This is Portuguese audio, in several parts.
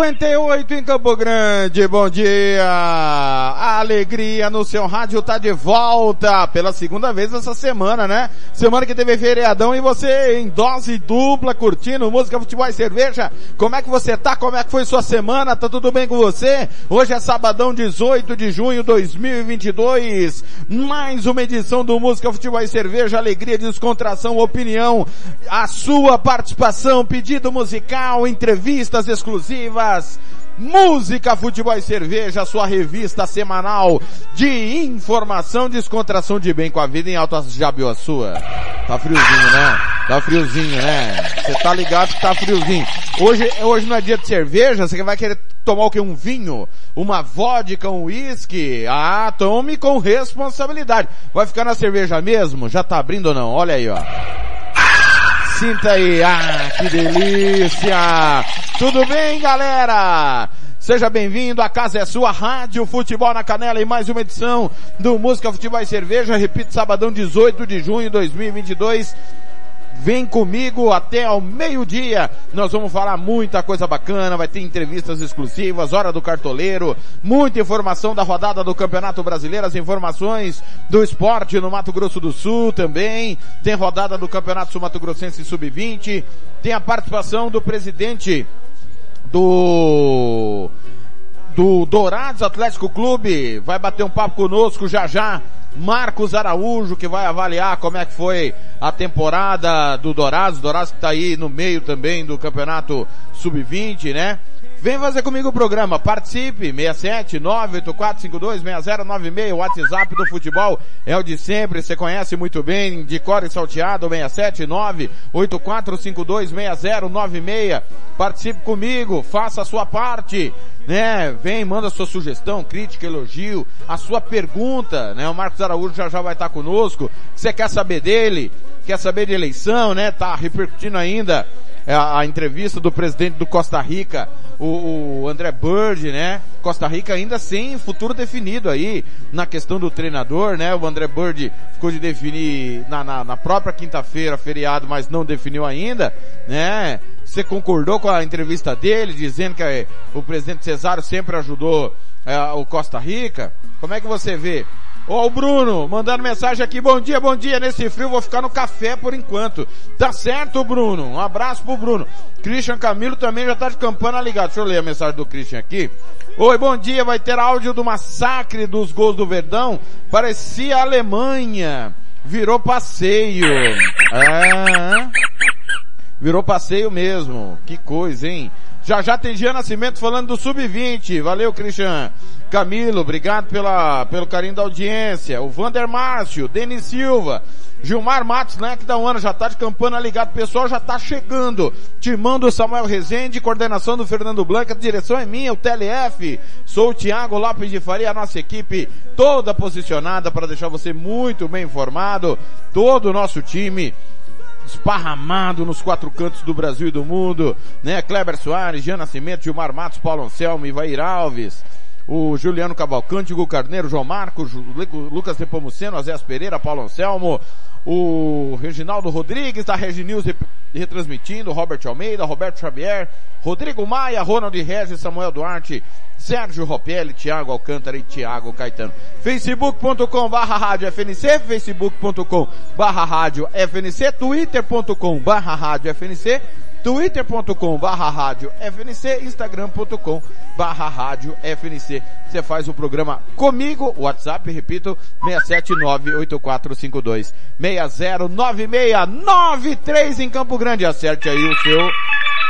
58 em Campo Grande, bom dia! A alegria no seu rádio tá de volta pela segunda vez essa semana, né? Semana que teve feriadão e você em dose dupla curtindo música, futebol e cerveja. Como é que você tá? Como é que foi sua semana? Tá tudo bem com você? Hoje é sabadão 18 de junho de 2022. Mais uma edição do Música, Futebol e Cerveja, alegria, descontração, opinião, a sua participação, pedido musical, entrevistas exclusivas, Música, futebol e cerveja, sua revista semanal de informação, descontração de bem com a vida em Alto Jabiu sua. Tá friozinho, né? Tá friozinho, né? Você tá ligado que tá friozinho. Hoje, hoje não é dia de cerveja, você vai querer tomar o que? Um vinho? Uma vodka, um uísque? Ah, tome com responsabilidade. Vai ficar na cerveja mesmo? Já tá abrindo ou não? Olha aí, ó. Sinta aí, ah, que delícia! Tudo bem, galera? Seja bem-vindo, a casa é sua, Rádio Futebol na Canela em mais uma edição do Música, Futebol e Cerveja, repito, sabadão 18 de junho de 2022. Vem comigo até ao meio-dia. Nós vamos falar muita coisa bacana, vai ter entrevistas exclusivas, hora do cartoleiro, muita informação da rodada do Campeonato Brasileiro, as informações do esporte no Mato Grosso do Sul também. Tem rodada do Campeonato Sul Mato Grossense Sub-20. Tem a participação do presidente do do Dourados Atlético Clube. Vai bater um papo conosco já já. Marcos Araújo, que vai avaliar como é que foi a temporada do Dourados. Dourados que tá aí no meio também do campeonato sub-20, né? Vem fazer comigo o programa, participe, 67 98452 6096, o WhatsApp do futebol é o de sempre, você conhece muito bem, de cor e salteado, 67 98452 6096, participe comigo, faça a sua parte, né? Vem, manda sua sugestão, crítica, elogio, a sua pergunta, né? O Marcos Araújo já já vai estar conosco, você quer saber dele, quer saber de eleição, né? Tá repercutindo ainda a, a entrevista do presidente do Costa Rica, o, o, André Bird, né? Costa Rica ainda sem futuro definido aí na questão do treinador, né? O André Bird ficou de definir na, na, na própria quinta-feira, feriado, mas não definiu ainda, né? Você concordou com a entrevista dele, dizendo que eh, o presidente Cesário sempre ajudou eh, o Costa Rica? Como é que você vê Ó, o Bruno, mandando mensagem aqui, bom dia, bom dia, nesse frio vou ficar no café por enquanto. Tá certo, Bruno? Um abraço pro Bruno. Christian Camilo também já tá de campana ligado. Deixa eu ler a mensagem do Christian aqui. Oi, bom dia, vai ter áudio do massacre dos gols do Verdão. Parecia Alemanha. Virou passeio. É. Virou passeio mesmo. Que coisa, hein? Já já tem Gia Nascimento falando do Sub-20. Valeu, Christian. Camilo, obrigado pela, pelo carinho da audiência. O Vander Márcio, Denis Silva, Gilmar Matos, né, que da Ana já tá de campana ligado. Pessoal já tá chegando. Te mando Samuel Rezende, coordenação do Fernando Blanca, direção é minha, o TLF. Sou o Thiago Lopes de Faria, a nossa equipe toda posicionada para deixar você muito bem informado. Todo o nosso time esparramado nos quatro cantos do Brasil e do mundo, né? Kleber Soares, Jean Nascimento, Gilmar Matos, Paulo Anselmo, Ivair Alves, o Juliano Cavalcante, Hugo Carneiro, João Marcos, Lucas Nepomuceno, Azés Pereira, Paulo Anselmo, o Reginaldo Rodrigues da Regi News retransmitindo, Robert Almeida, Roberto Xavier, Rodrigo Maia, Ronald Regis, Samuel Duarte, Sérgio Ropelli, Thiago Alcântara e Thiago Caetano. facebook.com barra rádio FNC, facebook.com barra rádio FNC, twitter.com barra rádio FNC, twitter.com barra rádio FNC, instagram.com barra rádio FNC. Você faz o programa comigo, WhatsApp, repito, 6798452609693 em Campo Grande. Acerte aí o seu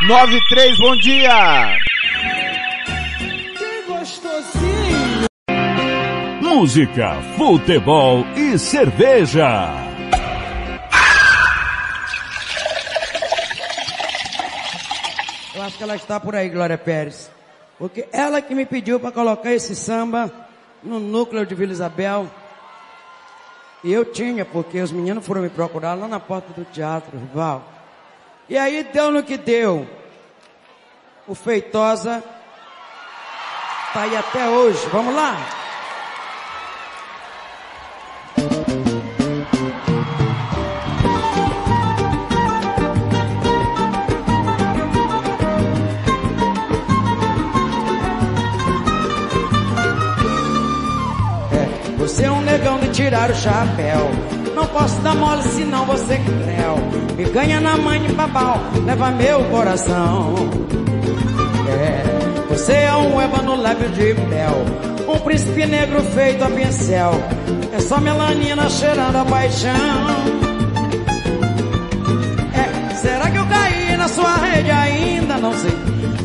93, bom dia! Que gostosinho! Música, futebol e cerveja. Eu acho que ela está por aí, Glória Pérez. Porque ela que me pediu para colocar esse samba no núcleo de Vila Isabel. E eu tinha, porque os meninos foram me procurar lá na porta do teatro, rival. E aí deu no que deu. O Feitosa tá aí até hoje. Vamos lá? Negão de tirar o chapéu. Não posso dar mole senão você que creu. Me ganha na mãe de babau, leva meu coração. É, você é um ébano lábio de mel. Um príncipe negro feito a pincel. É só melanina cheirando a paixão. É, será que eu caí na sua rede ainda? Não sei.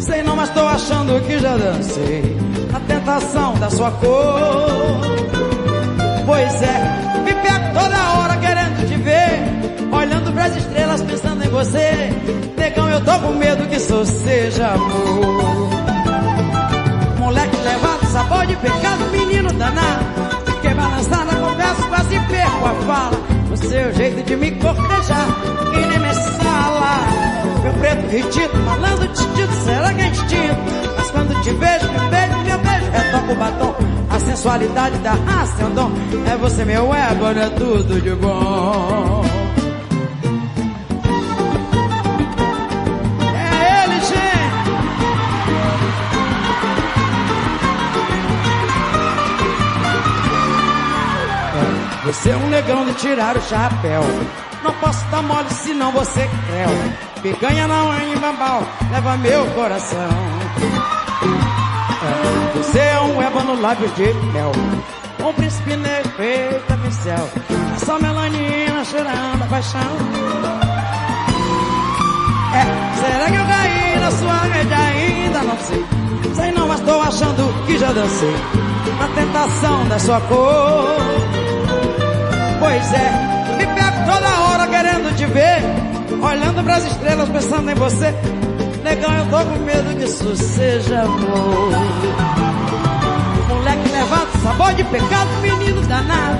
Sei não, mas tô achando que já dancei. A tentação da sua cor. Pois é, me pego toda hora querendo te ver. Olhando pras estrelas, pensando em você. Negão, eu tô com medo que isso seja amor. Moleque levado, sabor de pecado, menino danado. Fiquei balançada, confesso, quase perco a fala. O seu jeito de me cortejar, que nem me sala. Meu preto retido, falando titido, será que é instinto? Mas quando te vejo, meu beijo, meu beijo, retoca o batom. A sensualidade da raça é um dom. É você, meu ego, é tudo de bom. É ele, gente. Você é um negão de tirar o chapéu. Não posso dar mole senão você creu. Picanha não é em bambal, leva meu coração. Você é um ébano lábio de mel. Um príncipe negro feito a pincel. Só melanina cheirando a paixão. É, será que eu caí na sua rede ainda? Não sei. Sei não, mas tô achando que já dancei. Na tentação da sua cor. Pois é, me pego toda hora querendo te ver. Olhando pras estrelas, pensando em você. Negão, eu tô com medo que isso seja amor. Moleque levado, sabor de pecado, menino danado.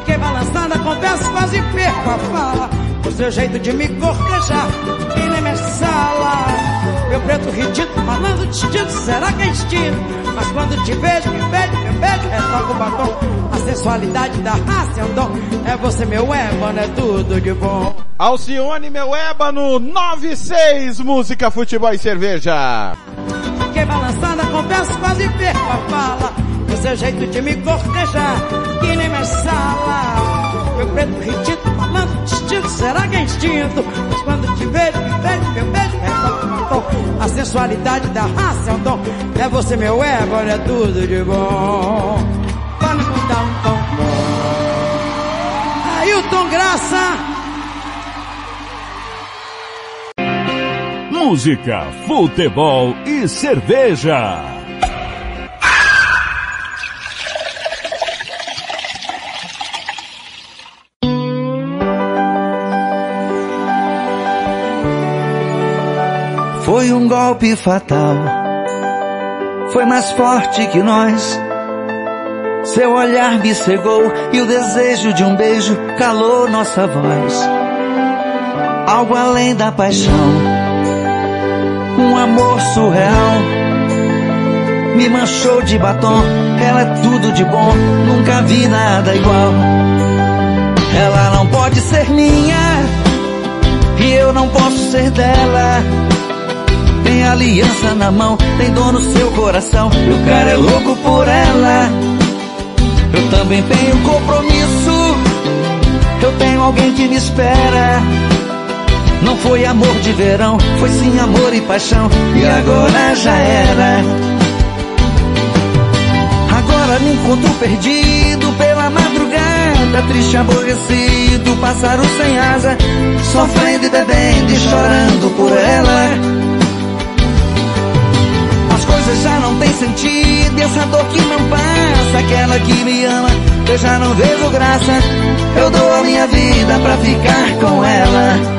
Fiquei balançada, confesso, quase perco a fala. O seu jeito de me cortejar, e nem me sala. Meu preto ridículo, falando distinto, será que é instinto? Mas quando te vejo, me beijo, me beijo, retoca o batom. A sensualidade da raça é um dom. É você, meu ébano, é tudo de bom. Alcione, meu ébano, 96, música, futebol e cerveja. Fiquei balançada, confesso, quase perco a fala. O seu jeito de me cortejar, que nem me sala. Meu preto retido, malandro, distinto, será que é instinto? Mas quando te vejo, me vejo, meu beijo é tom, A sensualidade da raça é um dom. É você, meu ego, olha tudo de bom. Para não dar um tom. Ailton Graça. Música, futebol e cerveja. Foi um golpe fatal. Foi mais forte que nós. Seu olhar me cegou e o desejo de um beijo calou nossa voz. Algo além da paixão um amor surreal. Me manchou de batom, ela é tudo de bom, nunca vi nada igual. Ela não pode ser minha, e eu não posso ser dela. Tem aliança na mão, tem dor no seu coração, e o cara é louco por ela. Eu também tenho compromisso, eu tenho alguém que me espera. Não foi amor de verão, foi sim amor e paixão. E agora já era. Agora me encontro perdido pela madrugada, triste, aborrecido, pássaro sem asa, sofrendo e bebendo e chorando por ela. As coisas já não têm sentido, essa dor que não passa, aquela que me ama, eu já não vejo graça. Eu dou a minha vida pra ficar com ela.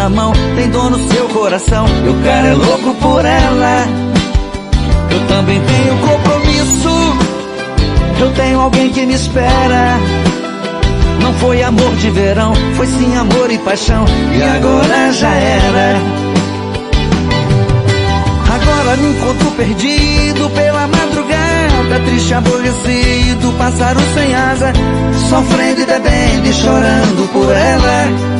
Na mão, tem dor no seu coração. O cara é louco por ela. Eu também tenho compromisso. Eu tenho alguém que me espera. Não foi amor de verão, foi sim amor e paixão. E agora já era. Agora me encontro perdido pela madrugada, triste, aborrecido, pássaro sem asa, sofrendo e bebendo e chorando por ela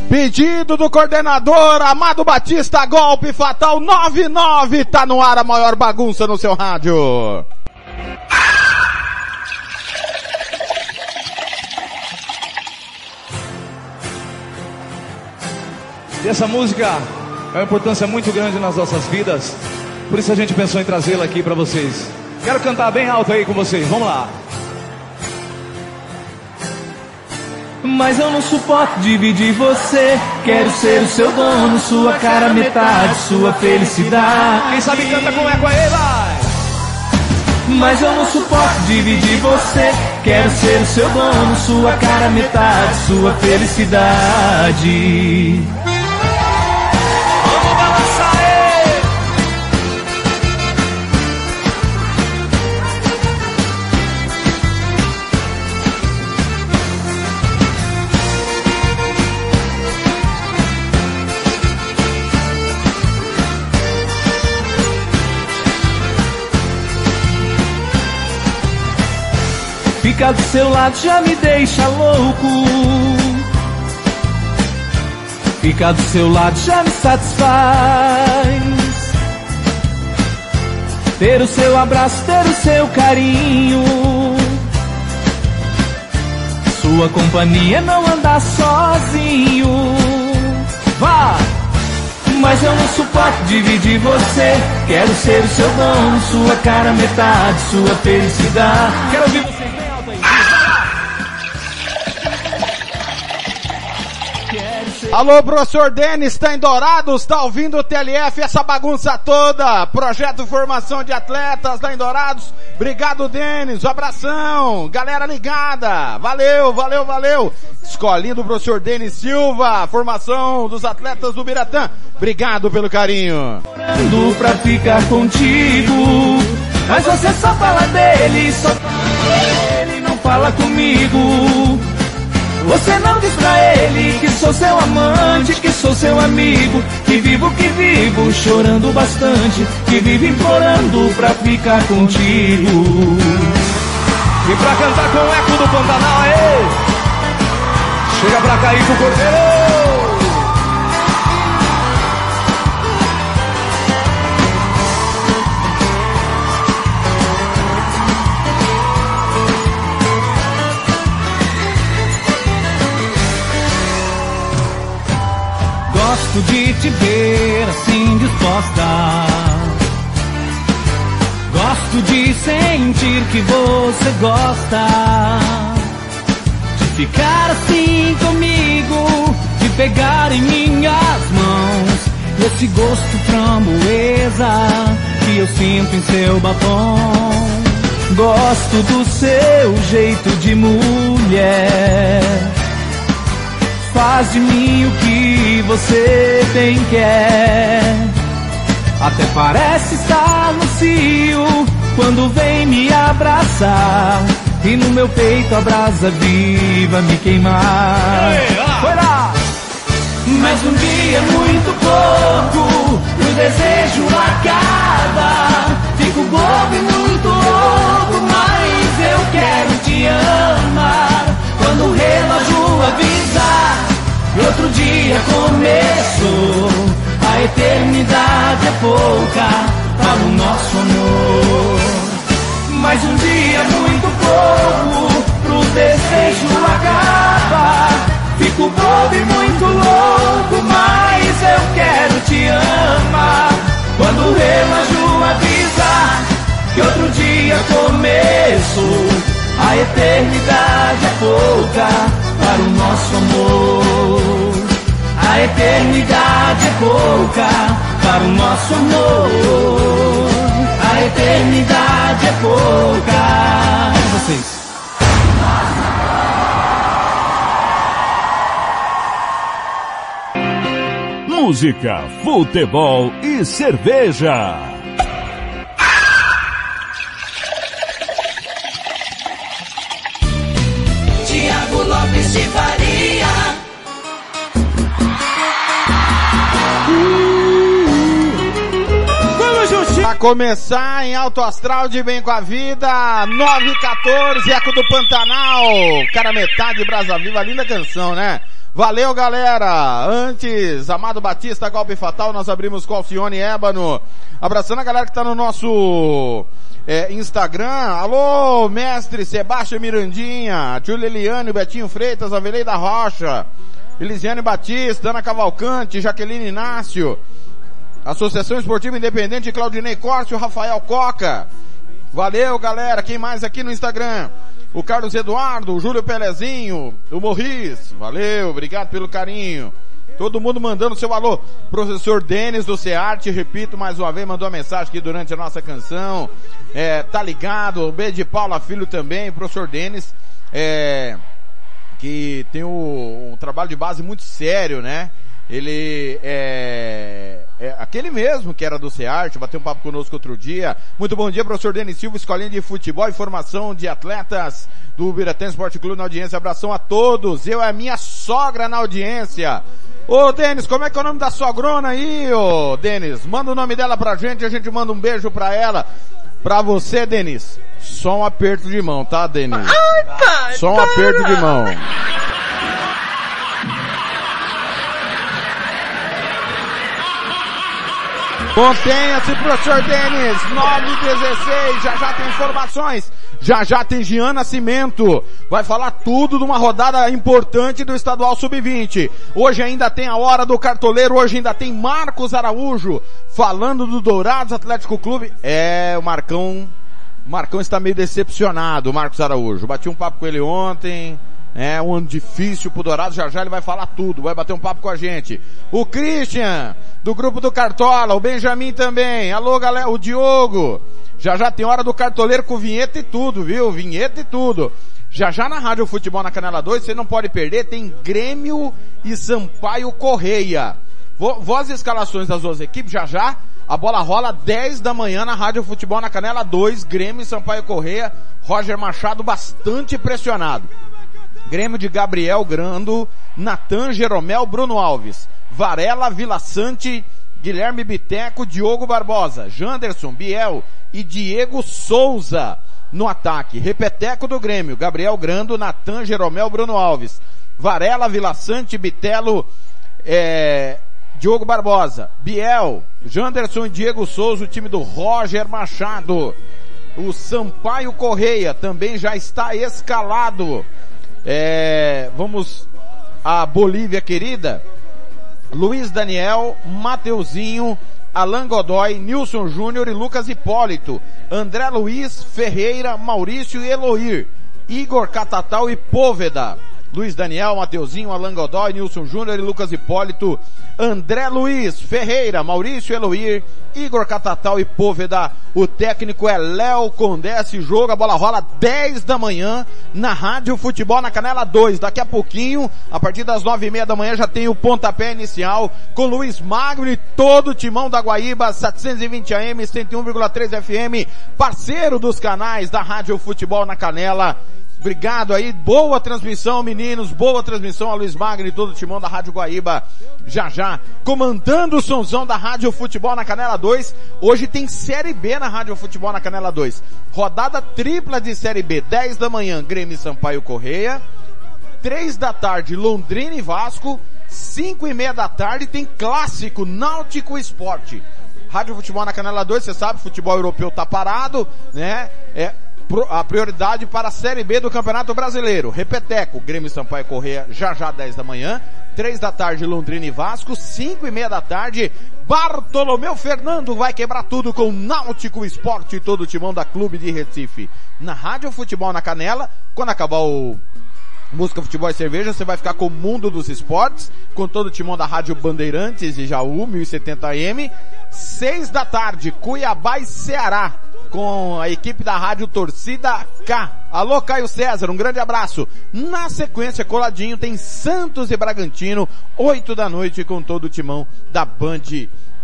Pedido do coordenador Amado Batista, golpe fatal 99. Tá no ar a maior bagunça no seu rádio. E essa música é uma importância muito grande nas nossas vidas. Por isso a gente pensou em trazê-la aqui para vocês. Quero cantar bem alto aí com vocês. Vamos lá. Mas eu não suporto dividir você. Quero ser o seu dono, sua cara metade, sua felicidade. Quem sabe canta com eco aí, vai! Mas eu não suporto dividir você. Quero ser o seu dono, sua cara metade, sua felicidade. Ficar do seu lado já me deixa louco. Ficar do seu lado já me satisfaz. Ter o seu abraço, ter o seu carinho. Sua companhia não andar sozinho. Vá! Mas eu não suporto dividir você. Quero ser o seu dono, sua cara metade, sua felicidade. Quero ouvir você. Alô, professor Denis, tá em Dourados, tá ouvindo o TLF, essa bagunça toda. Projeto Formação de Atletas, tá em Dourados. Obrigado, Denis, um abração. Galera ligada, valeu, valeu, valeu. Escolinha do professor Denis Silva, formação dos atletas do Biratã. Obrigado pelo carinho. Pra ficar contigo, mas você só fala dele, só fala dele, não fala comigo. Você não diz pra ele que sou seu amante, que sou seu amigo, que vivo, que vivo, chorando bastante, que vivo implorando pra ficar contigo. E pra cantar com o eco do Pantanal, aí! Chega pra cair com o Cordeiro! Gosto de te ver assim disposta. Gosto de sentir que você gosta. De ficar assim comigo, de pegar em minhas mãos. Esse gosto framboesa que eu sinto em seu batom. Gosto do seu jeito de mulher. Faz de mim o que você bem quer. Até parece estar no cio quando vem me abraçar. E no meu peito a brasa viva me queimar. Foi lá! Mas um dia é muito pouco, o desejo acaba. Fico bobo e muito louco, mas eu quero te amar. A eternidade é pouca para o nosso amor. Mas um dia muito pouco pro desejo acabar. Fico bobo e muito louco, mas eu quero te amar. Quando o relógio avisar que outro dia começou, a eternidade é pouca para o nosso amor. A eternidade é pouca para o nosso amor. A eternidade é pouca. E vocês? Música, futebol e cerveja. Tiago Lopes de. Começar em Alto Astral de Bem com a Vida, 914, Eco do Pantanal. Cara, metade Brasa Viva, linda canção, né? Valeu, galera! Antes, Amado Batista, Golpe Fatal, nós abrimos com Alcione Ébano. Abraçando a galera que tá no nosso é, Instagram. Alô, mestre Sebastião Mirandinha, tio Liliane, Betinho Freitas, Avelei da Rocha, Elisiane Batista, Ana Cavalcante, Jaqueline Inácio, Associação Esportiva Independente, Claudinei Corte, o Rafael Coca. Valeu, galera. Quem mais aqui no Instagram? O Carlos Eduardo, o Júlio Pelezinho, o Morris. Valeu, obrigado pelo carinho. Todo mundo mandando seu alô. Professor Denis do Cearte, repito mais uma vez, mandou uma mensagem aqui durante a nossa canção. É, tá ligado, o B de Paula Filho também, professor Denis, é, que tem o, um trabalho de base muito sério, né? Ele é, é aquele mesmo que era do CEART, bateu um papo conosco outro dia. Muito bom dia, professor Denis Silva, escolinha de futebol e formação de atletas do Biratã Esporte Clube na audiência. Abração a todos. Eu é a minha sogra na audiência. Ô Denis, como é que é o nome da sogrona aí, ô Denis? Manda o nome dela pra gente, a gente manda um beijo pra ela. Pra você, Denis, só um aperto de mão, tá, Denis? Ai, pai, Só um para. aperto de mão. Contenha-se, professor Denis, 916, já já tem informações, já já tem Gian Nascimento, vai falar tudo de uma rodada importante do Estadual Sub-20. Hoje ainda tem a hora do cartoleiro, hoje ainda tem Marcos Araújo, falando do Dourados Atlético Clube. É, o Marcão, Marcão está meio decepcionado, Marcos Araújo. Bati um papo com ele ontem, É um ano difícil pro Dourado, já já ele vai falar tudo, vai bater um papo com a gente. O Christian, do grupo do Cartola, o Benjamin também. Alô, galera, o Diogo. Já já tem hora do cartoleiro com vinheta e tudo, viu? Vinheta e tudo. Já já na Rádio Futebol na Canela 2, você não pode perder, tem Grêmio e Sampaio Correia. Vou as escalações das duas equipes, já já. A bola rola 10 da manhã na Rádio Futebol na Canela 2, Grêmio e Sampaio Correia. Roger Machado bastante pressionado. Grêmio de Gabriel Grando, Natan Jeromel, Bruno Alves, Varela, Vila Sante, Guilherme Biteco, Diogo Barbosa, Janderson, Biel e Diego Souza no ataque. Repeteco do Grêmio, Gabriel Grando, Natan Jeromel, Bruno Alves, Varela, Vila Sante, Bitelo, é, Diogo Barbosa, Biel, Janderson e Diego Souza, o time do Roger Machado. O Sampaio Correia também já está escalado. É, vamos a Bolívia querida. Luiz Daniel, Mateuzinho, Alan Godoy, Nilson Júnior e Lucas Hipólito. André Luiz, Ferreira, Maurício e Eloir. Igor Catatal e Póveda. Luiz Daniel, Mateuzinho, Alan Godoy, Nilson Júnior e Lucas Hipólito, André Luiz, Ferreira, Maurício Eloir, Igor Catatal e Póveda. O técnico é Léo Condesse, jogo, a bola rola 10 da manhã na Rádio Futebol na Canela 2. Daqui a pouquinho, a partir das nove e meia da manhã já tem o pontapé inicial com Luiz Magno e todo o timão da Guaíba, 720 AM, 101,3 FM, parceiro dos canais da Rádio Futebol na Canela. Obrigado aí, boa transmissão, meninos, boa transmissão a Luiz Magno e todo o timão da Rádio Guaíba. Já já, comandando o sonzão da Rádio Futebol na Canela 2. Hoje tem Série B na Rádio Futebol na Canela 2. Rodada tripla de Série B, 10 da manhã, Grêmio Sampaio Correia. 3 da tarde, Londrina e Vasco. 5 e meia da tarde tem clássico Náutico Esporte. Rádio Futebol na Canela 2, você sabe, futebol europeu tá parado, né? É, a prioridade para a Série B do Campeonato Brasileiro. Repeteco, Grêmio Sampaio Correia, já já 10 da manhã. 3 da tarde, Londrina e Vasco. 5 e meia da tarde, Bartolomeu Fernando vai quebrar tudo com Náutico Esporte e todo o timão da Clube de Recife. Na Rádio Futebol na Canela, quando acabar o Música, Futebol e Cerveja, você vai ficar com o Mundo dos Esportes, com todo o timão da Rádio Bandeirantes e Jaú, 1070M. 6 da tarde, Cuiabá e Ceará com a equipe da rádio Torcida K. Alô, Caio César, um grande abraço. Na sequência, coladinho, tem Santos e Bragantino, 8 da noite, com todo o timão da Band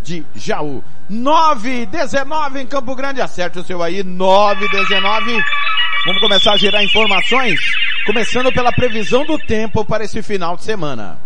de Jaú. 9 19 em Campo Grande, acerte o seu aí, 9 19. Vamos começar a gerar informações, começando pela previsão do tempo para esse final de semana.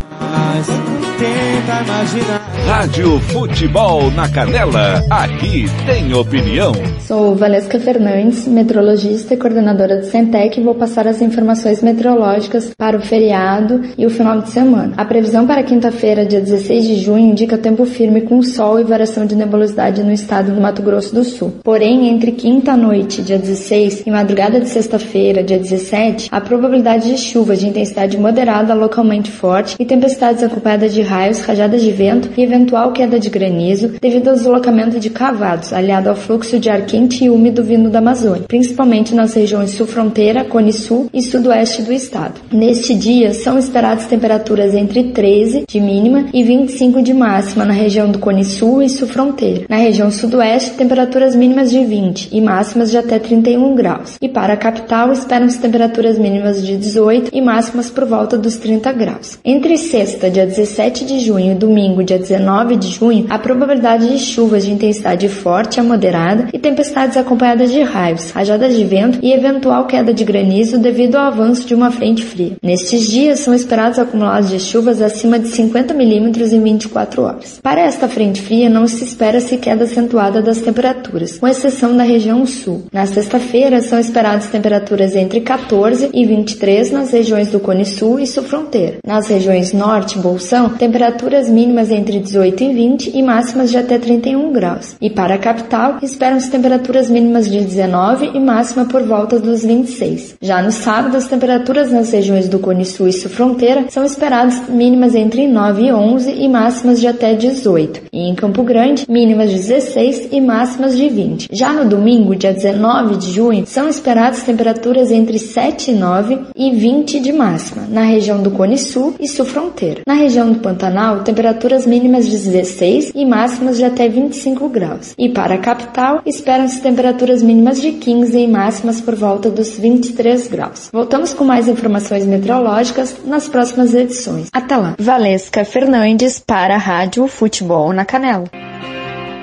Tenta imaginar. Rádio Futebol na Canela, aqui tem opinião. Sou Valesca Fernandes, meteorologista e coordenadora do Centec e vou passar as informações meteorológicas para o feriado e o final de semana. A previsão para quinta-feira, dia 16 de junho, indica tempo firme com sol e variação de nebulosidade no estado do Mato Grosso do Sul. Porém, entre quinta noite, dia 16, e madrugada de sexta-feira, dia 17, há probabilidade de chuvas de intensidade moderada localmente forte e tempestades acompanhadas de raios, rajadas de vento e eventual queda de granizo devido ao deslocamento de cavados, aliado ao fluxo de ar quente e úmido vindo da Amazônia, principalmente nas regiões sul-fronteira, Cone Sul e sudoeste do estado. Neste dia, são esperadas temperaturas entre 13 de mínima e 25 de máxima na região do Cone Sul e sul-fronteira. Na região sudoeste, temperaturas mínimas de 20 e máximas de até 31 graus. E para a capital, esperam-se temperaturas mínimas de 18 e máximas por volta dos 30 graus. Entre sexta, dia 17 de junho e domingo, dia 19 de junho, há probabilidade de chuvas de intensidade forte a moderada e tempestades acompanhadas de raios, rajadas de vento e eventual queda de granizo devido ao avanço de uma frente fria. Nestes dias são esperados acumulados de chuvas acima de 50 milímetros em 24 horas. Para esta frente fria não se espera-se queda acentuada das temperaturas, com exceção da região sul. Na sexta-feira são esperadas temperaturas entre 14 e 23 nas regiões do Cone Sul e sul fronteira. Nas regiões norte e bolsão, temperaturas mínimas entre 18 e 20 e máximas de até 31 graus. E para a capital, esperam-se temperaturas mínimas de 19 e máxima por volta dos 26. Já no sábado, as temperaturas nas regiões do Cone Sul e Sul Fronteira são esperadas mínimas entre 9 e 11 e máximas de até 18. E em Campo Grande, mínimas de 16 e máximas de 20. Já no domingo, dia 19 de junho, são esperadas temperaturas entre 7 e 9 e 20 de máxima, na região do Cone Sul e Sul Fronteira. Na região do Pantanal, temperaturas mínimas de 16 e máximas de até 25 graus. E para a capital, esperam-se temperaturas mínimas de 15 e máximas por volta dos 23 graus. Voltamos com mais informações meteorológicas nas próximas edições. Até lá. Valesca Fernandes para a Rádio Futebol na Canela.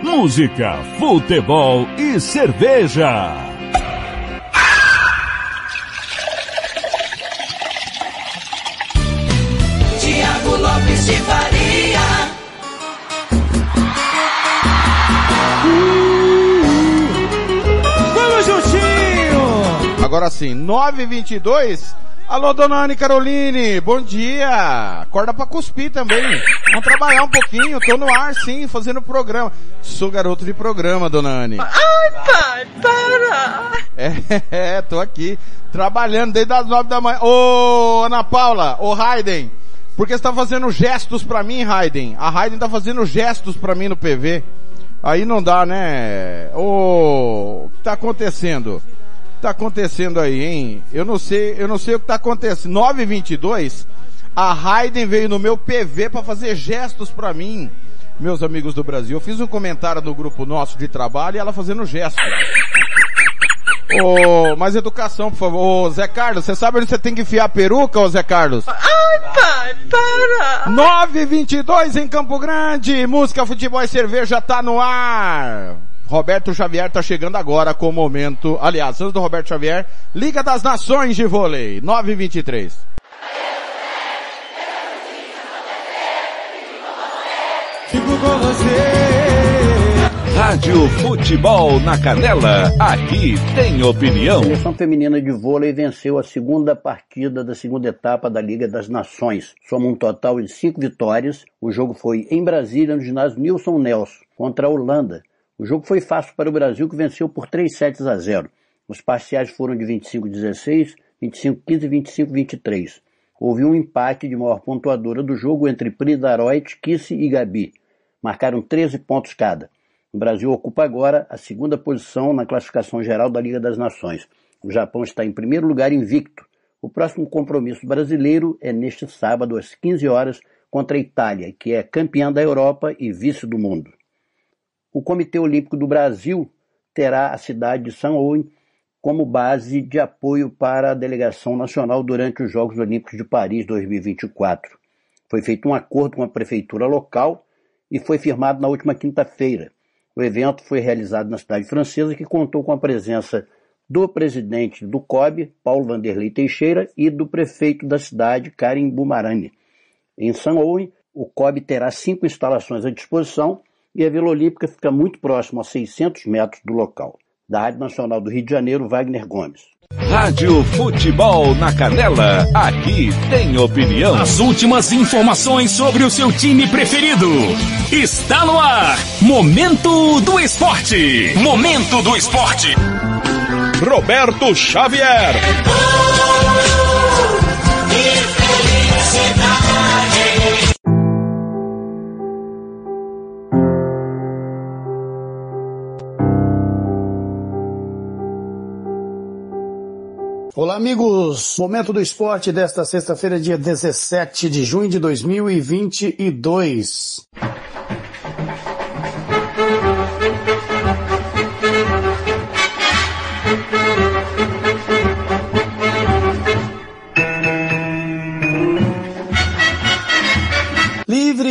Música, futebol e cerveja. Agora sim, 9h22. Alô, dona Anne Caroline, bom dia! Acorda pra cuspir também. Vamos trabalhar um pouquinho, tô no ar sim, fazendo programa. Sou garoto de programa, dona Anne. Ai, pai, para! É, é, tô aqui, trabalhando desde as nove da manhã. Ô, Ana Paula, ô Raiden, por que você tá fazendo gestos pra mim, Raiden? A Raiden tá fazendo gestos pra mim no PV. Aí não dá, né? Ô, o que tá acontecendo? Tá acontecendo aí, hein? Eu não sei, eu não sei o que tá acontecendo. 922, a Raiden veio no meu PV pra fazer gestos pra mim. Meus amigos do Brasil, eu fiz um comentário no grupo nosso de trabalho e ela fazendo gestos. Ô, mais educação, por favor. Ô, Zé Carlos, você sabe onde você tem que enfiar a peruca, ô Zé Carlos? Ai, pai, para! 922 em Campo Grande, música, futebol e cerveja tá no ar. Roberto Xavier tá chegando agora com o momento, aliás, antes do Roberto Xavier, Liga das Nações de Vôlei, 923. Fico com você. Rádio Futebol na Canela, aqui tem opinião. A seleção feminina de vôlei venceu a segunda partida da segunda etapa da Liga das Nações. Soma um total de cinco vitórias. O jogo foi em Brasília, no ginásio Nilson Nelson, contra a Holanda. O jogo foi fácil para o Brasil, que venceu por 3 sets a 0. Os parciais foram de 25-16, 25-15 e 25-23. Houve um empate de maior pontuadora do jogo entre Prida Aroit, Kisse e Gabi. Marcaram 13 pontos cada. O Brasil ocupa agora a segunda posição na classificação geral da Liga das Nações. O Japão está em primeiro lugar invicto. O próximo compromisso brasileiro é neste sábado às 15 horas contra a Itália, que é campeã da Europa e vice do mundo. O Comitê Olímpico do Brasil terá a cidade de São Ouen como base de apoio para a delegação nacional durante os Jogos Olímpicos de Paris 2024. Foi feito um acordo com a prefeitura local e foi firmado na última quinta-feira. O evento foi realizado na cidade francesa, que contou com a presença do presidente do COB, Paulo Vanderlei Teixeira, e do prefeito da cidade, Karim Bumarani. Em São Ouen, o COB terá cinco instalações à disposição e a Vila Olímpica fica muito próximo, a 600 metros do local. Da Rádio Nacional do Rio de Janeiro, Wagner Gomes. Rádio Futebol na Canela, aqui tem opinião. As últimas informações sobre o seu time preferido. Está no ar. Momento do Esporte. Momento do Esporte. Roberto Xavier. Olá, amigos! Momento do esporte desta sexta-feira, dia 17 de junho de 2022.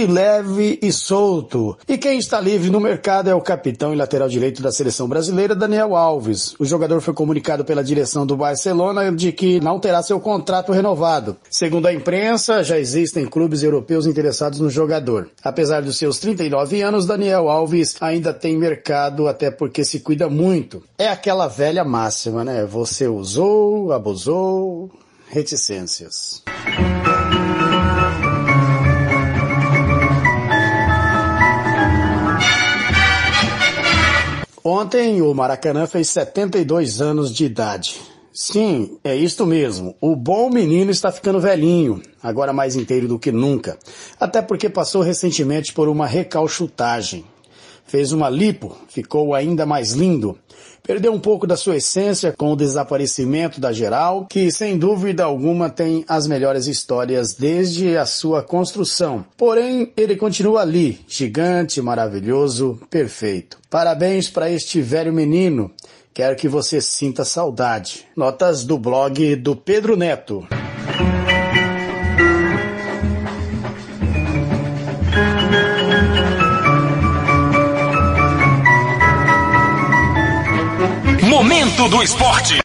Leve e solto. E quem está livre no mercado é o capitão e lateral direito da seleção brasileira, Daniel Alves. O jogador foi comunicado pela direção do Barcelona de que não terá seu contrato renovado. Segundo a imprensa, já existem clubes europeus interessados no jogador. Apesar dos seus 39 anos, Daniel Alves ainda tem mercado, até porque se cuida muito. É aquela velha máxima, né? Você usou, abusou, reticências. Ontem o Maracanã fez 72 anos de idade. Sim, é isto mesmo. O bom menino está ficando velhinho, agora mais inteiro do que nunca. Até porque passou recentemente por uma recalchutagem. Fez uma lipo, ficou ainda mais lindo. Perdeu um pouco da sua essência com o desaparecimento da geral, que sem dúvida alguma tem as melhores histórias desde a sua construção. Porém, ele continua ali, gigante, maravilhoso, perfeito. Parabéns para este velho menino. Quero que você sinta saudade. Notas do blog do Pedro Neto. Momento do esporte.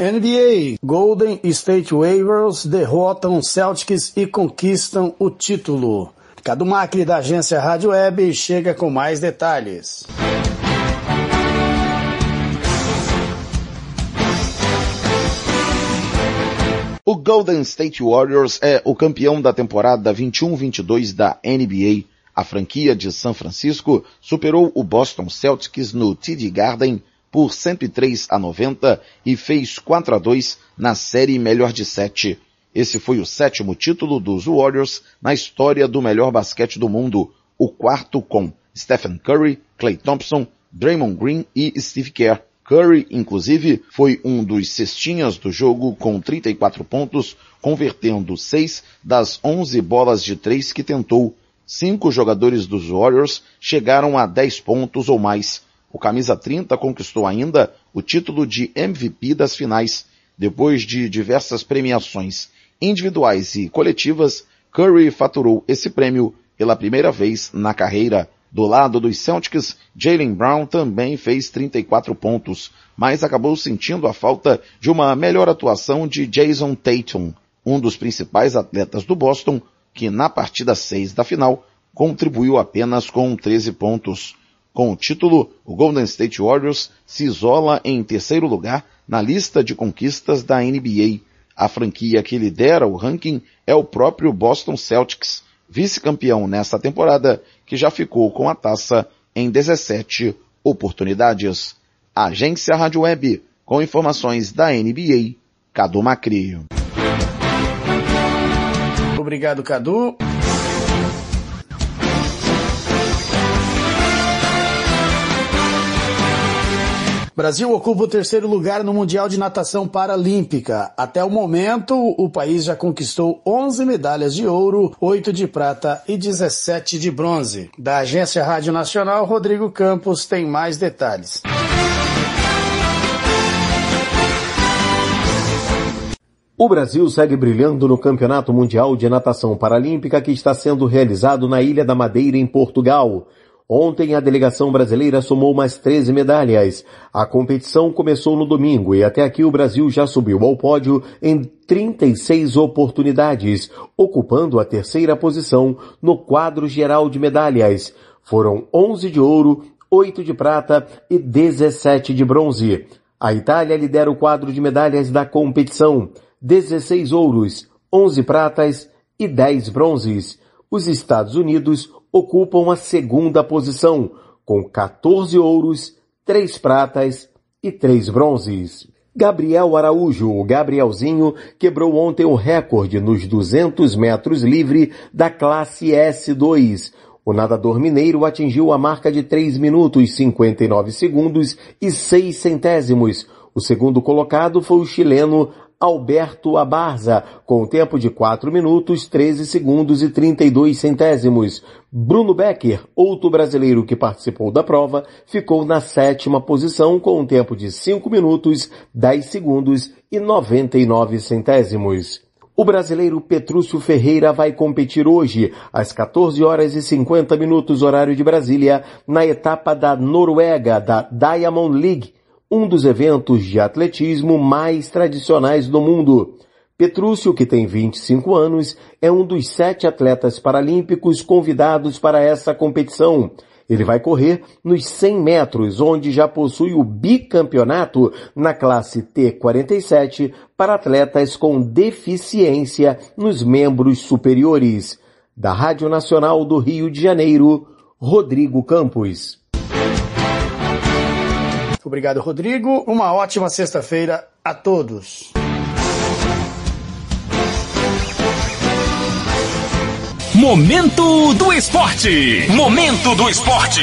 NBA Golden State Warriors derrotam Celtics e conquistam o título. Cadu Macri da agência Rádio Web chega com mais detalhes. O Golden State Warriors é o campeão da temporada 21-22 da NBA. A franquia de São Francisco superou o Boston Celtics no TD Garden por 103 a 90 e fez 4 a 2 na série melhor de sete. Esse foi o sétimo título dos Warriors na história do melhor basquete do mundo, o quarto com Stephen Curry, Klay Thompson, Draymond Green e Steve Kerr. Curry, inclusive, foi um dos cestinhas do jogo com 34 pontos, convertendo 6 das 11 bolas de três que tentou. Cinco jogadores dos Warriors chegaram a 10 pontos ou mais. O camisa 30 conquistou ainda o título de MVP das finais. Depois de diversas premiações individuais e coletivas, Curry faturou esse prêmio pela primeira vez na carreira. Do lado dos Celtics, Jalen Brown também fez 34 pontos, mas acabou sentindo a falta de uma melhor atuação de Jason Tatum, um dos principais atletas do Boston, que na partida 6 da final contribuiu apenas com 13 pontos. Com o título, o Golden State Warriors se isola em terceiro lugar na lista de conquistas da NBA. A franquia que lidera o ranking é o próprio Boston Celtics, vice-campeão nesta temporada, que já ficou com a taça em 17 oportunidades. Agência Rádio Web, com informações da NBA, Cadu Macri. Obrigado, Cadu. Brasil ocupa o terceiro lugar no Mundial de Natação Paralímpica. Até o momento, o país já conquistou 11 medalhas de ouro, 8 de prata e 17 de bronze. Da Agência Rádio Nacional, Rodrigo Campos tem mais detalhes. O Brasil segue brilhando no Campeonato Mundial de Natação Paralímpica que está sendo realizado na Ilha da Madeira, em Portugal. Ontem a delegação brasileira somou mais 13 medalhas. A competição começou no domingo e até aqui o Brasil já subiu ao pódio em 36 oportunidades, ocupando a terceira posição no quadro geral de medalhas. Foram 11 de ouro, 8 de prata e 17 de bronze. A Itália lidera o quadro de medalhas da competição. 16 ouros, 11 pratas e 10 bronzes. Os Estados Unidos ocupam a segunda posição, com 14 ouros, 3 pratas e 3 bronzes. Gabriel Araújo, o Gabrielzinho, quebrou ontem o recorde nos 200 metros livre da classe S2. O nadador mineiro atingiu a marca de 3 minutos 59 segundos e 6 centésimos. O segundo colocado foi o chileno Alberto Abarza, com tempo de 4 minutos, 13 segundos e 32 centésimos. Bruno Becker, outro brasileiro que participou da prova, ficou na sétima posição com um tempo de 5 minutos, 10 segundos e 99 centésimos. O brasileiro Petrúcio Ferreira vai competir hoje, às 14 horas e 50 minutos horário de Brasília, na etapa da Noruega da Diamond League, um dos eventos de atletismo mais tradicionais do mundo. Petrúcio, que tem 25 anos, é um dos sete atletas paralímpicos convidados para essa competição. Ele vai correr nos 100 metros, onde já possui o bicampeonato na classe T47 para atletas com deficiência nos membros superiores. Da Rádio Nacional do Rio de Janeiro, Rodrigo Campos. Obrigado, Rodrigo. Uma ótima sexta-feira a todos. Momento do Esporte. Momento do Esporte.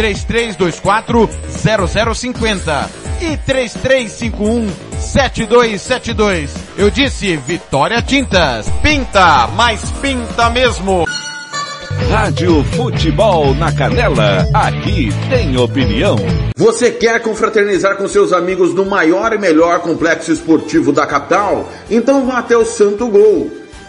3324 0050 e 3351 7272. Eu disse Vitória Tintas. Pinta, mas pinta mesmo. Rádio Futebol na Canela. Aqui tem opinião. Você quer confraternizar com seus amigos no maior e melhor complexo esportivo da capital? Então vá até o Santo Gol.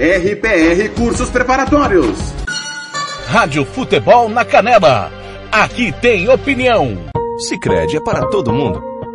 RPR Cursos Preparatórios. Rádio Futebol na Canela. Aqui tem opinião. Sicredi é para todo mundo.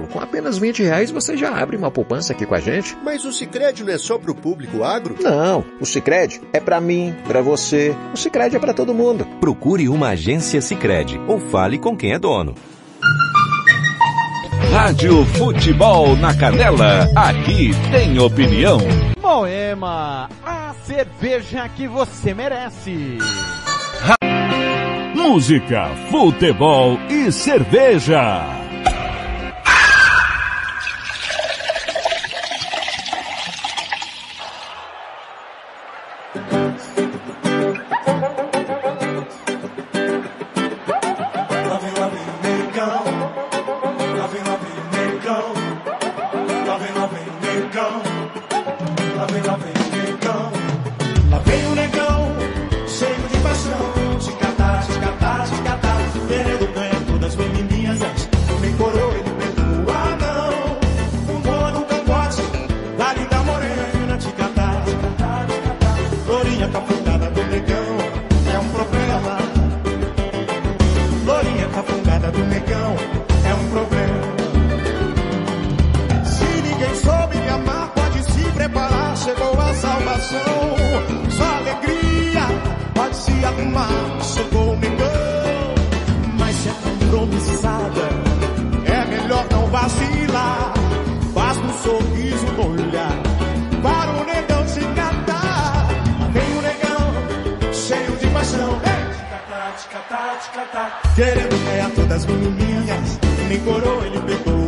Com apenas 20 reais você já abre uma poupança aqui com a gente. Mas o Sicredi não é só pro público agro? Não, o Sicredi é para mim, para você. O Sicredi é para todo mundo. Procure uma agência Sicredi ou fale com quem é dono. Rádio Futebol na Canela. Aqui tem opinião. Moema, a cerveja que você merece. Música, futebol e cerveja. Março negão, mas se é compromissada, é melhor não vacilar. Faz um sorriso no olhar, para o negão se catar. Vem o negão, cheio de paixão. Tá, tá, tá. Querendo ganhar todas as menininhas, nem coroa ele pegou.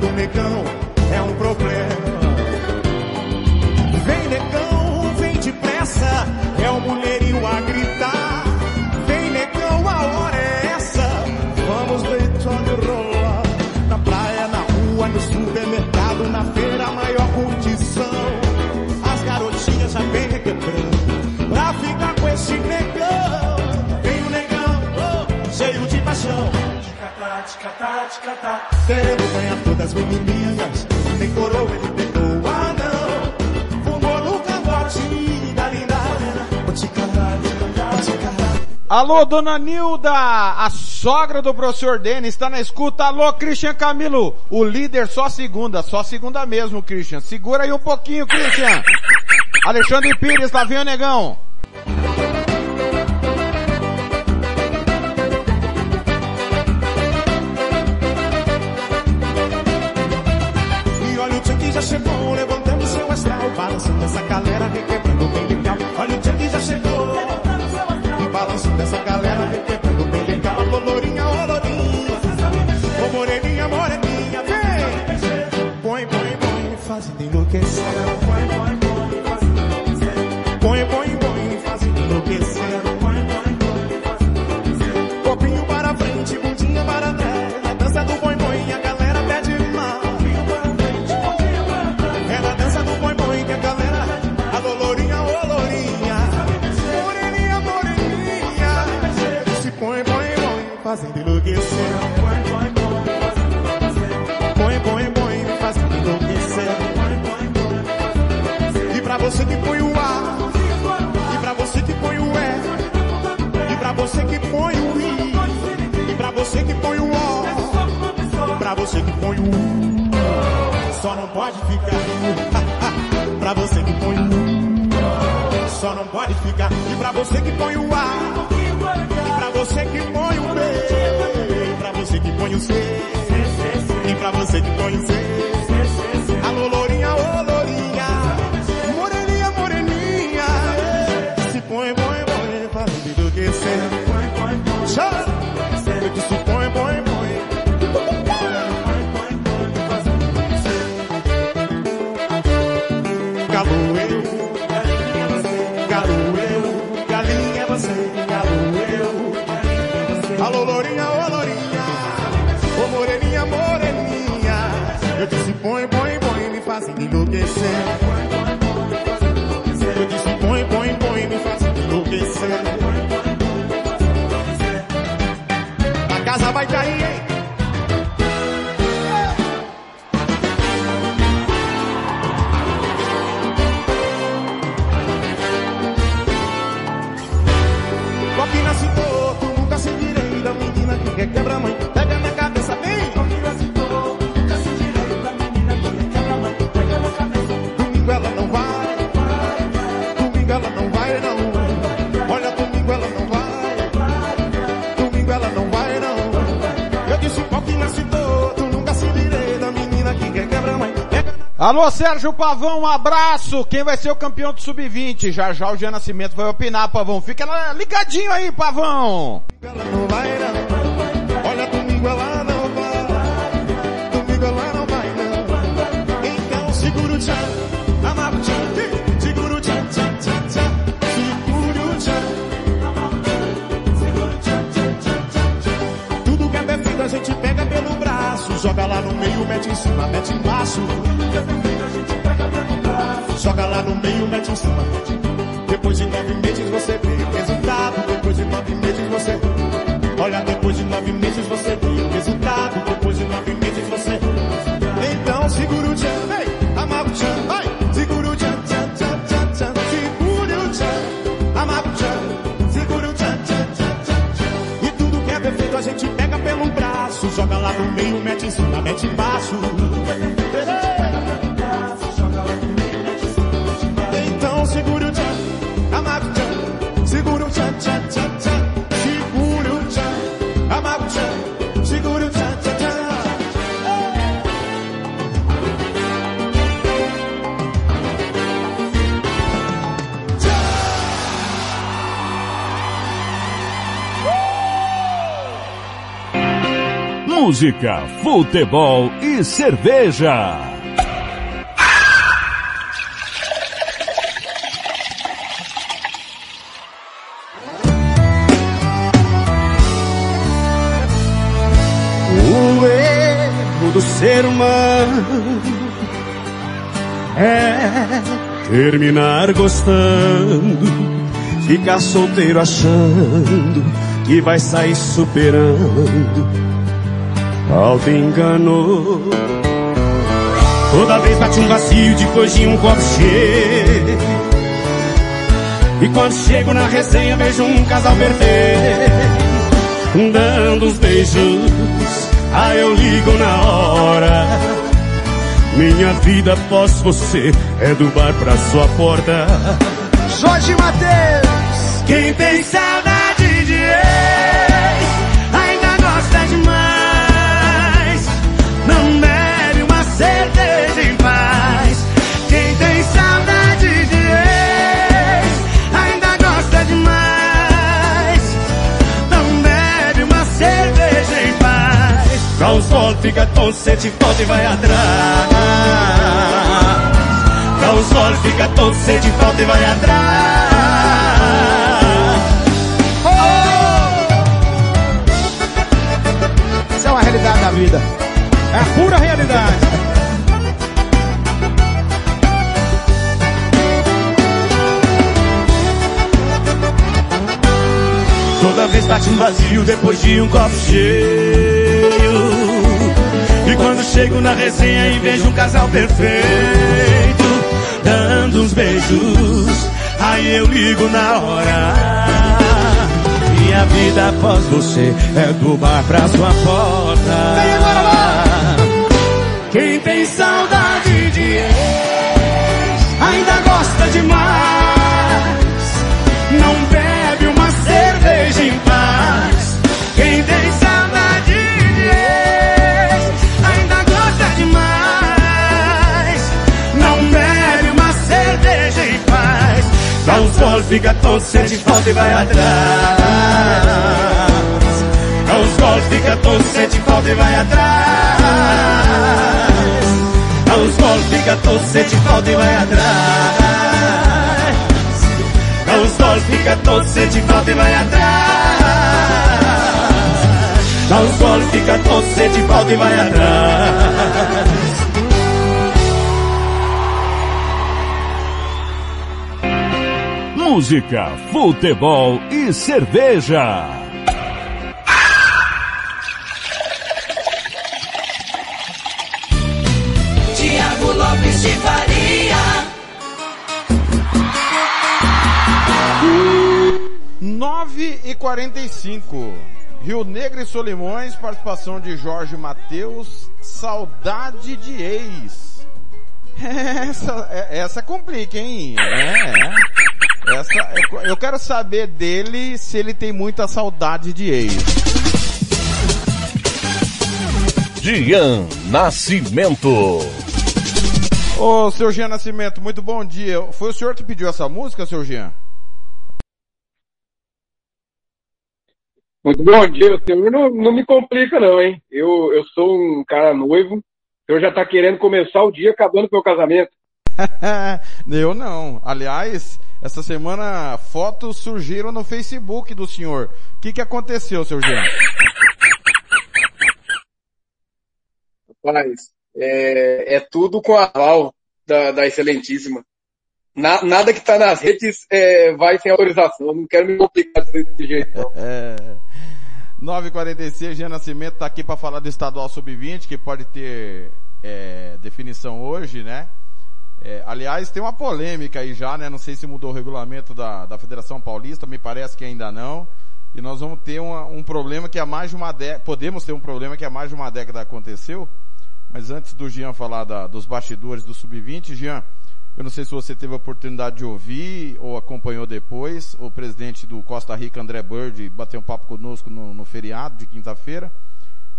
do negão é um problema. Vem negão, vem depressa, é o mulherio a gritar. Vem negão, a hora é essa, vamos deitando rolar. Na praia, na rua, no supermercado, na feira, a maior condição. As garotinhas já vem requebrando, pra ficar com esse negão. Vem o negão, oh, cheio de paixão. Ticatá, de ticatá. Querendo ganhar todas as menininhas, nem coroa ele pegou, ah não. Fumou no camarote tá da linda arena, vou te calar, vou. Alô, dona Nilda, a sogra do professor Denis está na escuta. Alô, Christian Camilo, o líder só segunda, só segunda mesmo, Christian. Segura aí um pouquinho, Christian. Alexandre Pires, lá vem o negão. listen. Alô, Sérgio Pavão, um abraço. Quem vai ser o campeão do Sub-20? Já já o Jean Nascimento vai opinar, Pavão. Fica ligadinho aí, Pavão. música, futebol e cerveja. O erro do ser humano é terminar gostando. Ficar solteiro achando que vai sair superando auto engano. Toda vez bate um vazio depois de um copo cheio. E quando chego na resenha vejo um casal perfeito, dando uns beijos. Aí eu ligo na hora. Minha vida após você é do bar pra sua porta. Jorge Matheus! Quem tem fica tonto, sente falta e vai atrás. Dá um fica tonto, sente falta e vai atrás. Isso é uma realidade da vida. É a pura realidade. Toda vez bate um vazio depois de um copo cheio. Quando chego na resenha e vejo um casal perfeito, dando uns beijos, aí eu ligo na hora. Minha vida após você é do bar pra sua porta. Quem tem saudade de ex ainda gosta demais. Não bebe uma cerveja em paz. Quem tem Sol, fica tonto, sente falta e vai atrás. Dá um sol, fica tonto, sente falta e vai atrás. Dá um sol, fica tonto, sente falta e vai atrás. Dá um sol, fica tonto, sente falta e vai atrás. Um sol, fica tonto, sente falta e vai atrás. Música, futebol e cerveja. Tiago Lopes de Faria. Nove e quarenta e cinco. Rio Negro e Solimões, participação de Jorge Matheus, saudade de ex. Essa, é- essa complica, hein? É, é. Essa, eu quero saber dele se ele tem muita saudade de ex. Dian Nascimento. Ô, seu Jean Nascimento, muito bom dia. Foi o senhor que pediu essa música, seu Jean? Muito bom dia, o senhor não, não me complica não, hein? Eu, eu sou um cara noivo, o senhor já tá querendo começar o dia acabando com o meu casamento. Eu não. Aliás, essa semana fotos surgiram no Facebook do senhor. O que, que aconteceu, seu Jean? Rapaz, é, é tudo com a aval da, da excelentíssima. Na- nada que tá nas redes é, vai sem autorização, não quero me complicar desse jeito não. É... 946, Jean Nascimento está aqui para falar do estadual sub-20, que pode ter é, definição hoje, né? É, aliás, tem uma polêmica aí já, né? Não sei se mudou o regulamento da, da Federação Paulista, me parece que ainda não. E nós vamos ter uma- um problema que há mais de uma década, podemos ter um problema que há mais de uma década aconteceu. Mas antes do Jean falar da- dos bastidores do sub-20, Jean, eu não sei se você teve a oportunidade de ouvir ou acompanhou depois, o presidente do Costa Rica, André Bird, bateu um papo conosco no, no feriado de quinta-feira.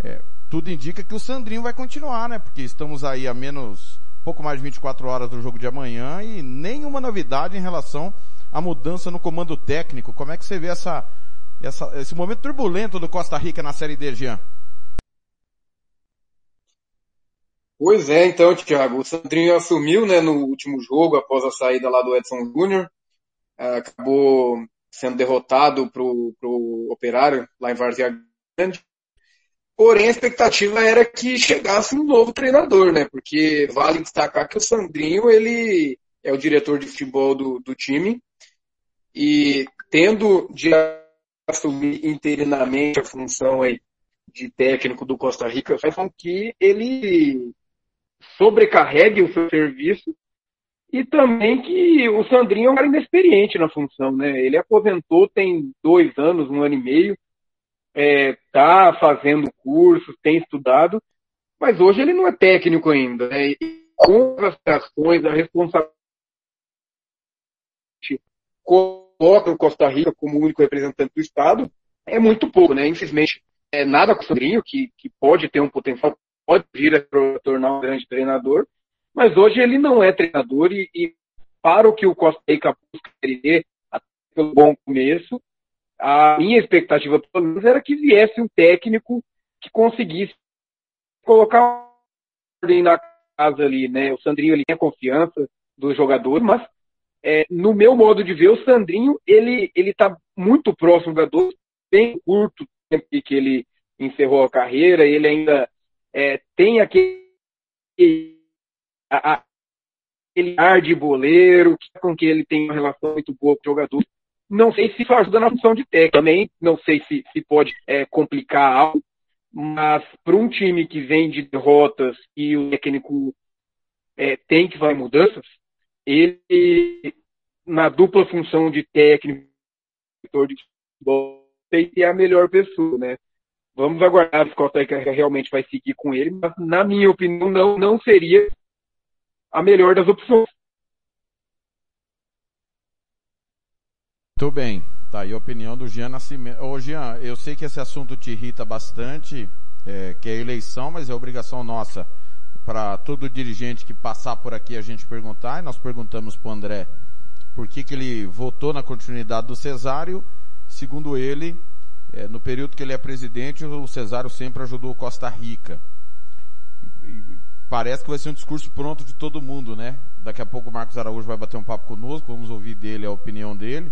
É, tudo indica que o Sandrinho vai continuar, né? Porque estamos aí a menos, pouco mais de 24 horas do jogo de amanhã e nenhuma novidade em relação à mudança no comando técnico. Como é que você vê essa, essa, esse momento turbulento do Costa Rica na Série D, Jean? Pois é, então, Thiago, o Sandrinho assumiu, né, no último jogo, após a saída lá do Edson Júnior, Ah, acabou sendo derrotado pro, pro Operário, lá em Várzea Grande. Porém, a expectativa era que chegasse um novo treinador, né, porque vale destacar que o Sandrinho, ele é o diretor de futebol do, do time, e tendo de assumir interinamente a função aí de técnico do Costa Rica faz com que ele sobrecarregue o seu serviço e também que o Sandrinho é um cara inexperiente na função, né? Ele aposentou tem dois anos, um ano e meio, é, tá fazendo cursos, tem estudado, mas hoje ele não é técnico ainda. Né? E com as ações, a responsabilidade coloca o Costa Rica como único representante do Estado, é muito pouco, né? Infelizmente, é nada com o Sandrinho, que, que pode ter um potencial, pode vir a tornar um grande treinador, mas hoje ele não é treinador e, e para o que o Costa Rica busca querer, pelo bom começo, a minha expectativa, pelo menos, era que viesse um técnico que conseguisse colocar ordem na casa ali, né? O Sandrinho ele tem a confiança dos jogadores, mas é, no meu modo de ver, o Sandrinho ele ele está muito próximo do jogador, bem curto tempo que ele encerrou a carreira, ele ainda é, tem aquele a, a, aquele ar de boleiro, com que ele tem uma relação muito boa com o jogador. Não sei se isso ajuda na função de técnico também, não sei se, se pode é, complicar algo, mas para um time que vem de derrotas e o técnico é, tem que fazer mudanças, ele, na dupla função de técnico de futebol, é a melhor pessoa, né? Vamos aguardar se Costa Rica realmente vai seguir com ele, mas na minha opinião não, não seria a melhor das opções. Muito bem. Tá aí a opinião do Jean Nascimento. Ô Jean, eu sei que esse assunto te irrita bastante, é, que é eleição, mas é obrigação nossa para todo dirigente que passar por aqui a gente perguntar, e nós perguntamos para o André por que, que ele votou na continuidade do Cesário. Segundo ele, é, no período que ele é presidente, o Cesário sempre ajudou Costa Rica. E, e parece que vai ser um discurso pronto de todo mundo, né? Daqui a pouco o Marcos Araújo vai bater um papo conosco, vamos ouvir dele a opinião dele.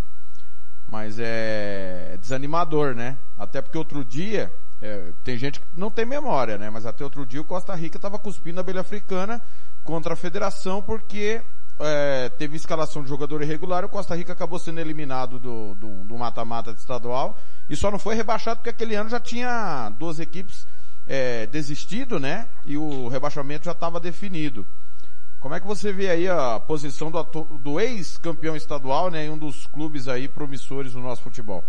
Mas é, desanimador, né? Até porque outro dia, é, tem gente que não tem memória, né? Mas até outro dia o Costa Rica estava cuspindo a abelha africana contra a federação porque é, teve escalação de jogador irregular, o Costa Rica acabou sendo eliminado do, do, do mata-mata estadual e só não foi rebaixado porque aquele ano já tinha duas equipes é, desistido, né? E o rebaixamento já estava definido. Como é que você vê aí a posição do, do ex-campeão estadual, né, em um dos clubes aí promissores do nosso futebol?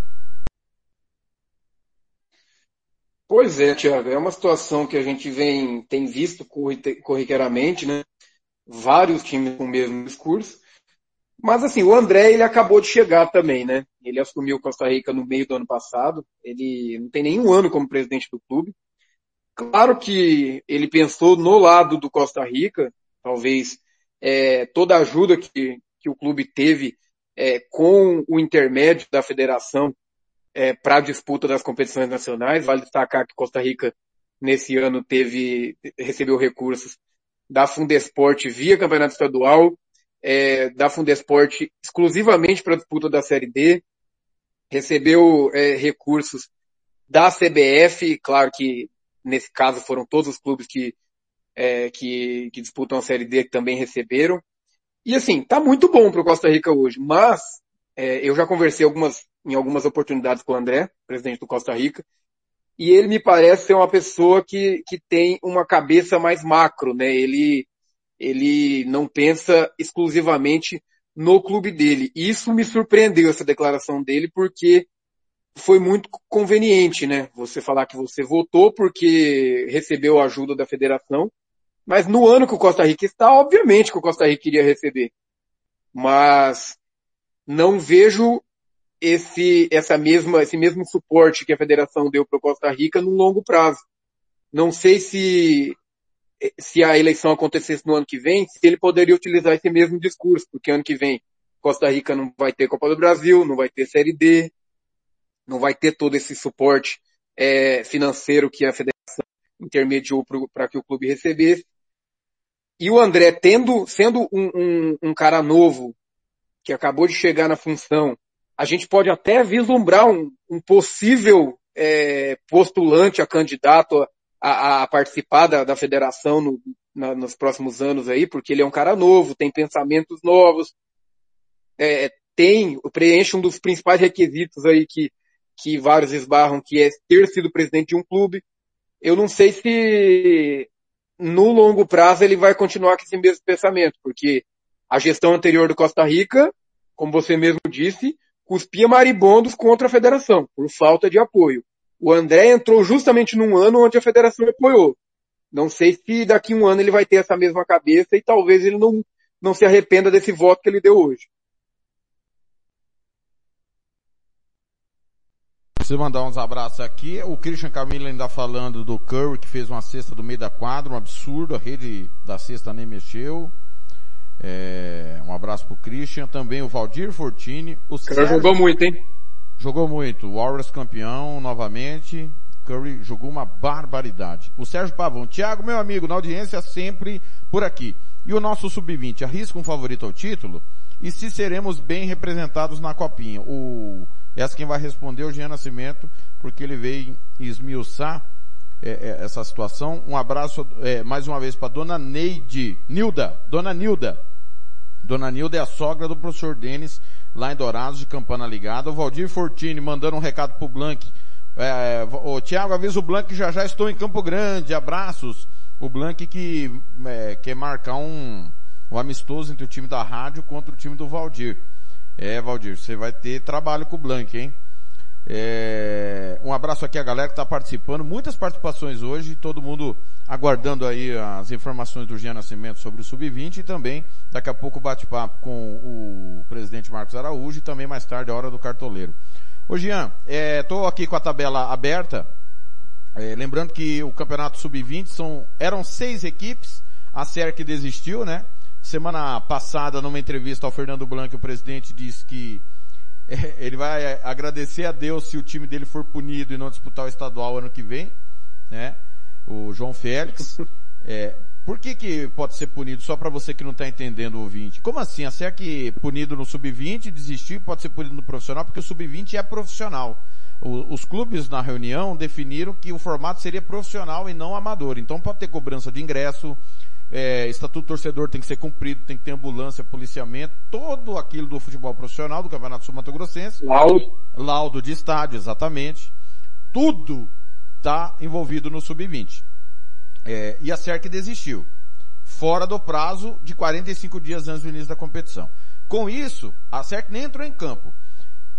Pois é, Tiago, é uma situação que a gente vem, tem visto corriqueiramente, né? Vários times com o mesmo discurso. Mas assim, o André, ele acabou de chegar também, né? Ele assumiu Costa Rica no meio do ano passado. Ele não tem nenhum ano como presidente do clube. Claro que ele pensou no lado do Costa Rica, talvez é, toda a ajuda que, que o clube teve é, com o intermédio da federação é, para a disputa das competições nacionais. Vale destacar que Costa Rica nesse ano teve recebeu recursos da Fundesport via campeonato estadual, é, da Fundesport exclusivamente para a disputa da Série D, recebeu é, recursos da CBF, claro que nesse caso foram todos os clubes que é, que, que, disputam a Série D que também receberam. E assim, tá muito bom para o Costa Rica hoje, mas é, eu já conversei algumas, em algumas oportunidades com o André, presidente do Costa Rica, e ele me parece ser uma pessoa que, que tem uma cabeça mais macro, né? Ele, ele não pensa exclusivamente no clube dele. Isso me surpreendeu, essa declaração dele, porque foi muito conveniente, né? Você falar que você votou porque recebeu a ajuda da federação, mas no ano que o Costa Rica está, obviamente que o Costa Rica iria receber. Mas não vejo esse, essa mesma, esse mesmo suporte que a federação deu para o Costa Rica no longo prazo. Não sei se, se a eleição acontecesse no ano que vem, se ele poderia utilizar esse mesmo discurso, porque ano que vem Costa Rica não vai ter Copa do Brasil, não vai ter Série D, não vai ter todo esse suporte é, financeiro que a federação intermediou para que o clube recebesse. E o André, tendo, sendo um, um, um, cara novo, que acabou de chegar na função, a gente pode até vislumbrar um, um possível é, postulante a candidato a, a participar da, da federação no, na, nos próximos anos aí, porque ele é um cara novo, tem pensamentos novos, é, tem, preenche um dos principais requisitos aí que, que vários esbarram, que é ter sido presidente de um clube. eu não sei se no longo prazo ele vai continuar com esse mesmo pensamento, porque a gestão anterior do Costa Rica, como você mesmo disse, cuspia maribondos contra a federação, por falta de apoio. O André entrou justamente num ano onde a federação apoiou. Não sei se daqui a um ano ele vai ter essa mesma cabeça e talvez ele não, não se arrependa desse voto que ele deu hoje. Preciso mandar uns abraços aqui. O Christian Camilo ainda falando do Curry que fez uma cesta do meio da quadra, um absurdo, a rede da cesta nem mexeu. É, um abraço pro Christian, também o Valdir Fortini. O Sérgio jogou muito, hein? Jogou muito. O Warriors campeão novamente. Curry jogou uma barbaridade. O Sérgio Pavão. Thiago, meu amigo, na audiência sempre por aqui. E o nosso sub-20 arrisca um favorito ao título? E se seremos bem representados na copinha? O, essa quem vai responder é o Jean Nascimento, porque ele veio esmiuçar é, é, essa situação. Um abraço é, mais uma vez para dona Neide, Nilda, dona Nilda. Dona Nilda é a sogra do professor Denis, lá em Dourados, de Campana Ligada. O Valdir Fortini mandando um recado pro Blank. É, o Tiago avisa o Blank já já estou em Campo Grande. Abraços. O Blank que é, quer marcar um, um amistoso entre o time da rádio contra o time do Valdir. É, Valdir, você vai ter trabalho com o Blank, hein? É, um abraço aqui a galera que está participando, muitas participações hoje, todo mundo aguardando aí as informações do Jean Nascimento sobre o Sub-20 e também daqui a pouco bate-papo com o presidente Marcos Araújo e também mais tarde a hora do cartoleiro. Ô Jean, estou é, aqui com a tabela aberta, é, lembrando que o campeonato Sub-20 são, eram seis equipes, a SERC desistiu, né? Semana passada, numa entrevista ao Fernando Blanco, o presidente disse que ele vai agradecer a Deus se o time dele for punido e não disputar o estadual ano que vem, né? O João Félix. É, por que que pode ser punido só para você que não está entendendo o ouvinte? Como assim? A SEC punido no sub-20, desistir, pode ser punido no profissional, porque o sub-20 é profissional. O, os clubes na reunião definiram que o formato seria profissional e não amador. Então pode ter cobrança de ingresso, é, estatuto torcedor tem que ser cumprido, tem que ter ambulância, policiamento, todo aquilo do futebol profissional, do Campeonato Sul Mato Grossense. Laudo. Laudo de estádio, exatamente. Tudo está envolvido no sub-20. É, e a SERC desistiu. Fora do prazo de 45 dias antes do início da competição. Com isso, a SERC nem entrou em campo.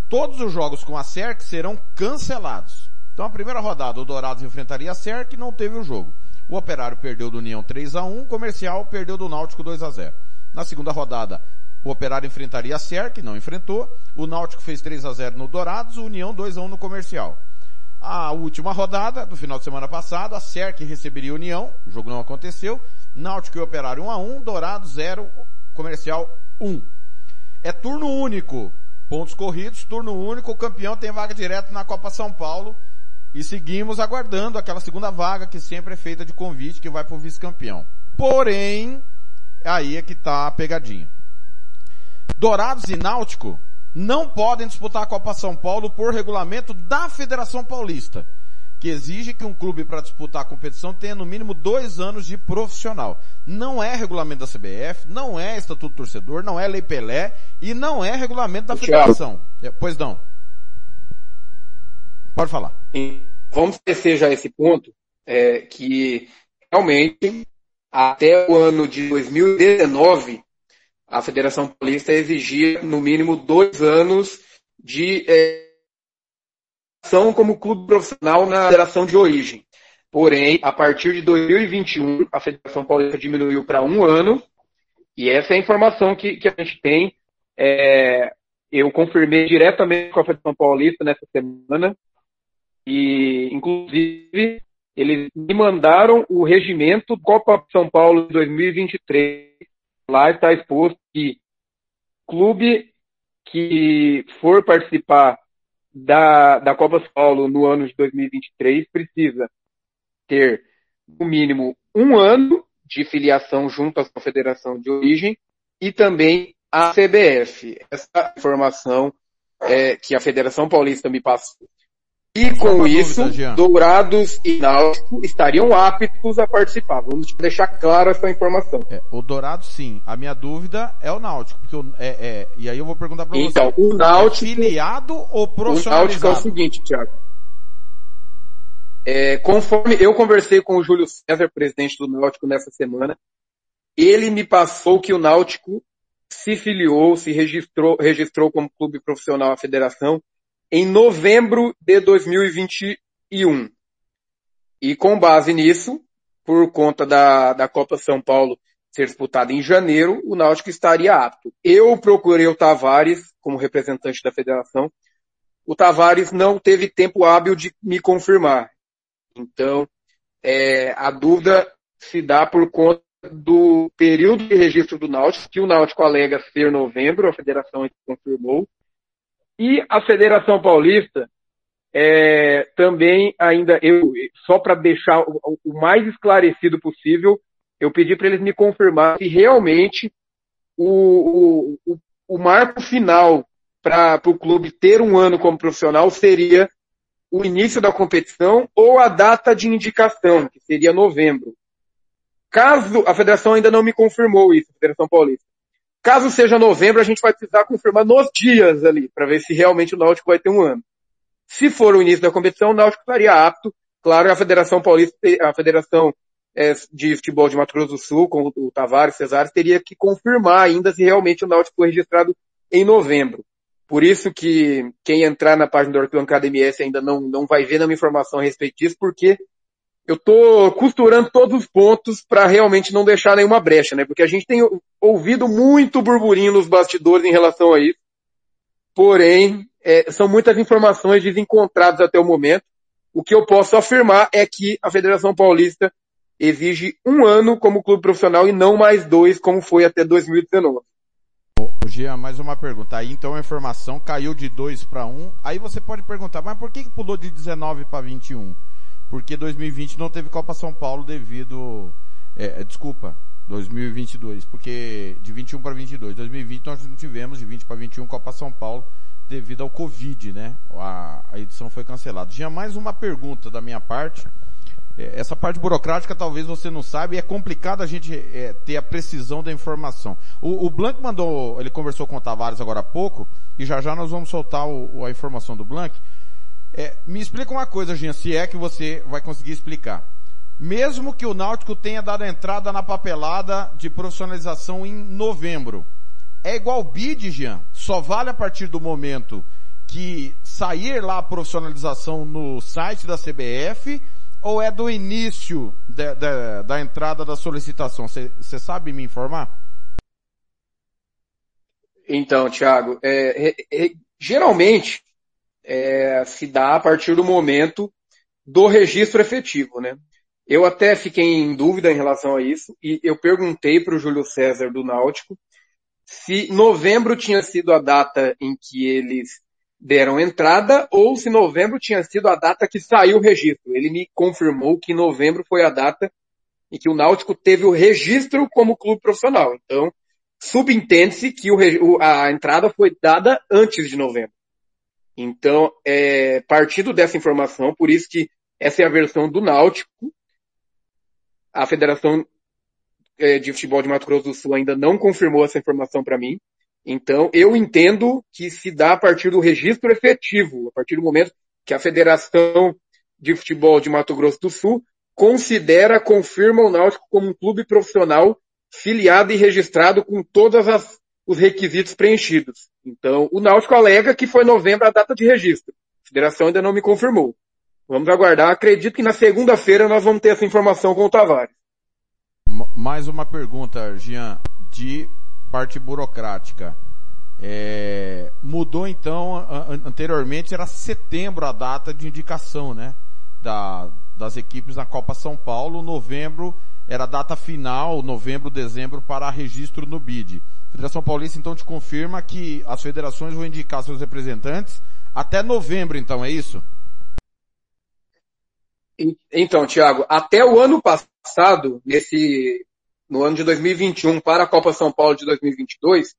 Todos os jogos com a SERC serão cancelados. Então a primeira rodada, o Dourados enfrentaria a SERC e não teve o jogo. O Operário perdeu do União 3 a 1 o Comercial perdeu do Náutico 2 a 0 Na segunda rodada, o Operário enfrentaria a SERC, não enfrentou. O Náutico fez 3 a 0 no Dourados, o União 2 a 1 no Comercial. A última rodada, do final de semana passado, a SERC receberia a União, o jogo não aconteceu. Náutico e Operário 1 a 1 Dourados 0, Comercial 1. É turno único. Pontos corridos, turno único, o campeão tem vaga direto na Copa São Paulo e seguimos aguardando aquela segunda vaga que sempre é feita de convite que vai para o vice-campeão. Porém, aí é que está a pegadinha. Dourados e Náutico não podem disputar a Copa São Paulo por regulamento da Federação Paulista, que exige que um clube para disputar a competição tenha no mínimo dois anos de profissional. Não é regulamento da CBF, não é Estatuto Torcedor, não é Lei Pelé e não é regulamento da Federação. É, pois não. Pode falar. Vamos esquecer já esse ponto, é, que realmente até o ano de 2019 a Federação Paulista exigia no mínimo dois anos de é, ação como clube profissional na federação de origem. Porém, a partir de 2021, a Federação Paulista diminuiu para um ano, e essa é a informação que, que a gente tem. É, eu confirmei diretamente com a Federação Paulista nessa semana, e, inclusive, eles me mandaram o regimento Copa São Paulo de 2023. Lá está exposto que clube que for participar da, da Copa São Paulo no ano de 2023 precisa ter, no mínimo, um ano de filiação junto à sua federação de origem e também a CBF. Essa informação é, que a Federação Paulista me passou. E com isso, dúvida, Dourados e Náutico estariam aptos a participar. Vamos deixar clara essa informação. É, o Dourado sim. A minha dúvida é o Náutico. Porque eu, é, é, e aí eu vou perguntar para então, você. Então, o Náutico... É filiado ou profissionalizado? O Náutico é o seguinte, Thiago. É, conforme eu conversei com o Júlio César, presidente do Náutico, nessa semana, ele me passou que o Náutico se filiou, se registrou, registrou como clube profissional à federação em novembro de 2021. E com base nisso, por conta da, da Copa São Paulo ser disputada em janeiro, o Náutico estaria apto. Eu procurei o Tavares como representante da federação. O Tavares não teve tempo hábil de me confirmar. Então, é, a dúvida se dá por conta do período de registro do Náutico, que o Náutico alega ser novembro, a federação confirmou. E a Federação Paulista é, também ainda, eu, só para deixar o, o, mais esclarecido possível, eu pedi para eles me confirmar se realmente o, o, o marco final para o clube ter um ano como profissional seria o início da competição ou a data de indicação, que seria novembro. Caso a federação ainda não me confirmou isso, a Federação Paulista. Caso seja novembro, a gente vai precisar confirmar nos dias ali, para ver se realmente o Náutico vai ter um ano. Se for o início da competição, o Náutico estaria apto. Claro, a Federação Paulista, a Federação é, de Futebol de Mato Grosso do Sul, com o Tavares, Cesares, teria que confirmar ainda se realmente o Náutico foi registrado em novembro. Por isso que quem entrar na página do Arquibancada MS ainda não, não vai ver nenhuma informação a respeito disso, porque eu tô costurando todos os pontos para realmente não deixar nenhuma brecha, né? Porque a gente tem ouvido muito burburinho nos bastidores em relação a isso. Porém, é, são muitas informações desencontradas até o momento. O que eu posso afirmar é que a Federação Paulista exige um ano como clube profissional e não mais dois, como foi até 2019. Ô, Gia, mais uma pergunta. Aí então a informação caiu de 2 para 1. Aí você pode perguntar, mas por que, que pulou de 19 para 21? Porque 2020 não teve Copa São Paulo devido. É desculpa, 2022. Porque de 21 para 22. 2020 nós não tivemos, de 20 para 21 Copa São Paulo devido ao Covid, né? A, a edição foi cancelada. Tinha mais uma pergunta da minha parte. É, essa parte burocrática talvez você não saiba e é complicado a gente é, ter a precisão da informação. O, o Blank mandou, ele conversou com o Tavares agora há pouco e já já nós vamos soltar o, a informação do Blank. É, me explica uma coisa, Jean, se é que você vai conseguir explicar. Mesmo que o Náutico tenha dado entrada na papelada de profissionalização em novembro, é igual bid, Jean? Só vale a partir do momento que sair lá a profissionalização no site da CBF ou é do início de, de, da entrada da solicitação? Você sabe me informar? Então, Thiago, é, é, geralmente é, se dá a partir do momento do registro efetivo, né? Eu até fiquei em dúvida em relação a isso e eu perguntei para o Júlio César do Náutico se novembro tinha sido a data em que eles deram entrada ou se novembro tinha sido a data que saiu o registro. Ele me confirmou que novembro foi a data em que o Náutico teve o registro como clube profissional. Então, subentende-se que o, a entrada foi dada antes de novembro. Então, é, partindo dessa informação, por isso que essa é a versão do Náutico, a Federação é, de Futebol de Mato Grosso do Sul ainda não confirmou essa informação para mim, então, eu entendo que se dá a partir do registro efetivo, a partir do momento que a Federação de Futebol de Mato Grosso do Sul considera, confirma o Náutico como um clube profissional filiado e registrado com todos os requisitos preenchidos. Então, o Náutico alega que foi novembro a data de registro. A Federação ainda não me confirmou. Vamos aguardar. Acredito que na segunda-feira nós vamos ter essa informação com o Tavares. Mais uma pergunta, Jean, de parte burocrática. É, mudou então, anteriormente era setembro a data de indicação, né? Da, das equipes na Copa São Paulo, novembro era a data final, novembro, dezembro, para registro no BID. A Federação Paulista então te confirma que as federações vão indicar seus representantes até novembro, então, é isso? Então, Tiago, até o ano passado, nesse no ano de 2021 para a Copa São Paulo de 2022,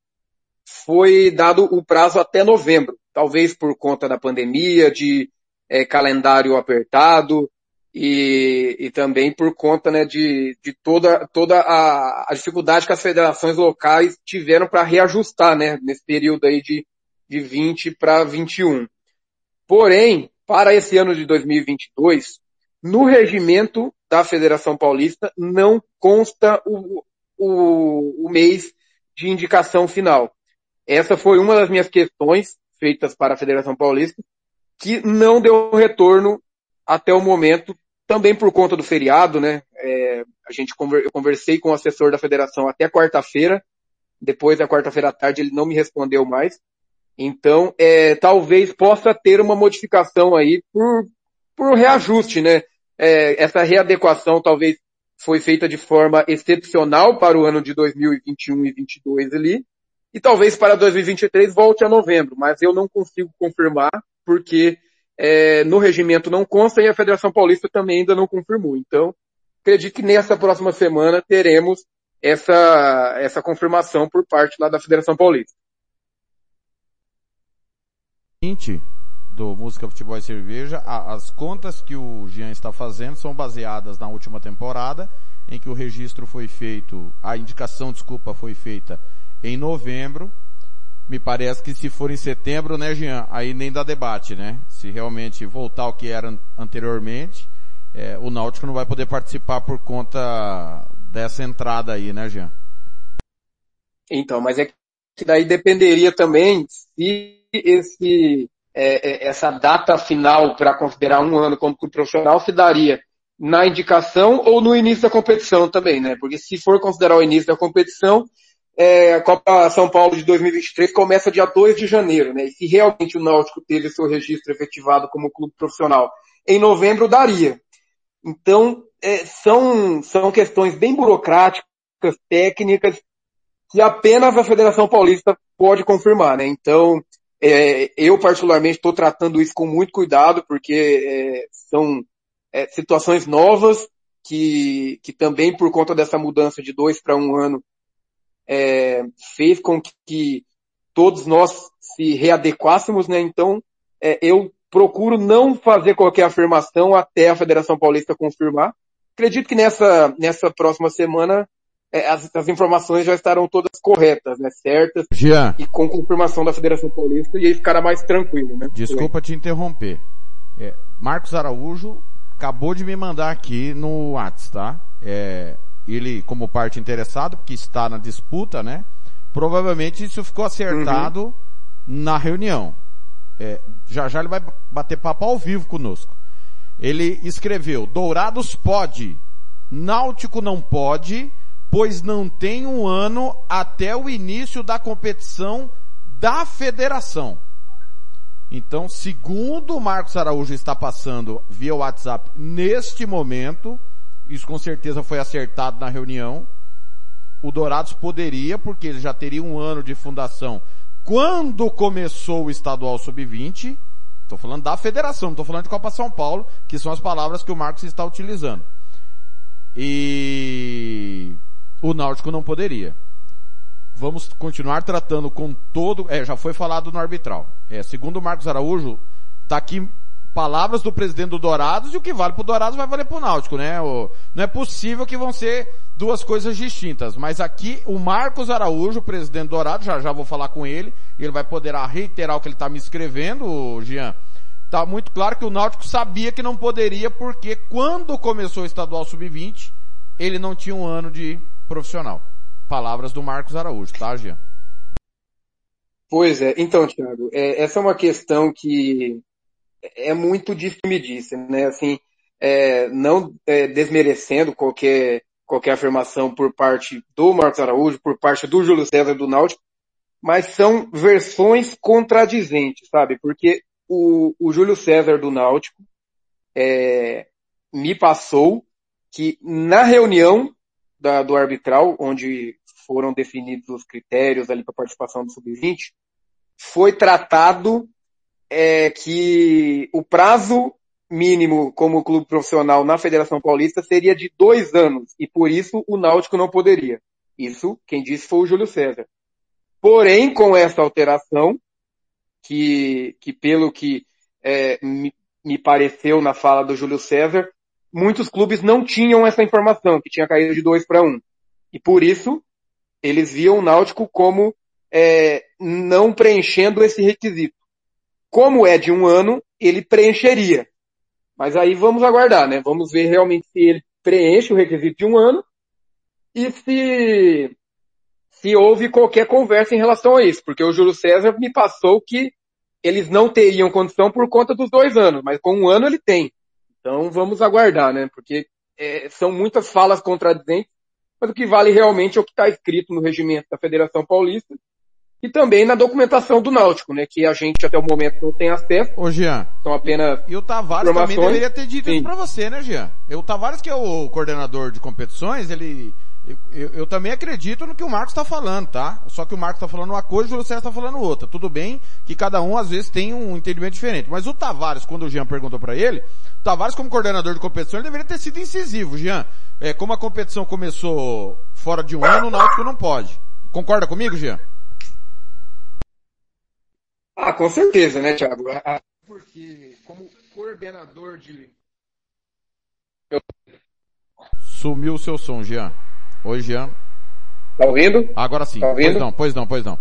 foi dado o prazo até novembro, talvez por conta da pandemia, de é, calendário apertado e, e também por conta né, de, de toda, toda a, a dificuldade que as federações locais tiveram para reajustar né, nesse período aí de, de 20 para 21. Porém, para esse ano de 2022, no regimento da Federação Paulista não consta o, o, o mês de indicação final. Essa foi uma das minhas questões feitas para a Federação Paulista, que não deu retorno até o momento, também por conta do feriado, né? É, a gente conver, eu conversei com o assessor da federação até quarta-feira, depois da quarta-feira à tarde ele não me respondeu mais. Então, é, talvez possa ter uma modificação aí por, por reajuste, né? É, essa readequação talvez foi feita de forma excepcional para o ano de 2021 e 2022 ali, e talvez para 2023 volte a novembro, mas eu não consigo confirmar porque é, no regimento não consta e a Federação Paulista também ainda não confirmou. Então, acredito que nessa próxima semana teremos essa, essa confirmação por parte lá da Federação Paulista. Do Música, Futebol e Cerveja, as contas que o Jean está fazendo são baseadas na última temporada, em que o registro foi feito, a indicação, desculpa, foi feita em novembro. Me parece que se for em setembro, né, Jean, aí nem dá debate, né? Se realmente voltar ao que era anteriormente, é, o Náutico não vai poder participar por conta dessa entrada aí, né, Jean? Então, mas é que daí dependeria também se esse, é, é essa data final para considerar um ano como profissional se daria na indicação ou no início da competição também, né? Porque se for considerar o início da competição, é, a Copa São Paulo de 2023 começa dia 2 de janeiro, né? E se realmente o Náutico teve seu registro efetivado como clube profissional em novembro, daria. Então, é, são, são questões bem burocráticas, técnicas, que apenas a Federação Paulista pode confirmar, né? Então, é, eu particularmente estou tratando isso com muito cuidado, porque é, são é, situações novas que, que também por conta dessa mudança de dois para um ano é, fez com que, que, todos nós se readequássemos, né? Então, é, eu procuro não fazer qualquer afirmação até a Federação Paulista confirmar. Acredito que nessa, nessa próxima semana as, as, informações já estarão todas corretas, né? Certas. Jean. E com confirmação da Federação Paulista e aí ficará mais tranquilo, né? Desculpa te interromper. É, Marcos Araújo acabou de me mandar aqui no WhatsApp, tá? É, ele como parte interessada, porque está na disputa, né? Provavelmente isso ficou acertado uhum. na reunião. É, já já ele vai bater papo ao vivo conosco. Ele escreveu, Dourados pode, Náutico não pode, pois não tem um ano até o início da competição da federação. Então, segundo o Marcos Araújo está passando via WhatsApp neste momento, isso com certeza foi acertado na reunião. O Dourados poderia, porque ele já teria um ano de fundação quando começou o estadual sub-20. Estou falando da federação, não estou falando de Copa São Paulo, que são as palavras que o Marcos está utilizando. E o Náutico não poderia. Vamos continuar tratando com todo. É, já foi falado no arbitral. É, segundo o Marcos Araújo, está aqui palavras do presidente do Dourados e o que vale pro Dourados vai valer pro Náutico, né? O, não é possível que vão ser duas coisas distintas. Mas aqui o Marcos Araújo, presidente do Dourados, já já vou falar com ele, ele vai poder reiterar o que ele está me escrevendo, Jean. Tá muito claro que o Náutico sabia que não poderia porque quando começou o estadual sub-20, ele não tinha um ano de profissional. Palavras do Marcos Araújo, tá, Jean? Pois é, então, Thiago, é, essa é uma questão que é muito disso que me disse, né? Assim, é, não é, desmerecendo qualquer, qualquer afirmação por parte do Marcos Araújo, por parte do Júlio César do Náutico, mas são versões contradizentes, sabe? Porque o, o Júlio César do Náutico é, me passou que na reunião da, do arbitral, onde foram definidos os critérios ali para participação do Sub-20, foi tratado é que o prazo mínimo como clube profissional na Federação Paulista seria de dois anos e por isso o Náutico não poderia. Isso quem disse foi o Júlio César. Porém, com essa alteração, que, que pelo que é, me, me pareceu na fala do Júlio César, muitos clubes não tinham essa informação, que tinha caído de dois para um. E por isso, eles viam o Náutico como é, não preenchendo esse requisito. Como é de um ano, ele preencheria. Mas aí vamos aguardar, né? Vamos ver realmente se ele preenche o requisito de um ano e se, se houve qualquer conversa em relação a isso, porque o Júlio César me passou que eles não teriam condição por conta dos dois anos, mas com um ano ele tem. Então vamos aguardar, né? Porque é, são muitas falas contradizentes, mas o que vale realmente é o que está escrito no regimento da Federação Paulista e também na documentação do Náutico, né? Que a gente até o momento não tem acesso. Ô, Jean. São apenas. E o Tavares também deveria ter dito Sim. isso pra você, né, Jean? O Tavares, que é o coordenador de competições, ele. Eu, eu, eu também acredito no que o Marcos está falando, tá? Só que o Marcos está falando uma coisa e o Júlio César está falando outra. Tudo bem que cada um às vezes tem um entendimento diferente. Mas o Tavares, quando o Jean perguntou para ele, o Tavares como coordenador de competição, ele deveria ter sido incisivo, Jean. É, como a competição começou fora de um ano, o Náutico não pode. Concorda comigo, Jean? Ah, com certeza, né, Thiago? Porque como coordenador de. Sumiu o seu som, Jean. Oi, Jean. Tá ouvindo? Agora sim. Tá ouvindo? Pois não, pois não, pois não.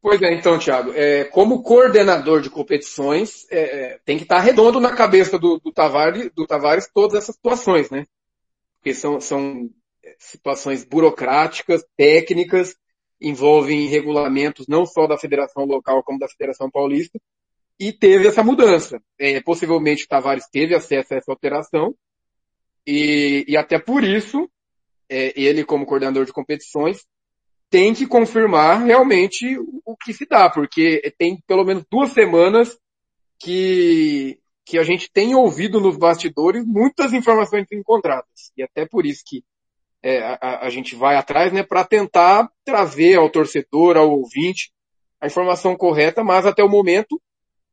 Pois é, então, Thiago, é, como coordenador de competições, é, é tem que estar redondo na cabeça do, do, Tavares, do Tavares todas essas situações, né? Porque são, são situações burocráticas, técnicas, envolvem regulamentos não só da federação local como da federação paulista, e teve essa mudança. É, possivelmente o Tavares teve acesso a essa alteração, e, e até por isso, é, ele como coordenador de competições, tem que confirmar realmente o, o que se dá, porque tem pelo menos duas semanas que, que a gente tem ouvido nos bastidores muitas informações encontradas. E até por isso que é, a, a, gente vai atrás, né, para tentar trazer ao torcedor, ao ouvinte, a informação correta, mas até o momento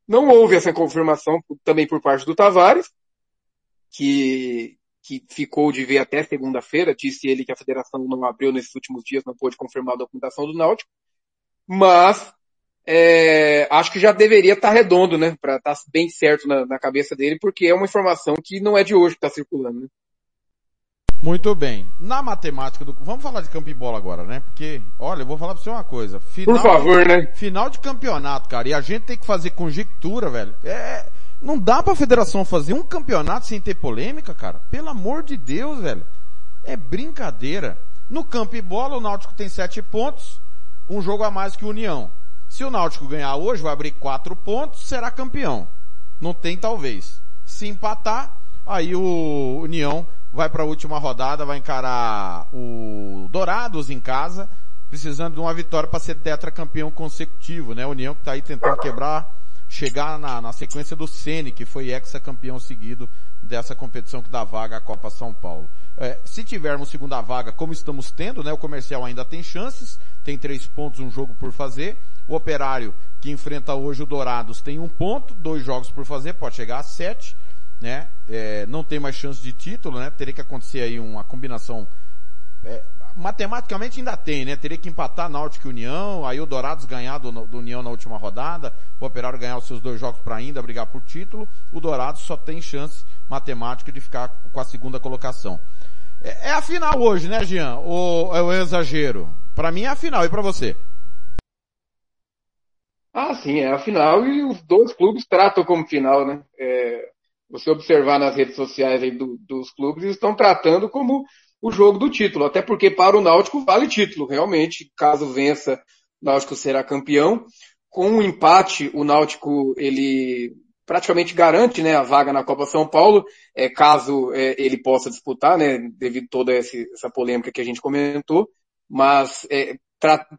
não houve essa confirmação também por parte do Tavares, que, que ficou de ver até segunda-feira, disse ele que a federação não abriu nesses últimos dias, não pôde confirmar a documentação do Náutico, mas é, acho que já deveria estar tá redondo, né, para estar tá bem certo na, na, cabeça dele, porque é uma informação que não é de hoje que está circulando. Né? Muito bem. Na matemática do. Vamos falar de campo e bola agora, né? Porque, olha, eu vou falar pra você uma coisa. Final Por favor, né? Final de campeonato, cara. E a gente tem que fazer conjectura, velho. É. Não dá pra federação fazer um campeonato sem ter polêmica, cara. Pelo amor de Deus, velho. É brincadeira. No campo e bola, o Náutico tem sete pontos, um jogo a mais que o União. Se o Náutico ganhar hoje, vai abrir quatro pontos, será campeão. Não tem talvez. Se empatar, aí o União vai para a última rodada, vai encarar o Dourados em casa, precisando de uma vitória para ser tetracampeão consecutivo, né? A União que está aí tentando quebrar, chegar na, na sequência do Ceni, que foi ex-campeão seguido dessa competição que dá vaga à Copa São Paulo. É, se tivermos segunda vaga, como estamos tendo, né? O comercial ainda tem chances, tem três pontos, um jogo por fazer. O operário que enfrenta hoje o Dourados tem um ponto, dois jogos por fazer, pode chegar a sete né? É, não tem mais chance de título, né? Teria que acontecer aí uma combinação. É, matematicamente ainda tem, né? Teria que empatar Náutico e União, aí o Dourados ganhar do, do União na última rodada, o Operário ganhar os seus dois jogos para ainda brigar por título, o Dourados só tem chance matemática de ficar com a segunda colocação. É, é a final hoje, né, Jean? Ou é o exagero? Para mim é a final, e para você? Ah, sim, é a final e os dois clubes tratam como final, né? É, você observar nas redes sociais do, dos clubes, estão tratando como o jogo do título. Até porque para o Náutico vale título, realmente. Caso vença, o Náutico será campeão. Com um empate, o Náutico, ele praticamente garante né, a vaga na Copa São Paulo, é, caso é, ele possa disputar, né, devido a toda essa polêmica que a gente comentou. Mas é,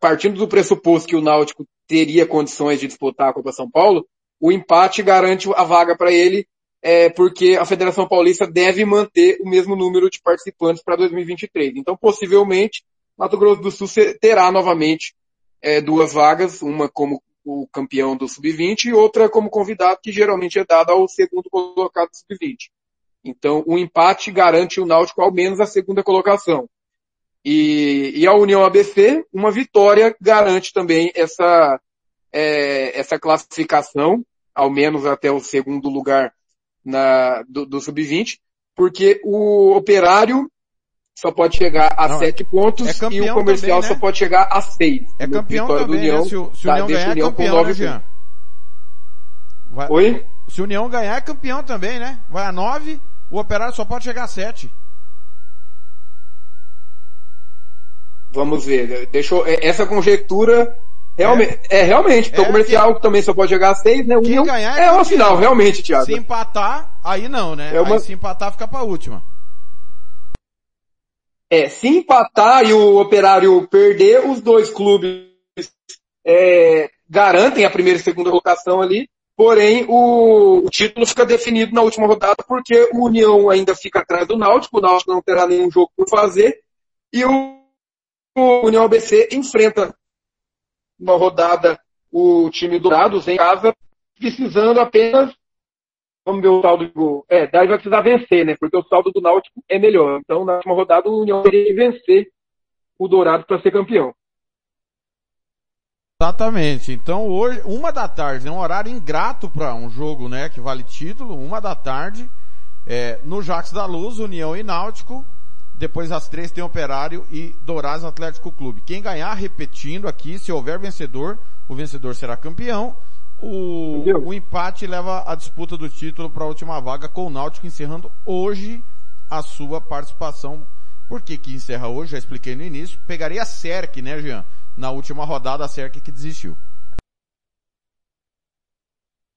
partindo do pressuposto que o Náutico teria condições de disputar a Copa São Paulo, o empate garante a vaga para ele é, porque a Federação Paulista deve manter o mesmo número de participantes para 2023. Então, possivelmente, Mato Grosso do Sul terá novamente é, duas vagas, uma como o campeão do Sub-20 e outra como convidado, que geralmente é dada ao segundo colocado do Sub-20. Então, o empate garante o Náutico ao menos a segunda colocação. E, e a União ABC, uma vitória garante também essa, é, essa classificação, ao menos até o segundo lugar na, do, do sub-20, porque o operário só pode chegar a Não, sete pontos é e o comercial também, né? só pode chegar a seis. É campeão também, do União, né? Se o, se o União ganhar, é campeão, né, Jean? Vai, Oi? Se o União ganhar é campeão também, né? Vai a nove, o Operário só pode chegar a sete. Vamos ver. Deixou essa conjectura realmente é, é realmente, porque é, o comercial que... também só pode a seis, né? União ganhar é, é uma final, realmente, Thiago. Se empatar, aí não, né? É uma... Aí se empatar fica para última. É, se empatar e o Operário perder, os dois clubes é, garantem a primeira e segunda colocação ali, porém o, o, título fica definido na última rodada porque o União ainda fica atrás do Náutico, o Náutico não terá nenhum jogo por fazer, e o, o União ABC enfrenta uma rodada o time do Dourados em casa, precisando apenas Vamos ver o saldo do. É, daí vai precisar vencer, né? Porque o saldo do Náutico é melhor. Então, na última rodada, o União teria que vencer o Dourado para ser campeão. Exatamente. Então, hoje, uma da tarde, é um horário ingrato para um jogo, né? Que vale título. Uma da tarde, é, no Jax da Luz, União e Náutico. Depois, às três, tem Operário e Dourados Atlético Clube. Quem ganhar, repetindo aqui, se houver vencedor, o vencedor será campeão o, o empate leva a disputa do título para a última vaga com o Náutico encerrando hoje a sua participação. Por que que encerra hoje? Já expliquei no início. Pegaria a Serk, né, Jean? Na última rodada, a Serk que desistiu.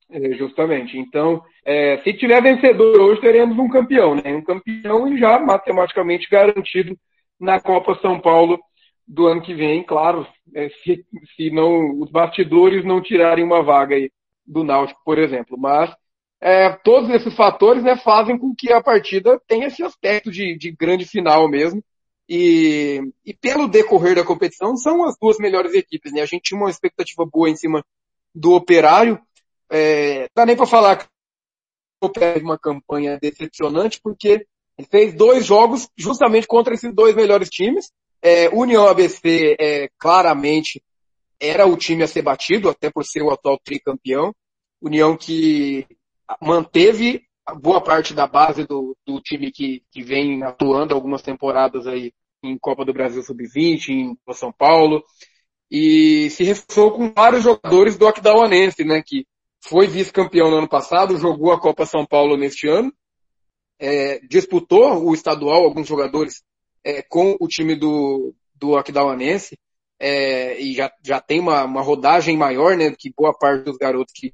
É, justamente. Então, é, se tiver vencedor hoje, teremos um campeão, né? Um campeão e já matematicamente garantido na Copa São Paulo do ano que vem, claro, é, se, se não os bastidores não tirarem uma vaga aí do Náutico, por exemplo. Mas é, todos esses fatores né, fazem com que a partida tenha esse aspecto de, de grande final mesmo. E, e, pelo decorrer da competição, são as duas melhores equipes. Né? A gente tinha uma expectativa boa em cima do Operário. É, dá nem para falar que o uma campanha decepcionante, porque ele fez dois jogos justamente contra esses dois melhores times. É, União ABC é, claramente era o time a ser batido, até por ser o atual tricampeão. União que manteve boa parte da base do, do time que, que vem atuando algumas temporadas aí em Copa do Brasil Sub-20, em São Paulo, e se reforçou com vários jogadores do Aquidauanense, né, que foi vice-campeão no ano passado, jogou a Copa São Paulo neste ano, é, disputou o estadual, alguns jogadores é, com o time do, do Aquidauanense, é, e já, já tem uma, uma rodagem maior, né, que boa parte dos garotos que,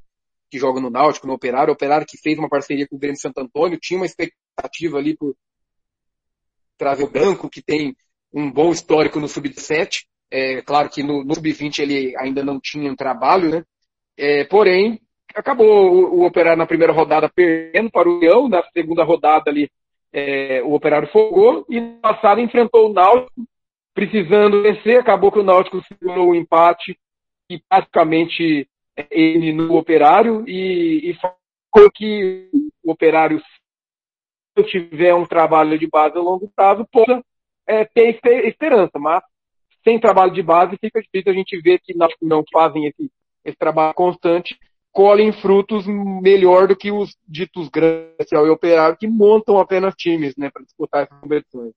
que jogam no Náutico, no Operário, Operário que fez uma parceria com o Grêmio Santo Antônio, tinha uma expectativa ali por trazer Branco, que tem um bom histórico no Sub-17, é, claro que no, no Sub-20 ele ainda não tinha um trabalho, né, é, porém, acabou o, o Operário na primeira rodada perdendo para o Leão, na segunda rodada ali é, o Operário fogou e no passado enfrentou o Náutico, precisando vencer, acabou que o Náutico segurou o empate e praticamente é, eliminou o Operário e, e foi que o Operário, se tiver um trabalho de base a longo prazo, possa é, ter esperança, mas sem trabalho de base fica difícil a gente ver que não fazem esse, esse trabalho constante colhem frutos melhor do que os ditos grandes e operário que montam apenas times, né, para disputar essas competições.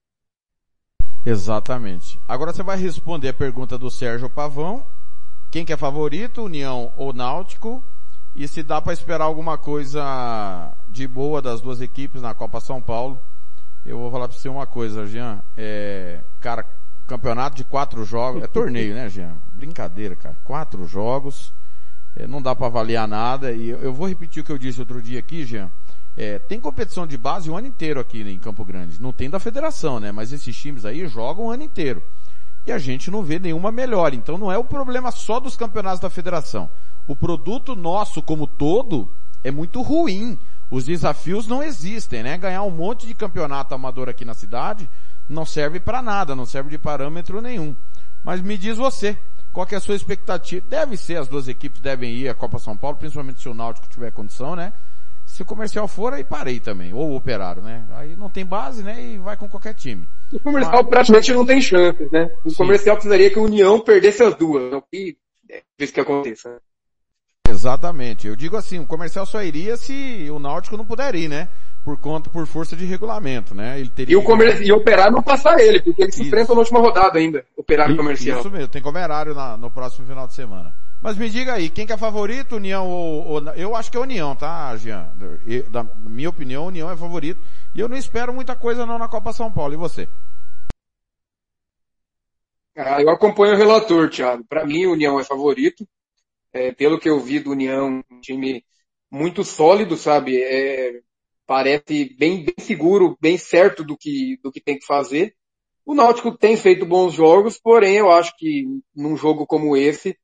Exatamente. Agora você vai responder a pergunta do Sérgio Pavão. Quem que é favorito, União ou Náutico? E se dá para esperar alguma coisa de boa das duas equipes na Copa São Paulo? Eu vou falar para você uma coisa, Jean. É, cara, campeonato de quatro jogos, é torneio, né, Jean? Brincadeira, cara. Quatro jogos é, não dá para avaliar nada. E eu, vou repetir o que eu disse outro dia aqui, Jean. É, tem competição de base o ano inteiro aqui em Campo Grande. Não tem da federação, né? Mas esses times aí jogam o ano inteiro. E a gente não vê nenhuma melhora. Então não é o problema só dos campeonatos da federação. O produto nosso como todo é muito ruim. Os desafios não existem, né? Ganhar um monte de campeonato amador aqui na cidade não serve para nada, não serve de parâmetro nenhum. Mas me diz você, qual é a sua expectativa? Deve ser, as duas equipes devem ir à Copa São Paulo, principalmente se o Náutico tiver condição, né? Se o comercial for, aí parei também. Ou o operário, né? Aí não tem base, né? E vai com qualquer time. O comercial Mas... praticamente não tem chances, né? O Sim. comercial precisaria que a União perdesse as duas. É o que é isso que aconteça. Exatamente. Eu digo assim, o comercial só iria se o Náutico não puder ir, né? por conta, por força de regulamento, né? Ele teria... E o comer... e operar não passar ele, porque eles se enfrentam na última rodada ainda, operário isso, comercial. Isso mesmo, tem comerário na, no próximo final de semana. Mas me diga aí, quem que é favorito, União ou, ou eu acho que é União, tá, Jean? E, da minha opinião, União é favorito. E eu não espero muita coisa não na Copa São Paulo. E você? Ah, eu acompanho o relator, Thiago. Para mim, União é favorito. É, pelo que eu vi do União, um time muito sólido, sabe? É, parece bem, bem seguro, bem certo do que, do que tem que fazer. O Náutico tem feito bons jogos, porém eu acho que num jogo como esse,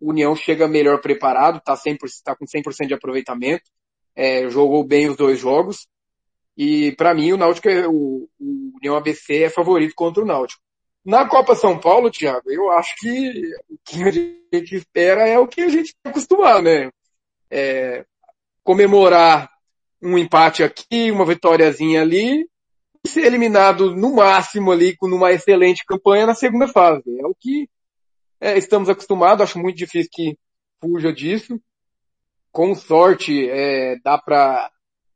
o União chega melhor preparado, está tá com 100% de aproveitamento, é, jogou bem os dois jogos. E para mim o Náutico é, o, o União ABC é favorito contra o Náutico. Na Copa São Paulo, Thiago, eu acho que o que a gente espera é o que a gente está acostumado, né? É, comemorar um empate aqui, uma vitóriazinha ali, e ser eliminado no máximo ali, com uma excelente campanha na segunda fase. É o que é, estamos acostumados, acho muito difícil que fuja disso. Com sorte, é, dá para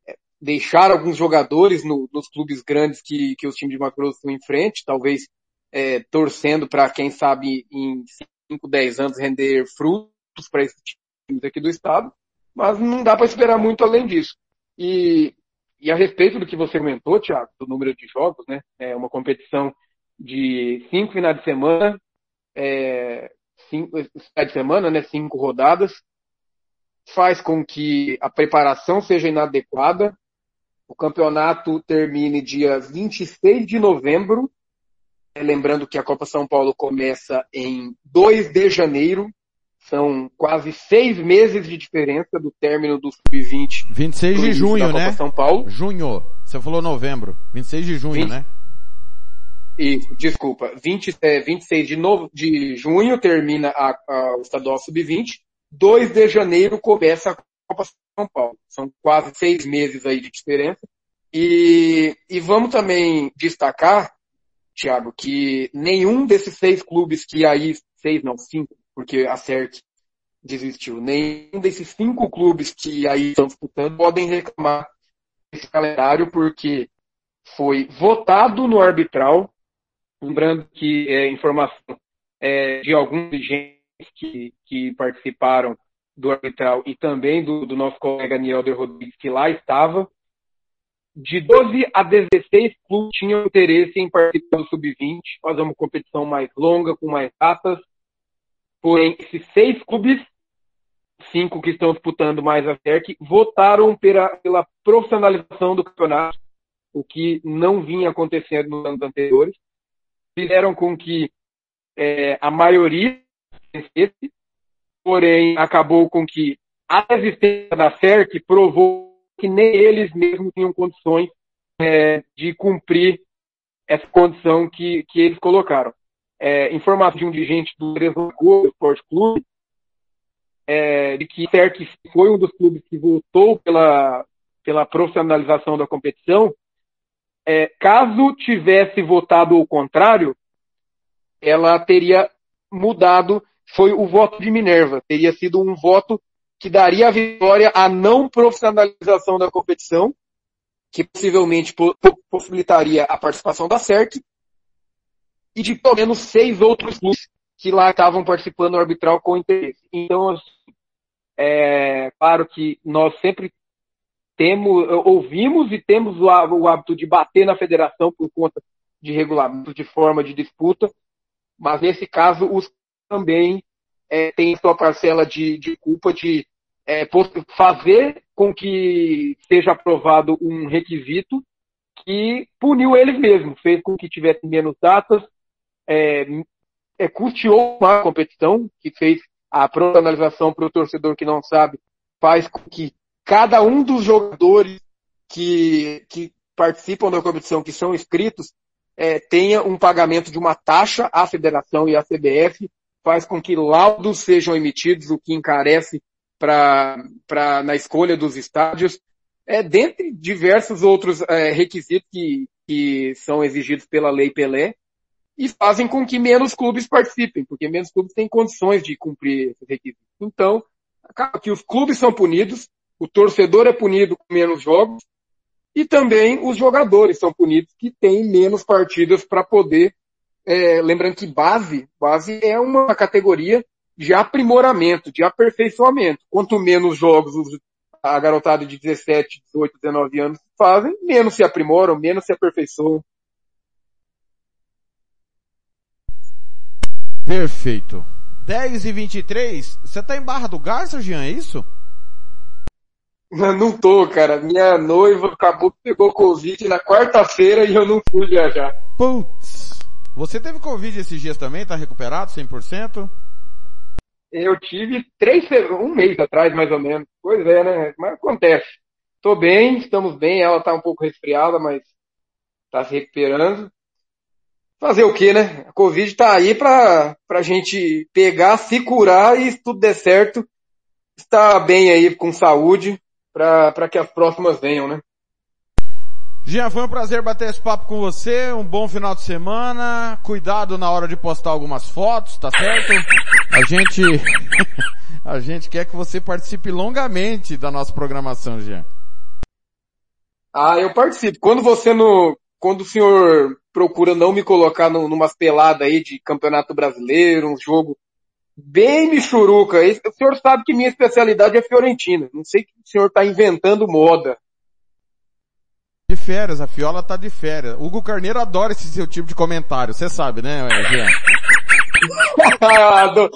é, deixar alguns jogadores no, nos clubes grandes que, que os times de Mato estão em frente, talvez é, torcendo para, quem sabe, em 5, 10 anos render frutos para esses times aqui do estado, mas não dá para esperar muito além disso. E, e a respeito do que você comentou, Thiago, do número de jogos, né? É uma competição de cinco finais de semana, é, cinco finais de semana, né? Cinco rodadas, faz com que a preparação seja inadequada. O campeonato termine dia 26 de novembro. É, lembrando que a Copa São Paulo começa em 2 de janeiro são quase seis meses de diferença do término do Sub-20. 26 de junho, né? São Paulo. Junho. Você falou novembro. 26 de junho, 20... né? Isso, desculpa. 20, é, 26 de, novo, de junho termina a, a, o estadual Sub-20. 2 de janeiro começa a Copa São Paulo. São quase seis meses aí de diferença. E, e vamos também destacar, Thiago, que nenhum desses seis clubes que aí, seis não, cinco, porque a CERC desistiu. Nenhum desses cinco clubes que aí estão disputando podem reclamar desse calendário, porque foi votado no arbitral, lembrando que é informação é, de alguns dirigentes que, que participaram do arbitral e também do, do nosso colega Nielder Rodrigues, que lá estava, de 12 a 16 clubes tinham interesse em participar do Sub-20, fazer uma competição mais longa, com mais datas, Porém, esses seis clubes, cinco que estão disputando mais a SERC, votaram pela, pela profissionalização do campeonato, o que não vinha acontecendo nos anos anteriores. Fizeram com que é, a maioria vencesse, porém acabou com que a existência da SERC provou que nem eles mesmos tinham condições é, de cumprir essa condição que, que eles colocaram. É, informação de um dirigente do Lagoa Esporte Clube, é, de que CERC foi um dos clubes que votou pela, pela profissionalização da competição, é, caso tivesse votado o contrário, ela teria mudado, foi o voto de Minerva, teria sido um voto que daria a vitória à não profissionalização da competição, que possivelmente possibilitaria a participação da CERC, e de pelo menos seis outros clubes que lá estavam participando do arbitral com interesse. Então, assim, é claro que nós sempre temos, ouvimos e temos o, o hábito de bater na federação por conta de regulamento, de forma de disputa, mas nesse caso os também é, têm sua parcela de, de culpa de é, fazer com que seja aprovado um requisito que puniu eles mesmos, fez com que tivesse menos datas, é, é, custeou uma competição, que fez a profissionalização para o torcedor que não sabe, faz com que cada um dos jogadores que, que participam da competição, que são inscritos, é, tenha um pagamento de uma taxa à federação e à CBF, faz com que laudos sejam emitidos, o que encarece pra, na escolha dos estádios, é, dentre diversos outros é, requisitos que, que são exigidos pela Lei Pelé, e fazem com que menos clubes participem, porque menos clubes têm condições de cumprir esses requisitos. Então, acaba que os clubes são punidos, o torcedor é punido com menos jogos, e também os jogadores são punidos que têm menos partidas para poder. É, lembrando que base, base é uma categoria de aprimoramento, de aperfeiçoamento. Quanto menos jogos a garotada de 17, 18, 19 anos fazem, menos se aprimoram, menos se aperfeiçoam. Perfeito. 10 e 23, você tá em Barra do Garça, Jean, é isso? Não tô, cara. Minha noiva acabou que pegou Covid na quarta-feira e eu não fui viajar. Putz. Você teve Covid esses dias também? Tá recuperado 100%? Eu tive três, um mês atrás, mais ou menos. Pois é, né? Mas acontece. Tô bem, estamos bem. Ela tá um pouco resfriada, mas tá se recuperando. Fazer o que, né? A Covid tá aí pra, pra gente pegar, se curar e se tudo der certo, estar bem aí com saúde para que as próximas venham, né? Jean, foi um prazer bater esse papo com você, um bom final de semana, cuidado na hora de postar algumas fotos, tá certo? A gente, a gente quer que você participe longamente da nossa programação, Jean. Ah, eu participo. Quando você no, quando o senhor procura não me colocar no, numas aí de campeonato brasileiro, um jogo bem michuruca, o senhor sabe que minha especialidade é Fiorentina. Não sei que o senhor está inventando moda. De férias, a Fiola tá de férias. Hugo Carneiro adora esse seu tipo de comentário, você sabe, né, Jean?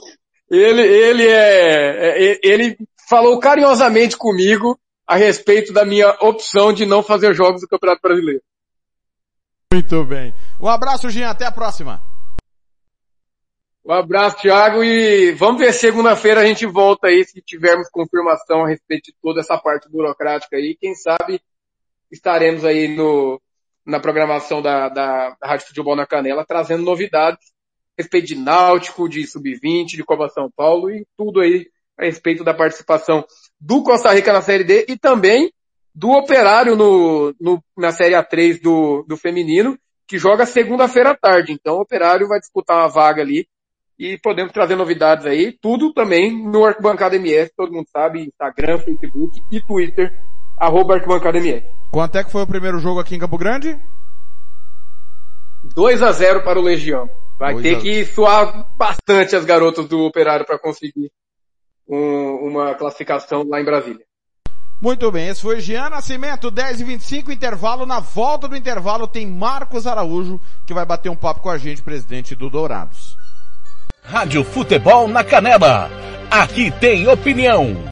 ele, ele é, é, ele falou carinhosamente comigo a respeito da minha opção de não fazer jogos do Campeonato Brasileiro. Muito bem. Um abraço, Jean, até a próxima. Um abraço, Thiago, e vamos ver segunda-feira a gente volta aí se tivermos confirmação a respeito de toda essa parte burocrática aí. Quem sabe estaremos aí no, na programação da, da, Rádio Futebol na Canela, trazendo novidades a respeito de Náutico, de Sub-20, de Copa São Paulo e tudo aí a respeito da participação do Costa Rica na Série D e também do Operário no, no na Série A3 do, do feminino, que joga segunda-feira à tarde. Então o Operário vai disputar uma vaga ali e podemos trazer novidades aí, tudo também no Arquibancada MS, todo mundo sabe, Instagram, Facebook e Twitter, arroba Arquibancada MS. Quanto é que foi o primeiro jogo aqui em Campo Grande? 2 a 0 para o Legião. Vai ter que suar bastante as garotas do Operário para conseguir um, uma classificação lá em Brasília. Muito bem, esse foi Jean Nascimento, 10 e 25 intervalo. Na volta do intervalo tem Marcos Araújo, que vai bater um papo com a gente, presidente do Dourados. Rádio Futebol na Canela. Aqui tem opinião.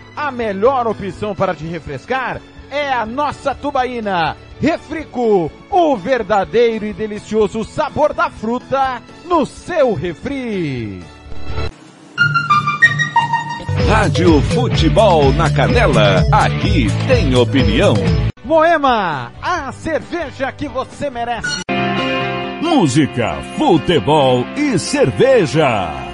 A melhor opção para te refrescar é a nossa tubaína. Refrico, o verdadeiro e delicioso sabor da fruta no seu refri. Rádio Futebol na Canela, aqui tem opinião. Moema, a cerveja que você merece. Música, futebol e cerveja.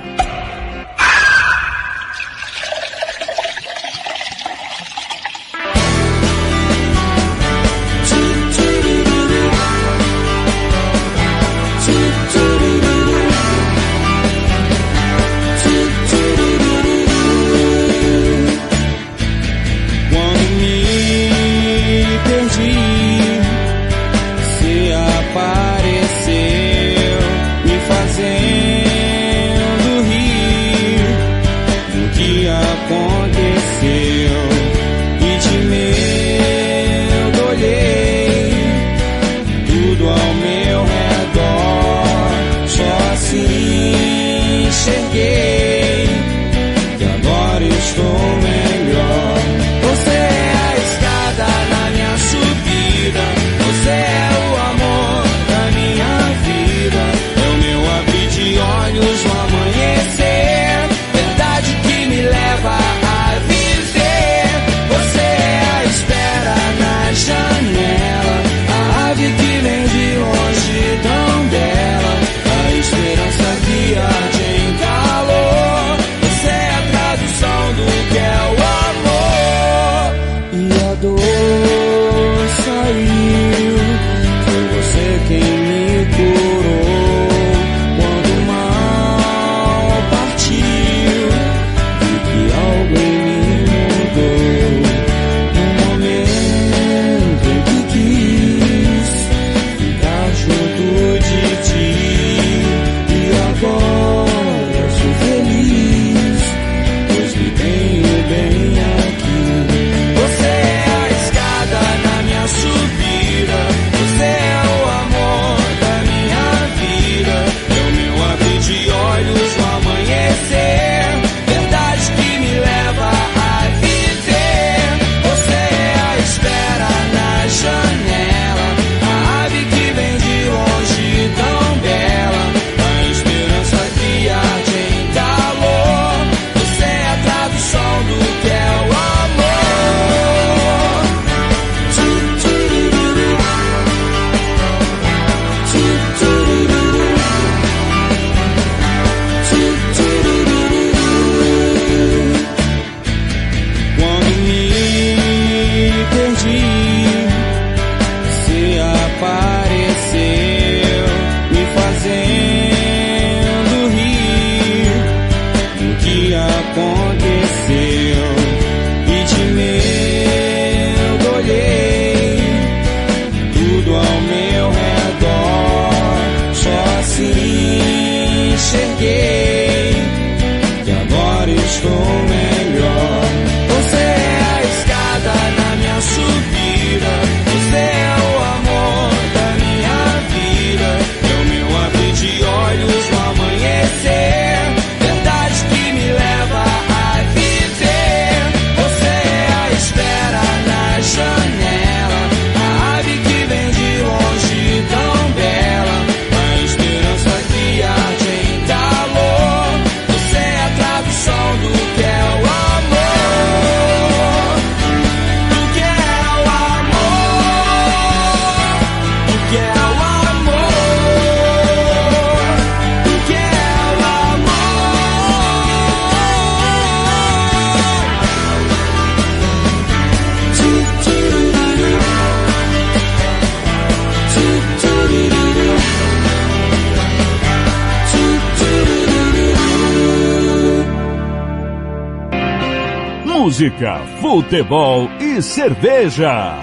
futebol e cerveja.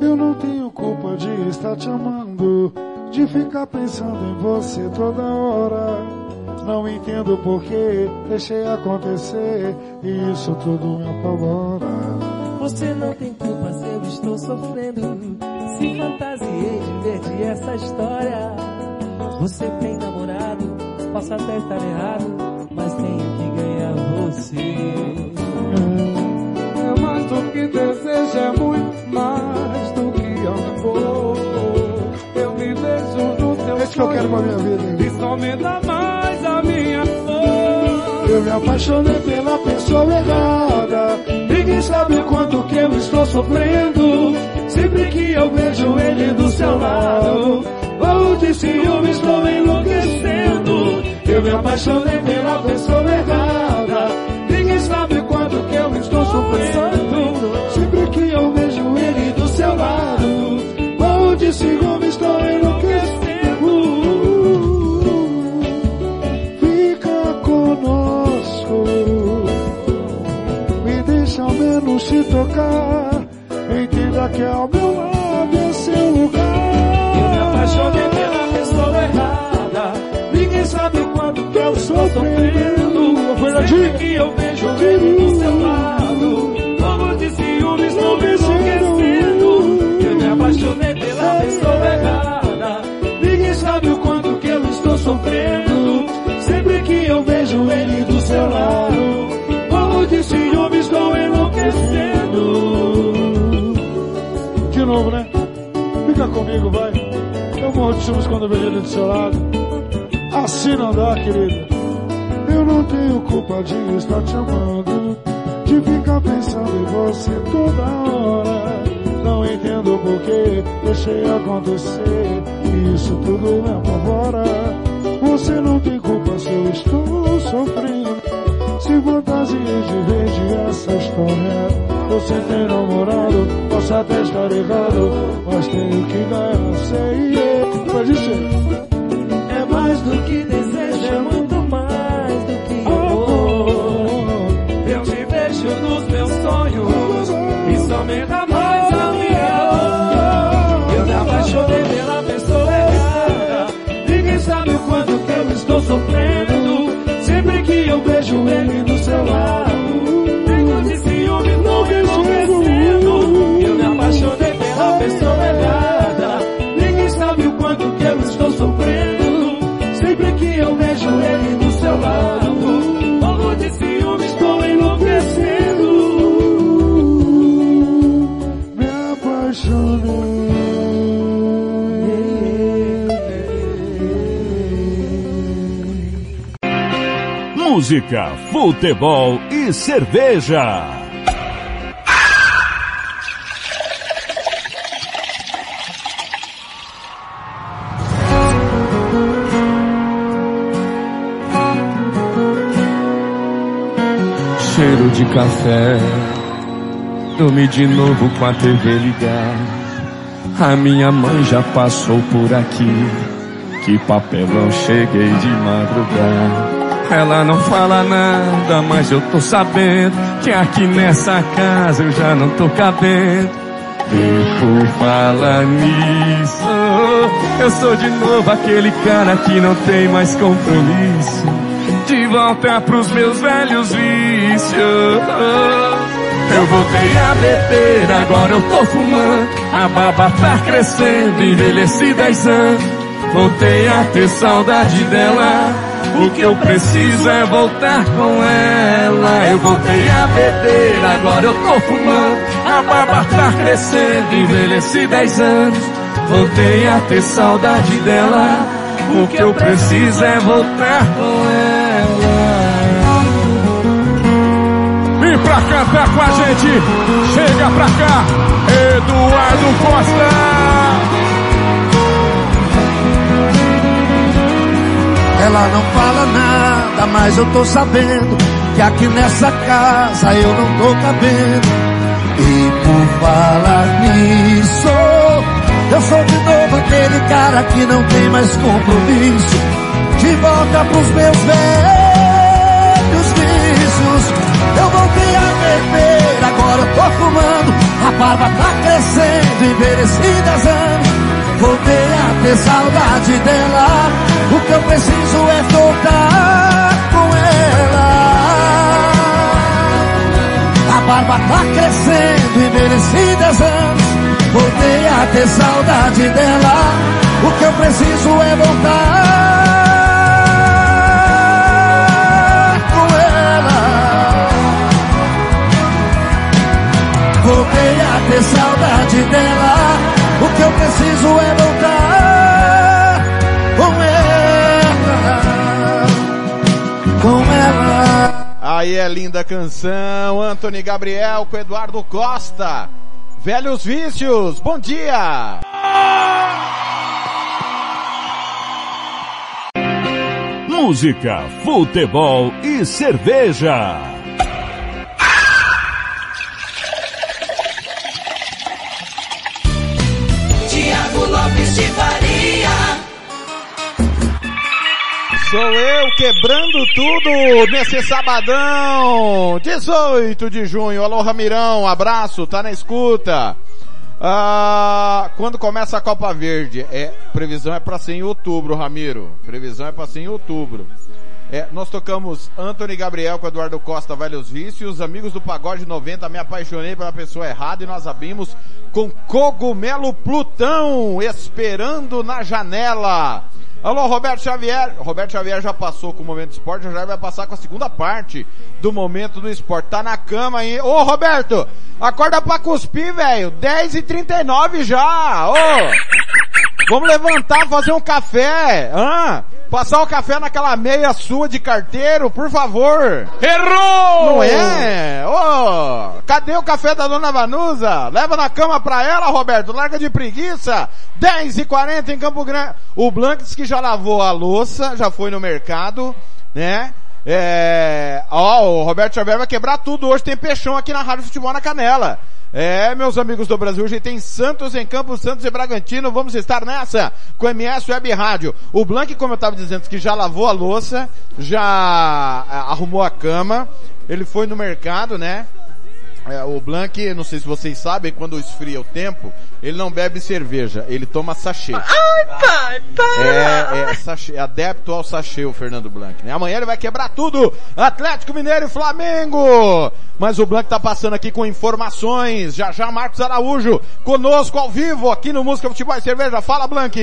Eu não tenho culpa de estar te amando, de ficar pensando em você toda entendo por que deixei acontecer e isso tudo me apavora. Você não tem culpa se eu estou sofrendo. Se fantasiei de ver essa história. Você tem namorado, posso até estar errado, mas tenho que ganhar você. É mais do que desejo, é muito mais do que amor. Eu me vejo no teu Esse que eu quero pra minha vida, hein? Apaixonei pela pessoa errada. Ninguém sabe quanto que eu estou sofrendo. Sempre que eu vejo ele do seu lado, ou de ciúme estou enlouquecendo. Eu me apaixonei pela pessoa errada. Ninguém sabe quanto que eu estou sofrendo. Sempre que eu vejo ele do seu lado, ou de ciúme menos te tocar. Entenda que ao meu lado é seu lugar. Eu me apaixonei pela pessoa errada. Ninguém sabe quanto que eu estou sofrendo. Sempre que eu vejo ele do seu lado, como de ciúme estou me enlouquecendo. Eu me apaixonei pela pessoa errada. Ninguém sabe o quanto que eu estou sofrendo. Sempre que eu vejo ele do seu lado, novo, né? Fica comigo, vai. Eu morro de ciúmes quando vejo ele do seu lado. Assim não dá, querida. Eu não tenho culpa de estar te amando, de ficar pensando em você toda hora. Não entendo por que deixei acontecer, e isso tudo me apavora. Você não tem culpa se eu estou sofrendo. Se fantasiei de vez de essa história. Você tem namorado, posso até estar errado, mas tenho que ganhar, sei. Pode ser. É mais do que desejo, é muito mais do que amor. Eu te vejo nos meus sonhos, isso aumenta mais a minha dor. Eu me apaixonei pela pessoa errada, ninguém sabe o quanto que eu estou sofrendo. Sempre que eu vejo ele do seu lado, pessoa errada, ninguém sabe o quanto que eu estou sofrendo. Sempre que eu vejo ele do seu lado, morro de ciúme, estou enlouquecendo. Me apaixonei. Música, futebol e cerveja. De café, dormi de novo com a TV ligada. A minha mãe já passou por aqui. Que papelão, cheguei de madrugada. Ela não fala nada, mas eu tô sabendo que aqui nessa casa eu já não tô cabendo. E por falar nisso, eu sou de novo aquele cara que não tem mais compromisso. De volta pros meus velhos vícios. Eu voltei a beber, agora eu tô fumando. A barba tá crescendo, envelheci 10 anos. Voltei a ter saudade dela. O que eu preciso é voltar com ela. Eu voltei a beber, agora eu tô fumando. A barba tá crescendo, envelheci 10 anos. Voltei a ter saudade dela. O que eu preciso é voltar com ela. Pra cantar com a gente, chega pra cá, Eduardo Costa. Ela não fala nada, mas eu tô sabendo que aqui nessa casa eu não tô cabendo. E por falar nisso, eu sou de novo aquele cara que não tem mais compromisso. De volta pros meus velhos vícios. Eu voltei tô fumando. A barba tá crescendo, envelheci 10 anos. Vou ter saudade dela. O que eu preciso é voltar com ela. A barba tá crescendo e mereci dez anos. Voltei a ter saudade dela. O que eu preciso é voltar. Ter saudade dela. O que eu preciso é voltar com ela. Com ela. Aí é linda canção, Anthony Gabriel com Eduardo Costa. Velhos Vícios, bom dia! Música, futebol e cerveja. Sou eu quebrando tudo nesse sabadão, 18 de junho. Alô Ramirão, abraço, tá na escuta. Ah, quando começa a Copa Verde? É, previsão é para ser em outubro, Ramiro. Previsão é para ser em outubro. É, nós tocamos Anthony Gabriel com Eduardo Costa, Velhos Vícios, Amigos do Pagode 90, Me Apaixonei pela Pessoa Errada e nós abrimos com Cogumelo Plutão, Esperando na Janela. Alô, Roberto Xavier. Roberto Xavier já passou com o Momento do Esporte, já vai passar com a segunda parte do Momento do Esporte. Tá na cama aí. Ô, Roberto, acorda pra cuspir, velho. 10 e 39 já. Ô, vamos levantar, fazer um café. Hã? Passar o café naquela meia sua de carteiro, por favor. Errou! Não é? Ô, cadê o café da dona Vanusa? Leva na cama pra ela, Roberto. Larga de preguiça. 10 e 40 em Campo Grande. O Blanks que já lavou a louça, já foi no mercado, né? É, ó, o Roberto Xavier vai quebrar tudo. Hoje tem peixão aqui na Rádio Futebol na Canela. É, meus amigos do Brasil, hoje tem Santos em Campos, Santos e Bragantino. Vamos estar nessa com MS Web Rádio. O Blank, como eu estava dizendo, que já lavou a louça, já ah, arrumou a cama. Ele foi no mercado, né? É, o Blank, não sei se vocês sabem, quando esfria o tempo, ele não bebe cerveja, ele toma sachê. Ai, pai, É, é, sachê, é adepto ao sachê o Fernando Blanc, né? Amanhã ele vai quebrar tudo! Atlético Mineiro e Flamengo! Mas o Blanc tá passando aqui com informações. Já já Marcos Araújo conosco ao vivo aqui no Música Futebol e Cerveja. Fala, Blanc!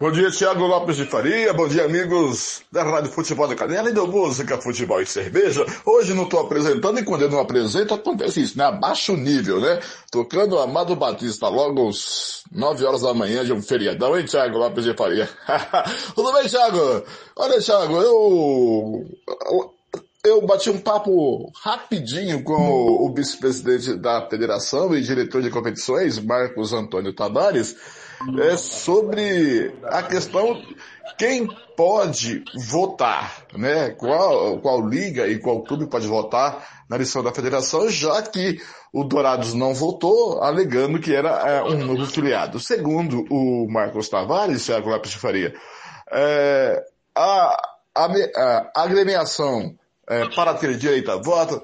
Bom dia, Thiago Lopes de Faria. Bom dia, amigos da Rádio Futebol da Canela e do Música, Futebol e Cerveja. Hoje não estou apresentando e quando eu não apresento acontece isso, né? Abaixo nível, né? Tocando Amado Batista logo às 9 horas da manhã de um feriadão, hein, Thiago Lopes de Faria? Tudo bem, Thiago? Olha, Thiago. Eu bati um papo rapidinho com o vice-presidente da federação e diretor de competições, Marcos Antônio Tavares, é sobre a questão quem pode votar, né? Qual, qual liga e qual clube pode votar na eleição da federação, já que o Dourados não votou, alegando que era é, um novo filiado. Segundo o Marcos Tavares, Thiago Lopes de Faria, é, a, a, a agremiação é, para ter direito a voto,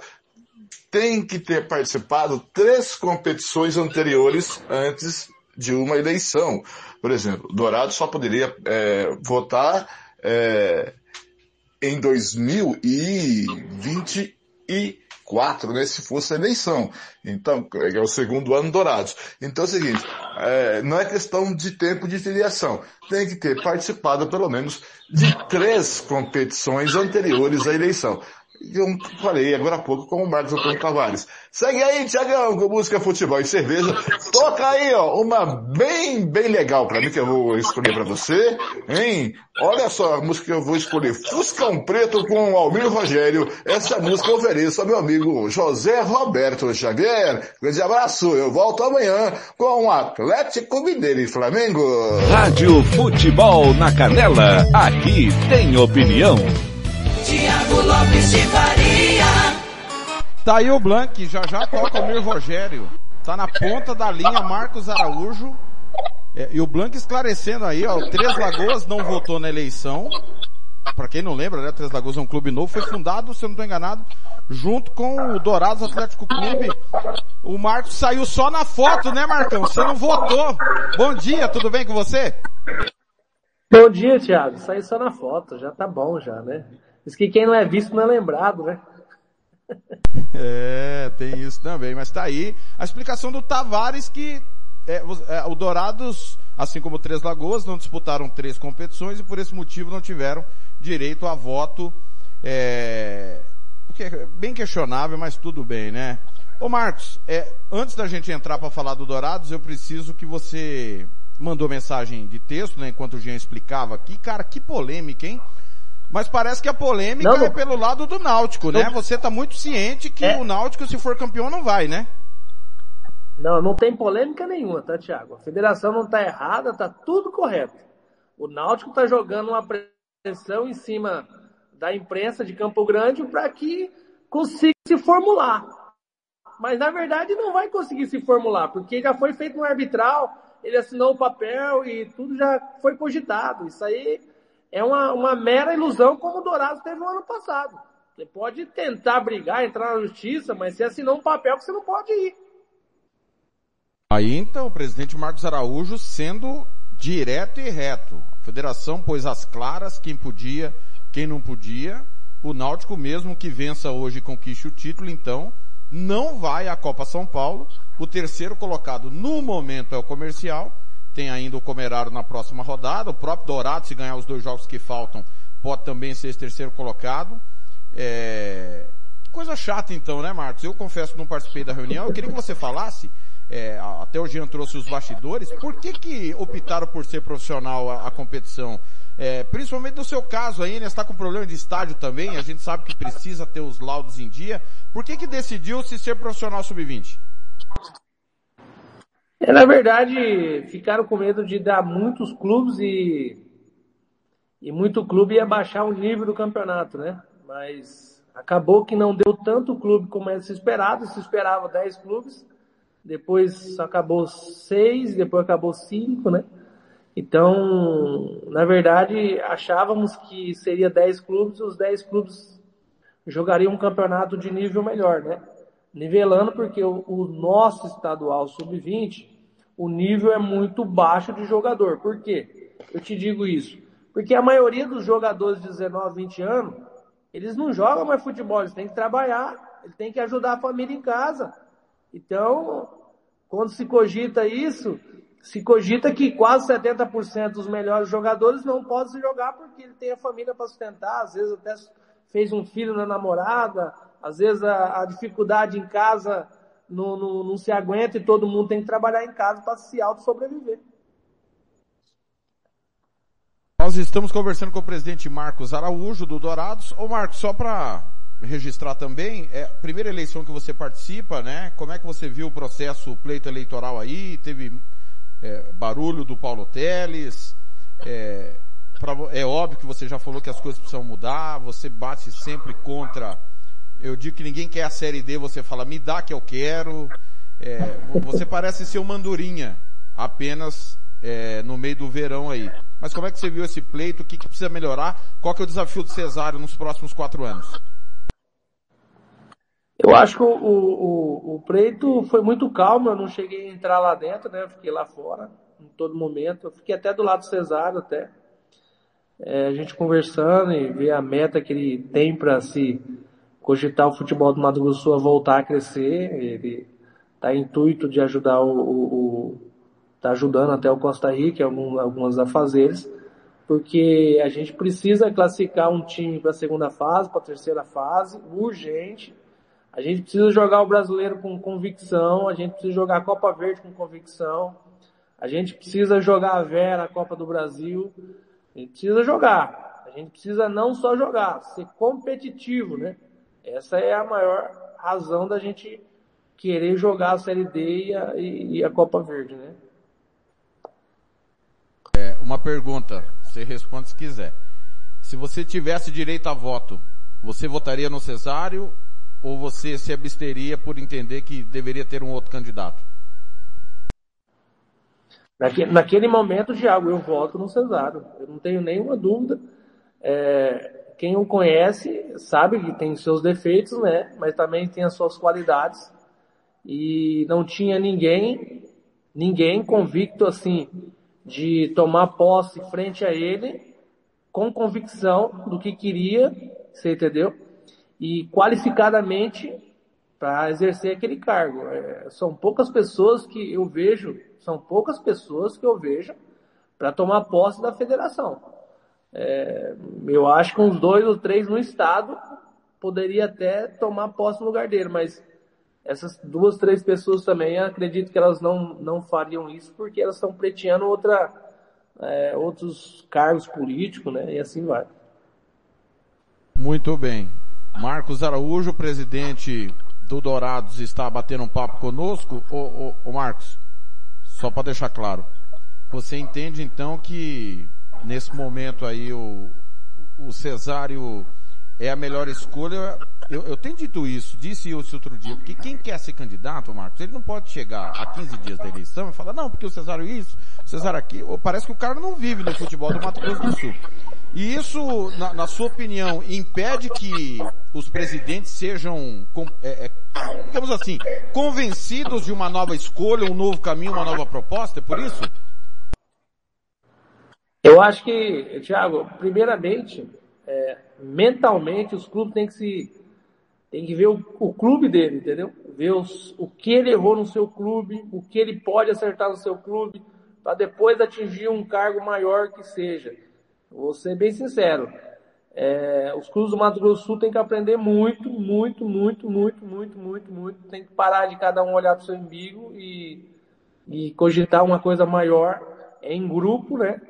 tem que ter participado três competições anteriores antes de uma eleição. Por exemplo, Dourado só poderia é, votar é, em 2024, né, se fosse a eleição. Então, é o segundo ano Dourados. Então é o seguinte, é, não é questão de tempo de filiação. Tem que ter participado pelo menos de três competições anteriores à eleição eu falei agora há pouco com o Marcos Antônio Tavares. Segue aí, Tiagão, com música, futebol e cerveja. Toca aí, ó, uma bem, bem legal pra mim que eu vou escolher pra você, hein? Olha só a música que eu vou escolher. Fuscão Preto com Almir Rogério. Essa música eu ofereço ao meu amigo José Roberto Xavier. Grande abraço, eu volto amanhã com o Atlético Mineiro e Flamengo. Rádio Futebol na Canela. Aqui tem opinião. Tiago Lopes de Faria. Tá aí o Blank, já já toca o meu Rogério. Tá na ponta da linha Marcos Araújo. É, e o Blank esclarecendo aí, ó, o Três Lagoas não votou na eleição. para quem não lembra, né, Três Lagoas é um clube novo, foi fundado, se eu não estou enganado, junto com o Dourados Atlético Clube. O Marcos saiu só na foto, né, Marcão? Você não votou. Bom dia, tudo bem com você? Bom dia, Thiago. Saí só na foto, já tá bom já, né? Diz que quem não é visto não é lembrado, né? É, tem isso também, mas tá aí a explicação do Tavares que é, é, o Dourados, assim como Três Lagoas, não disputaram três competições e por esse motivo não tiveram direito a voto, é, é bem questionável, mas tudo bem, né? Ô Marcos, é, antes da gente entrar para falar do Dourados, eu preciso que você mandou mensagem de texto, né, enquanto o Jean explicava aqui. Cara, que polêmica, hein? Mas parece que a polêmica não, é pelo lado do Náutico, né? Você está muito ciente que é. o Náutico, se for campeão, não vai, né? Não, não tem polêmica nenhuma, tá, Thiago? A federação não está errada, tá tudo correto. O Náutico está jogando uma pressão em cima da imprensa de Campo Grande para que consiga se formular. Mas na verdade não vai conseguir se formular, porque já foi feito um arbitral, ele assinou o papel e tudo já foi cogitado. Isso aí é uma, uma mera ilusão como o Dourado teve no ano passado. Você pode tentar brigar, entrar na justiça, mas você assinou um papel que você não pode ir. Aí então o presidente Marcos Araújo sendo direto e reto. A federação pôs as claras quem podia, quem não podia. O Náutico mesmo que vença hoje e conquiste o título, então, não vai à Copa São Paulo. O terceiro colocado no momento é o comercial tem ainda o Comeraro na próxima rodada. O próprio Dourado, se ganhar os dois jogos que faltam, pode também ser esse terceiro colocado. É... Coisa chata então, né, Marcos? Eu confesso que não participei da reunião. Eu queria que você falasse, é, até o Jean trouxe os bastidores, por que que optaram por ser profissional a, a competição? É, principalmente no seu caso aí, né? Está com problema de estádio também, a gente sabe que precisa ter os laudos em dia. Por que que decidiu se ser profissional sub-20? É, na verdade, ficaram com medo de dar muitos clubes e, e muito clube ia baixar o nível do campeonato, né? Mas acabou que não deu tanto clube como era se esperado, se esperava 10 clubes, depois acabou 6, depois acabou 5, né? Então, na verdade, achávamos que seria 10 clubes, os 10 clubes jogariam um campeonato de nível melhor, né? nivelando porque o, o nosso estadual sub-20, o nível é muito baixo de jogador. Por quê? Eu te digo isso. Porque a maioria dos jogadores de 19, 20 anos, eles não jogam mais futebol, eles têm que trabalhar, eles têm que ajudar a família em casa. Então, quando se cogita isso, se cogita que quase 70% dos melhores jogadores não podem jogar porque ele tem a família para sustentar, às vezes até fez um filho na namorada, às vezes a, a dificuldade em casa não, não, não, se aguenta e todo mundo tem que trabalhar em casa para se auto-sobreviver. Nós estamos conversando com o presidente Marcos Araújo, do Dourados. Ô Marcos, só para registrar também, é primeira eleição que você participa, né? Como é que você viu o processo, pleito eleitoral aí? Teve é, barulho do Paulo Teles? É, pra, é óbvio que você já falou que as coisas precisam mudar, você bate sempre contra eu digo que ninguém quer a série D, você fala, me dá que eu quero. É, você parece ser uma andorinha, apenas é, no meio do verão aí. Mas como é que você viu esse pleito? O que, que precisa melhorar? Qual que é o desafio do Cesário nos próximos quatro anos? Eu acho que o, o, o, pleito foi muito calmo, eu não cheguei a entrar lá dentro, né? Eu fiquei lá fora, em todo momento. Eu fiquei até do lado do Cesário, até. É, a gente conversando e ver a meta que ele tem para se cogitar o futebol do Mato Grosso a voltar a crescer. Ele está intuito de ajudar o, o, está ajudando até o Costa Rica, algum, algumas afazeres, porque a gente precisa classificar um time para a segunda fase, para a terceira fase, urgente. A gente precisa jogar o brasileiro com convicção, a gente precisa jogar a Copa Verde com convicção, a gente precisa jogar a Vera, a Copa do Brasil, a gente precisa jogar. A gente precisa não só jogar, ser competitivo, né? Essa é a maior razão da gente querer jogar a Série D e a, e a Copa Verde, né? É, uma pergunta, você responde se quiser. Se você tivesse direito a voto, você votaria no Cesário ou você se absteria por entender que deveria ter um outro candidato? Naquele, naquele momento, Diago, eu voto no Cesário. Eu não tenho nenhuma dúvida. É, quem o conhece sabe que tem seus defeitos, né? Mas também tem as suas qualidades. E não tinha ninguém, ninguém convicto assim de tomar posse frente a ele com convicção do que queria, você entendeu? E qualificadamente para exercer aquele cargo. É, são poucas pessoas que eu vejo, são poucas pessoas que eu vejo para tomar posse da federação. É, eu acho que uns dois ou três no estado poderia até tomar posse no lugar dele, mas essas duas, três pessoas também, acredito que elas não, não fariam isso porque elas estão preteando outra, é, outros cargos políticos, né? E assim vai. Muito bem. Marcos Araújo, presidente do Dourados, está batendo um papo conosco. Ô, ô, ô Marcos, só para deixar claro, você entende então que nesse momento aí o, o Cesário é a melhor escolha. Eu, eu tenho dito isso, disse isso outro dia, porque quem quer ser candidato, Marcos, ele não pode chegar a 15 dias da eleição e falar, não, porque o Cesário isso, o Cesário aquilo. Parece que o cara não vive no futebol do Mato Grosso do Sul. E isso, na, na sua opinião, impede que os presidentes sejam, é, é, digamos assim, convencidos de uma nova escolha, um novo caminho, uma nova proposta? É por isso? Eu acho que, Thiago, primeiramente, é, mentalmente os clubes têm que se tem que ver o, o clube dele, entendeu? Ver os, o que ele errou no seu clube, o que ele pode acertar no seu clube, para depois atingir um cargo maior que seja. Vou ser bem sincero. É, os clubes do Mato Grosso do Sul têm que aprender muito, muito, muito, muito, muito, muito, muito. Tem que parar de cada um olhar para o seu umbigo e, e cogitar uma coisa maior em grupo, né?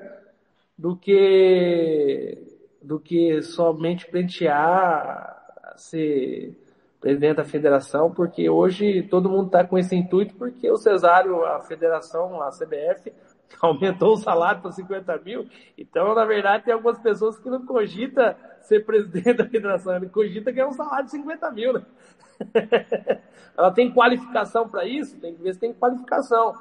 Do que do que somente prentear ser presidente da federação, porque hoje todo mundo está com esse intuito, porque o Cesário, a federação, a CBF, aumentou o salário para 50 mil. Então, na verdade, tem algumas pessoas que não cogita ser presidente da federação, ele cogita ganhar um salário de 50 mil, né? Ela tem qualificação para isso? Tem que ver se tem qualificação.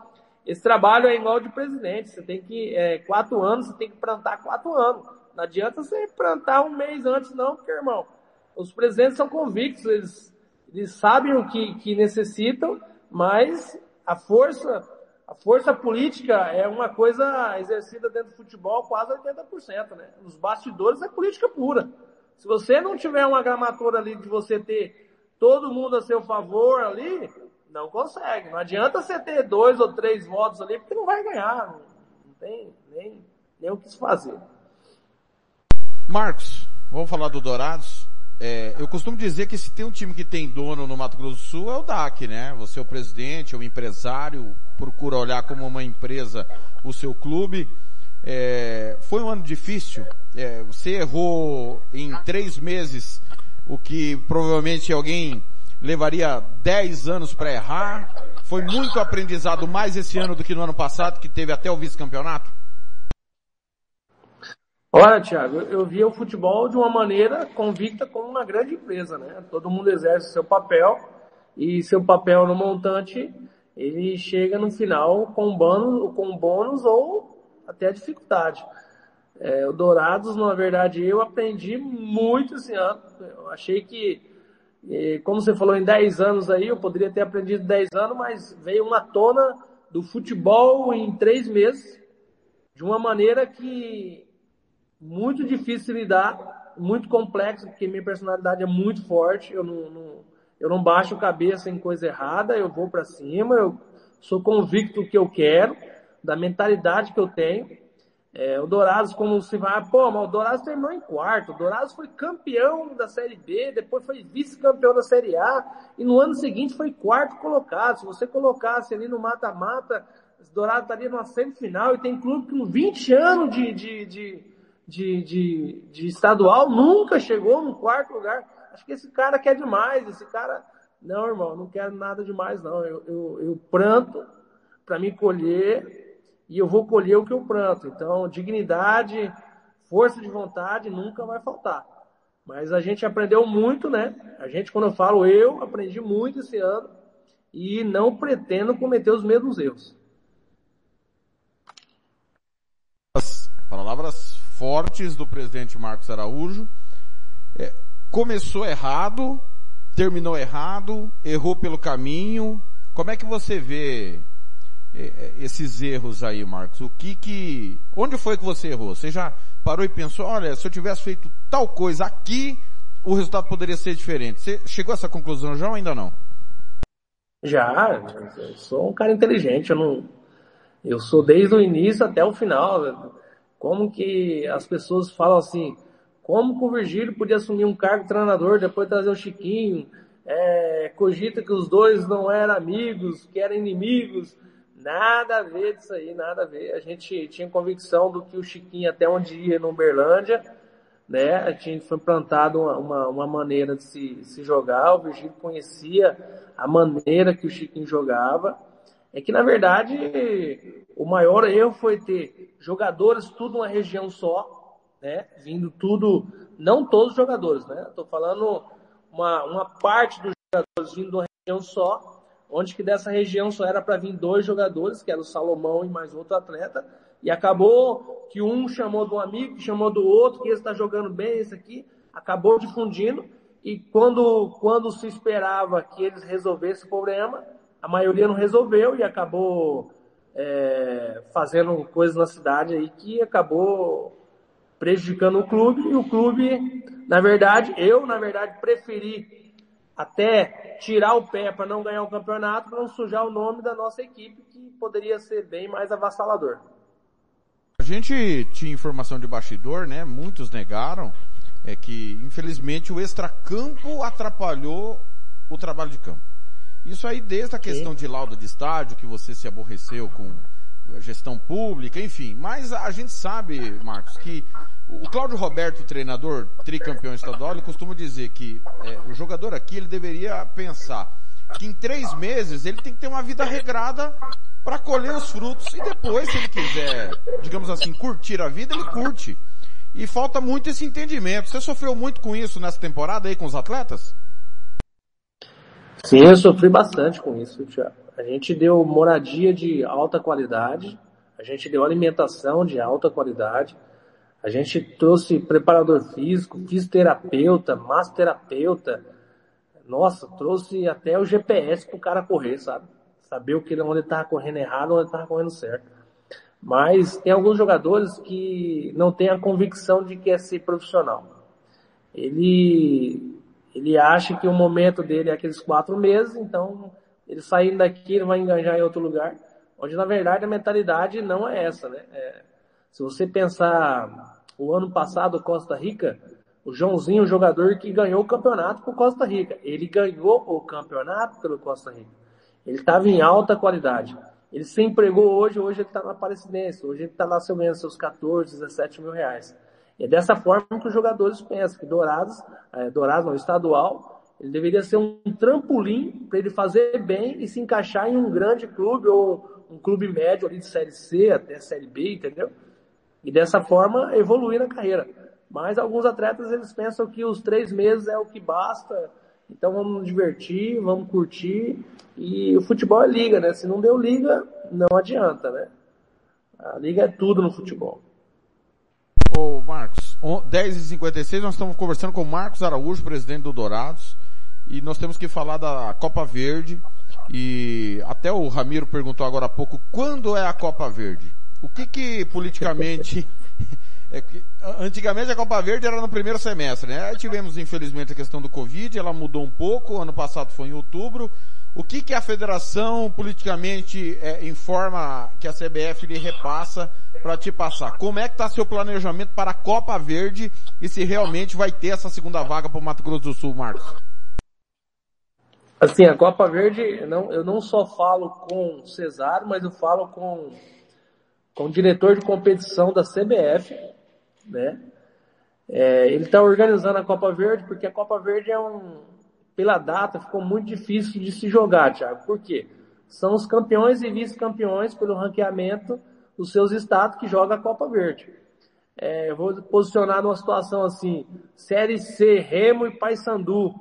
Esse trabalho é igual de presidente. Você tem que, é, quatro anos, você tem que plantar quatro anos. Não adianta você plantar um mês antes, não, porque, irmão, os presidentes são convictos, eles, eles sabem o que, que necessitam, mas a força, a força política é uma coisa exercida dentro do futebol quase 80%, né? Nos bastidores é política pura. Se você não tiver uma gramatura ali de você ter todo mundo a seu favor ali, não consegue. Não adianta você ter dois ou três votos ali, porque não vai ganhar. Não, tem nem, nem o que se fazer. Marcos, vamos falar do Dourados. É, eu costumo dizer que se tem um time que tem dono no Mato Grosso do Sul é o DAC, né? Você é o presidente, é o empresário, procura olhar como uma empresa o seu clube. É, foi um ano difícil. É, você errou em três meses o que provavelmente alguém levaria dez anos para errar. Foi muito aprendizado mais esse ano do que no ano passado, que teve até o vice-campeonato. Olha, Thiago, eu via o futebol de uma maneira convicta como uma grande empresa, né? Todo mundo exerce seu papel e seu papel no montante, ele chega no final com bônus, com bônus ou até dificuldade. É, o Dourados, na verdade, eu aprendi muito esse ano. Eu achei que, como você falou, em 10 anos aí, eu poderia ter aprendido 10 anos, mas veio uma tona do futebol em 3 meses, de uma maneira que muito difícil de lidar, muito complexo, porque minha personalidade é muito forte, eu não, não eu não baixo cabeça em coisa errada, eu vou para cima, eu sou convicto do que eu quero, da mentalidade que eu tenho. É, o Dourados, como se vai, pô, mas o Dourados terminou em quarto, o Dourados foi campeão da Série B, depois foi vice-campeão da Série A, e no ano seguinte foi quarto colocado. Se você colocasse ali no mata-mata, o Dourados estaria numa semifinal, e tem clube com 20 anos de, de, de de, de, de estadual nunca chegou no quarto lugar. Acho que esse cara quer demais, esse cara. Não, irmão, não quero nada demais, não. Eu, eu, eu pranto para me colher e eu vou colher o que eu planto. Então, dignidade, força de vontade nunca vai faltar. Mas a gente aprendeu muito, né? A gente, quando eu falo eu, aprendi muito esse ano e não pretendo cometer os mesmos erros. Palavras fortes do presidente Marcos Araújo. É, começou errado, terminou errado, errou pelo caminho. Como é que você vê esses erros aí, Marcos? O que que, onde foi que você errou? Você já parou e pensou, olha, se eu tivesse feito tal coisa aqui, o resultado poderia ser diferente. Você chegou a essa conclusão já ou ainda não? Já, eu sou um cara inteligente, eu não, eu sou desde o início até o final. Como que as pessoas falam assim, como que o Virgílio podia assumir um cargo de treinador, depois trazer o Chiquinho, é, cogita que os dois não eram amigos, que eram inimigos, nada a ver disso aí, nada a ver. A gente tinha convicção do que o Chiquinho até onde ia no Uberlândia, né? A gente foi plantado uma, uma, uma, maneira de se, se jogar, o Virgílio conhecia a maneira que o Chiquinho jogava. É que, na verdade, o maior erro foi ter jogadores tudo numa região só, né? Vindo tudo, não todos os jogadores, né? Estou falando uma, uma parte dos jogadores vindo de uma região só, onde que dessa região só era para vir dois jogadores, que era o Salomão e mais outro atleta, e acabou que um chamou de um amigo, que chamou do outro, que esse está jogando bem, esse aqui, acabou difundindo. E quando, quando se esperava que eles resolvessem o problema, a maioria não resolveu e acabou é, fazendo coisas na cidade aí que acabou prejudicando o clube. E o clube, na verdade, eu, na verdade, preferi até tirar o pé para não ganhar o campeonato, para não sujar o nome da nossa equipe, que poderia ser bem mais avassalador. A gente tinha informação de bastidor, né? Muitos negaram, é que infelizmente o extracampo atrapalhou o trabalho de campo. Isso aí desde a questão de laudo de estádio, que você se aborreceu com gestão pública, enfim. Mas a gente sabe, Marcos, que o Cláudio Roberto, treinador, tricampeão estadual, ele costuma dizer que é, o jogador aqui ele deveria pensar que em três meses ele tem que ter uma vida regrada para colher os frutos e depois, se ele quiser, digamos assim, curtir a vida, ele curte. E falta muito esse entendimento. Você sofreu muito com isso nessa temporada aí com os atletas? Sim, eu sofri bastante com isso, Thiago. A gente deu moradia de alta qualidade, a gente deu alimentação de alta qualidade, a gente trouxe preparador físico, fisioterapeuta, massoterapeuta. Nossa, trouxe até o GPS pro cara correr, sabe? saber o que onde estava correndo errado, onde estava correndo certo. Mas tem alguns jogadores que não têm a convicção de que é ser profissional. Ele ele acha que o momento dele é aqueles quatro meses, então ele saindo daqui ele vai enganjar em outro lugar, onde na verdade a mentalidade não é essa, né? É, se você pensar o ano passado Costa Rica, o Joãozinho, o jogador que ganhou o campeonato por Costa Rica, ele ganhou o campeonato pelo Costa Rica. Ele estava em alta qualidade. Ele se empregou hoje, hoje ele está na Aparecidense, hoje ele está lá seu ganhando seus 14, 17 mil reais. É dessa forma que os jogadores pensam, que Dourados, é, Dourados não, estadual, ele deveria ser um trampolim para ele fazer bem e se encaixar em um grande clube ou um clube médio ali de Série C até Série B, entendeu? E dessa forma evoluir na carreira. Mas alguns atletas eles pensam que os três meses é o que basta, então vamos nos divertir, vamos curtir e o futebol é liga, né? Se não deu liga, não adianta, né? A liga é tudo no futebol. Ô Marcos, 10h56 nós estamos conversando com Marcos Araújo, presidente do Dourados, e nós temos que falar da Copa Verde. E até o Ramiro perguntou agora há pouco, quando é a Copa Verde? O que que politicamente É que, antigamente a Copa Verde era no primeiro semestre, né? Aí tivemos, infelizmente, a questão do Covid, ela mudou um pouco, ano passado foi em outubro. O que, que a federação politicamente é, informa que a CBF lhe repassa para te passar? Como é que está seu planejamento para a Copa Verde e se realmente vai ter essa segunda vaga para o Mato Grosso do Sul, Marcos? Assim, a Copa Verde, não, eu não só falo com o Cesar, mas eu falo com, com o diretor de competição da CBF, né? É, ele está organizando a Copa Verde porque a Copa Verde é um, pela data ficou muito difícil de se jogar, Thiago. Por quê? São os campeões e vice-campeões pelo ranqueamento dos seus estados que joga a Copa Verde. É, eu vou posicionar numa situação assim, Série C, Remo e Paysandu.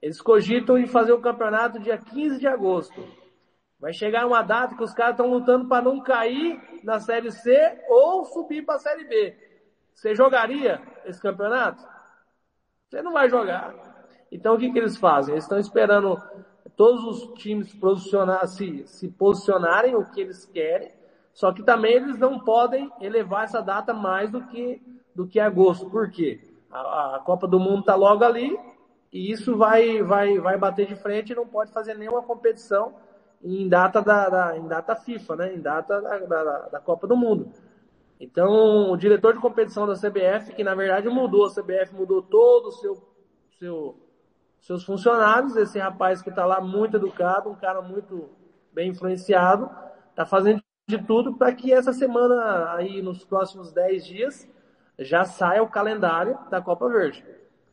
Eles cogitam de fazer o campeonato dia 15 de agosto. Vai chegar uma data que os caras estão lutando para não cair na Série C ou subir para a Série B. Você jogaria esse campeonato? Você não vai jogar. Então o que, que eles fazem? Eles estão esperando todos os times se, se posicionarem o que eles querem, só que também eles não podem elevar essa data mais do que, do que agosto. Por quê? A, a Copa do Mundo está logo ali e isso vai, vai, vai bater de frente e não pode fazer nenhuma competição em data da, da em data FIFA, né? Em data da, da, da, Copa do Mundo. Então, o diretor de competição da CBF, que na verdade mudou, a CBF mudou todo o seu, seu seus funcionários, esse rapaz que está lá muito educado, um cara muito bem influenciado, está fazendo de tudo para que essa semana, aí nos próximos 10 dias, já saia o calendário da Copa Verde.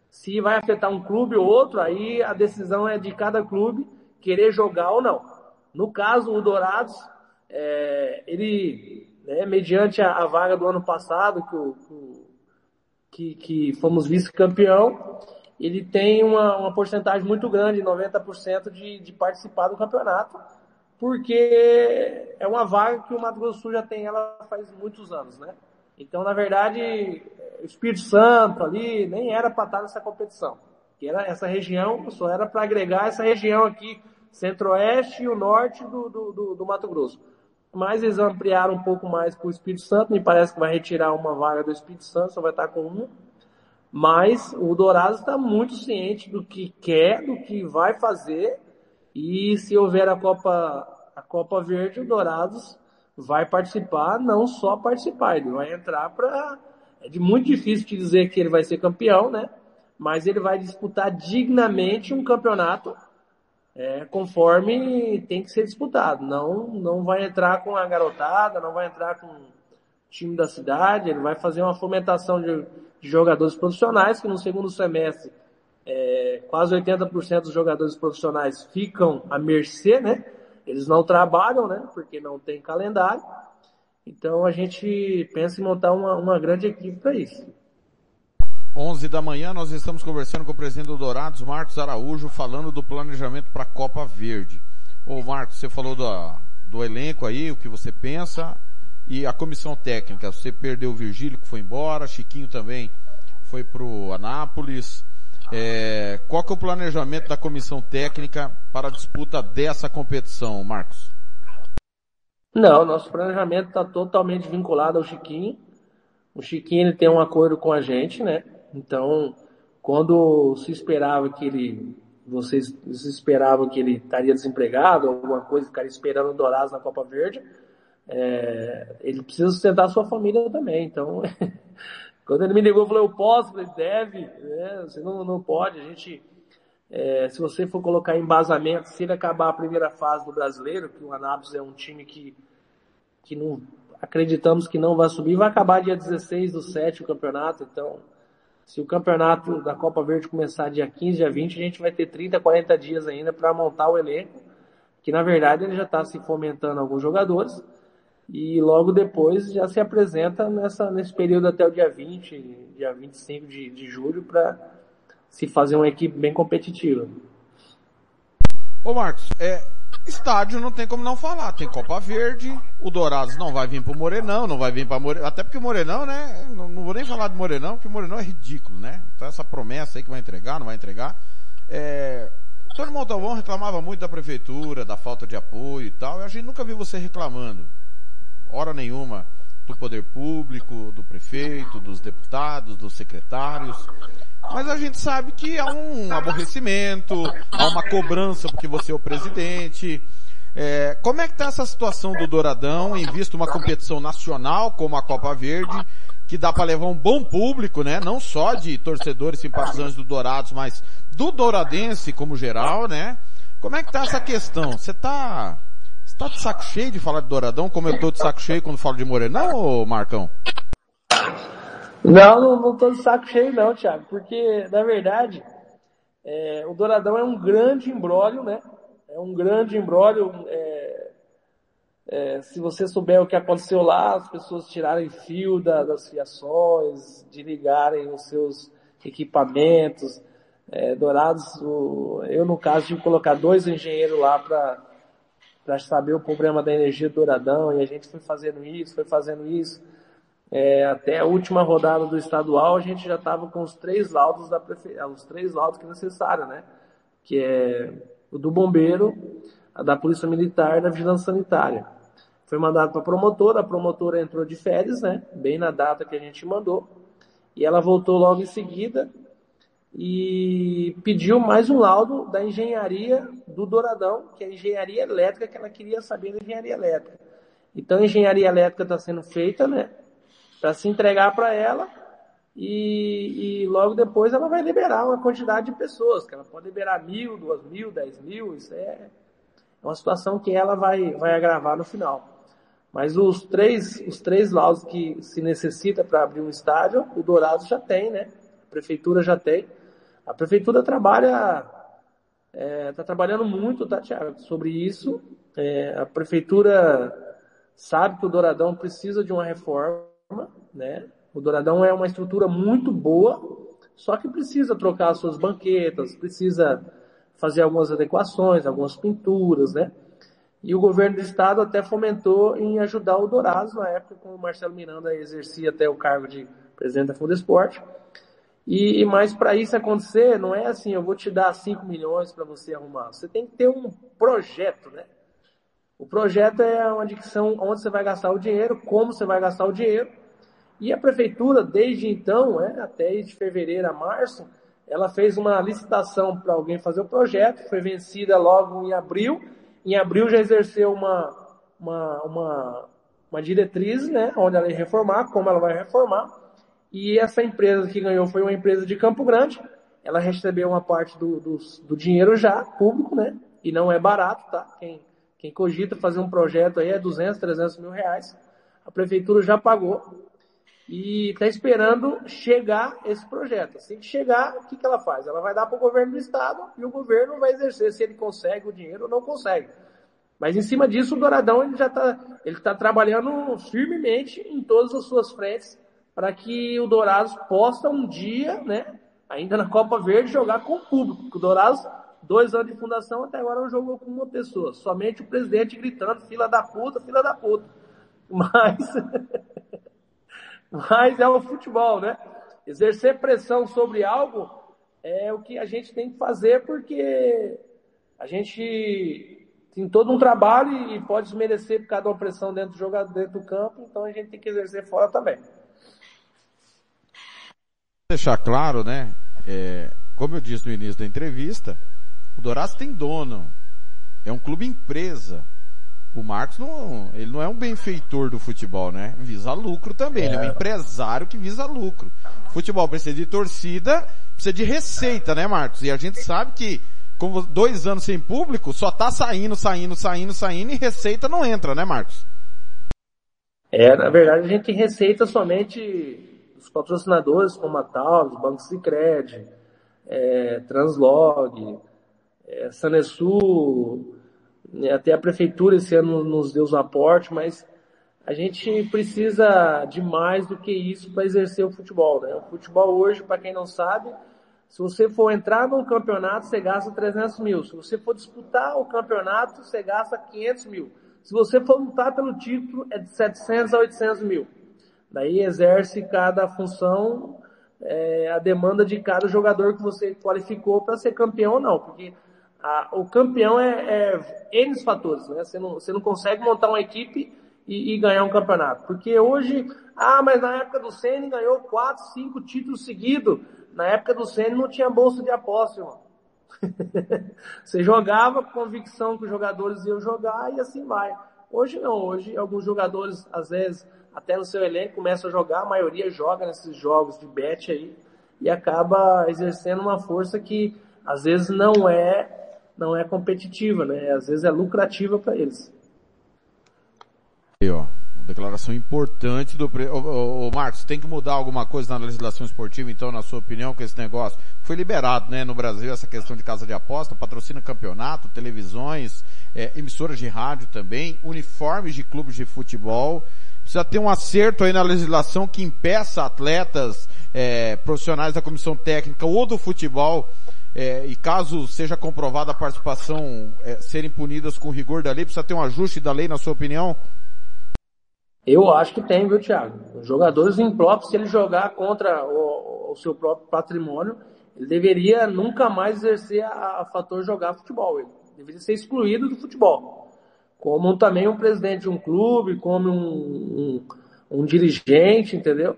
Se vai afetar um clube ou outro, aí a decisão é de cada clube querer jogar ou não. No caso, o Dourados, é, ele, né, mediante a, a, vaga do ano passado, que, o, que, que fomos vice-campeão, ele tem uma, uma porcentagem muito grande, 90% de, de participar do campeonato, porque é uma vaga que o Mato Grosso Sul já tem ela faz muitos anos, né? Então, na verdade, o Espírito Santo ali nem era para estar nessa competição. Que era essa região, só era para agregar essa região aqui, centro-oeste e o norte do, do, do, do Mato Grosso. Mas eles ampliaram um pouco mais para o Espírito Santo, me parece que vai retirar uma vaga do Espírito Santo, só vai estar com uma. Mas o Dourados está muito ciente do que quer, do que vai fazer. E se houver a Copa, a Copa Verde, o Dourados vai participar, não só participar, ele vai entrar para. É muito difícil te dizer que ele vai ser campeão, né? Mas ele vai disputar dignamente um campeonato é, conforme tem que ser disputado. Não, não vai entrar com a garotada, não vai entrar com o time da cidade, ele vai fazer uma fomentação de de jogadores profissionais, que no segundo semestre é, quase 80% dos jogadores profissionais ficam à mercê, né? Eles não trabalham, né? Porque não tem calendário. Então a gente pensa em montar uma, uma grande equipe para isso. 11 da manhã nós estamos conversando com o presidente do Dourados, Marcos Araújo, falando do planejamento para a Copa Verde. Ô Marcos, você falou do, elenco aí, o que você pensa. E a comissão técnica, você perdeu o Virgílio que foi embora, Chiquinho também foi pro Anápolis. É, qual que é o planejamento da comissão técnica para a disputa dessa competição, Marcos? Não, nosso planejamento está totalmente vinculado ao Chiquinho. O Chiquinho ele tem um acordo com a gente, né? Então, quando se esperava que ele, vocês esperavam que ele estaria desempregado, alguma coisa, ficaria esperando o Dourados na Copa Verde, é, ele precisa sustentar a sua família também. Então, quando ele me ligou, eu falei, eu posso, ele deve, né? você não, não pode, a gente, é, se você for colocar embasamento, se ele acabar a primeira fase do brasileiro, que o Anápolis é um time que, que não, acreditamos que não vai subir, vai acabar dia 16 do 7 o campeonato, então, se o campeonato da Copa Verde começar dia 15, dia 20, a gente vai ter 30, 40 dias ainda para montar o elenco, que na verdade ele já está se fomentando alguns jogadores, e logo depois já se apresenta nessa, nesse período até o dia 20, dia 25 de, de julho, para se fazer uma equipe bem competitiva. Ô Marcos, é, estádio não tem como não falar. Tem Copa Verde, o Dourados não vai vir pro Morenão, não vai vir pra Morenão. Até porque o Morenão, né? Não, não, vou nem falar de Morenão, porque o Morenão é ridículo, né? Então essa promessa aí que vai entregar, não vai entregar. É, o Tony Montalvão reclamava muito da prefeitura, da falta de apoio e tal. E a gente nunca viu você reclamando hora nenhuma, do poder público, do prefeito, dos deputados, dos secretários. Mas a gente sabe que há um aborrecimento, há uma cobrança porque você é o presidente. É, como é que está essa situação do Douradão em vista uma competição nacional como a Copa Verde, que dá para levar um bom público, né? Não só de torcedores simpatizantes do Dourados, mas do Douradense como geral, né? Como é que está essa questão? Você está você tá de saco cheio de falar de Douradão, como eu tô de saco cheio quando falo de Morenão, ô Marcão? Não, não, não tô de saco cheio não, Thiago, porque, na verdade, é, o Douradão é um grande embrólio, né? É um grande embrólio, é, é, se você souber o que aconteceu lá, as pessoas tirarem fio da, das fiações, de ligarem os seus equipamentos, é, Dourados, o, eu no caso tive que colocar dois engenheiros lá para para saber o problema da energia do Douradão, e a gente foi fazendo isso, foi fazendo isso. É, até a última rodada do estadual, a gente já estava com os três laudos da prefe... os três laudos que é necessário, né? Que é o do bombeiro, a da polícia militar da vigilância sanitária. Foi mandado para a promotora, a promotora entrou de férias, né? Bem na data que a gente mandou. E ela voltou logo em seguida e pediu mais um laudo da engenharia do Douradão, que é a engenharia elétrica, que ela queria saber da engenharia elétrica. Então a engenharia elétrica está sendo feita, né? Para se entregar para ela e, e, logo depois ela vai liberar uma quantidade de pessoas, que ela pode liberar mil, duas mil, dez mil, isso é uma situação que ela vai, vai agravar no final. Mas os três, os três laudos que se necessita para abrir um estádio, o Dourado já tem, né? A prefeitura já tem. A prefeitura trabalha, está é, tá trabalhando muito, tá, Tiago, sobre isso. É, a prefeitura sabe que o Douradão precisa de uma reforma, né? O Douradão é uma estrutura muito boa, só que precisa trocar as suas banquetas, precisa fazer algumas adequações, algumas pinturas, né? E o governo do estado até fomentou em ajudar o Dourados na época, quando o Marcelo Miranda exercia até o cargo de presidente da Fundesporte. E, e mais para isso acontecer, não é assim, eu vou te dar 5 milhões para você arrumar. Você tem que ter um projeto, né? O projeto é uma dicção onde você vai gastar o dinheiro, como você vai gastar o dinheiro. E a prefeitura, desde então, é, até de fevereiro a março, ela fez uma licitação para alguém fazer o projeto, foi vencida logo em abril. Em abril já exerceu uma, uma, uma, uma diretriz, né, onde ela ia reformar, como ela vai reformar. E essa empresa que ganhou foi uma empresa de Campo Grande. Ela recebeu uma parte do, do, do dinheiro já, público, né? E não é barato, tá? Quem, quem cogita fazer um projeto aí é 200, 300 mil reais. A prefeitura já pagou e está esperando chegar esse projeto. Assim que chegar, o que, que ela faz? Ela vai dar para o governo do estado e o governo vai exercer se ele consegue o dinheiro ou não consegue. Mas em cima disso, o Douradão ele já está ele tá trabalhando firmemente em todas as suas frentes para que o Dourados possa um dia, né, ainda na Copa Verde, jogar com o público. O Dourados, dois anos de fundação, até agora não jogou com uma pessoa. Somente o presidente gritando, fila da puta, fila da puta. Mas Mas é o futebol, né? Exercer pressão sobre algo é o que a gente tem que fazer porque a gente tem todo um trabalho e pode desmerecer por cada uma pressão dentro do jogador, dentro do campo, então a gente tem que exercer fora também. Deixar claro, né? É, como eu disse no início da entrevista, o Dourados tem dono. É um clube empresa o Marcos não, ele não é um benfeitor do futebol, né? Visa lucro também. É. Ele é um é. empresário que visa lucro. Futebol precisa de torcida, precisa de receita, né, Marcos? E a gente sabe que com dois anos sem público, só tá saindo, saindo, saindo, saindo e receita não entra, né, Marcos? É, na verdade a gente tem receita somente dos patrocinadores como a Taurus, Banco Sicredi, é, Translog, é, né, até a prefeitura esse ano nos deu o aporte, mas a gente precisa de mais do que isso para exercer o futebol. Né? O futebol hoje, para quem não sabe, se você for entrar num campeonato, você gasta 300 mil. Se você for disputar o campeonato, você gasta 500 mil. Se você for lutar pelo título, é de 700 a 800 mil. Daí exerce cada função, é, a demanda de cada jogador que você qualificou para ser campeão ou não. Porque a, o campeão é, é N fatores, né? Você não, você não consegue montar uma equipe e, e, ganhar um campeonato. Porque hoje, ah, mas na época do Senna ganhou quatro, cinco títulos seguidos. Na época do Senna não tinha bolsa de aposta, irmão. você jogava com convicção que os jogadores iam jogar e assim vai. Hoje não, hoje alguns jogadores, às vezes, até no seu elenco, começam a jogar, a maioria joga nesses jogos de bet aí e acaba exercendo uma força que às vezes não é não é competitiva, né? Às vezes é lucrativa para eles. Aí, ó, declaração importante do pre... ô, ô, ô, Marcos, tem que mudar alguma coisa na legislação esportiva, então, na sua opinião, com esse negócio? Foi liberado, né, no Brasil, essa questão de casa de aposta, patrocina campeonato, televisões, é, emissoras de rádio também, uniformes de clubes de futebol. Precisa ter um acerto aí na legislação que impeça atletas é, profissionais da comissão técnica ou do futebol é, e caso seja comprovada a participação, é, serem punidas com rigor da lei, precisa ter um ajuste da lei, na sua opinião? Eu acho que tem, viu, Thiago? Os jogadores impróprios, se ele jogar contra o, o seu próprio patrimônio, ele deveria nunca mais exercer a, a, fator jogar futebol. Ele deveria ser excluído do futebol. Como também um presidente de um clube, como um, um, um dirigente, entendeu?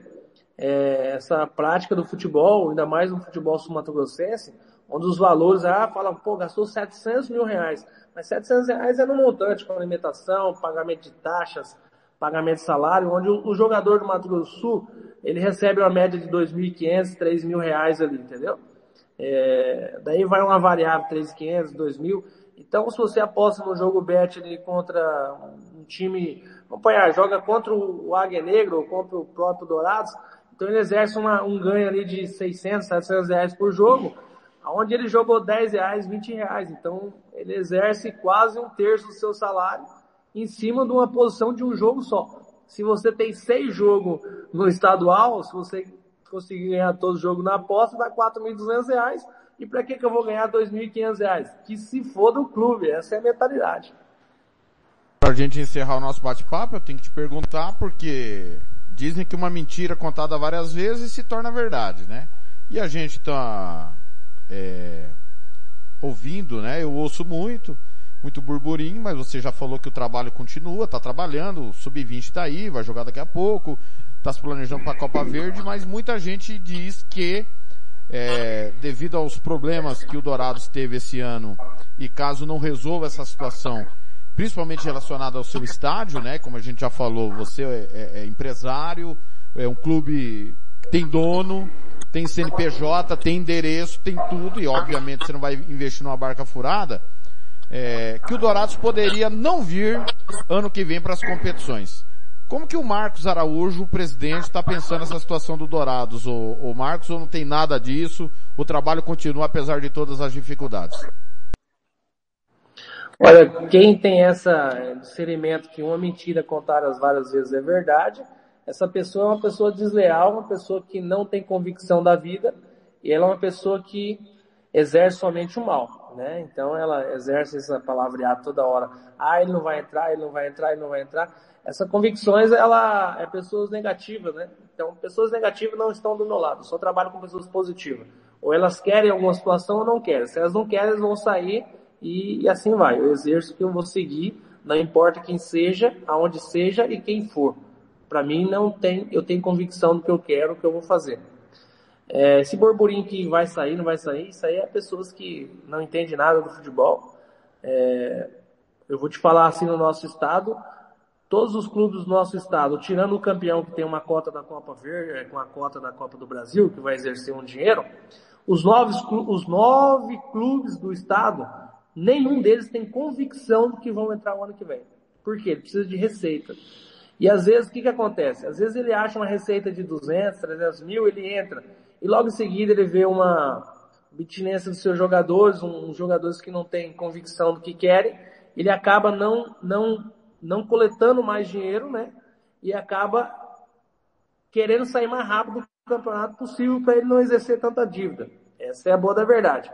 É, essa prática do futebol, ainda mais no futebol sul-mato-grossense, onde os valores, ah, falam, pô, gastou 700 mil reais. Mas 700 reais é no montante, com alimentação, pagamento de taxas, pagamento de salário, onde o, jogador do Mato Grosso do Sul, ele recebe uma média de 2.500, 3.000 reais ali, entendeu? É, daí vai uma variável, 3.500, 2.000. Então, se você aposta no jogo bet ali contra um time, vamos apanhar, joga contra o Águia Negro ou contra o próprio Dourados, então ele exerce uma, um ganho ali de 600, 700 reais por jogo, onde ele jogou 10 reais, 20 reais. Então, ele exerce quase um terço do seu salário em cima de uma posição de um jogo só. Se você tem seis jogos no estadual, se você conseguir ganhar todo o jogo na aposta, dá R$ 4.200. E para que, que eu vou ganhar R$ 2.500? Que se for do clube, essa é a mentalidade. Para a gente encerrar o nosso bate-papo, eu tenho que te perguntar, porque dizem que uma mentira contada várias vezes se torna verdade, né? E a gente está é, ouvindo, né? Eu ouço muito, muito burburinho, mas você já falou que o trabalho continua, está trabalhando, o Sub-20 está aí, vai jogar daqui a pouco, está se planejando para a Copa Verde, mas muita gente diz que é, devido aos problemas que o Dourados teve esse ano e caso não resolva essa situação, principalmente relacionada ao seu estádio, né? Como a gente já falou, você é, é, é empresário, é um clube que tem dono, tem CNPJ, tem endereço, tem tudo e obviamente você não vai investir numa barca furada é, que o Dourados poderia não vir ano que vem para as competições. Como que o Marcos Araújo, o presidente, está pensando nessa situação do Dourados? O, o Marcos ou não tem nada disso? O trabalho continua apesar de todas as dificuldades? Olha, quem tem essa discernimento que uma mentira contada várias vezes é verdade, essa pessoa é uma pessoa desleal, uma pessoa que não tem convicção da vida, e ela é uma pessoa que exerce somente o mal né? Então ela exerce essa palavreada toda hora. Ah, ele não vai entrar, ele não vai entrar, ele não vai entrar. Essas convicções, ela é pessoas negativas, né? Então, pessoas negativas não estão do meu lado. Só trabalho com pessoas positivas. Ou elas querem alguma situação ou não querem. Se elas não querem, elas vão sair e, e assim vai. Eu exerço que eu vou seguir, não importa quem seja, aonde seja e quem for. Para mim não tem, eu tenho convicção do que eu quero, do que eu vou fazer. É, esse burburinho que vai sair, não vai sair, isso aí é pessoas que não entendem nada do futebol. É, eu vou te falar assim no nosso estado, todos os clubes do nosso estado, tirando o campeão que tem uma cota da Copa Verde, é, com a cota da Copa do Brasil, que vai exercer um dinheiro, os nove, os nove clubes do estado, nenhum deles tem convicção de que vão entrar o ano que vem. Por quê? Ele precisa de receita. E às vezes, o que que acontece? Às vezes ele acha uma receita de 200, 300 mil, ele entra e logo em seguida ele vê uma abstinência dos seus jogadores, uns jogadores que não têm convicção do que querem, ele acaba não, não, não coletando mais dinheiro, né? E acaba querendo sair mais rápido do campeonato possível para ele não exercer tanta dívida. Essa é a boa da verdade.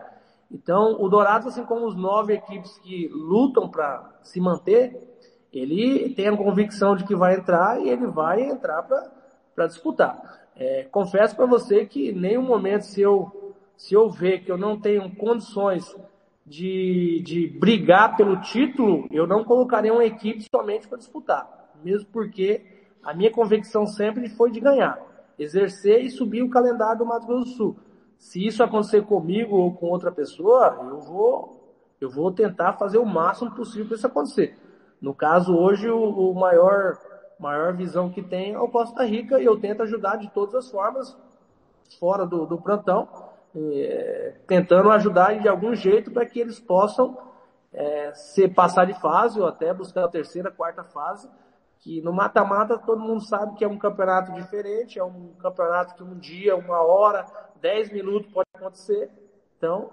Então, o Dourados, assim como os nove equipes que lutam para se manter, ele tem a convicção de que vai entrar e ele vai entrar para disputar. É, confesso para você que em nenhum momento, se eu, se eu ver que eu não tenho condições de, de brigar pelo título, eu não colocarei uma equipe somente para disputar. Mesmo porque a minha convicção sempre foi de ganhar. Exercer e subir o calendário do Mato Grosso do Sul. Se isso acontecer comigo ou com outra pessoa, eu vou, eu vou tentar fazer o máximo possível para isso acontecer. No caso, hoje, o, o maior maior visão que tem é o Costa Rica e eu tento ajudar de todas as formas, fora do, do plantão, é, tentando ajudar de algum jeito para que eles possam é, se passar de fase ou até buscar a terceira, quarta fase, que no mata-mata todo mundo sabe que é um campeonato diferente, é um campeonato que um dia, uma hora, dez minutos pode acontecer. Então,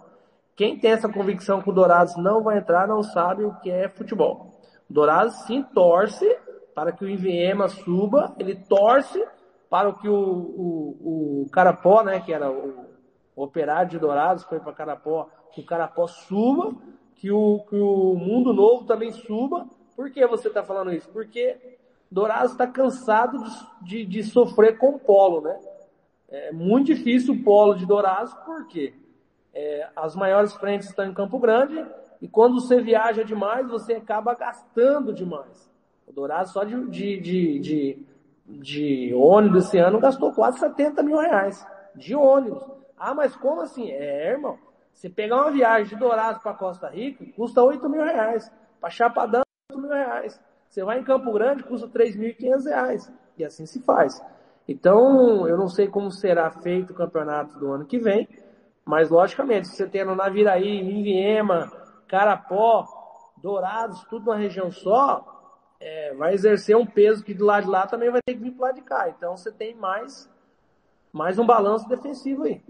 quem tem essa convicção que o Dourados não vai entrar não sabe o que é futebol. Dourados sim torce para que o Inviema suba, ele torce para que o, o, o Carapó, né, que era o, o operário de Dourados, foi para Carapó, que o Carapó suba, que o, que o Mundo Novo também suba. Por que você está falando isso? Porque Dourados está cansado de, de, de, sofrer com o polo, né? É muito difícil o polo de Dourados, porque é, as maiores frentes estão em Campo Grande e quando você viaja demais, você acaba gastando demais. O Dourados só de, de, de, de, de ônibus esse ano gastou quase 70 mil reais. De ônibus. Ah, mas como assim? É, irmão. Você pegar uma viagem de Dourados para Costa Rica, custa 8 mil reais. Para Chapadão, 8 mil reais. Você vai em Campo Grande, custa 3.500 reais. E assim se faz. Então, eu não sei como será feito o campeonato do ano que vem, mas logicamente, se você tendo Naviraí, Inviema, Carapó, Dourados, tudo na região só, é, vai exercer um peso que do lado de lá também vai ter que vir pro lado de cá. Então você tem mais, mais um balanço defensivo aí.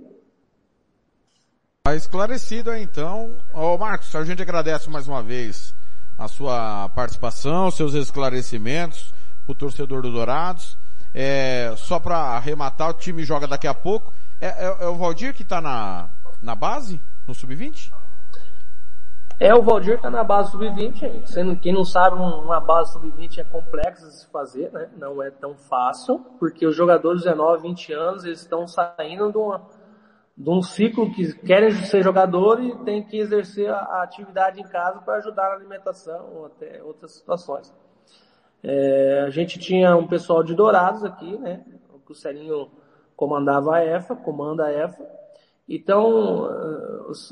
Tá esclarecido aí então. Ô Marcos, a gente agradece mais uma vez a sua participação, seus esclarecimentos, o torcedor do Dourados. É, só para arrematar, o time joga daqui a pouco. É, é, é o Valdir que está na, na base, no sub-20? É, o Valdir está na base sub-20. Sendo quem não sabe, uma base sub-20 é complexa de se fazer, né? Não é tão fácil, porque os jogadores de 19, 20 anos, eles estão saindo de uma de um ciclo que querem ser jogador e tem que exercer a, atividade em casa para ajudar na alimentação ou até outras situações. É, a gente tinha um pessoal de Dourados aqui, né? O Celinho comandava a EFA, comanda a EFA. Então,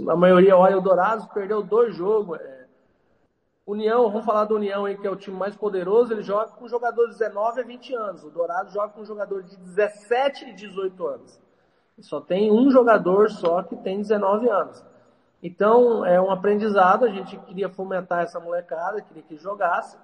a maioria olha o Dourados, perdeu dois jogos. É, União, vamos falar do União aí, que é o time mais poderoso, ele joga com jogadores de 19 a 20 anos. O Dourado joga com jogadores de 17 e 18 anos. Só tem um jogador só que tem 19 anos. Então, é um aprendizado, a gente queria fomentar essa molecada, queria que jogasse.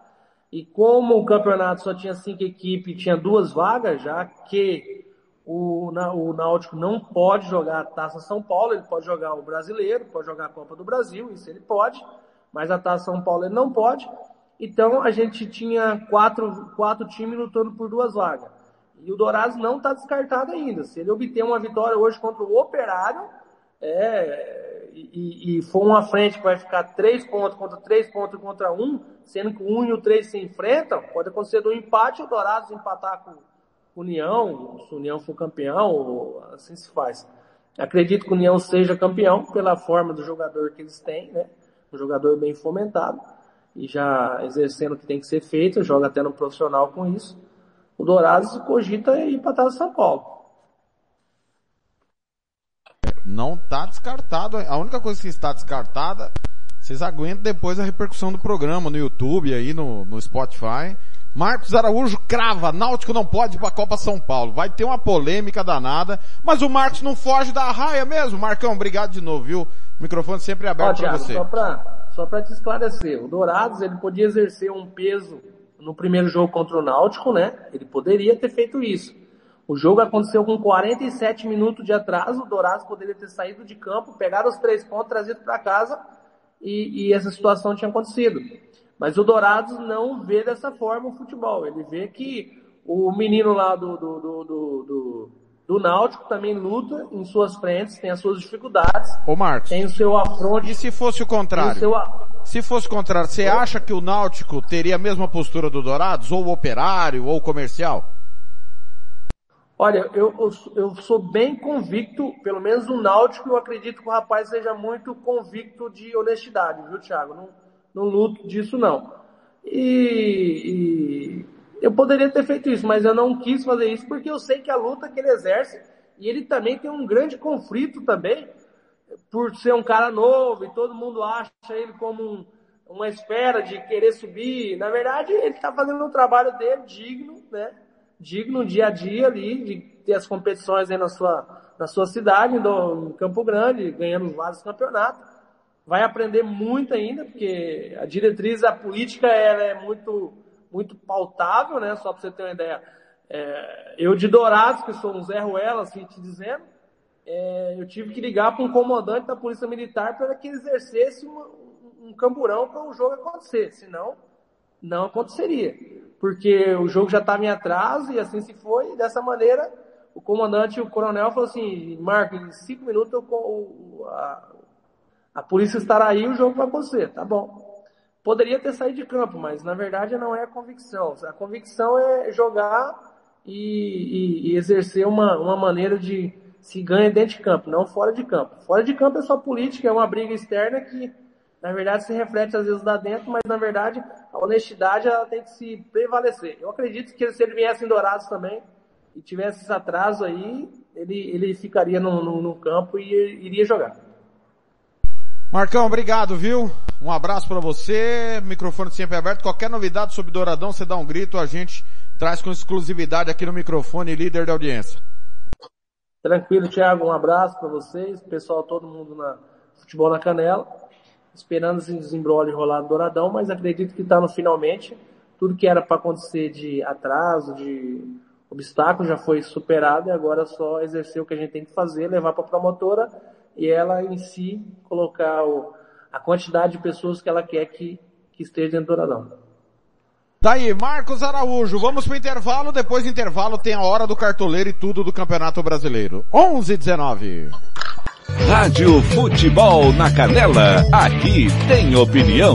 E como o campeonato só tinha cinco equipes, tinha duas vagas, já que o, o Náutico não pode jogar a Taça São Paulo, ele pode jogar o Brasileiro, pode jogar a Copa do Brasil, isso ele pode, mas a Taça São Paulo ele não pode. Então a gente tinha quatro, quatro times lutando por duas vagas. E o Dourados não está descartado ainda. Se ele obter uma vitória hoje contra o Operário, é, e, e, for uma frente que vai ficar três pontos contra três pontos contra um, sendo que o um e o três se enfrentam, pode acontecer do empate o Dourados empatar com União, se o União for campeão, assim se faz. Acredito que o União seja campeão pela forma do jogador que eles têm, né? Um jogador bem fomentado e já exercendo o que tem que ser feito, joga até no profissional com isso o Dourados cogita ir para de São Paulo. Não está descartado. A única coisa que está descartada, vocês aguentam depois a repercussão do programa no YouTube aí, no, no Spotify. Marcos Araújo crava, Náutico não pode ir para a Copa São Paulo. Vai ter uma polêmica danada, mas o Marcos não foge da raia mesmo. Marcão, obrigado de novo, viu? O microfone sempre aberto para você. Só para só te esclarecer, o Dourados ele podia exercer um peso no primeiro jogo contra o Náutico, né? Ele poderia ter feito isso. O jogo aconteceu com 47 minutos de atraso, o Dourados poderia ter saído de campo, pegado os três pontos, trazido para casa e, e, essa situação tinha acontecido. Mas o Dourados não vê dessa forma o futebol. Ele vê que o menino lá do, do, do, do, do Náutico também luta em suas frentes, tem as suas dificuldades. Ô Marcos. Tem o seu afronte. E se fosse o contrário? O se fosse o contrário, você acha que o Náutico teria a mesma postura do Dourados, ou o Operário, ou o Comercial? Olha, eu, eu, eu, sou bem convicto, pelo menos no Náutico, eu acredito que o rapaz seja muito convicto de honestidade, viu, Thiago? Não, não luto disso, não. E, e, eu poderia ter feito isso, mas eu não quis fazer isso porque eu sei que a luta que ele exerce, e ele também tem um grande conflito também, por ser um cara novo e todo mundo acha ele como um, uma espera de querer subir. Na verdade, ele está fazendo um trabalho dele digno, né? Digno dia a dia ali, de ter as competições aí na sua, na sua cidade, em Campo Grande, ganhando vários campeonatos. Vai aprender muito ainda, porque a diretriz da política ela é muito, muito pautável, né? Só para você ter uma ideia. É, eu de Dourados, que sou um Zé Ruela, assim te dizendo, é, eu tive que ligar para um comandante da Polícia Militar para que ele exercesse uma, um camburão para o jogo acontecer, senão não aconteceria. Porque o jogo já estava em atraso e assim se foi, e dessa maneira o comandante, o coronel, falou assim, Marco, em cinco minutos eu, a, a polícia estará aí o jogo vai acontecer, tá bom. poderia ter saído de campo, mas na verdade não é a convicção. A convicção é jogar e, e, e exercer uma, uma maneira de se ganha dentro de campo, não fora de campo. Fora de campo é só política, é uma briga externa que na verdade se reflete às vezes lá dentro, mas na verdade a honestidade ela tem que se prevalecer. Eu acredito que se ele viesse em Dourados também e tivesse esse atraso aí, ele, ele ficaria no, no, no campo e iria jogar. Marcão, obrigado, viu? Um abraço para você, microfone sempre aberto. Qualquer novidade sobre Douradão, você dá um grito, a gente traz com exclusividade aqui no microfone, líder de audiência. Tranquilo, Thiago, um abraço para vocês, pessoal, todo mundo na Futebol na Canela, esperando esse desembrolho rolar do Douradão, mas acredito que está no finalmente. Tudo que era para acontecer de atraso, de obstáculo já foi superado e agora é só exercer o que a gente tem que fazer, levar para a promotora e ela em si colocar o, a quantidade de pessoas que ela quer que, que esteja dentro do Douradão. Tá aí, Marcos Araújo. Vamos pro intervalo. Depois do intervalo tem a hora do cartoleiro e tudo do Campeonato Brasileiro. 11 19. Rádio Futebol na Canela. Aqui tem opinião.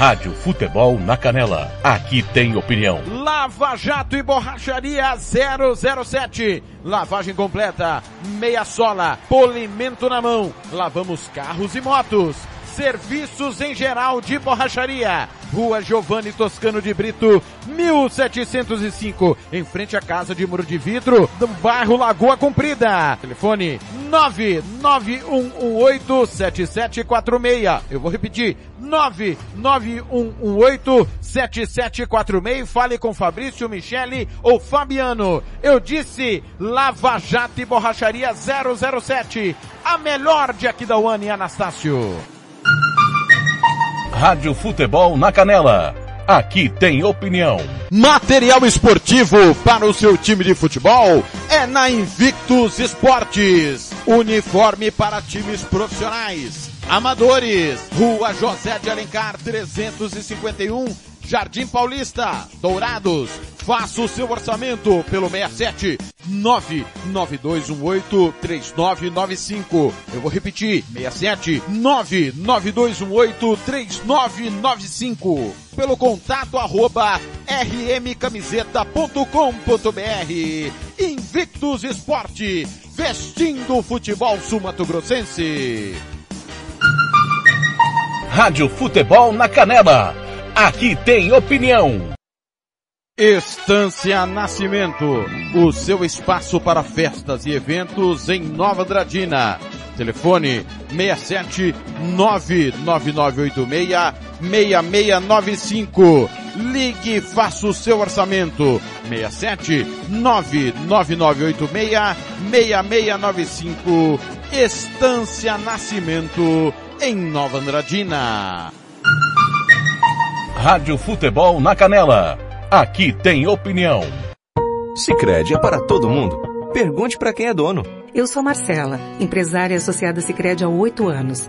Rádio Futebol na Canela. Aqui tem opinião. Lava Jato e Borracharia 007. Lavagem completa, meia sola, polimento na mão. Lavamos carros e motos. Serviços em geral de borracharia. Rua Giovanni Toscano de Brito, 1705, em frente à Casa de Muro de Vidro, do bairro Lagoa Comprida. Telefone 991187746. Eu vou repetir, 991187746. Fale com Fabrício, Michele ou Fabiano. Eu disse Lava Jato e Borracharia 007. A melhor de Aquidauane e Anastácio. Rádio Futebol na Canela. Aqui tem opinião. Material esportivo para o seu time de futebol é na Invictus Esportes. Uniforme para times profissionais, amadores. Rua José de Alencar 351, Jardim Paulista, Dourados. Faça o seu orçamento pelo 67 99218 3995. Eu vou repetir, 67 99218 3995. Pelo contato arroba rmcamiseta.com.br. Invictus Esporte, vestindo o futebol sul-mato-grossense. Rádio Futebol na Canela. Aqui tem opinião. Estância Nascimento, o seu espaço para festas e eventos em Nova Dradina. Telefone 67 99986 6695. Ligue e faça o seu orçamento. 67 99986 6695. Estância Nascimento em Nova Andradina. Rádio Futebol na Canela. Aqui tem opinião. Sicredi é para todo mundo. Pergunte para quem é dono. Eu sou Marcela, empresária associada Sicredi há oito anos.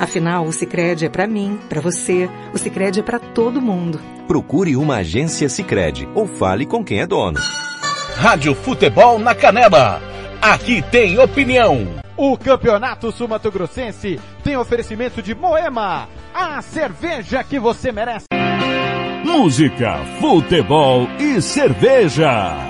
Afinal, o Sicredi é para mim, para você. O Sicredi é para todo mundo. Procure uma agência Sicredi ou fale com quem é dono. Rádio Futebol na Canela. Aqui tem opinião. O Campeonato Sumato Grossense tem oferecimento de Moema, a cerveja que você merece. Música, futebol e cerveja.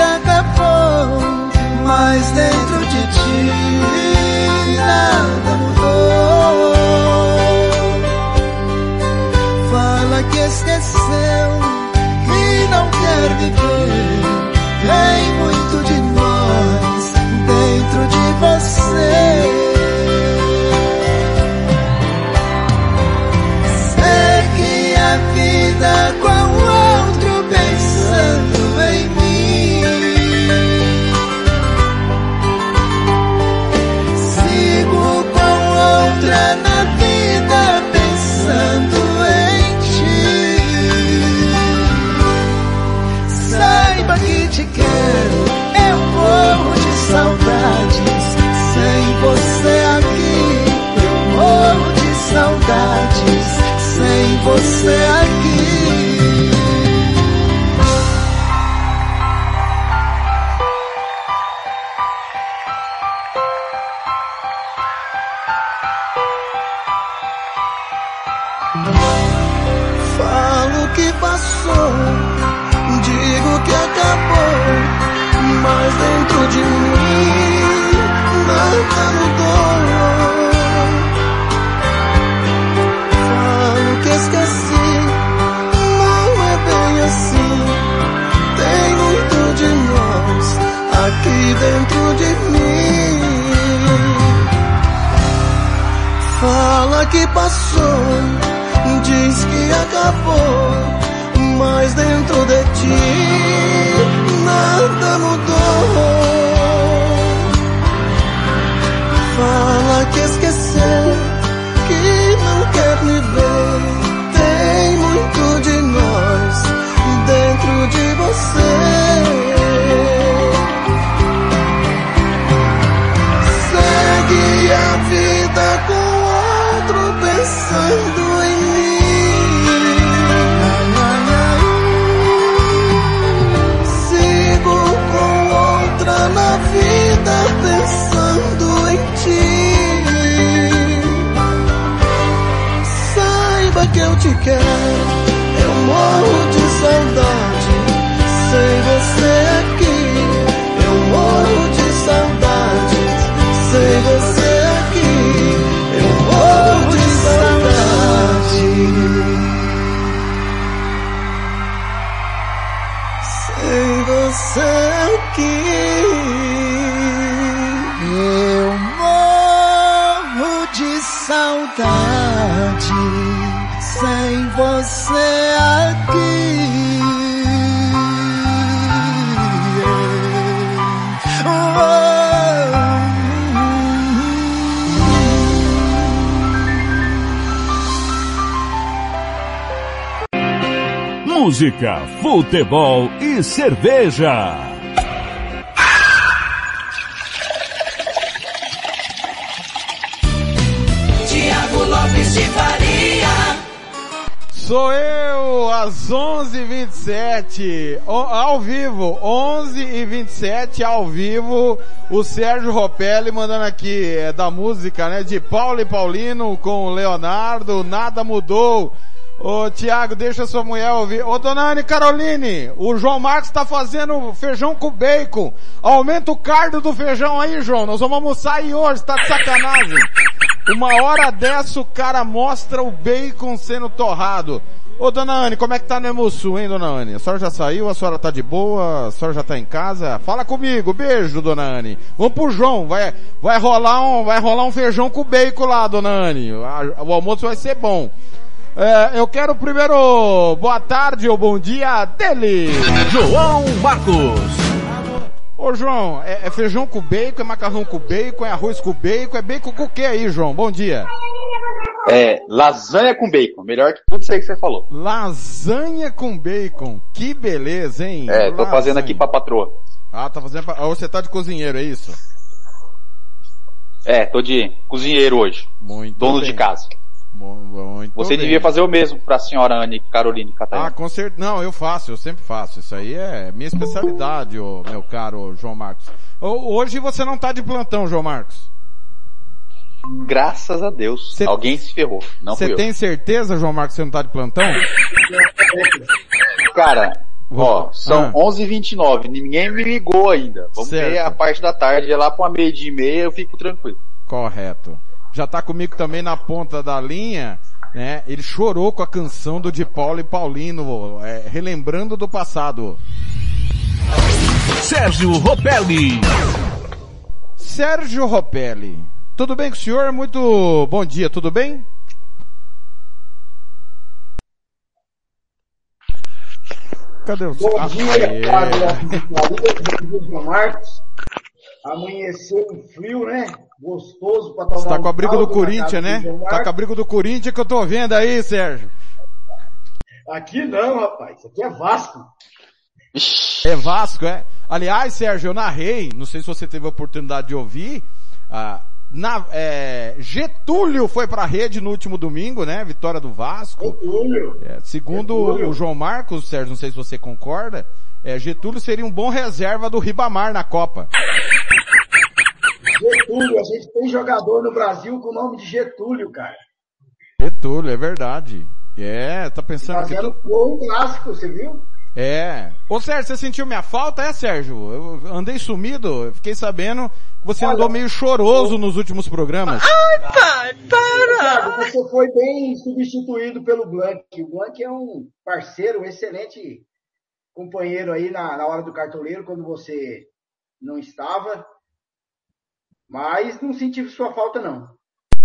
acabou, mas dentro de ti nada mudou. Fala que esqueceu, que não quer viver. Tem você aqui. Dentro de mim. Fala que passou, diz que acabou, mas dentro de ti nada mudou. Fala que esqueceu, que não quer me ver. Tem muito de nós dentro de você. Que eu te quero, eu morro de saudade. Música, futebol e cerveja. Tiago Lopes de Faria. Sou eu, às 11h27, o- ao vivo, 11h27, ao vivo, o Sérgio Ropelli mandando aqui, é, da música, né, de Paulo e Paulino com o Leonardo, nada mudou. Ô, Tiago, deixa sua mulher ouvir. Ô, dona Anne Caroline, o João Marcos tá fazendo feijão com bacon. Aumenta o cardo do feijão aí, João. Nós vamos almoçar aí hoje, tá de sacanagem. Uma hora dessa o cara mostra o bacon sendo torrado. Ô, dona Anne, como é que tá no Emusul, hein, dona Anne? A senhora já saiu? A senhora tá de boa? A senhora já tá em casa? Fala comigo, beijo, dona Anne. Vamos pro João, vai, vai rolar um, vai rolar um feijão com bacon lá, dona Anne. O almoço vai ser bom. É, eu quero primeiro boa tarde ou bom dia dele. João Marcos. Ô João, é, é feijão com bacon, é macarrão com bacon, é arroz com bacon, é bacon com o que aí, João? Bom dia. É, lasanha com bacon. Melhor que tudo isso aí que você falou. Lasanha com bacon. Que beleza, hein? É, tô Lasanha. fazendo aqui pra patroa. Ah, tá fazendo, pra- ah, você tá de cozinheiro, é isso? É, tô de cozinheiro hoje. Muito Dono bem. de casa. Muito Você bem. devia fazer o mesmo pra senhora Anne Caroline Catarina. Ah, com certeza. Não, eu faço, eu sempre faço. Isso aí é minha especialidade, ô, meu caro João Marcos. Ho- Hoje você não tá de plantão, João Marcos. Graças a Deus. Alguém se ferrou. Não Você tem certeza, João Marcos, que você não tá de plantão? Cara, ó, Ah. são 11h29, ninguém me ligou ainda. Vamos Certo. ver a parte da tarde, é lá pra uma meia e meia, eu fico tranquilo. Correto. Já tá comigo também na ponta da linha, né? Ele chorou com a canção do Di Paulo e Paulino, é, relembrando do passado. Sérgio Ropelli. Sérgio Ropelli. Tudo bem com o senhor? Muito bom dia, tudo bem? Cadê o Bom Ah, dia. Fábio. Bom dia, João Marcos. Amanheceu um frio, né? Gostoso pra tomar Você tá um com a briga do Corinthians, né? do Tá com a briga do Corinthians que eu tô vendo aí, Sérgio. Aqui não, rapaz. Isso aqui é Vasco. É Vasco, é? Aliás, Sérgio, eu narrei, não sei se você teve a oportunidade de ouvir, ah, na, é, Getúlio foi pra rede no último domingo, né? Vitória do Vasco. Getúlio. É, segundo Getúlio. o João Marcos, Sérgio, não sei se você concorda, é, Getúlio seria um bom reserva do Ribamar na Copa. Getúlio. A gente tem jogador no Brasil com o nome de Getúlio, cara. Getúlio, é verdade. É, tá pensando que Fazendo tu... gol um clássico, você viu? É. Ô Sérgio, você sentiu minha falta? É, Sérgio? Eu andei sumido, eu fiquei sabendo que você andou meio choroso nos últimos programas. pai, para! Você foi bem substituído pelo Blank. O Blank é um parceiro, um excelente companheiro aí na, na hora do cartoleiro, quando você não estava. Mas não senti sua falta, não.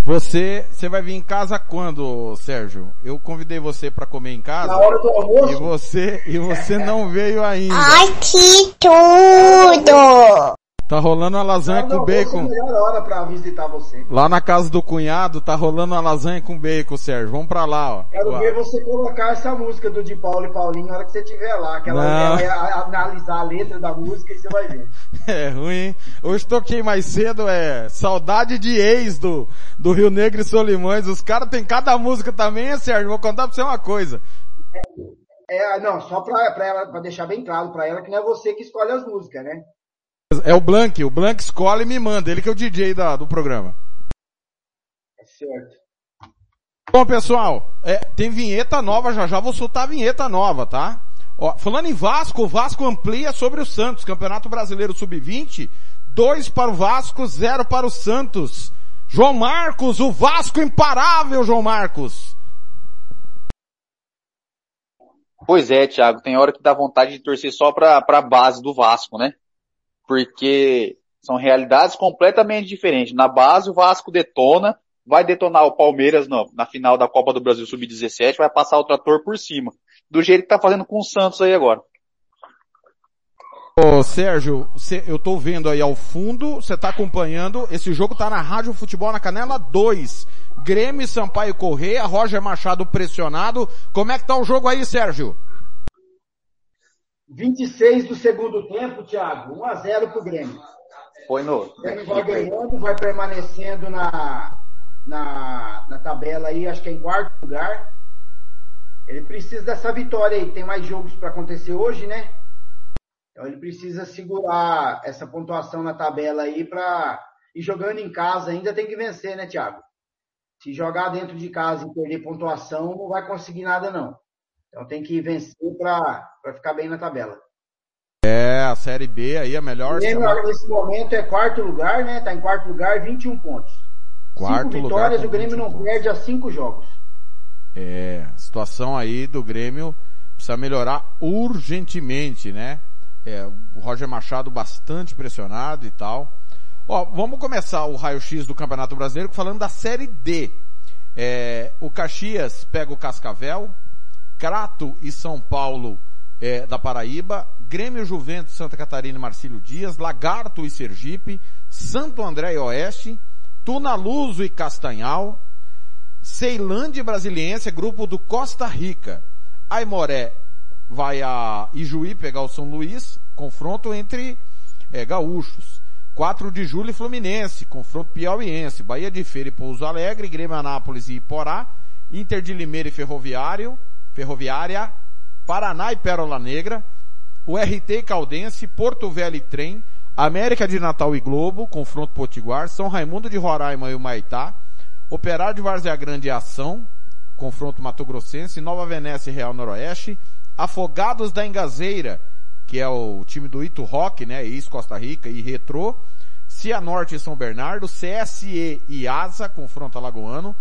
Você, você vai vir em casa quando, Sérgio? Eu convidei você pra comer em casa. Na hora do almoço? E você, e você não veio ainda. Ai, que tudo! Tá rolando uma lasanha com É a bacon. melhor hora pra visitar você. Lá na casa do cunhado tá rolando uma lasanha com bacon, Sérgio. Vamos pra lá, ó. Quero Ó. ver você colocar essa música do Di Paulo e Paulinho na hora que você estiver lá. Que ela Não. vai analisar a letra da música e você vai ver. É ruim, hein? Hoje toquei mais cedo, é saudade de ex do, do Rio Negro e Solimões. Os caras tem cada música também, é Sérgio? Vou contar pra você uma coisa. É, não, só pra, pra, ela, pra deixar bem claro pra ela que não é você que escolhe as músicas, né? É o Blank, o Blank escolhe e me manda. Ele que é o DJ da, do programa. É certo. Bom, pessoal, é, tem vinheta nova, já já vou soltar a vinheta nova, tá? Ó, falando em Vasco, o Vasco amplia sobre o Santos. Campeonato Brasileiro Sub-20, 2 para o Vasco, 0 para o Santos. João Marcos, o Vasco imparável, João Marcos. Pois é, Thiago, tem hora que dá vontade de torcer só pra, pra base do Vasco, né? Porque são realidades completamente diferentes. Na base o Vasco detona, vai detonar o Palmeiras no- na final da Copa do Brasil Sub-17, vai passar o trator por cima. Do jeito que tá fazendo com o Santos aí agora. Ô, Sérgio, cê- eu tô vendo aí ao fundo, você tá acompanhando, esse jogo tá na Rádio Futebol na Canela 2. Grêmio, Sampaio Correia, Roger Machado pressionado. Como é que tá o jogo aí, Sérgio? 26 do segundo tempo, Thiago. 1 a 0 pro Grêmio. Foi no. O Grêmio vai ganhando, vai permanecendo na, na, na tabela aí, acho que é em quarto lugar. Ele precisa dessa vitória aí. Tem mais jogos para acontecer hoje, né? Então ele precisa segurar essa pontuação na tabela aí para e jogando em casa ainda tem que vencer, né, Thiago? Se jogar dentro de casa e perder pontuação, não vai conseguir nada não. Então tem que vencer para ficar bem na tabela. É, a Série B aí, a melhor. O Grêmio nesse momento é quarto lugar, né? Tá em quarto lugar, 21 pontos. Quarto cinco vitórias, com o Grêmio não perde a cinco jogos. É, a situação aí do Grêmio precisa melhorar urgentemente, né? É, o Roger Machado bastante pressionado e tal. Ó, vamos começar o raio-x do Campeonato Brasileiro falando da Série D. É, o Caxias pega o Cascavel, Crato e São Paulo é, da Paraíba, Grêmio Juventus, Santa Catarina e Marcílio Dias, Lagarto e Sergipe, Santo André e Oeste, Tunaluso e Castanhal, Ceilândia e Brasiliense, grupo do Costa Rica. Aimoré vai a Ijuí pegar o São Luís, confronto entre é, Gaúchos. 4 de julho Fluminense, confronto piauiense, Bahia de Feira e Pouso Alegre, Grêmio Anápolis e Iporá, Inter de Limeira e Ferroviário, Ferroviária, Paraná e Pérola Negra, o RT e Caldense, Porto Velho e Trem, América de Natal e Globo, confronto Potiguar, São Raimundo de Roraima e o Maitá, Operário de Várzea Grande e Ação, confronto Mato Grossense, Nova Venécia e Real Noroeste, Afogados da Engazeira, que é o time do Ito Rock, né, ex-Costa Rica e Retrô, Cianorte e São Bernardo, CSE e Asa, confronto alagoano,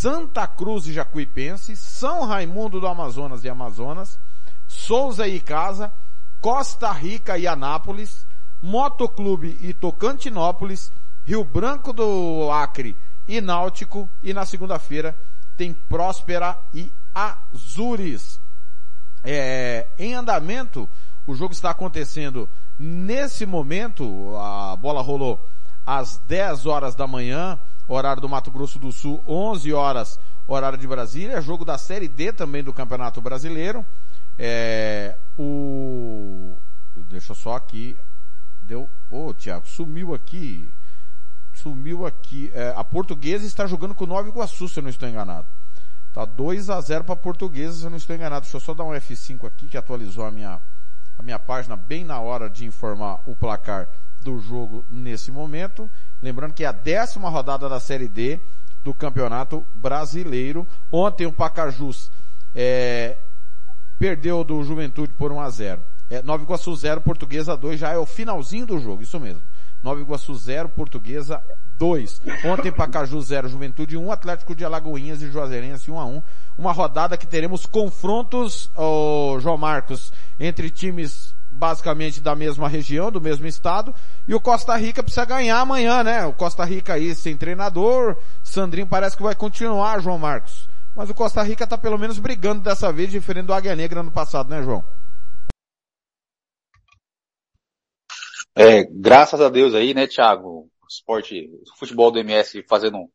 Santa Cruz e Jacuipense, São Raimundo do Amazonas e Amazonas, Souza e Casa, Costa Rica e Anápolis, Motoclube e Tocantinópolis, Rio Branco do Acre e Náutico, e na segunda-feira tem Próspera e Azures. É, em andamento, o jogo está acontecendo nesse momento, a bola rolou às 10 horas da manhã, horário do Mato Grosso do Sul, 11 horas, horário de Brasília, jogo da Série D também do Campeonato Brasileiro. É, o, deixa eu só aqui, deu, ô oh, Tiago, sumiu aqui, sumiu aqui, é, a Portuguesa está jogando com o Nova Iguaçu, se eu não estou enganado. Tá 2 a 0 para Portuguesa, se eu não estou enganado. Deixa eu só dar um F5 aqui que atualizou a minha a minha página bem na hora de informar o placar do jogo nesse momento. Lembrando que é a décima rodada da Série D do Campeonato Brasileiro. Ontem o Pacajus é, perdeu do Juventude por 1 a 0. É, Nova Iguaçu 0, Portuguesa 2, já é o finalzinho do jogo, isso mesmo. Nova Iguaçu 0, Portuguesa 2. Ontem Pacaju 0, Juventude 1, Atlético de Alagoinhas e Juazeirense 1 a 1. Uma rodada que teremos confrontos, oh, João Marcos, entre times basicamente da mesma região, do mesmo estado, e o Costa Rica precisa ganhar amanhã, né? O Costa Rica aí sem treinador, Sandrinho parece que vai continuar, João Marcos. Mas o Costa Rica tá pelo menos brigando dessa vez, diferente do Águia Negra no passado, né, João? É, graças a Deus aí, né, Thiago? O esporte, o futebol do MS fazendo um,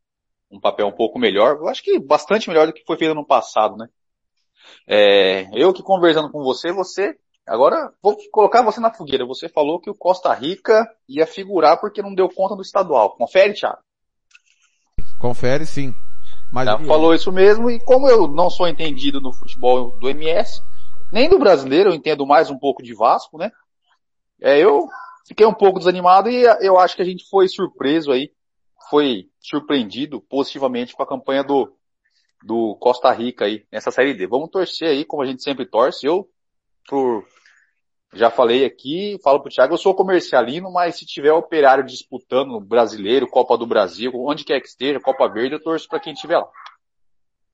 um papel um pouco melhor. Eu acho que bastante melhor do que foi feito no passado, né? É, eu que conversando com você, você, agora vou colocar você na fogueira. Você falou que o Costa Rica ia figurar porque não deu conta do estadual. Confere, Thiago? Confere sim. Mas Já falou isso mesmo, e como eu não sou entendido no futebol do MS, nem do brasileiro, eu entendo mais um pouco de Vasco, né? É, eu fiquei um pouco desanimado e eu acho que a gente foi surpreso aí, foi surpreendido positivamente com a campanha do, do Costa Rica aí nessa série D. Vamos torcer aí, como a gente sempre torce. Eu, por, já falei aqui, falo pro Thiago, eu sou comercialino, mas se tiver operário disputando brasileiro, Copa do Brasil, onde quer que esteja, Copa Verde, eu torço para quem estiver lá.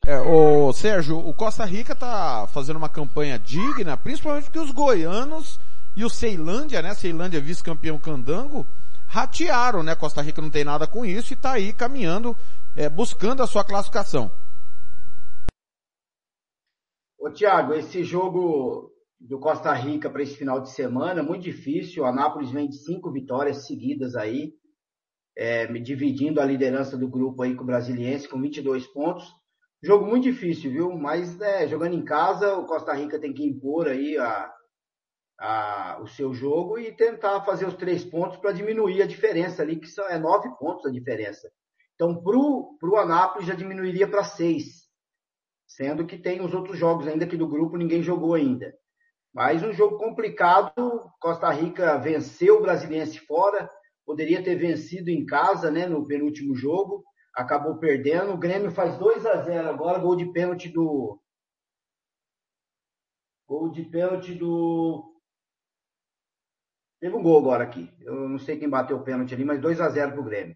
É, o Sérgio, o Costa Rica tá fazendo uma campanha digna, principalmente porque os goianos e o Ceilândia, né, Ceilândia vice-campeão candango, ratearam, né, Costa Rica não tem nada com isso e tá aí caminhando, é, buscando a sua classificação. Ô Tiago, esse jogo do Costa Rica para esse final de semana, muito difícil. O Anápolis vem de cinco vitórias seguidas aí, é, dividindo a liderança do grupo aí com o Brasiliense com 22 pontos. Jogo muito difícil, viu? Mas é, jogando em casa, o Costa Rica tem que impor aí a, a, o seu jogo e tentar fazer os três pontos para diminuir a diferença ali, que são, é nove pontos a diferença. Então, para o Anápolis já diminuiria para seis sendo que tem os outros jogos ainda que do grupo ninguém jogou ainda. Mas um jogo complicado, Costa Rica venceu o Brasiliense fora, poderia ter vencido em casa, né, no penúltimo jogo, acabou perdendo. O Grêmio faz 2 a 0 agora, gol de pênalti do Gol de pênalti do Teve um gol agora aqui. Eu não sei quem bateu o pênalti ali, mas 2 a 0 pro Grêmio.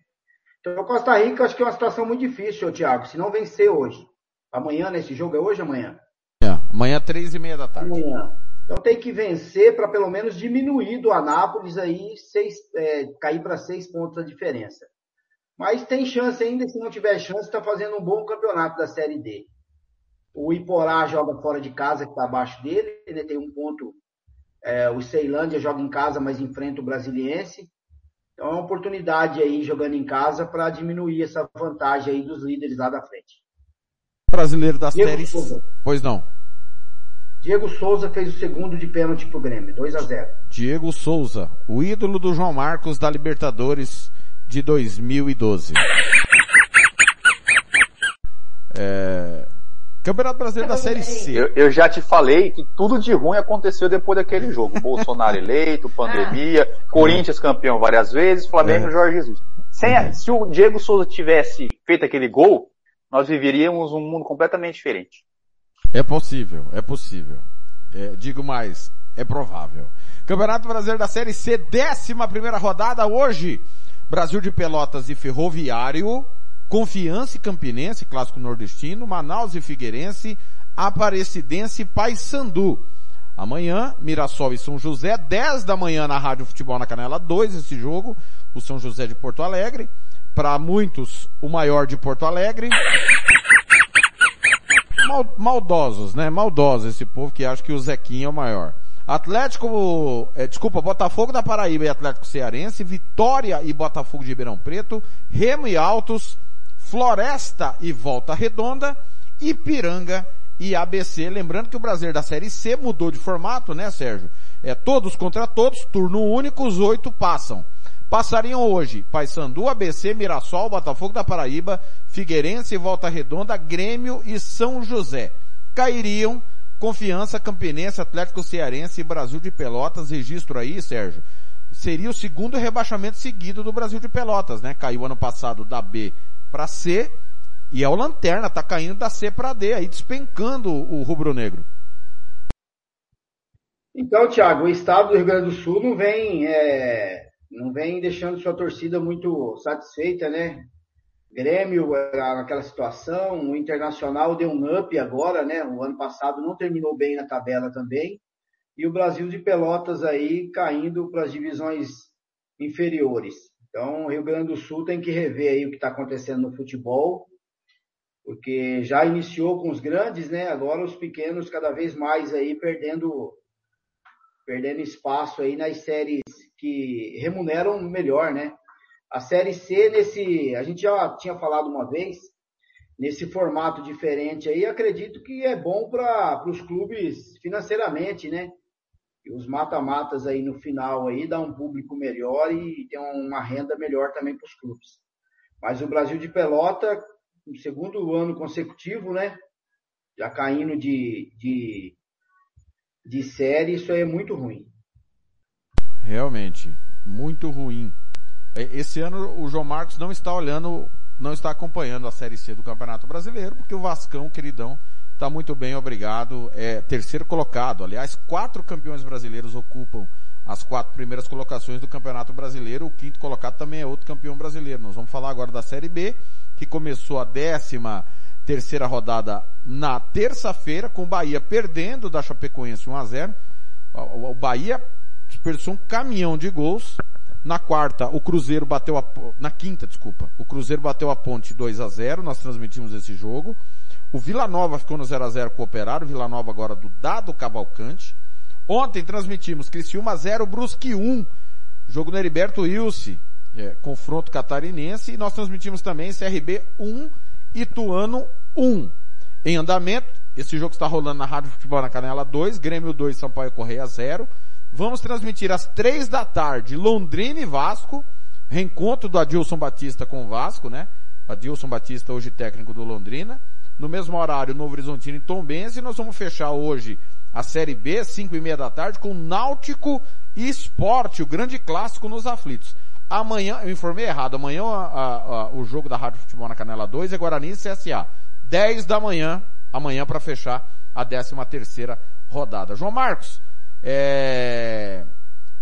Então, Costa Rica, acho que é uma situação muito difícil, Thiago. Se não vencer hoje, Amanhã, nesse jogo, é hoje ou amanhã? É, amanhã, três e meia da tarde. Amanhã. Então tem que vencer para pelo menos diminuir do Anápolis aí, seis, é, cair para seis pontos a diferença. Mas tem chance ainda, se não tiver chance, está fazendo um bom campeonato da Série D. O Iporá joga fora de casa, que está abaixo dele, né, tem um ponto. É, o Ceilândia joga em casa, mas enfrenta o Brasiliense. Então é uma oportunidade aí, jogando em casa, para diminuir essa vantagem aí dos líderes lá da frente brasileiro das séries. Pois não. Diego Souza fez o segundo de pênalti pro Grêmio, 2 a 0 Diego Souza, o ídolo do João Marcos da Libertadores de 2012. É... Campeonato Brasileiro da Série C. Eu, eu, já te falei que tudo de ruim aconteceu depois daquele jogo. Bolsonaro eleito, pandemia, Corinthians campeão várias vezes, Flamengo e é. Jorge Jesus. Sem, se o Diego Souza tivesse feito aquele gol, nós viveríamos um mundo completamente diferente. É possível, é possível. É, digo mais, é provável. Campeonato Brasileiro da Série C, décima primeira rodada hoje. Brasil de Pelotas e Ferroviário Confiança e Campinense, clássico nordestino, Manaus e Figueirense, Aparecidense e Paysandu. Amanhã, Mirassol e São José, 10 da manhã na Rádio Futebol na Canela 2, esse jogo, o São José de Porto Alegre. Para muitos, o maior de Porto Alegre. Mal, maldosos, né? Maldosos esse povo que acha que o Zequinha é o maior. Atlético, é, desculpa, Botafogo da Paraíba e Atlético Cearense, Vitória e Botafogo de Ribeirão Preto, Remo e Altos, Floresta e Volta Redonda, Ipiranga e ABC. Lembrando que o Brasileiro da Série C mudou de formato, né, Sérgio? É todos contra todos, turno único, os oito passam. Passariam hoje Paysandu, ABC, Mirassol, Botafogo da Paraíba, Figueirense, Volta Redonda, Grêmio e São José. Cairiam Confiança, Campinense, Atlético Cearense e Brasil de Pelotas. Registro aí, Sérgio. Seria o segundo rebaixamento seguido do Brasil de Pelotas, né? Caiu ano passado da B para C e é o Lanterna, tá caindo da C para D, aí despencando o rubro-negro. Então, Thiago, o estado do Rio Grande do Sul não vem, é, não vem deixando sua torcida muito satisfeita, né? Grêmio é, naquela situação, o Internacional deu um up agora, né? O ano passado não terminou bem na tabela também. E o Brasil de Pelotas aí caindo para as divisões inferiores. Então, o Rio Grande do Sul tem que rever aí o que está acontecendo no futebol, porque já iniciou com os grandes, né? Agora os pequenos cada vez mais aí perdendo perdendo espaço aí nas séries que remuneram melhor, né? A série C nesse, a gente já tinha falado uma vez, nesse formato diferente aí, acredito que é bom para os clubes financeiramente, né? E os mata-matas aí no final aí dá um público melhor e tem uma renda melhor também para os clubes. Mas o Brasil de Pelota, no segundo ano consecutivo, né? Já caindo de, de, de série, isso aí é muito ruim. Realmente, muito ruim. É, esse ano o João Marcos não está olhando, não está acompanhando a Série C do Campeonato Brasileiro, porque o Vascão, queridão, Está muito bem, obrigado. É terceiro colocado. Aliás, quatro campeões brasileiros ocupam as quatro primeiras colocações do Campeonato Brasileiro. O quinto colocado também é outro campeão brasileiro. Nós vamos falar agora da Série B, que começou a décima terceira rodada na terça-feira, com o Bahia perdendo da Chapecoense 1 a 0 O Bahia dispersou um caminhão de gols. Na quarta, o Cruzeiro bateu a, na quinta, desculpa, o Cruzeiro bateu a ponte 2 a 0 nós transmitimos esse jogo. O Vila Nova ficou no 0 a 0 com o Operário, Vila Nova agora do Dado Cavalcante. Ontem transmitimos Criciúma 0, Brusque 1. Jogo no Heriberto Ilse, é, confronto catarinense. E nós transmitimos também CRB 1, Ituano 1. Em andamento, esse jogo está rolando na Rádio Futebol na Canela 2, Grêmio 2, Sampaio Correia 0. Vamos transmitir às 3 da tarde Londrina e Vasco. Reencontro do Adilson Batista com o Vasco, né? Adilson Batista, hoje técnico do Londrina. No mesmo horário, Novo Horizontino e Tombense. E nós vamos fechar hoje a Série B, 5 e meia da tarde, com Náutico e Esporte, o grande clássico nos aflitos. Amanhã, eu informei errado, amanhã a, a, a, o jogo da Rádio Futebol na Canela 2 é Guarani e CSA. 10 da manhã, amanhã para fechar a 13 terceira rodada. João Marcos, é,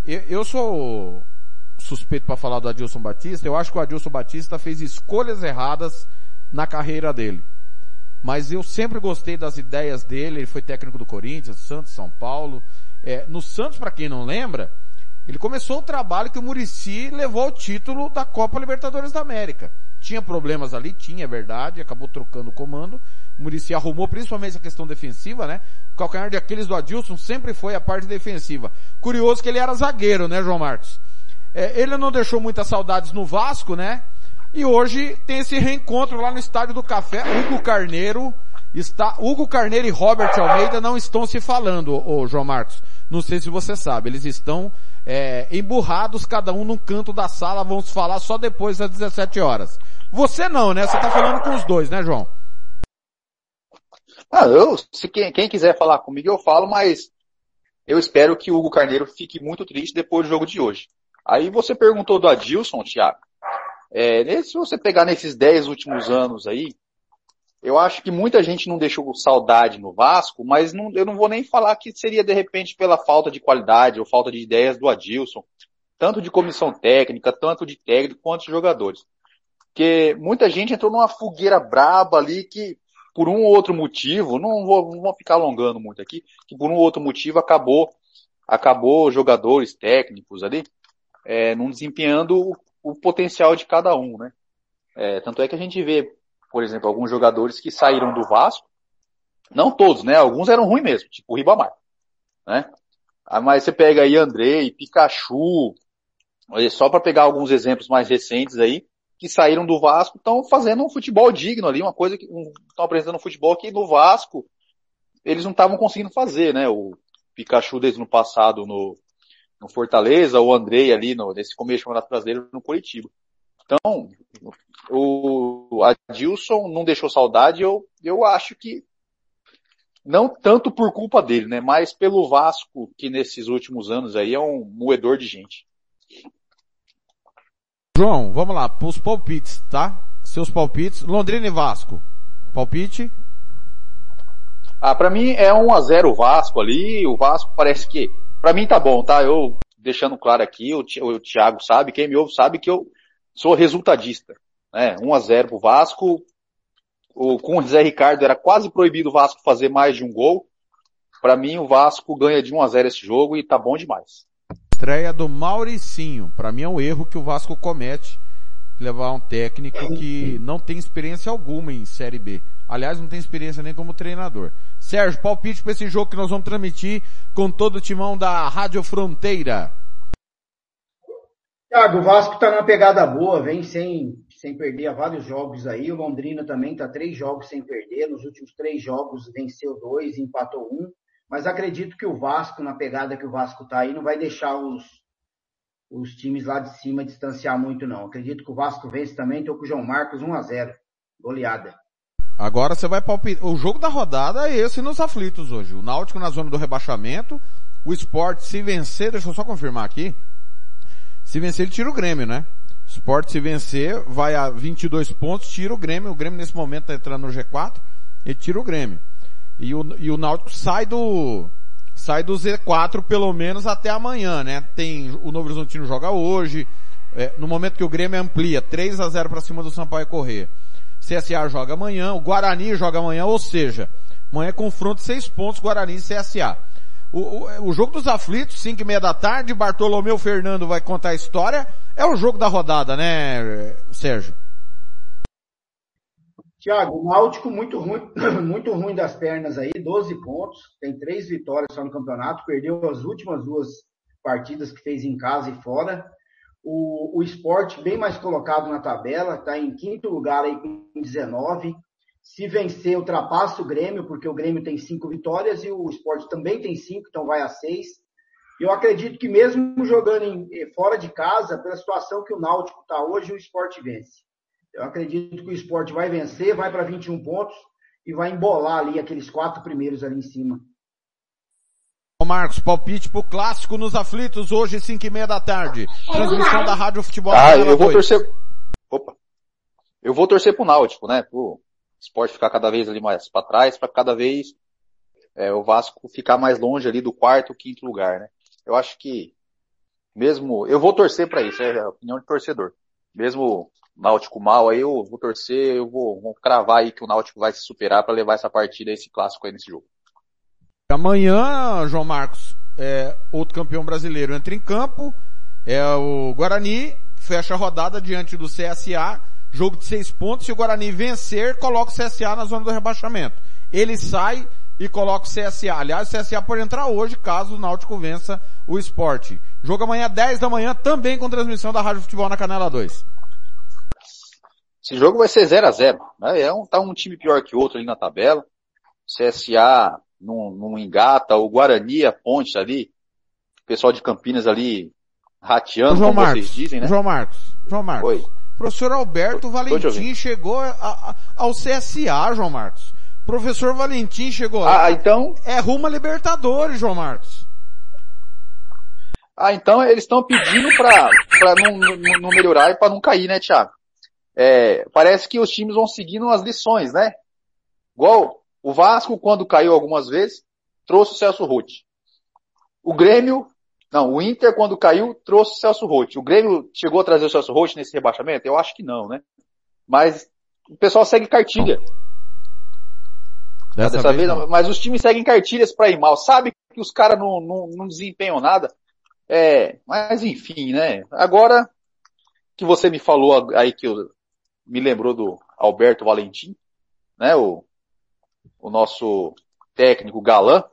eu, eu sou suspeito para falar do Adilson Batista, eu acho que o Adilson Batista fez escolhas erradas na carreira dele. Mas eu sempre gostei das ideias dele. Ele foi técnico do Corinthians, Santos, São Paulo. É, no Santos, para quem não lembra, ele começou o trabalho que o Murici levou ao título da Copa Libertadores da América. Tinha problemas ali, tinha, é verdade, acabou trocando o comando. O Murici arrumou principalmente a questão defensiva, né? O calcanhar de Aquiles do Adilson sempre foi a parte defensiva. Curioso que ele era zagueiro, né, João Marcos? É, ele não deixou muitas saudades no Vasco, né? E hoje tem esse reencontro lá no Estádio do Café. Hugo Carneiro está, Hugo Carneiro e Robert Almeida não estão se falando, ô João Marcos. Não sei se você sabe, eles estão é, emburrados, cada um num canto da sala, se falar só depois das 17 horas. Você não, né? Você tá falando com os dois, né, João? Ah, eu, se quem, quem quiser falar comigo, eu falo, mas eu espero que o Hugo Carneiro fique muito triste depois do jogo de hoje. Aí você perguntou do Adilson, Thiago. É, se você pegar nesses 10 últimos anos aí, eu acho que muita gente não deixou saudade no Vasco, mas não, eu não vou nem falar que seria de repente pela falta de qualidade ou falta de ideias do Adilson, tanto de comissão técnica, tanto de técnico quanto de jogadores. Porque muita gente entrou numa fogueira braba ali que por um ou outro motivo, não vou, não vou ficar alongando muito aqui, que por um ou outro motivo acabou, acabou jogadores técnicos ali, é, não desempenhando o, o, potencial de cada um, né? É, tanto é que a gente vê, por exemplo, alguns jogadores que saíram do Vasco, não todos, né? Alguns eram ruins mesmo, tipo o Ribamar, né? Ah, mas você pega aí Andrei, Pikachu, só para pegar alguns exemplos mais recentes aí, que saíram do Vasco estão fazendo um futebol digno ali, uma coisa que estão apresentando um futebol que no Vasco eles não estavam conseguindo fazer, né? O Pikachu desde no passado no, no Fortaleza, o Andrei ali no, nesse começo do Campeonato Brasileiro no Curitiba. Então, o Adilson não deixou saudade, eu, eu acho que não tanto por culpa dele, né? Mas pelo Vasco, que nesses últimos anos aí é um moedor de gente. João, vamos lá, os palpites, tá? Seus palpites. Londrina e Vasco. Palpite? Ah, pra mim é 1 a 0 o Vasco ali. O Vasco parece que, pra mim tá bom, tá? Eu deixando claro aqui, o, o Thiago sabe, quem me ouve sabe que eu sou resultadista, né? 1 a 0 pro Vasco. O, com o Zé Ricardo era quase proibido o Vasco fazer mais de um gol. Pra mim o Vasco ganha de 1 a 0 esse jogo e tá bom demais estreia do Mauricinho. Para mim é um erro que o Vasco comete levar um técnico que não tem experiência alguma em Série B. Aliás, não tem experiência nem como treinador. Sérgio, palpite para esse jogo que nós vamos transmitir com todo o timão da Rádio Fronteira. Thiago, o Vasco está numa pegada boa, vem sem, sem perder há vários jogos aí. O Londrina também está três jogos sem perder. Nos últimos três jogos venceu dois, empatou um. Mas acredito que o Vasco, na pegada que o Vasco está aí, não vai deixar os, os times lá de cima distanciar muito, não. Acredito que o Vasco vence também, estou com o João Marcos 1 a 0 Goleada. Agora você vai palpitar. O jogo da rodada é esse nos aflitos hoje. O Náutico na zona do rebaixamento. O esporte, se vencer, deixa eu só confirmar aqui. Se vencer, ele tira o Grêmio, né? O esporte, se vencer, vai a 22 pontos, tira o Grêmio. O Grêmio nesse momento está entrando no G4. Ele tira o Grêmio. E o, e o Náutico sai do, sai do Z4 pelo menos até amanhã, né? Tem, o Novo Horizontino joga hoje, é, no momento que o Grêmio amplia 3 a 0 para cima do Sampaio Correr. CSA joga amanhã, o Guarani joga amanhã, ou seja, amanhã é confronto seis pontos Guarani e CSA. O, o, o, jogo dos aflitos, 5 e meia da tarde, Bartolomeu Fernando vai contar a história. É o jogo da rodada, né, Sérgio? Tiago, o Náutico muito ruim, muito ruim das pernas aí, 12 pontos, tem três vitórias só no campeonato, perdeu as últimas duas partidas que fez em casa e fora. O, o esporte bem mais colocado na tabela, está em quinto lugar aí com 19. Se vencer, ultrapassa o Grêmio, porque o Grêmio tem cinco vitórias e o esporte também tem cinco, então vai a seis. Eu acredito que mesmo jogando em, fora de casa, pela situação que o Náutico está hoje, o esporte vence. Eu acredito que o esporte vai vencer, vai para 21 pontos e vai embolar ali aqueles quatro primeiros ali em cima. Ô Marcos, palpite pro clássico nos aflitos hoje, 5 e meia da tarde. Transmissão da Rádio Futebol. Ah, eu vou 2. torcer. Opa. Eu vou torcer pro Náutico, né? Pro esporte ficar cada vez ali mais para trás, para cada vez é, o Vasco ficar mais longe ali do quarto, quinto lugar, né? Eu acho que mesmo, eu vou torcer para isso, é a opinião de torcedor. Mesmo Náutico mal, aí eu vou torcer, eu vou, vou cravar aí que o Náutico vai se superar para levar essa partida, esse clássico aí nesse jogo. Amanhã, João Marcos, é, outro campeão brasileiro entra em campo, é o Guarani, fecha a rodada diante do CSA, jogo de seis pontos, se o Guarani vencer, coloca o CSA na zona do rebaixamento. Ele sai e coloca o CSA. Aliás, o CSA pode entrar hoje, caso o Náutico vença o esporte. Jogo amanhã, 10 da manhã, também com transmissão da Rádio Futebol na Canela 2. Esse jogo vai ser 0 a 0 né? É um, tá um time pior que outro ali na tabela. CSA não, não engata, o Guarani, a ponte ali, o pessoal de Campinas ali rateando, João como Marcos, vocês dizem, né? João Marcos, João Marcos. Oi. Professor Alberto Valentim chegou a- a- ao CSA, João Marcos. Professor Valentim chegou lá. Ah, então? É rumo a Libertadores, João Marcos. Ah, então eles estão pedindo pra, pra não, não, não melhorar e pra não cair, né, Thiago? É, parece que os times vão seguindo as lições, né? Igual o Vasco, quando caiu algumas vezes, trouxe o Celso Rotti. O Grêmio, não, o Inter, quando caiu, trouxe o Celso Rotti. O Grêmio chegou a trazer o Celso Rotti nesse rebaixamento? Eu acho que não, né? Mas o pessoal segue cartilha. Dessa, Dessa, vez, não. Mas os times seguem cartilhas pra ir mal. Sabe que os caras não, não, não desempenham nada. É, mas enfim, né? Agora que você me falou aí que eu, me lembrou do Alberto Valentim, né? O, o nosso técnico galã,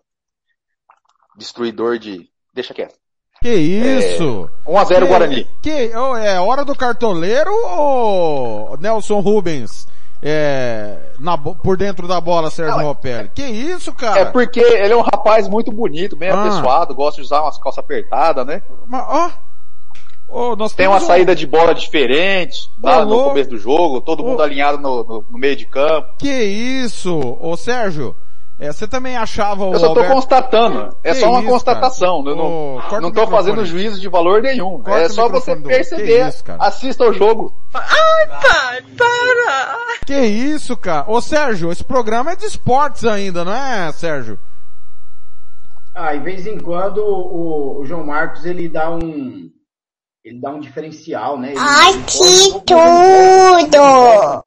destruidor de. Deixa quieto. Que isso? 1x0 Que- Guarani. Que, ô, é hora do cartoleiro ou Nelson Rubens é, na por dentro da bola, Sérgio Ropelli? Que isso, cara? É porque ele é um rapaz muito bonito, bem Ah. apessoado, gosta de usar umas calças apertadas, né? Mas, ó, nós Tem uma um- saída de bola diferente, lá no começo do jogo, todo mundo alinhado no, no- no meio de campo. Que isso? Ô Sérgio, é, você também achava o Eu só tô Alberto- constatando. É Que só uma isso, constatação. cara? Eu não, corta não tô fazendo juízo de valor nenhum. Corta é só você do- perceber. Isso, assista o jogo. Ai, pai, para! Que isso, cara? Ô Sérgio, esse programa é de esportes ainda, não é, Sérgio? Ah, em vez em quando o, o João Marcos ele dá um ele dá um diferencial, né? Ele- Ai, ele que tudo!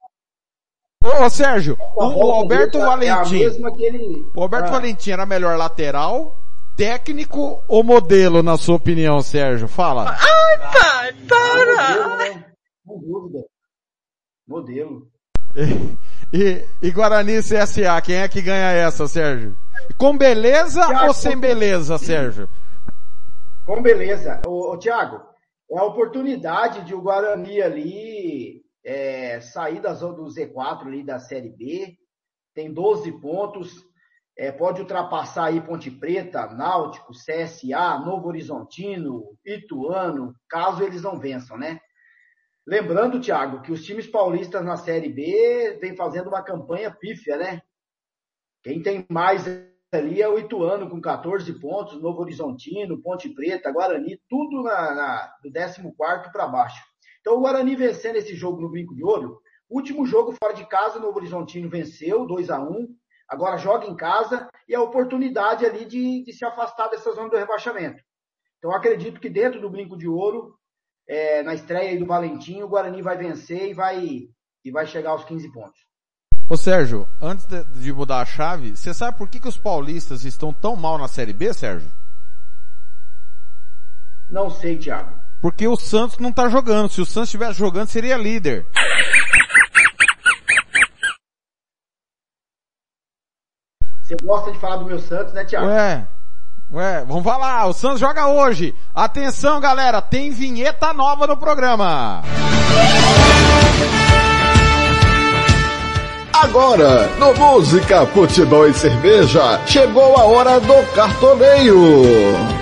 Ô, Sérgio, o, o Alberto é a Valentim. mesma que ele- O Alberto Ah. Valentim era melhor lateral, técnico ou modelo, na sua opinião, Sérgio? Fala. Ai, pai, para! né? Sem dúvida. Modelo. E, e Guarani e CSA, quem é que ganha essa, Sérgio? Com beleza ou sem beleza, Sérgio? Com beleza. Ô, ô Thiago, é a oportunidade de o Guarani ali é, sair da zona do Z4 ali da Série B. Tem 12 pontos. É, pode ultrapassar aí Ponte Preta, Náutico, CSA, Novo Horizontino, Ituano, caso eles não vençam, né? Lembrando, Thiago, que os times paulistas na Série B vem fazendo uma campanha pífia, né? Quem tem mais ali é o Ituano com 14 pontos, Novo Horizontino, Ponte Preta, Guarani, tudo na, na, do 14 para baixo. Então o Guarani vencendo esse jogo no Brinco de Ouro, último jogo fora de casa, o Novo Horizontino venceu 2 a 1 agora joga em casa e a oportunidade ali de, de se afastar dessa zona do rebaixamento. Então acredito que dentro do Brinco de Ouro, é, na estreia aí do Valentim, o Guarani vai vencer e vai, e vai chegar aos 15 pontos. Ô Sérgio, antes de, de mudar a chave, você sabe por que, que os paulistas estão tão mal na Série B, Sérgio? Não sei, Thiago. Porque o Santos não tá jogando. Se o Santos estivesse jogando, seria líder. Você gosta de falar do meu Santos, né, Thiago? Ué, ué, vamos falar. O Santos joga hoje. Atenção, galera, tem vinheta nova no programa. Agora, no Música, Futebol e Cerveja, chegou a hora do cartoneio.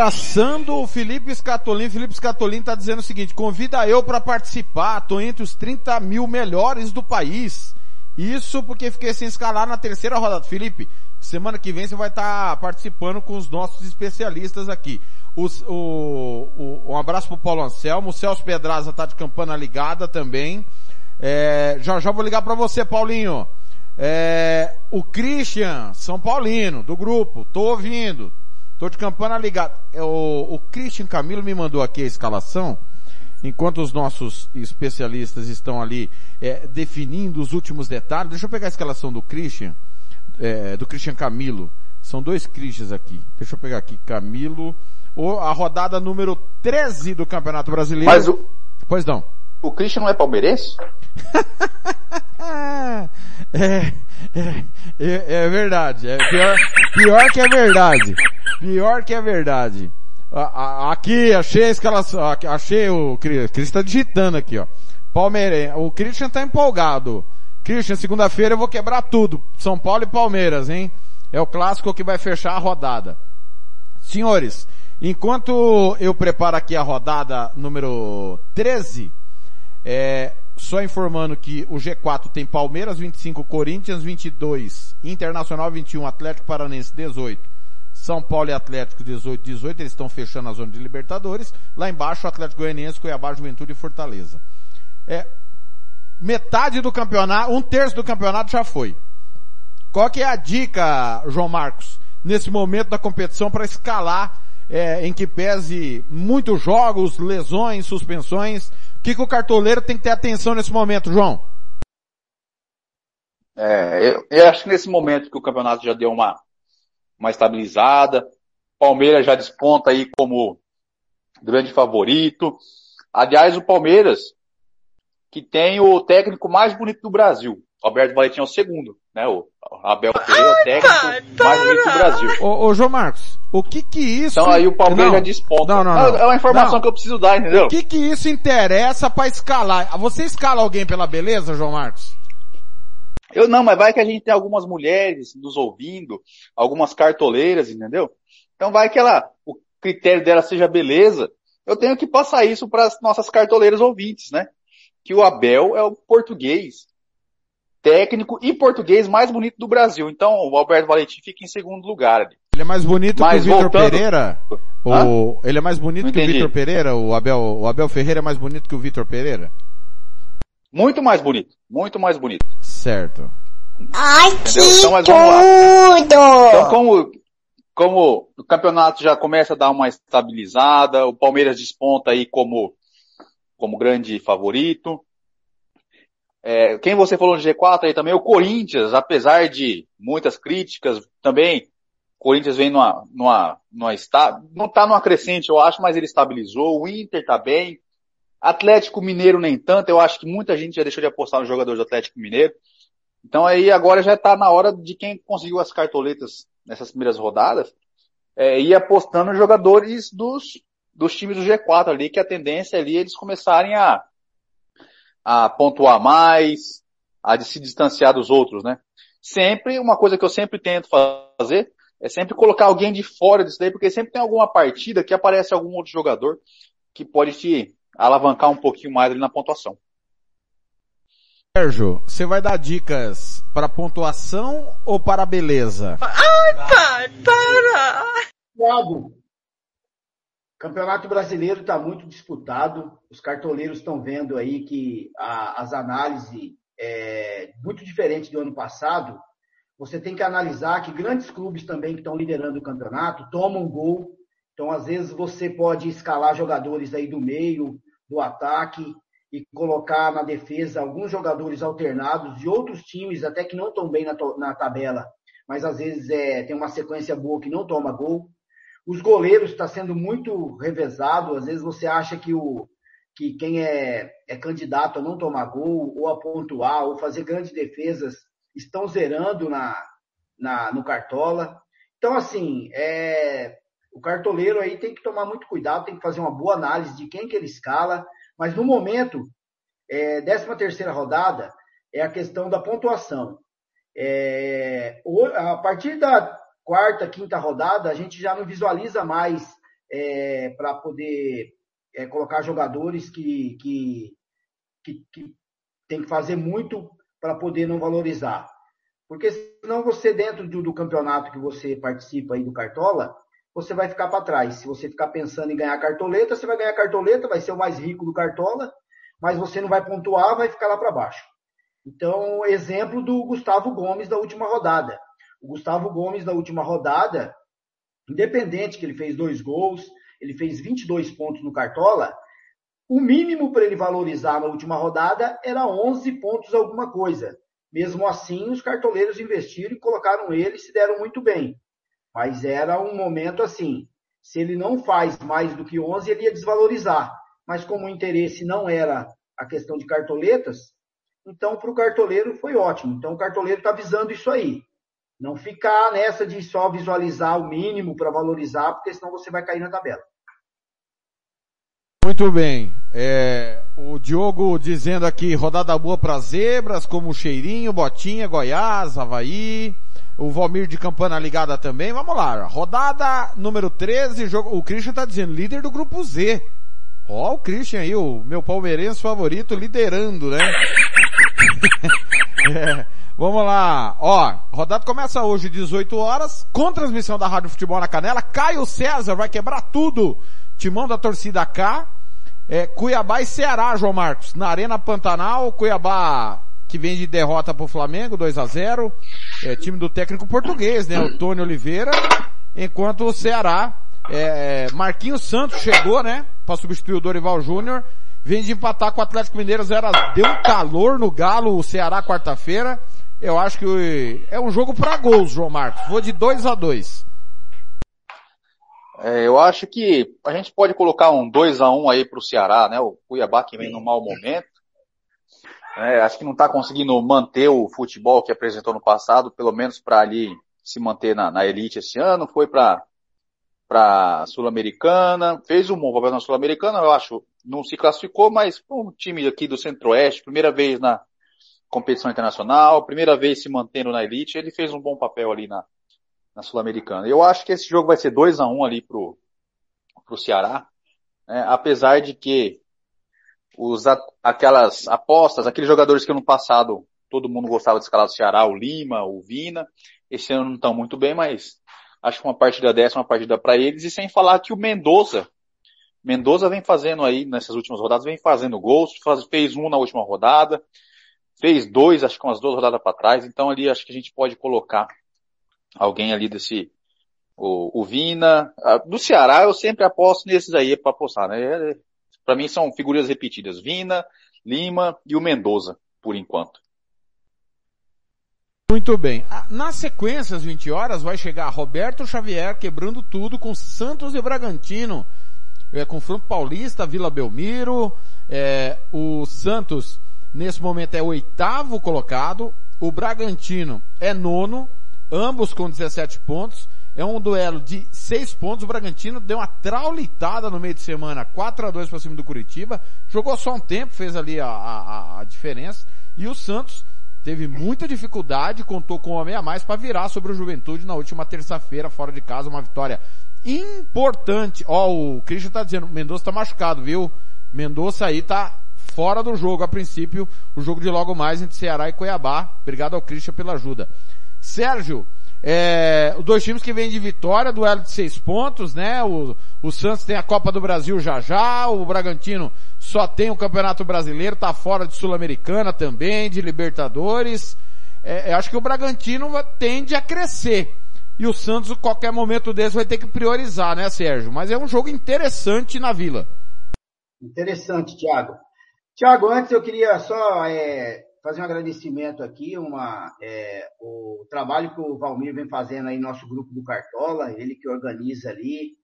Abraçando o Felipe Scatolin. Felipe Scatolin tá dizendo o seguinte, convida eu para participar, tô entre os 30 mil melhores do país. Isso porque fiquei sem escalar na terceira rodada. Felipe, semana que vem você vai estar participando com os nossos especialistas aqui. Os- o, o- um abraço pro Paulo Anselmo, o Celso Pedraza tá de campana ligada também. É, já já vou ligar para você, Paulinho. É, o Christian, São Paulino, do grupo, tô ouvindo. Tô de campana ligado. É, o, o Christian Camilo me mandou aqui a escalação, enquanto os nossos especialistas estão ali é, definindo os últimos detalhes. Deixa eu pegar a escalação do Christian, é, do Christian Camilo. São dois Christians aqui. Deixa eu pegar aqui. Camilo, o, a rodada número 13 do Campeonato Brasileiro. Mas o- Pois não. O Christian não é palmeirense? É, é, é, é verdade. É pior, pior que é verdade. Pior que é verdade. Aqui, achei a escalação. Achei o Cris. Tá digitando aqui, ó. Palmeirense. O Christian tá empolgado. Christian, segunda-feira eu vou quebrar tudo. São Paulo e Palmeiras, hein? É o clássico que vai fechar a rodada. Senhores, enquanto eu preparo aqui a rodada número 13, é, só informando que o G4 tem Palmeiras 25, Corinthians 22, Internacional 21, Atlético Paranense 18, São Paulo e Atlético 18, 18, eles estão fechando a zona de Libertadores. Lá embaixo, Atlético Goianiense, Cuiabá, Juventude e Fortaleza. É, metade do campeonato, um terço do campeonato já foi. Qual que é a dica, João Marcos, nesse momento da competição para escalar é, em que pese muitos jogos, lesões, suspensões? O que, que o cartoleiro tem que ter atenção nesse momento, João? É, eu, eu acho que nesse momento que o campeonato já deu uma, uma estabilizada, Palmeiras já desponta aí como grande favorito. Aliás, o Palmeiras, que tem o técnico mais bonito do Brasil. Alberto Valentim é o segundo, né? O Abel Ferreira é o técnico mais bonito do Brasil. Ô, ô, João Marcos, o que que isso... Então aí o Palmeiras Não, já desponta. Não, não, não. É uma informação Não. que eu preciso dar, entendeu? O que que isso interessa para escalar? Você escala alguém pela beleza, João Marcos? Eu não, mas vai que a gente tem algumas mulheres nos ouvindo, algumas cartoleiras, entendeu? Então vai que ela, o critério dela seja beleza. Eu tenho que passar isso para as nossas cartoleiras ouvintes, né? Que o Abel é o português, técnico e português mais bonito do Brasil. Então o Alberto Valentim fica em segundo lugar. ali. Ele é mais bonito Mas que o Vitor voltando- Pereira? Hã? O, ele é mais bonito Não que o. Vitor Pereira? O Abel, o Abel Ferreira é mais bonito que o Vitor Pereira? Muito mais bonito, muito mais bonito. Certo. Ai, Entendeu? Então, mas vamos lá. Então, como, como o campeonato já começa a dar uma estabilizada, o Palmeiras desponta aí como, como grande favorito. É, quem você falou no G4 aí também, o Corinthians, apesar de muitas críticas, também, o Corinthians vem numa, numa, numa está, não tá numa crescente, eu acho, mas ele estabilizou, o Inter tá bem, Atlético Mineiro nem tanto, eu acho que muita gente já deixou de apostar no jogador do Atlético Mineiro. Então aí agora já está na hora de quem conseguiu as cartoletas nessas primeiras rodadas, é, ir apostando nos jogadores dos, dos times do G4 ali, que a tendência ali é eles começarem a, a pontuar mais, a de se distanciar dos outros, né? Sempre, uma coisa que eu sempre tento fazer, é sempre colocar alguém de fora disso daí, porque sempre tem alguma partida que aparece algum outro jogador que pode te alavancar um pouquinho mais ali na pontuação. Sérgio, você vai dar dicas para pontuação ou para beleza? Ai, pai, para! Thiago, Campeonato Brasileiro está muito disputado. Os cartoleiros estão vendo aí que a- as análises é muito diferente do ano passado. Você tem que analisar que grandes clubes também que estão liderando o campeonato tomam gol. Então, às vezes, você pode escalar jogadores aí do meio, do ataque e colocar na defesa alguns jogadores alternados de outros times, até que não estão bem na, na tabela, mas às vezes é, tem uma sequência boa que não toma gol. Os goleiros está sendo muito revezado. Às vezes você acha que, o, que quem é, é candidato a não tomar gol, ou a pontuar, ou fazer grandes defesas, estão zerando na, na, no Cartola. Então, assim, é, o cartoleiro aí tem que tomar muito cuidado, tem que fazer uma boa análise de quem que ele escala. Mas no momento, é, 13 terceira rodada, é a questão da pontuação. É, a partir da quarta, quinta rodada, a gente já não visualiza mais para poder é, colocar jogadores que, que, que, que tem que fazer muito para poder não valorizar. Porque senão você, dentro do, do campeonato que você participa aí do Cartola, você vai ficar para trás. Se você ficar pensando em ganhar cartoleta, você vai ganhar cartoleta, vai ser o mais rico do Cartola, mas você não vai pontuar, vai ficar lá para baixo. Então, exemplo do Gustavo Gomes da última rodada. O Gustavo Gomes da última rodada, independente que ele fez dois gols, ele fez 22 pontos no Cartola, o mínimo para ele valorizar na última rodada era 11 pontos alguma coisa. Mesmo assim, os cartoleiros investiram e colocaram ele e se deram muito bem. Mas era um momento assim, se ele não faz mais do que 11, ele ia desvalorizar. Mas como o interesse não era a questão de cartoletas, então para o cartoleiro foi ótimo. Então o cartoleiro está visando isso aí. Não ficar nessa de só visualizar o mínimo para valorizar, porque senão você vai cair na tabela. Muito bem. É, o Diogo dizendo aqui, rodada boa para zebras, como Cheirinho, Botinha, Goiás, Havaí. O Valmir de Campana ligada também. Vamos lá. Rodada número 13, jogo, o Christian tá dizendo, líder do grupo Z. Ó, o Christian aí, o meu palmeirense favorito, liderando, né? é, vamos lá. Ó, rodada começa hoje, 18 horas, com transmissão da Rádio Futebol na Canela. Caio César vai quebrar tudo. Timão da torcida K. É, Cuiabá e Ceará, João Marcos. Na Arena Pantanal, Cuiabá que vem de derrota pro Flamengo, 2 a 0 é, time do técnico português, né? O Tony Oliveira. Enquanto o Ceará, é, Marquinhos Santos chegou, né? Para substituir o Dorival Júnior. Vem de empatar com o Atlético Mineiro 0 a Deu um calor no Galo, o Ceará quarta-feira. Eu acho que é um jogo para gols, João Marcos. Vou de 2 a 2 é, eu acho que a gente pode colocar um 2 a 1 aí pro Ceará, né? O Cuiabá que vem num mau momento. É, acho que não está conseguindo manter o futebol que apresentou no passado, pelo menos para ali se manter na, na, elite esse ano. Foi para para Sul-Americana, fez um bom papel na Sul-Americana, eu acho, não se classificou, mas um time aqui do Centro-Oeste, primeira vez na competição internacional, primeira vez se mantendo na elite, ele fez um bom papel ali na, na Sul-Americana. Eu acho que esse jogo vai ser 2 a 1 um ali pro, pro Ceará, né? apesar de que os, aquelas apostas, aqueles jogadores que no passado todo mundo gostava de escalar do Ceará, o Lima, o Vina, esse ano não estão muito bem, mas acho que uma partida dessa é uma partida para eles, e sem falar que o Mendoza, Mendoza vem fazendo aí, nessas últimas rodadas, vem fazendo gols, faz, fez um na última rodada, fez dois, acho que umas duas rodadas para trás, então ali acho que a gente pode colocar alguém ali desse, o, o Vina, a, do Ceará eu sempre aposto nesses aí para apostar, né? É, para mim são figuras repetidas, Vina, Lima e o Mendoza, por enquanto. Muito bem. Ah, na sequência, às 20 horas, vai chegar Roberto Xavier quebrando tudo com Santos e Bragantino. É, confronto paulista, Vila Belmiro. É, o Santos, nesse momento, é oitavo colocado. O Bragantino é nono ambos com 17 pontos. É um duelo de 6 pontos. O Bragantino deu uma traulitada no meio de semana, 4 a 2 para cima do Curitiba. Jogou só um tempo, fez ali a, a, a diferença. E o Santos teve muita dificuldade, contou com um homem a mais para virar sobre o Juventude na última terça-feira, fora de casa, uma vitória importante. Ó, oh, o Christian tá dizendo, Mendonça tá machucado, viu? Mendonça aí tá fora do jogo a princípio, o jogo de logo mais entre Ceará e Cuiabá. Obrigado ao Christian pela ajuda. Sérgio, é, os dois times que vêm de vitória, duelo de seis pontos, né? O, o Santos tem a Copa do Brasil já já, o Bragantino só tem o Campeonato Brasileiro, tá fora de Sul-Americana também, de Libertadores. É, acho que o Bragantino tende a crescer. E o Santos, a qualquer momento desse, vai ter que priorizar, né, Sérgio? Mas é um jogo interessante na Vila. Interessante, Thiago. Thiago, antes eu queria só é, fazer um agradecimento aqui, uma, é, o trabalho que o Valmir vem fazendo aí no nosso grupo do Cartola, ele que organiza ali,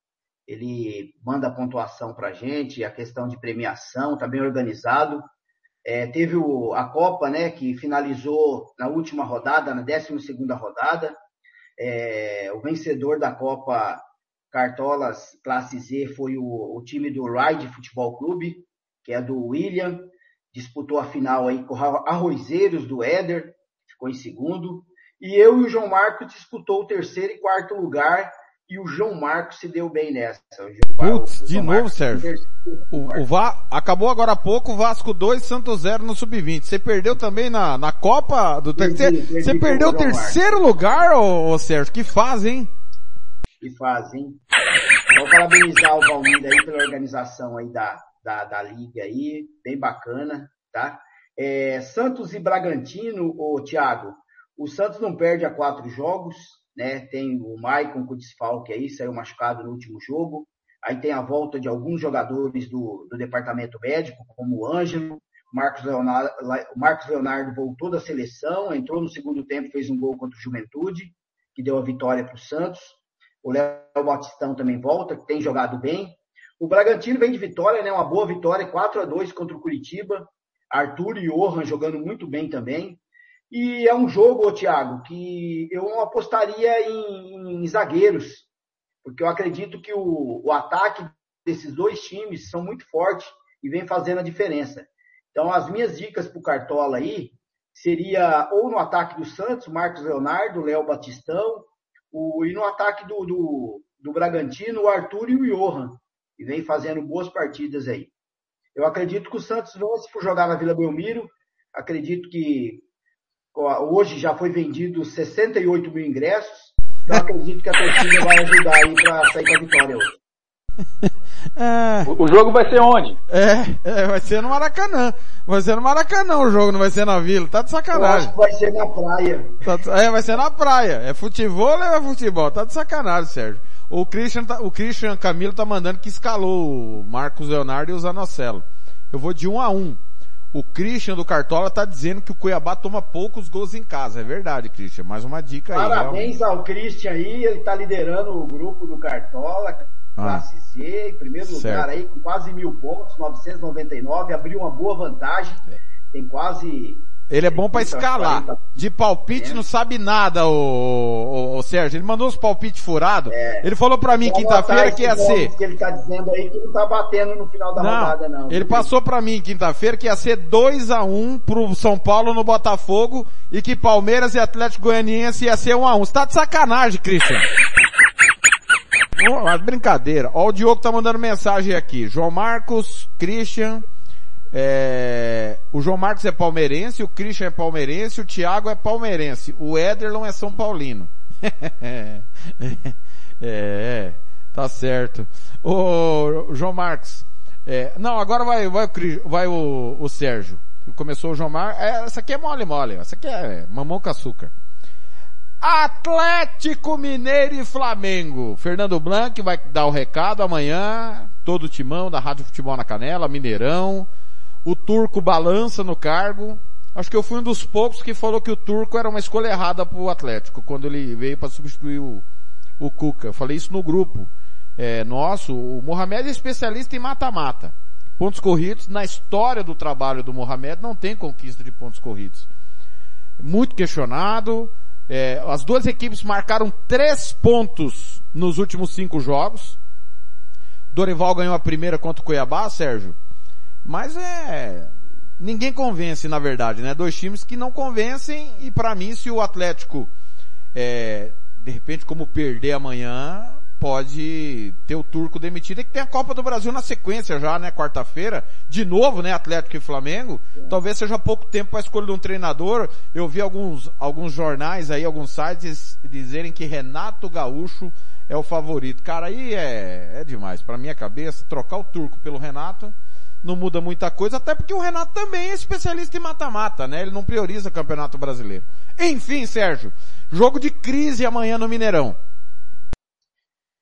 ele manda pontuação para a gente, a questão de premiação, está bem organizado. É, teve o, a Copa, né, que finalizou na última rodada, na 12 segunda rodada. É, o vencedor da Copa Cartolas Classe Z foi o, o time do Ride Futebol Clube, que é do William disputou a final aí com Arrozeiros do Éder, ficou em segundo. E eu e o João Marcos disputou o terceiro e quarto lugar e o João Marcos se deu bem nessa. Putz, de novo, Marcos Sérgio. O, o Va... Acabou agora há pouco, Vasco 2, Santos 0 no Sub-20. Você perdeu também na, na Copa do terceiro? Você perdeu o terceiro Marcos. lugar, ô, ô, Sérgio? Que faz, hein? Que faz, hein? Vou parabenizar o Valmir aí pela organização aí da, da, da liga aí, bem bacana, tá? É, Santos e Bragantino, o Thiago, o Santos não perde a quatro jogos, né? Tem o Maicon com o desfalque aí, saiu machucado no último jogo. Aí tem a volta de alguns jogadores do, do departamento médico, como o Ângelo, Marcos Leonardo, Marcos Leonardo voltou da seleção, entrou no segundo tempo, fez um gol contra o Juventude, que deu a vitória para o Santos. O Léo Batistão também volta, que tem jogado bem. O Bragantino vem de vitória, né? Uma boa vitória, 4 a 2 contra o Curitiba. Arthur e Johan jogando muito bem também. E é um jogo, Thiago, que eu não apostaria em, em zagueiros, porque eu acredito que o, o ataque desses dois times são muito fortes e vem fazendo a diferença. Então, as minhas dicas para o Cartola aí seria ou no ataque do Santos, Marcos Leonardo, Léo Batistão, o, e no ataque do, do, do Bragantino, o Arthur e o Johan, e vem fazendo boas partidas aí. Eu acredito que o Santos vence por jogar na Vila Belmiro. Acredito que hoje já foi vendido 68 mil ingressos. Então acredito que a torcida vai ajudar aí para sair com a vitória hoje. É... O jogo vai ser onde? É, é, vai ser no Maracanã. Vai ser no Maracanã o jogo, não vai ser na Vila. Tá de sacanagem. Eu acho que vai ser na praia. Tá de... É, vai ser na praia. É futebol ou é futebol? Tá de sacanagem, Sérgio. O Christian, tá, o Christian Camilo tá mandando que escalou o Marcos Leonardo e o Zanocelo. Eu vou de um a um. O Christian do Cartola tá dizendo que o Cuiabá toma poucos gols em casa. É verdade, Christian. Mais uma dica aí. Parabéns ao Christian aí. Ele tá liderando o grupo do Cartola. Ah. Classe ah. C, em primeiro certo. lugar aí, com quase mil pontos, 999. Abriu uma boa vantagem. É. Tem quase ele é bom para escalar. De palpite é. não sabe nada, o, o, o, Sérgio. Ele mandou uns palpites furados. É. Ele falou para mim quinta-feira que ia ser. Que ele tá dizendo aí que não tá batendo no final da não, rodada, não. Ele passou para mim quinta-feira que ia ser 2 a 1 pro São Paulo no Botafogo e que Palmeiras e Atlético Goianiense ia ser 1 a 1 Você tá de sacanagem, Christian. Mas brincadeira. Ó, o Diogo tá mandando mensagem aqui. João Marcos, Christian, é, o João Marcos é palmeirense, o Christian é palmeirense, o Thiago é palmeirense, o Ederlon é São Paulino. é, é, tá certo. O João Marcos, é, não, agora vai, vai, vai o, o Sérgio. Começou o João Marcos, é, essa aqui é mole mole, essa aqui é mamão com açúcar. Atlético Mineiro e Flamengo. Fernando Blanc vai dar o recado amanhã. Todo o timão da Rádio Futebol na Canela, Mineirão. O Turco balança no cargo. Acho que eu fui um dos poucos que falou que o Turco era uma escolha errada para o Atlético, quando ele veio para substituir o, o Cuca. Falei isso no grupo. É, nosso, o Mohamed é especialista em mata-mata. Pontos corridos, na história do trabalho do Mohamed, não tem conquista de pontos corridos. Muito questionado. É, as duas equipes marcaram três pontos nos últimos cinco jogos. Dorival ganhou a primeira contra o Cuiabá, Sérgio. Mas é, ninguém convence na verdade, né? Dois times que não convencem e para mim se o Atlético, é, de repente como perder amanhã, pode ter o Turco demitido e que tem a Copa do Brasil na sequência já, né? Quarta-feira, de novo, né? Atlético e Flamengo. Talvez seja pouco tempo para escolher um treinador. Eu vi alguns, alguns jornais aí, alguns sites dizerem que Renato Gaúcho é o favorito. Cara, aí é, é demais. Para minha cabeça, trocar o Turco pelo Renato, não muda muita coisa, até porque o Renato também é especialista em mata-mata, né? Ele não prioriza o Campeonato Brasileiro. Enfim, Sérgio, jogo de crise amanhã no Mineirão.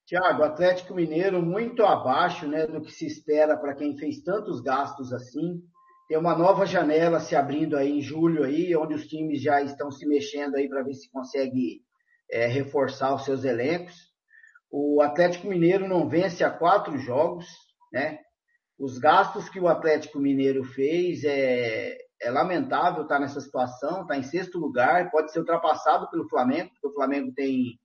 Tiago, Atlético Mineiro muito abaixo, né, do que se espera para quem fez tantos gastos assim. Tem uma nova janela se abrindo aí em julho aí, onde os times já estão se mexendo aí para ver se consegue é, reforçar os seus elencos. O Atlético Mineiro não vence há quatro jogos, né? Os gastos que o Atlético Mineiro fez é, é lamentável estar nessa situação, está em sexto lugar, pode ser ultrapassado pelo Flamengo, porque o Flamengo tem,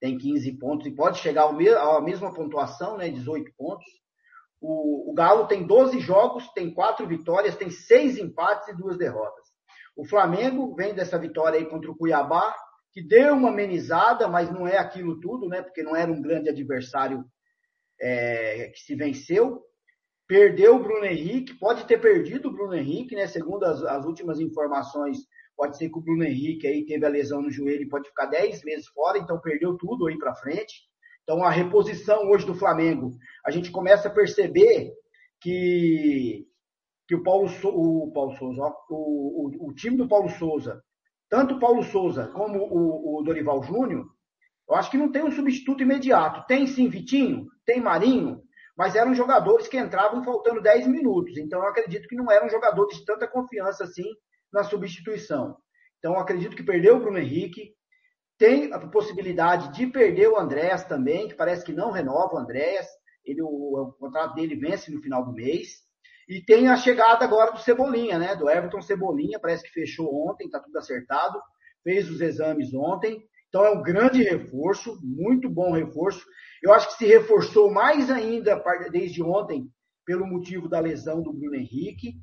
tem 15 pontos e pode chegar ao me, à mesma pontuação, né, 18 pontos. O, o Galo tem 12 jogos, tem quatro vitórias, tem seis empates e duas derrotas. O Flamengo vem dessa vitória aí contra o Cuiabá, que deu uma amenizada, mas não é aquilo tudo, né? Porque não era um grande adversário é, que se venceu. Perdeu o Bruno Henrique, pode ter perdido o Bruno Henrique, né? Segundo as, as últimas informações, pode ser que o Bruno Henrique aí teve a lesão no joelho e pode ficar 10 meses fora, então perdeu tudo aí para frente. Então a reposição hoje do Flamengo, a gente começa a perceber que que o Paulo, o Paulo Souza, o, o, o, time do Paulo Souza, tanto o Paulo Souza como o, o Dorival Júnior, eu acho que não tem um substituto imediato. Tem sim Vitinho, tem Marinho, mas eram jogadores que entravam faltando 10 minutos. Então eu acredito que não eram jogadores de tanta confiança assim na substituição. Então eu acredito que perdeu o Bruno Henrique. Tem a possibilidade de perder o Andréas também, que parece que não renova o Andréas. Ele, o, o contrato dele vence no final do mês. E tem a chegada agora do Cebolinha, né? Do Everton Cebolinha, parece que fechou ontem, tá tudo acertado. Fez os exames ontem. Então é um grande reforço, muito bom reforço. Eu acho que se reforçou mais ainda desde ontem pelo motivo da lesão do Bruno Henrique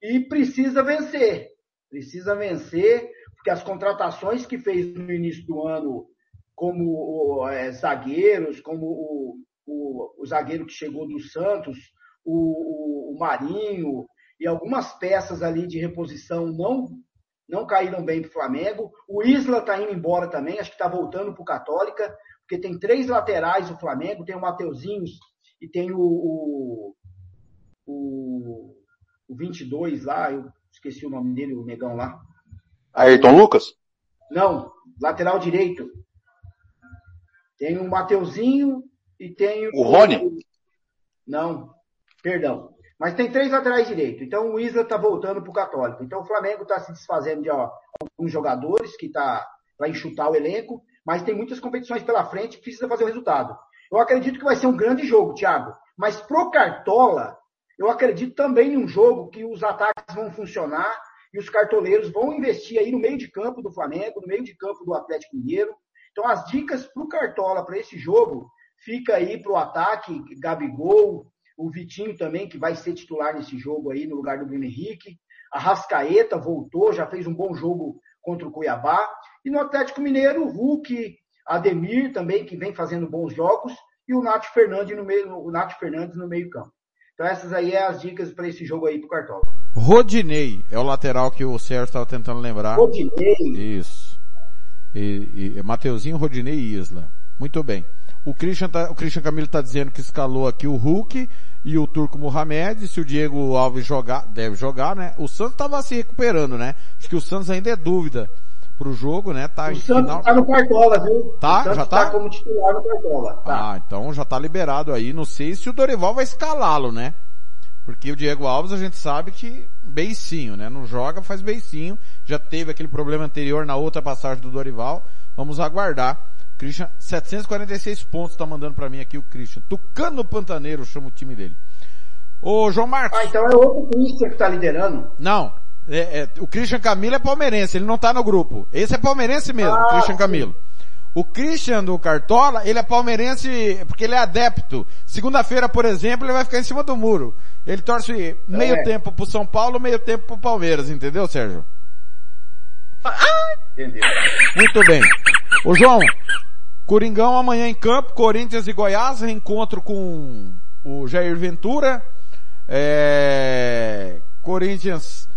e precisa vencer. Precisa vencer, porque as contratações que fez no início do ano, como é, zagueiros, como o, o, o, zagueiro que chegou do Santos, o, o Marinho e algumas peças ali de reposição não não caíram bem para o Flamengo. O Isla está indo embora também, acho que está voltando para o Católica, porque tem três laterais o Flamengo, tem o Mateuzinhos e tem o, o, o, o 22 lá, eu esqueci o nome dele, o negão lá. Ayrton Lucas? Não, lateral direito. Tem o Mateuzinho e tem o. O Rony? Não, perdão. Mas tem três laterais direito. Então o Isla está voltando para o Católico. Então o Flamengo está se desfazendo de ó, alguns jogadores que está para enxutar o elenco, mas tem muitas competições pela frente precisa fazer o resultado. Eu acredito que vai ser um grande jogo, Thiago. Mas pro Cartola, eu acredito também em um jogo que os ataques vão funcionar e os cartoleiros vão investir aí no meio de campo do Flamengo, no meio de campo do Atlético Mineiro. Então as dicas pro Cartola para esse jogo fica aí pro ataque, Gabigol, o Vitinho também, que vai ser titular nesse jogo aí, no lugar do Bruno Henrique. A Rascaeta voltou, já fez um bom jogo contra o Cuiabá. E no Atlético Mineiro, o Hulk, Ademir também, que vem fazendo bons jogos. E o Nath Fernandes no meio, o Nath Fernandes no meio campo. Então essas aí é as dicas para esse jogo aí pro Cartola. Rodinei é o lateral que o Sérgio estava tentando lembrar. Rodinei. Isso. E, e Mateuzinho, Rodinei e Isla. Muito bem. O Christian, tá, o Christian Camilo está dizendo que escalou aqui o Hulk e o Turco Mohamed. Se o Diego Alves jogar, deve jogar, né? O Santos estava se recuperando, né? Acho que o Santos ainda é dúvida pro jogo, né? Tá o Santos final... tá no Cartola, viu? Tá? já tá? tá como titular no Cartola. Tá. Ah, então já tá liberado aí. Não sei se o Dorival vai escalá-lo, né? Porque o Diego Alves a gente sabe que beicinho, né? Não joga, faz beicinho. Já teve aquele problema anterior na outra passagem do Dorival. Vamos aguardar. Christian, 746 pontos tá mandando para mim aqui o Christian. Tucano Pantaneiro chama o time dele. Ô, João Marcos. Ah, então é outro Christian que tá liderando? Não. É, é, o Christian Camilo é palmeirense, ele não tá no grupo. Esse é palmeirense mesmo, ah, Christian sim. Camilo. O Christian do Cartola, ele é palmeirense porque ele é adepto. Segunda-feira, por exemplo, ele vai ficar em cima do muro. Ele torce meio é. tempo pro São Paulo, meio tempo pro Palmeiras, entendeu, Sérgio? Entendeu. Muito bem. Ô João, Coringão amanhã em campo, Corinthians e Goiás, reencontro com o Jair Ventura. É... Corinthians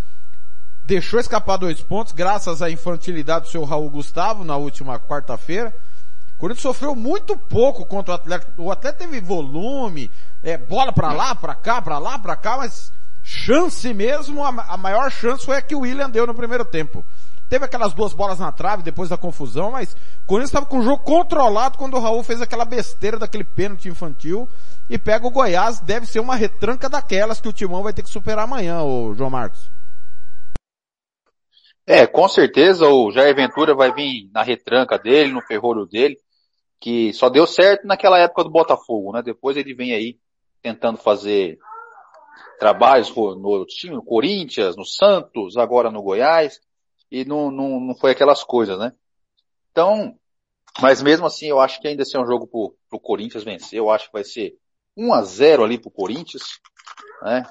deixou escapar dois pontos, graças à infantilidade do seu Raul Gustavo na última quarta-feira. Corinthians sofreu muito pouco contra o Atlético. O Atlético teve volume, é, bola para lá, para cá, para lá, para cá, mas chance mesmo, a, a maior chance foi a que o William deu no primeiro tempo. Teve aquelas duas bolas na trave depois da confusão, mas o Corinthians estava com o jogo controlado quando o Raul fez aquela besteira daquele pênalti infantil e pega o Goiás. Deve ser uma retranca daquelas que o Timão vai ter que superar amanhã, o João Marcos. É, com certeza o Jair Ventura vai vir na retranca dele, no ferrolho dele, que só deu certo naquela época do Botafogo, né? Depois ele vem aí tentando fazer trabalhos no time, no Corinthians, no Santos, agora no Goiás e não, não, não foi aquelas coisas, né? Então, mas mesmo assim eu acho que ainda assim é um jogo pro, pro Corinthians vencer, eu acho que vai ser 1 a 0 ali pro Corinthians, né?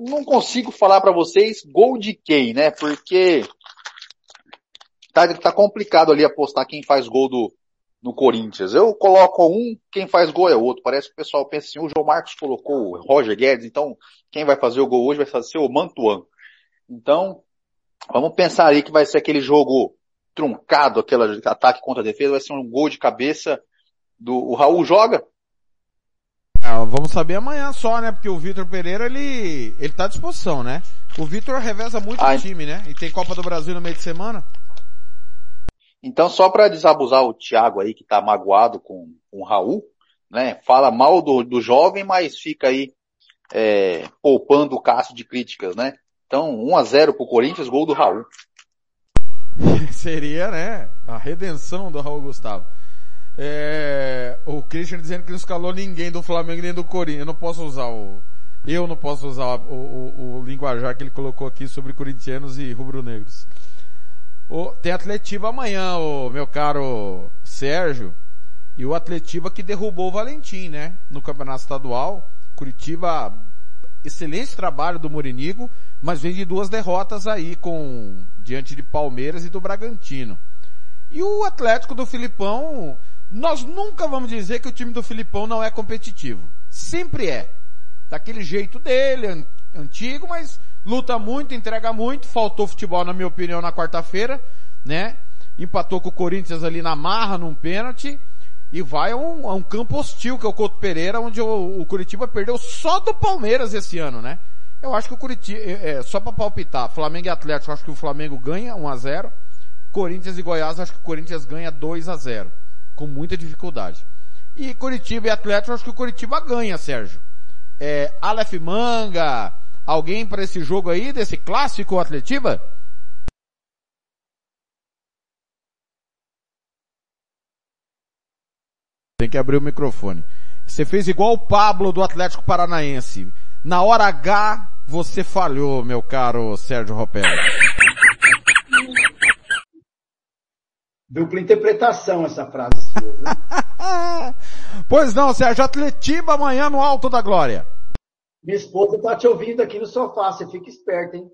Não consigo falar para vocês gol de quem, né? Porque tá, tá complicado ali apostar quem faz gol do, no Corinthians. Eu coloco um, quem faz gol é outro. Parece que o pessoal pensa assim, o João Marcos colocou o Roger Guedes, então quem vai fazer o gol hoje vai ser o Mantuan. Então, Vamos pensar aí que vai ser aquele jogo truncado, aquele ataque contra a defesa, vai ser um gol de cabeça do o Raul joga? vamos saber amanhã só, né? Porque o Vitor Pereira, ele, ele tá à disposição, né? O Vitor reveza muito Ai. o time, né? E tem Copa do Brasil no meio de semana. Então, só para desabusar o Thiago aí, que tá magoado com, com o Raul, né? Fala mal do, do jovem, mas fica aí é, poupando o Cássio de críticas, né? Então, 1 a 0 pro Corinthians, gol do Raul. Seria, né? A redenção do Raul Gustavo. É, o Christian dizendo que não escalou ninguém do Flamengo nem do Corinthians. Eu não posso usar o. Eu não posso usar o, o, o linguajar que ele colocou aqui sobre corintianos e rubro-negros. Tem Atletiba amanhã, o meu caro Sérgio. E o Atletiba que derrubou o Valentim, né? No campeonato estadual. Curitiba, excelente trabalho do Morinigo, mas vem de duas derrotas aí com diante de Palmeiras e do Bragantino. E o Atlético do Filipão, nós nunca vamos dizer que o time do Filipão não é competitivo. Sempre é. Daquele jeito dele, an- antigo, mas luta muito, entrega muito. Faltou futebol, na minha opinião, na quarta-feira, né? Empatou com o Corinthians ali na marra, num pênalti. E vai a um, a um campo hostil, que é o Couto Pereira, onde o, o Curitiba perdeu só do Palmeiras esse ano, né? Eu acho que o Curitiba, é, é, só pra palpitar, Flamengo e Atlético, acho que o Flamengo ganha 1 a 0 Corinthians e Goiás, acho que o Corinthians ganha 2 a 0 com muita dificuldade. E Curitiba e Atlético, acho que o Curitiba ganha, Sérgio. É, Aleph Manga, alguém para esse jogo aí, desse clássico Atletiba? Tem que abrir o microfone. Você fez igual o Pablo do Atlético Paranaense. Na hora H, você falhou, meu caro Sérgio Ropelli. Dupla interpretação essa frase sua. Pois não, Sérgio, Atletiba amanhã no Alto da Glória. Minha esposa tá te ouvindo aqui no sofá, você fica esperto, hein?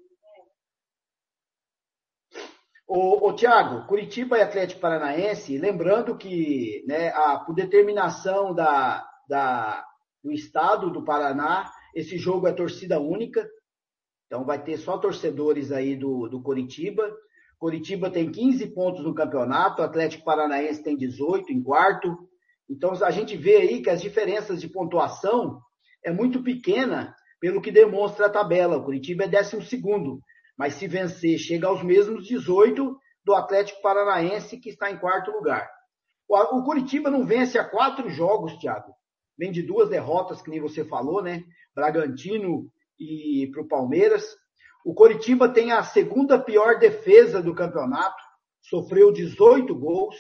Ô, ô Tiago, Curitiba e Atlético Paranaense, lembrando que, né, a, por determinação da, da, do Estado do Paraná, esse jogo é torcida única, então vai ter só torcedores aí do, do Curitiba. Curitiba tem 15 pontos no campeonato, Atlético Paranaense tem 18 em quarto. Então a gente vê aí que as diferenças de pontuação é muito pequena pelo que demonstra a tabela. O Curitiba é 12 segundo, mas se vencer chega aos mesmos 18 do Atlético Paranaense que está em quarto lugar. O, Curitiba não vence há quatro jogos, Thiago. Vem de duas derrotas, que nem você falou, né? Bragantino e para o Palmeiras. O Coritiba tem a segunda pior defesa do campeonato, sofreu 18 gols.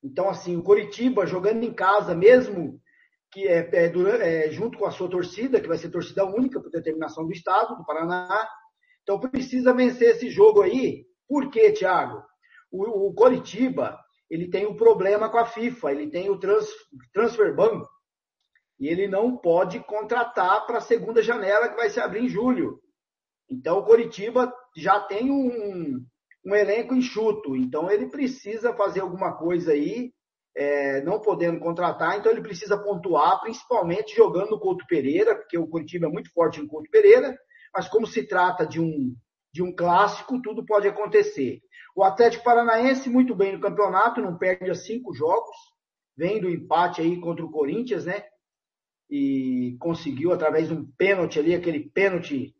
Então, assim, o Coritiba jogando em casa, mesmo que é, é, é, junto com a sua torcida, que vai ser torcida única por determinação do Estado, do Paraná. Então, precisa vencer esse jogo aí. Por quê, Thiago? O, o Coritiba, ele tem um problema com a FIFA, ele tem o trans, transfer ban, e ele não pode contratar para a segunda janela que vai se abrir em julho. Então o Coritiba já tem um, um elenco enxuto, então ele precisa fazer alguma coisa aí, é, não podendo contratar, então ele precisa pontuar, principalmente jogando no Couto Pereira, porque o Coritiba é muito forte no Couto Pereira, mas como se trata de um, de um clássico, tudo pode acontecer. O Atlético Paranaense muito bem no campeonato, não perde a cinco jogos, vem do empate aí contra o Corinthians, né? E conseguiu através de um pênalti ali, aquele pênalti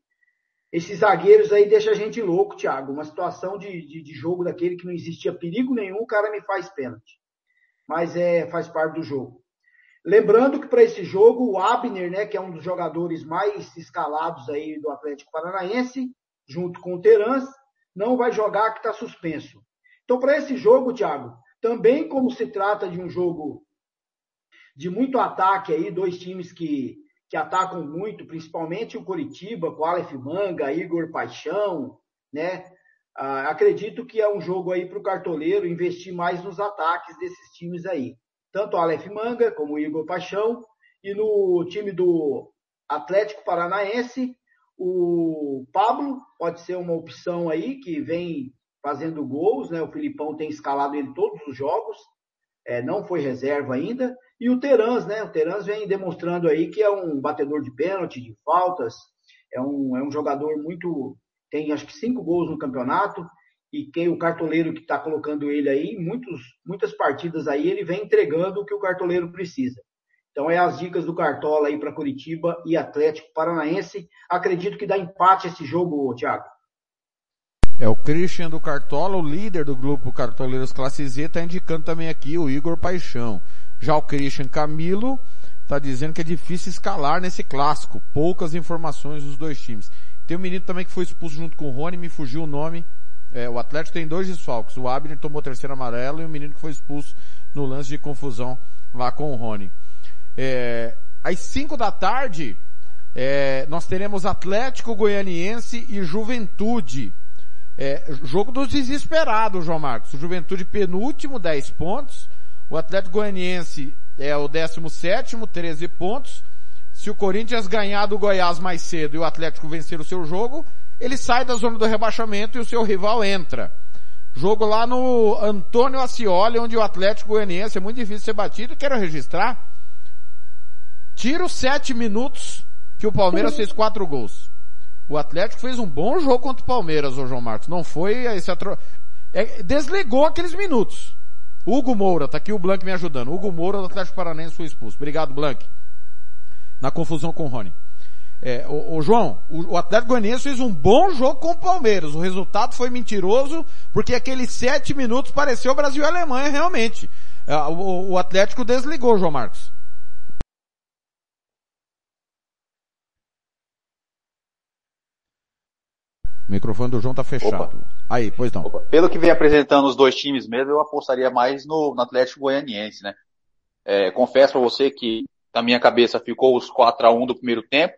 esses zagueiros aí deixam a gente louco, Thiago. Uma situação de, de, de, jogo daquele que não existia perigo nenhum, o cara me faz pênalti. Mas é, faz parte do jogo. Lembrando que para esse jogo, o Abner, né, que é um dos jogadores mais escalados aí do Atlético Paranaense, junto com o Terans, não vai jogar que está suspenso. Então, para esse jogo, Thiago, também como se trata de um jogo de muito ataque aí, dois times que que atacam muito, principalmente o Coritiba, com Aleph Manga, Igor Paixão, né? Ah, acredito que é um jogo aí para o cartoleiro investir mais nos ataques desses times aí. Tanto Aleph Manga como o Igor Paixão. E no time do Atlético Paranaense, o Pablo pode ser uma opção aí, que vem fazendo gols, né? O Filipão tem escalado ele todos os jogos, é, não foi reserva ainda. E o Terans, né? O Terans vem demonstrando aí que é um batedor de pênalti, de faltas, é um, é um jogador muito. tem acho que cinco gols no campeonato, e quem o cartoleiro que está colocando ele aí, muitos, muitas partidas aí, ele vem entregando o que o cartoleiro precisa. Então é as dicas do Cartola aí para Curitiba e Atlético Paranaense. Acredito que dá empate esse jogo, Thiago. É o Christian do Cartola, o líder do grupo Cartoleiros Classe Z, está indicando também aqui o Igor Paixão. Já o Christian Camilo está dizendo que é difícil escalar nesse clássico. Poucas informações dos dois times. Tem um menino também que foi expulso junto com o Rony, me fugiu o nome. É, o Atlético tem dois desfalques. O Abner tomou terceiro amarelo e o menino que foi expulso no lance de confusão lá com o Rony. É, às 5 da tarde, é, nós teremos Atlético Goianiense e Juventude. É, jogo dos desesperados, João Marcos. Juventude penúltimo, 10 pontos. O Atlético Goianiense é o 17, 13 pontos. Se o Corinthians ganhar do Goiás mais cedo e o Atlético vencer o seu jogo, ele sai da zona do rebaixamento e o seu rival entra. Jogo lá no Antônio Ascioli, onde o Atlético Goianiense é muito difícil ser batido. Quero registrar. Tiro sete minutos que o Palmeiras fez quatro gols. O Atlético fez um bom jogo contra o Palmeiras, o João Marcos. Não foi esse atro... É, desligou aqueles minutos. Hugo Moura, tá aqui o Blank me ajudando. Hugo Moura do Atlético Paranaense foi expulso. Obrigado, Blank. Na confusão com o Rony. É, o, o, João, o, o Atlético Goianiense fez um bom jogo com o Palmeiras. O resultado foi mentiroso, porque aqueles sete minutos pareceu Brasil e Alemanha realmente. É, o, o Atlético desligou, João Marcos. O microfone do João tá fechado. Opa. Aí, pois não. Opa. Pelo que vem apresentando os dois times mesmo, eu apostaria mais no, no Atlético Goianiense, né? É, confesso para você que na minha cabeça ficou os 4 a 1 do primeiro tempo.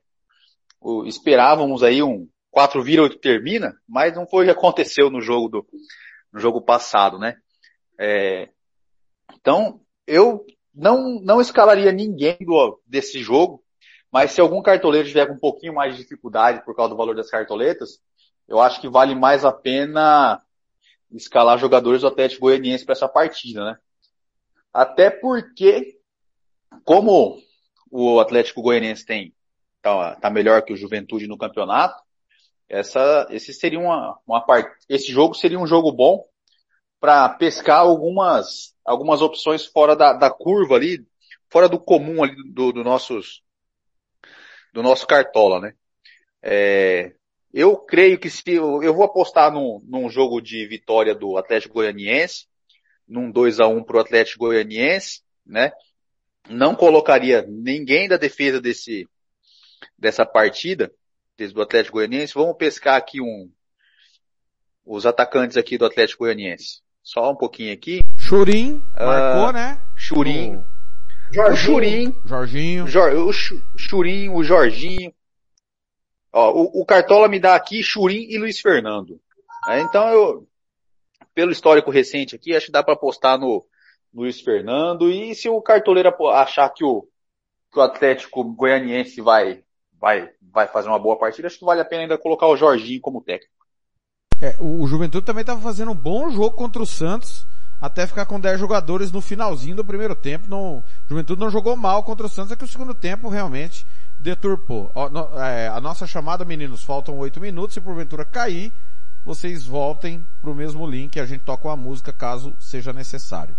Esperávamos aí um 4 vira 8 termina, mas não foi o que aconteceu no jogo do no jogo passado, né? É, então, eu não, não escalaria ninguém do, desse jogo, mas se algum cartoleiro tiver com um pouquinho mais de dificuldade por causa do valor das cartoletas, eu acho que vale mais a pena escalar jogadores do Atlético Goianiense para essa partida, né? Até porque, como o Atlético Goianiense tem tá, tá melhor que o Juventude no campeonato, essa, esse seria uma, uma part... esse jogo seria um jogo bom para pescar algumas, algumas opções fora da, da curva ali, fora do comum ali do, do nossos, do nosso cartola, né? É, eu creio que se eu, eu vou apostar num, num, jogo de vitória do Atlético Goianiense, num 2 a 1 pro Atlético Goianiense, né? Não colocaria ninguém da defesa desse dessa partida, desde do Atlético Goianiense. Vamos pescar aqui um os atacantes aqui do Atlético Goianiense. Só um pouquinho aqui. Churim, uh, marcou, né? Churim. O Churim. Jorginho. o Churim, o Jorginho. Ó, o, o, Cartola me dá aqui Churim e Luiz Fernando. É, então eu, pelo histórico recente aqui, acho que dá para apostar no Luiz Fernando. E se o cartoleiro achar que o, que o Atlético Goianiense vai, vai, vai fazer uma boa partida, acho que vale a pena ainda colocar o Jorginho como técnico. É, o, Juventude também estava fazendo um bom jogo contra o Santos, até ficar com 10 jogadores no finalzinho do primeiro tempo. Não, o Juventude não jogou mal contra o Santos, é que o segundo tempo realmente deturpou. É, a nossa chamada, meninos, faltam oito minutos. Se porventura cair, vocês voltem o mesmo link e a gente toca uma música caso seja necessário.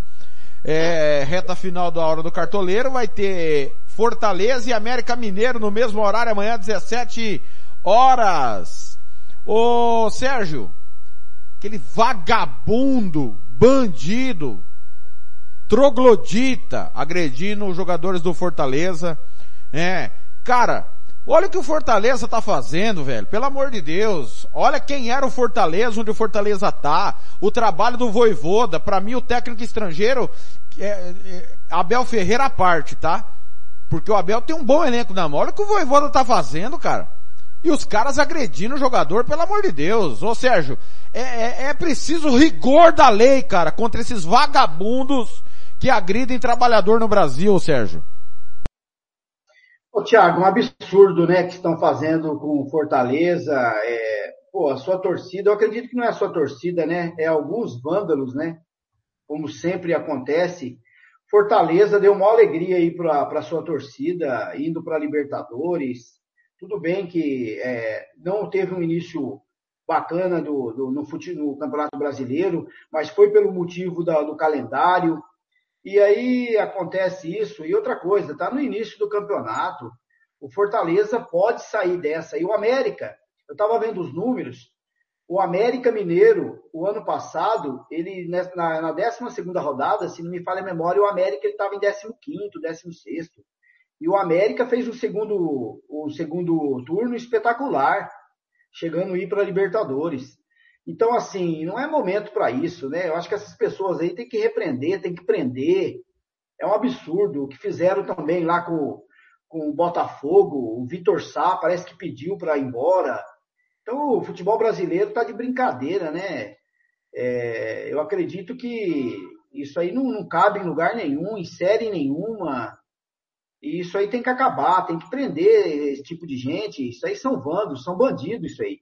É, reta final da hora do cartoleiro vai ter Fortaleza e América Mineiro no mesmo horário amanhã 17 horas. Ô Sérgio, aquele vagabundo, bandido, troglodita agredindo os jogadores do Fortaleza, é, Cara, olha o que o Fortaleza tá fazendo, velho. Pelo amor de Deus. Olha quem era o Fortaleza, onde o Fortaleza tá. O trabalho do Voivoda. Para mim, o técnico estrangeiro, é, é, Abel Ferreira à parte, tá? Porque o Abel tem um bom elenco na mão. Olha o que o Voivoda tá fazendo, cara. E os caras agredindo o jogador, pelo amor de Deus. Ô Sérgio, é, é, é preciso rigor da lei, cara, contra esses vagabundos que agridem trabalhador no Brasil, Sérgio. Ô, Thiago, um absurdo, né, que estão fazendo com Fortaleza. É, pô, a sua torcida, eu acredito que não é a sua torcida, né? É alguns vândalos, né? Como sempre acontece. Fortaleza deu uma alegria aí para a sua torcida, indo para Libertadores. Tudo bem que é, não teve um início bacana do, do no, fute, no Campeonato Brasileiro, mas foi pelo motivo da, do calendário. E aí acontece isso. E outra coisa, tá no início do campeonato. O Fortaleza pode sair dessa. E o América, eu estava vendo os números, o América Mineiro, o ano passado, ele na, na 12 rodada, se não me falha a memória, o América estava em 15º, 16 E o América fez o segundo, o segundo turno espetacular, chegando a ir para a Libertadores. Então, assim, não é momento para isso, né? Eu acho que essas pessoas aí têm que repreender, têm que prender. É um absurdo. O que fizeram também lá com, com o Botafogo, o Vitor Sá parece que pediu para ir embora. Então, o futebol brasileiro está de brincadeira, né? É, eu acredito que isso aí não, não cabe em lugar nenhum, em série nenhuma. E isso aí tem que acabar, tem que prender esse tipo de gente. Isso aí são vandos, são bandidos, isso aí.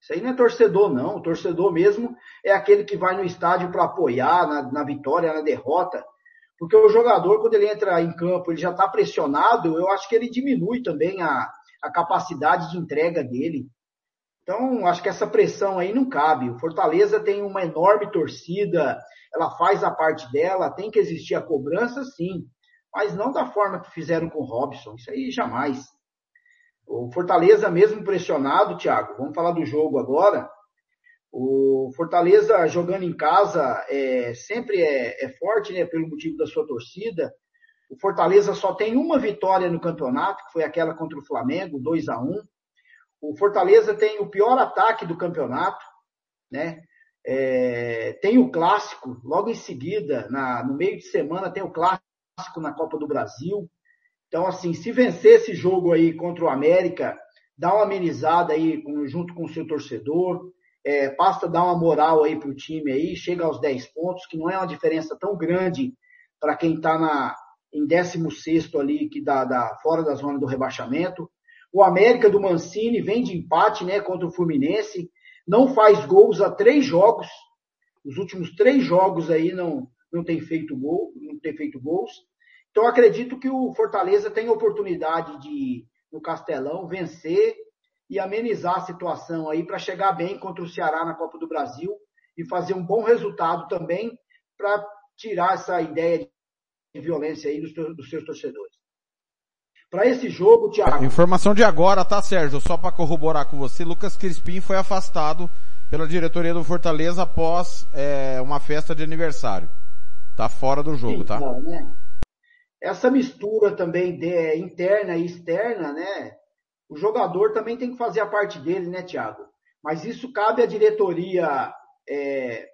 Isso aí não é torcedor, não. O torcedor mesmo é aquele que vai no estádio para apoiar na, na, vitória, na derrota. Porque o jogador, quando ele entra em campo, ele já está pressionado, eu acho que ele diminui também a, a capacidade de entrega dele. Então, acho que essa pressão aí não cabe. O Fortaleza tem uma enorme torcida, ela faz a parte dela, tem que existir a cobrança, sim. Mas não da forma que fizeram com o Robson. Isso aí jamais. O Fortaleza, mesmo pressionado, Thiago, vamos falar do jogo agora. O Fortaleza jogando em casa é, sempre é, é forte, né, pelo motivo da sua torcida. O Fortaleza só tem uma vitória no campeonato, que foi aquela contra o Flamengo, 2 a 1 o Fortaleza tem o pior ataque do campeonato, né? É, tem o clássico, logo em seguida, na, no meio de semana, tem o clássico na Copa do Brasil. Então, assim, se vencer esse jogo aí contra o América, dá uma amenizada aí junto com o seu torcedor, é, basta dar uma moral aí para o time aí, chega aos 10 pontos, que não é uma diferença tão grande para quem está na, em 16 ali, que dá, dá fora da zona do rebaixamento. O América do Mancini vem de empate né, contra o Fluminense, não faz gols há três jogos. Os últimos três jogos aí não, não tem feito gol, não tem feito gols. Então acredito que o Fortaleza tem oportunidade de, no Castelão, vencer e amenizar a situação aí para chegar bem contra o Ceará na Copa do Brasil e fazer um bom resultado também para tirar essa ideia de violência aí dos, dos seus torcedores. Para esse jogo, Thiago. Informação de agora, tá, Sérgio? Só para corroborar com você, Lucas Crispim foi afastado pela diretoria do Fortaleza após é, uma festa de aniversário. Tá fora do jogo, tá? Então, né? Essa mistura também de, é, interna e externa, né? O jogador também tem que fazer a parte dele, né, Thiago? Mas isso cabe à diretoria é,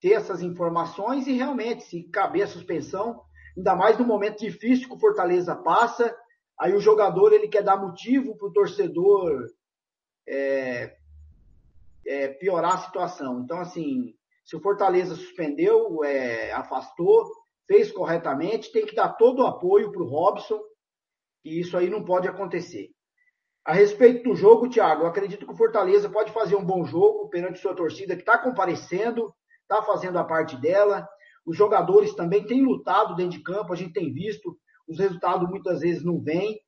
ter essas informações e realmente, se caber a suspensão, ainda mais no momento difícil que o Fortaleza passa, Aí o jogador ele quer dar motivo para o torcedor é, é, piorar a situação. Então, assim, se o Fortaleza suspendeu, é, afastou, fez corretamente, tem que dar todo o apoio para o Robson, e isso aí não pode acontecer. A respeito do jogo, Thiago, eu acredito que o Fortaleza pode fazer um bom jogo perante sua torcida que está comparecendo, está fazendo a parte dela. Os jogadores também têm lutado dentro de campo, a gente tem visto os resultados muitas vezes não vêm.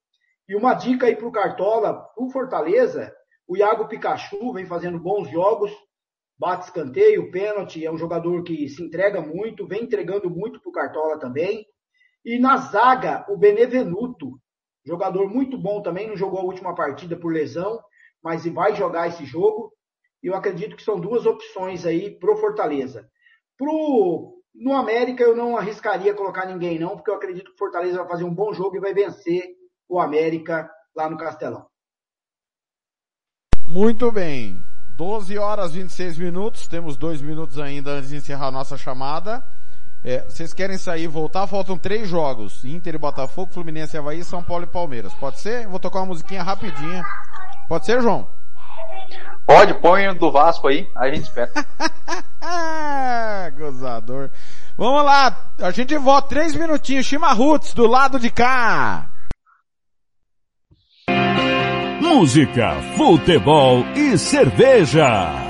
E uma dica aí para o Cartola, o Fortaleza, o Iago Pikachu vem fazendo bons jogos, bate escanteio, pênalti, é um jogador que se entrega muito, vem entregando muito para o Cartola também. E na zaga, o Benevenuto, jogador muito bom também, não jogou a última partida por lesão, mas vai jogar esse jogo. E eu acredito que são duas opções aí pro Fortaleza. Pro no América eu não arriscaria colocar ninguém não, porque eu acredito que o Fortaleza vai fazer um bom jogo e vai vencer o América lá no Castelão. Muito bem. 12 horas e 26 minutos, temos dois minutos ainda antes de encerrar a nossa chamada. É, vocês querem sair e voltar? Faltam três jogos. Inter e Botafogo, Fluminense e Havaí, São Paulo e Palmeiras. Pode ser? vou tocar uma musiquinha rapidinha. Pode ser, João? Pode, põe do Vasco aí, aí a gente espera. Gozador. Vamos lá, a gente volta três minutinhos. Chimarruts do lado de cá. Música, futebol e cerveja.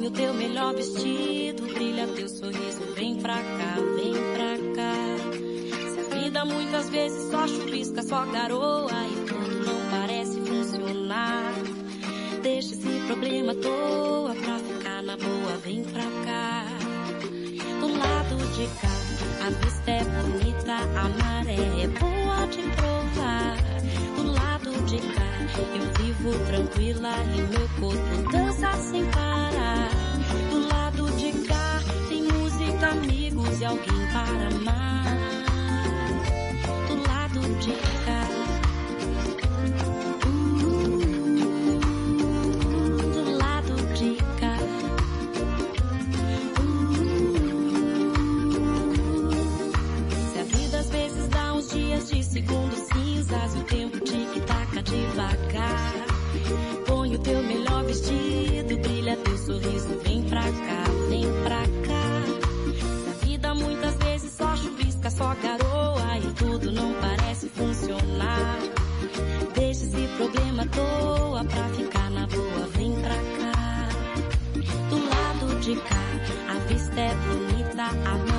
Põe o teu melhor vestido, brilha teu sorriso, vem pra cá, vem pra cá. Se a vida muitas vezes só chuvisca, só garoa e tudo não parece funcionar. Deixa esse problema à toa pra ficar na boa, vem pra cá. Do lado de cá, a vista é bonita, a maré é boa de provar. Do lado de cá, eu vivo tranquila e meu corpo dança sem parar. Do lado de cá, tem música, amigos e alguém para amar. Do lado de cá. segundos cinzas, o tempo tic-taca devagar. Põe o teu melhor vestido, brilha teu sorriso, vem pra cá, vem pra cá. Se a vida muitas vezes só chuvisca, só garoa e tudo não parece funcionar. Deixa esse problema à toa pra ficar na boa, vem pra cá. Do lado de cá, a vista é bonita, a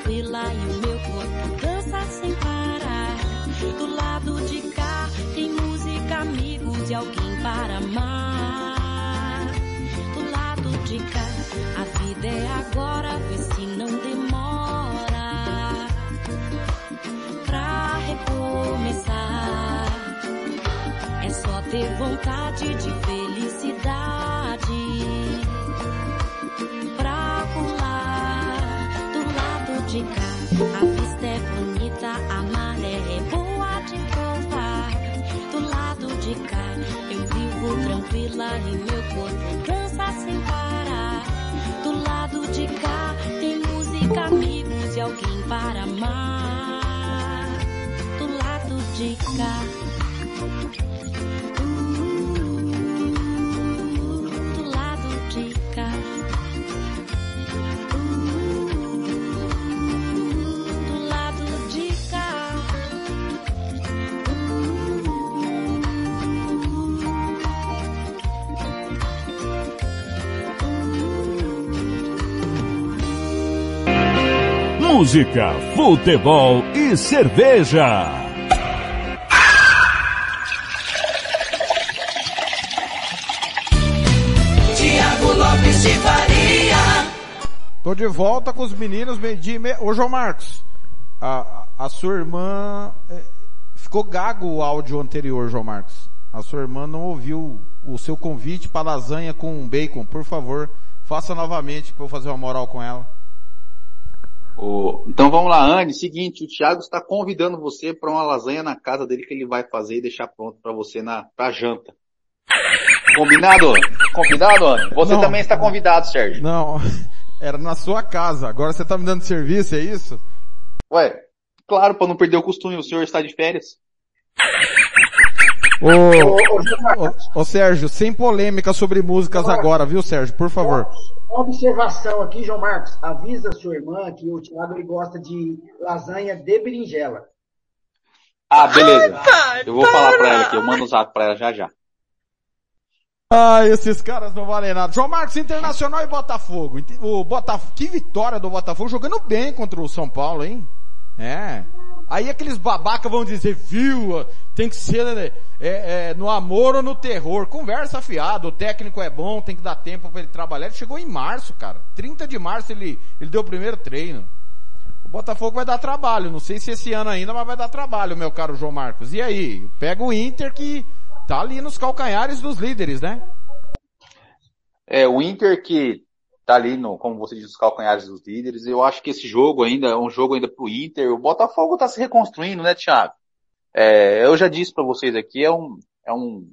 tranquila e o meu corpo dança sem parar. Do lado de cá, tem música, amigos e alguém para amar. Do lado de cá, a vida é agora, vê se não demora pra recomeçar. É só ter vontade de felicidade tranquila e meu corpo dança sem parar. Do lado de cá, tem música, amigos e alguém para amar. Do lado de cá. Música, futebol e cerveja. Tiago Lopes de Faria. Tô de volta com os meninos, meio-dia e meia. Ô, João Marcos, a, a sua irmã... eh, Ficou gago o áudio anterior, João Marcos. A sua irmã não ouviu o seu convite para lasanha com bacon. Por favor, faça novamente para eu fazer uma moral com ela. Então vamos lá, Anne. Seguinte, o Thiago está convidando você para uma lasanha na casa dele que ele vai fazer e deixar pronto para você na pra janta. Combinado? Combinado, Anne? Você Não. também está convidado, Sérgio. Não, era na sua casa. Agora você tá me dando serviço, é isso? Ué, claro, para não perder o costume, o senhor está de férias. Ô, ô, ô, Sérgio, sem polêmica sobre músicas agora, viu, Sérgio? Por favor. Uma observação aqui, João Marcos. Avisa sua irmã que o Thiago ele gosta de lasanha de berinjela. Ah, beleza. Eu vou falar para ela aqui, eu mando o zap para ela já já. Ah, esses caras não valem nada. João Marcos, Internacional e Botafogo. O Botafogo, que vitória do Botafogo, jogando bem contra o São Paulo, hein? É. Aí aqueles babaca vão dizer, viu, tem que ser né, é, é, no amor ou no terror. Conversa fiada, o técnico é bom, tem que dar tempo para ele trabalhar. Ele chegou em março, cara. 30 de março ele, ele deu o primeiro treino. O Botafogo vai dar trabalho. Não sei se esse ano ainda, mas vai dar trabalho, meu caro João Marcos. E aí? Pega o Inter que tá ali nos calcanhares dos líderes, né? É, o Inter que tá ali no, como você diz, os calcanhares dos líderes, eu acho que esse jogo ainda é um jogo ainda pro Inter. O Botafogo tá se reconstruindo, né, Thiago? É, eu já disse para vocês aqui, é um, é um,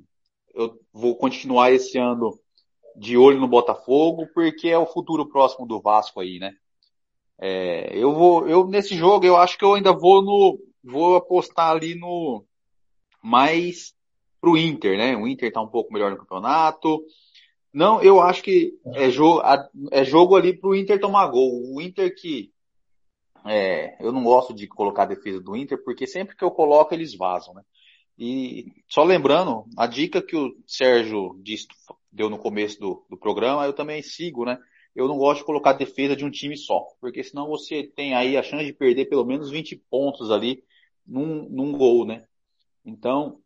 eu vou continuar esse ano de olho no Botafogo, porque é o futuro próximo do Vasco aí, né? É, eu vou, eu nesse jogo eu acho que eu ainda vou no, vou apostar ali no mais pro Inter, né? O Inter tá um pouco melhor no campeonato. Não, eu acho que é jogo, é jogo ali pro Inter tomar gol. O Inter que é, eu não gosto de colocar a defesa do Inter, porque sempre que eu coloco eles vazam, né? E só lembrando, a dica que o Sérgio disse, deu no começo do, do programa, eu também sigo, né? Eu não gosto de colocar a defesa de um time só, porque senão você tem aí a chance de perder pelo menos 20 pontos ali num, num gol, né? Então,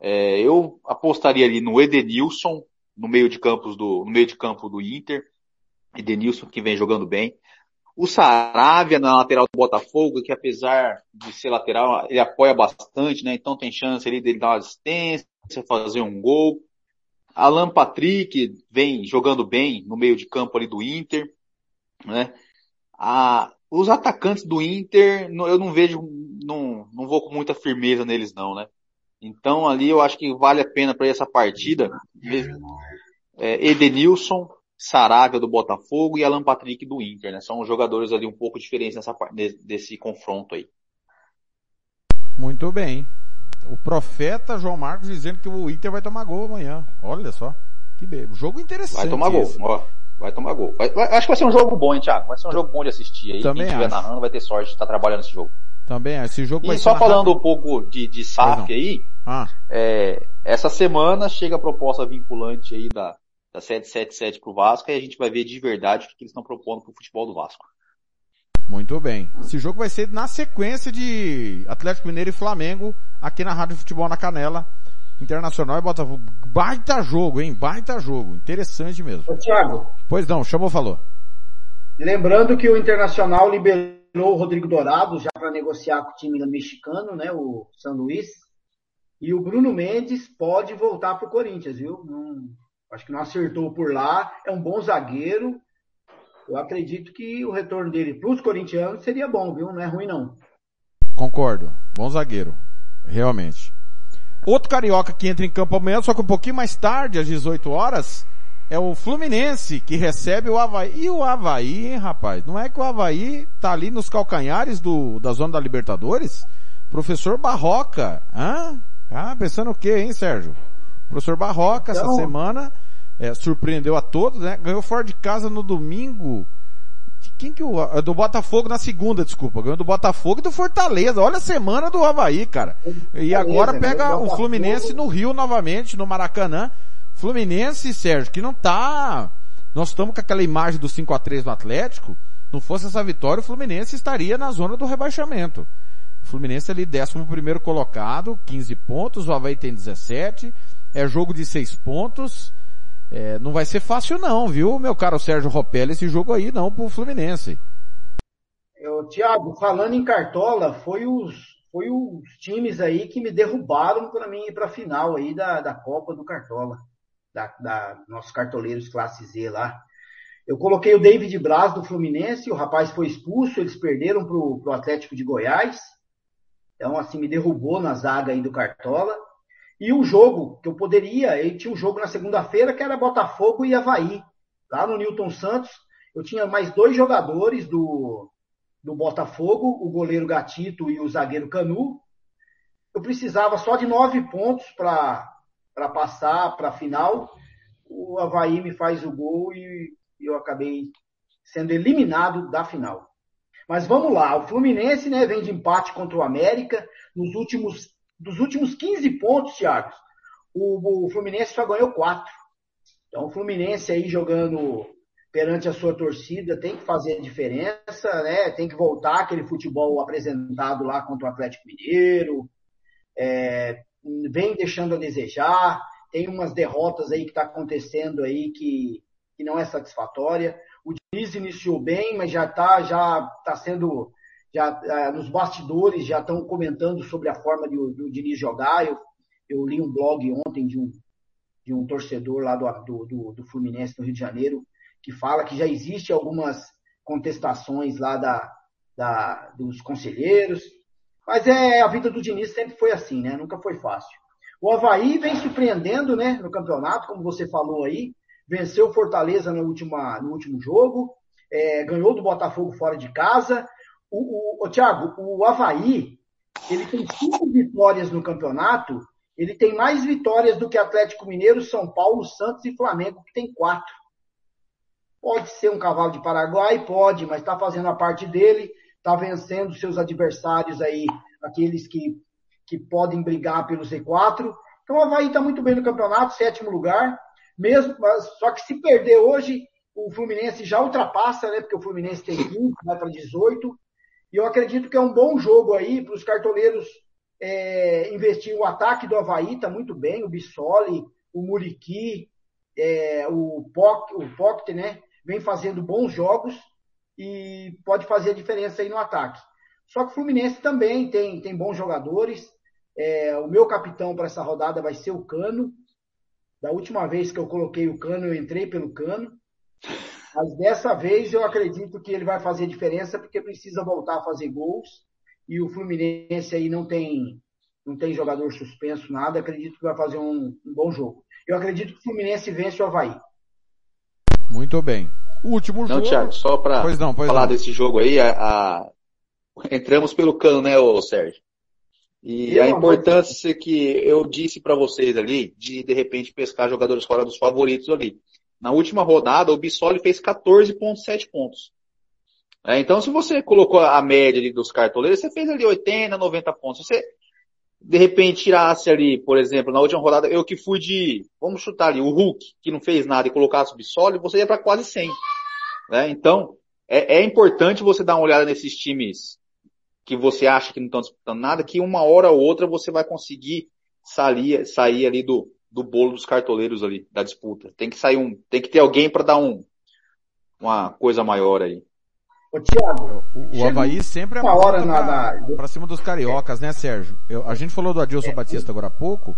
é, eu apostaria ali no Edenilson, no meio de campos do, no meio de campo do Inter. Edenilson que vem jogando bem. O Saravia na lateral do Botafogo, que apesar de ser lateral, ele apoia bastante, né? Então tem chance ali dele dar uma assistência, fazer um gol. Alan Patrick vem jogando bem no meio de campo ali do Inter, né? Ah, os atacantes do Inter, eu não vejo, não, não vou com muita firmeza neles não, né? Então ali eu acho que vale a pena para essa partida é, Edenilson, Saravia do Botafogo e Alan Patrick do Inter, né? São jogadores ali um pouco diferentes nessa desse confronto aí. Muito bem. O profeta João Marcos dizendo que o Inter vai tomar gol amanhã. Olha só. Que bem. Jogo interessante. Vai tomar esse. gol, ó. Vai tomar gol. Vai, vai, acho que vai ser um jogo bom, hein, Thiago? Vai ser um jogo bom de assistir aí. Também Quem estiver narrando vai ter sorte de estar trabalhando esse jogo. Também, esse jogo vai E ser só falando um pouco de, de SAF aí, Ah, é, essa semana chega a proposta vinculante aí da, da 777 pro Vasco e a gente vai ver de verdade o que eles estão propondo pro futebol do Vasco. muito bem. Esse jogo vai ser na sequência de Atlético Mineiro e Flamengo aqui na Rádio Futebol na Canela. Internacional e Botafogo. Baita jogo, hein? Baita jogo. Interessante mesmo. Ô, Thiago, Pois não, chamou, falou. lembrando que o Internacional liberou o Rodrigo Dourado já para negociar com o time mexicano, né, o São Luís. E o Bruno Mendes pode voltar para o Corinthians, viu? Não- acho que não acertou por lá. É um bom zagueiro. Eu acredito que o retorno dele para os corintianos seria bom, viu? Não é ruim não. Concordo. Bom zagueiro. Realmente. Outro carioca que entra em campo amanhã, só que um pouquinho mais tarde, às 18 horas, é o Fluminense, que recebe o Havaí. E o Havaí, hein, rapaz? Não é que o Havaí tá ali nos calcanhares do, da zona da Libertadores? Professor Barroca. Hã? Ah, pensando o quê, hein, Sérgio? Professor Barroca, essa Então- semana, é, surpreendeu a todos, né? Ganhou fora de casa no domingo. De Quem que o, é do Botafogo na segunda, desculpa. Ganhou do Botafogo e do Fortaleza. Olha a semana do Havaí, cara. E agora né? pega o. Fluminense no Rio novamente, no Maracanã. Fluminense, Sérgio, que não tá. Nós estamos com aquela imagem do 5 a 3 no Atlético. Não fosse essa vitória, o Fluminense estaria na zona do rebaixamento. O Fluminense ali, 11 primeiro colocado, 15 pontos, o Havaí tem 17. É jogo de 6 pontos. É, não vai ser fácil não, viu, meu caro Sérgio Ropelli, esse jogo aí não pro Fluminense. Eu, Thiago, falando em Cartola, foi os, foi os times aí que me derrubaram para mim ir para a final aí da, da Copa do Cartola, da, da nossos cartoleiros classe Z lá. Eu coloquei o David Braz do Fluminense, o rapaz foi expulso, eles perderam pro, pro Atlético de Goiás. Então, assim, me derrubou na zaga aí do Cartola. E o jogo que eu poderia, ele tinha um jogo na segunda-feira que era Botafogo e Havaí. Lá no Newton Santos, eu tinha mais dois jogadores do, do Botafogo, o goleiro Gatito e o zagueiro Canu. Eu precisava só de nove pontos para passar para a final. O Havaí me faz o gol e eu acabei sendo eliminado da final. Mas vamos lá, o Fluminense né, vem de empate contra o América. Nos últimos, dos últimos 15 pontos, Thiago, o, o Fluminense só ganhou quatro. Então o Fluminense aí jogando perante a sua torcida tem que fazer diferença, né? Tem que voltar aquele futebol apresentado lá contra o Atlético Mineiro. É, vem deixando a desejar. Tem umas derrotas aí que está acontecendo aí que, que não é satisfatória. O Diniz iniciou bem, mas já está já tá sendo já ah, nos bastidores já estão comentando sobre a forma do, do Diniz jogar. Eu, eu li um blog ontem de um de um torcedor lá do, do, do Fluminense no Rio de Janeiro que fala que já existe algumas contestações lá da, da, dos conselheiros. Mas é, a vida do Diniz sempre foi assim, né? Nunca foi fácil. O Havaí vem surpreendendo, né, no campeonato, como você falou aí. Venceu o Fortaleza no, última, no último jogo. É, ganhou do Botafogo fora de casa. O, o, o Thiago, o Havaí, ele tem cinco vitórias no campeonato. Ele tem mais vitórias do que Atlético Mineiro, São Paulo, Santos e Flamengo, que tem quatro. Pode ser um cavalo de Paraguai, pode, mas está fazendo a parte dele, está vencendo seus adversários aí, aqueles que, que podem brigar pelo Z4. Então o Havaí está muito bem no campeonato, sétimo lugar. Mesmo, só que se perder hoje, o Fluminense já ultrapassa, né? Porque o Fluminense tem 20, vai para 18. E eu acredito que é um bom jogo aí para os cartoleiros é, investir o ataque do Havaí, está muito bem, o Bissoli, o Muriqui, é, o Poc, o Poct, né? Vem fazendo bons jogos e pode fazer a diferença aí no ataque. Só que o Fluminense também tem, tem bons jogadores. É, o meu capitão para essa rodada vai ser o Cano. Da última vez que eu coloquei o Cano, eu entrei pelo Cano. Mas dessa vez eu acredito que ele vai fazer diferença porque precisa voltar a fazer gols. E o Fluminense aí não tem, não tem jogador suspenso, nada. Acredito que vai fazer um, um bom jogo. Eu acredito que o Fluminense vence o Havaí. Muito bem. O último não, jogo. Thiago, só para falar não. desse jogo aí, a, a... entramos pelo cano, né, ô Sérgio? E eu a importância que eu disse para vocês ali, de de repente pescar jogadores fora dos favoritos ali. Na última rodada, o Bissoli fez 14,7 pontos. É, então, se você colocou a média ali dos cartoleiros, você fez ali 80, 90 pontos. Você, de repente, tirasse ali, por exemplo, na última rodada, eu que fui de, vamos chutar ali, o Hulk, que não fez nada e colocasse o Bissoli, você ia para quase 100. Né? Então, é, é importante você dar uma olhada nesses times que você acha que não estão disputando nada, que uma hora ou outra você vai conseguir sair, sair ali do, do bolo dos cartoleiros ali, da disputa. Tem que sair um, tem que ter alguém para dar um, uma coisa maior aí. Ô, Thiago, o, o Havaí sempre é uma hora pra, na, pra cima dos cariocas, né, Sérgio? Eu, a gente falou do Adilson é, Batista agora há pouco.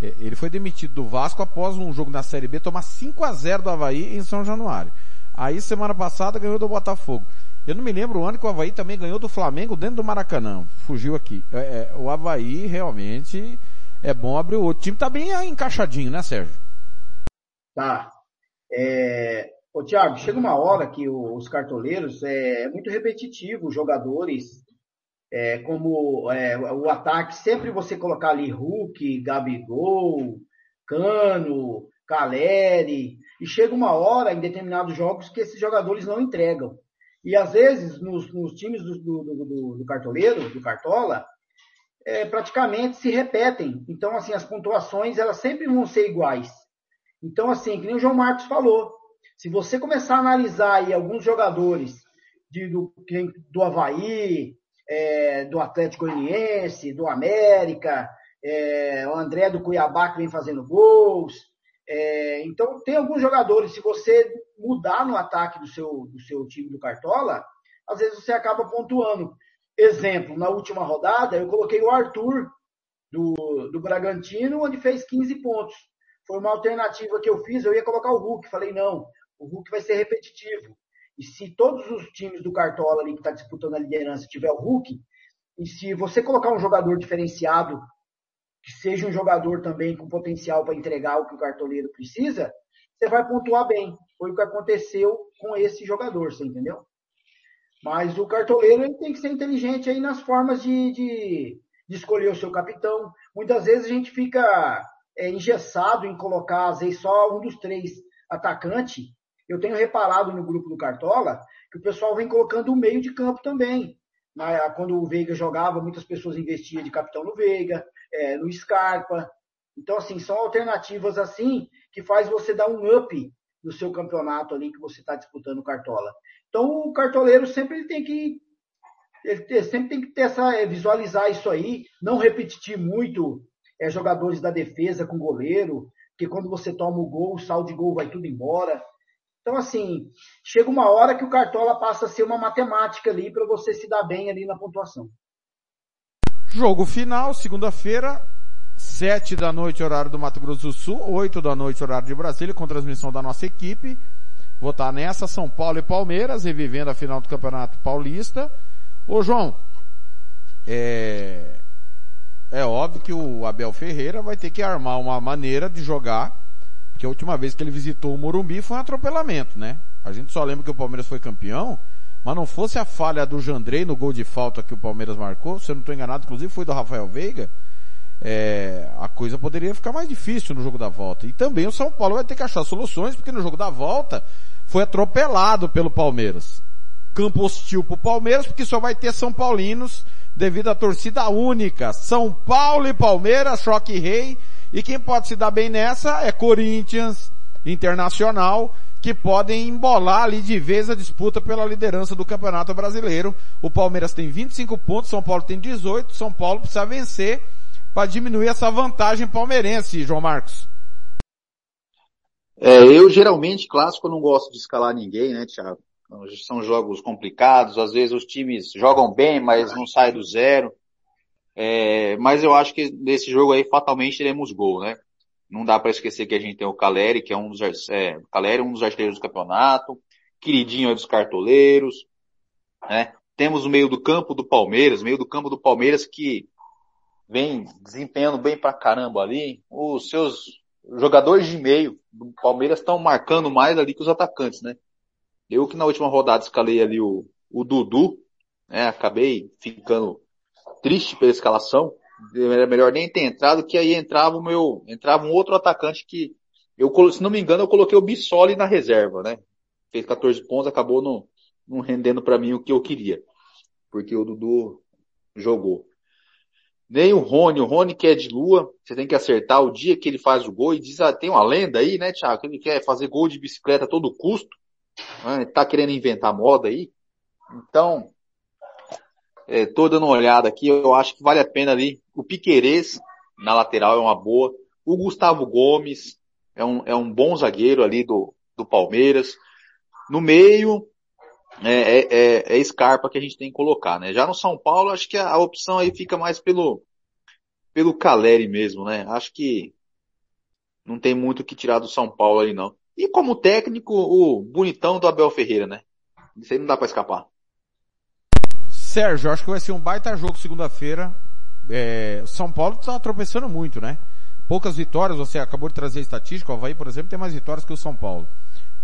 É, ele foi demitido do Vasco após um jogo na Série B tomar 5 a 0 do Havaí em São Januário. Aí semana passada ganhou do Botafogo. Eu não me lembro o ano que o Havaí também ganhou do Flamengo dentro do Maracanã. Fugiu aqui. É, é, o Havaí realmente é bom abrir o outro. O time tá bem encaixadinho, né, Sérgio? Tá. É... Ô, Thiago, chega uma hora que os cartoleiros é, é muito repetitivo, os jogadores, é, como é, o ataque, sempre você colocar ali Hulk, Gabigol, Cano, Caleri, e chega uma hora em determinados jogos que esses jogadores não entregam. E às vezes, nos, nos times do, do, do, do, cartoleiro, do cartola, é, praticamente se repetem. Então, assim, as pontuações, elas sempre vão ser iguais. Então, assim, que nem o João Marcos falou, se você começar a analisar aí alguns jogadores de, do, do Havaí, é, do Atlético Goianiense, do América, é, o André do Cuiabá que vem fazendo gols. É, então, tem alguns jogadores, se você mudar no ataque do seu, do seu time do Cartola, às vezes você acaba pontuando. Exemplo, na última rodada, eu coloquei o Arthur do, do Bragantino, onde fez 15 pontos. Foi uma alternativa que eu fiz, eu ia colocar o Hulk. Falei, não, o Hulk vai ser repetitivo. E se todos os times do Cartola ali que está disputando a liderança tiver o Hulk, e se você colocar um jogador diferenciado, que seja um jogador também com potencial para entregar o que o cartoleiro precisa, você vai pontuar bem. Foi o que aconteceu com esse jogador, você entendeu? Mas o cartoleiro ele tem que ser inteligente aí nas formas de, de, de escolher o seu capitão. Muitas vezes a gente fica é, engessado em colocar, às vezes, só um dos três atacantes. Eu tenho reparado no grupo do Cartola que o pessoal vem colocando o meio de campo também. Quando o Veiga jogava, muitas pessoas investiam de capitão no Veiga, é, no Scarpa. Então, assim, são alternativas assim que faz você dar um up no seu campeonato ali que você está disputando o Cartola. Então o cartoleiro sempre tem que ele sempre tem que ter essa é, visualizar isso aí, não repetir muito é, jogadores da defesa com goleiro, porque quando você toma o gol, o saldo de gol vai tudo embora. Então assim, chega uma hora que o cartola passa a ser uma matemática ali para você se dar bem ali na pontuação. Jogo final, segunda-feira, sete da noite, horário do Mato Grosso do Sul, oito da noite, horário de Brasília, com transmissão da nossa equipe. Vou estar nessa, São Paulo e Palmeiras, revivendo a final do Campeonato Paulista. Ô João, é, é óbvio que o Abel Ferreira vai ter que armar uma maneira de jogar, porque a última vez que ele visitou o Morumbi foi um atropelamento, né? A gente só lembra que o Palmeiras foi campeão, mas não fosse a falha do Jandrei no gol de falta que o Palmeiras marcou, se eu não estou enganado, inclusive foi do Rafael Veiga, é, a coisa poderia ficar mais difícil no jogo da volta. E também o São Paulo vai ter que achar soluções, porque no jogo da volta foi atropelado pelo Palmeiras. campo hostil pro Palmeiras, porque só vai ter São Paulinos devido à torcida única. São Paulo e Palmeiras, choque rei. E quem pode se dar bem nessa é Corinthians, Internacional, que podem embolar ali de vez a disputa pela liderança do Campeonato Brasileiro. O Palmeiras tem 25 pontos, São Paulo tem 18, São Paulo precisa vencer para diminuir essa vantagem palmeirense, João Marcos. É, eu geralmente, clássico, não gosto de escalar ninguém, né, Thiago? São jogos complicados, às vezes os times jogam bem, mas não saem do zero. É, mas eu acho que nesse jogo aí fatalmente teremos gol, né? Não dá para esquecer que a gente tem o Caleri, que é um dos, é, Caleri, um dos artilheiros do campeonato, queridinho é dos cartoleiros, né? Temos o meio do campo do Palmeiras, meio do campo do Palmeiras que vem desempenhando bem pra caramba ali. Os seus jogadores de meio do Palmeiras estão marcando mais ali que os atacantes, né? Eu que na última rodada escalei ali o, o Dudu, né? Acabei ficando triste pela escalação. Era melhor nem ter entrado, que aí entrava o meu, entrava um outro atacante que, eu, se não me engano, eu coloquei o Bissoli na reserva, né? Fez 14 pontos, acabou não, não rendendo para mim o que eu queria. Porque o Dudu jogou. Nem o Rony, o Rony que é de lua, você tem que acertar o dia que ele faz o gol e diz, ah, tem uma lenda aí, né, Thiago, que ele quer fazer gol de bicicleta a todo custo, né? tá querendo inventar moda aí. Então, é, dando uma olhada aqui, eu acho que vale a pena ali. O Piquerez, na lateral, é uma boa. O Gustavo Gomes, é um, é um bom zagueiro ali do, do Palmeiras. No meio, é, é, é, é Scarpa que a gente tem que colocar, né? Já no São Paulo, acho que a, a opção aí fica mais pelo, pelo Caleri mesmo, né? Acho que não tem muito o que tirar do São Paulo aí não. E como técnico, o bonitão do Abel Ferreira, né? Isso aí não dá para escapar. Sérgio, acho que vai ser um baita jogo segunda-feira. É, São Paulo está tropeçando muito, né? Poucas vitórias, você acabou de trazer a estatística, o Havaí, por exemplo, tem mais vitórias que o São Paulo.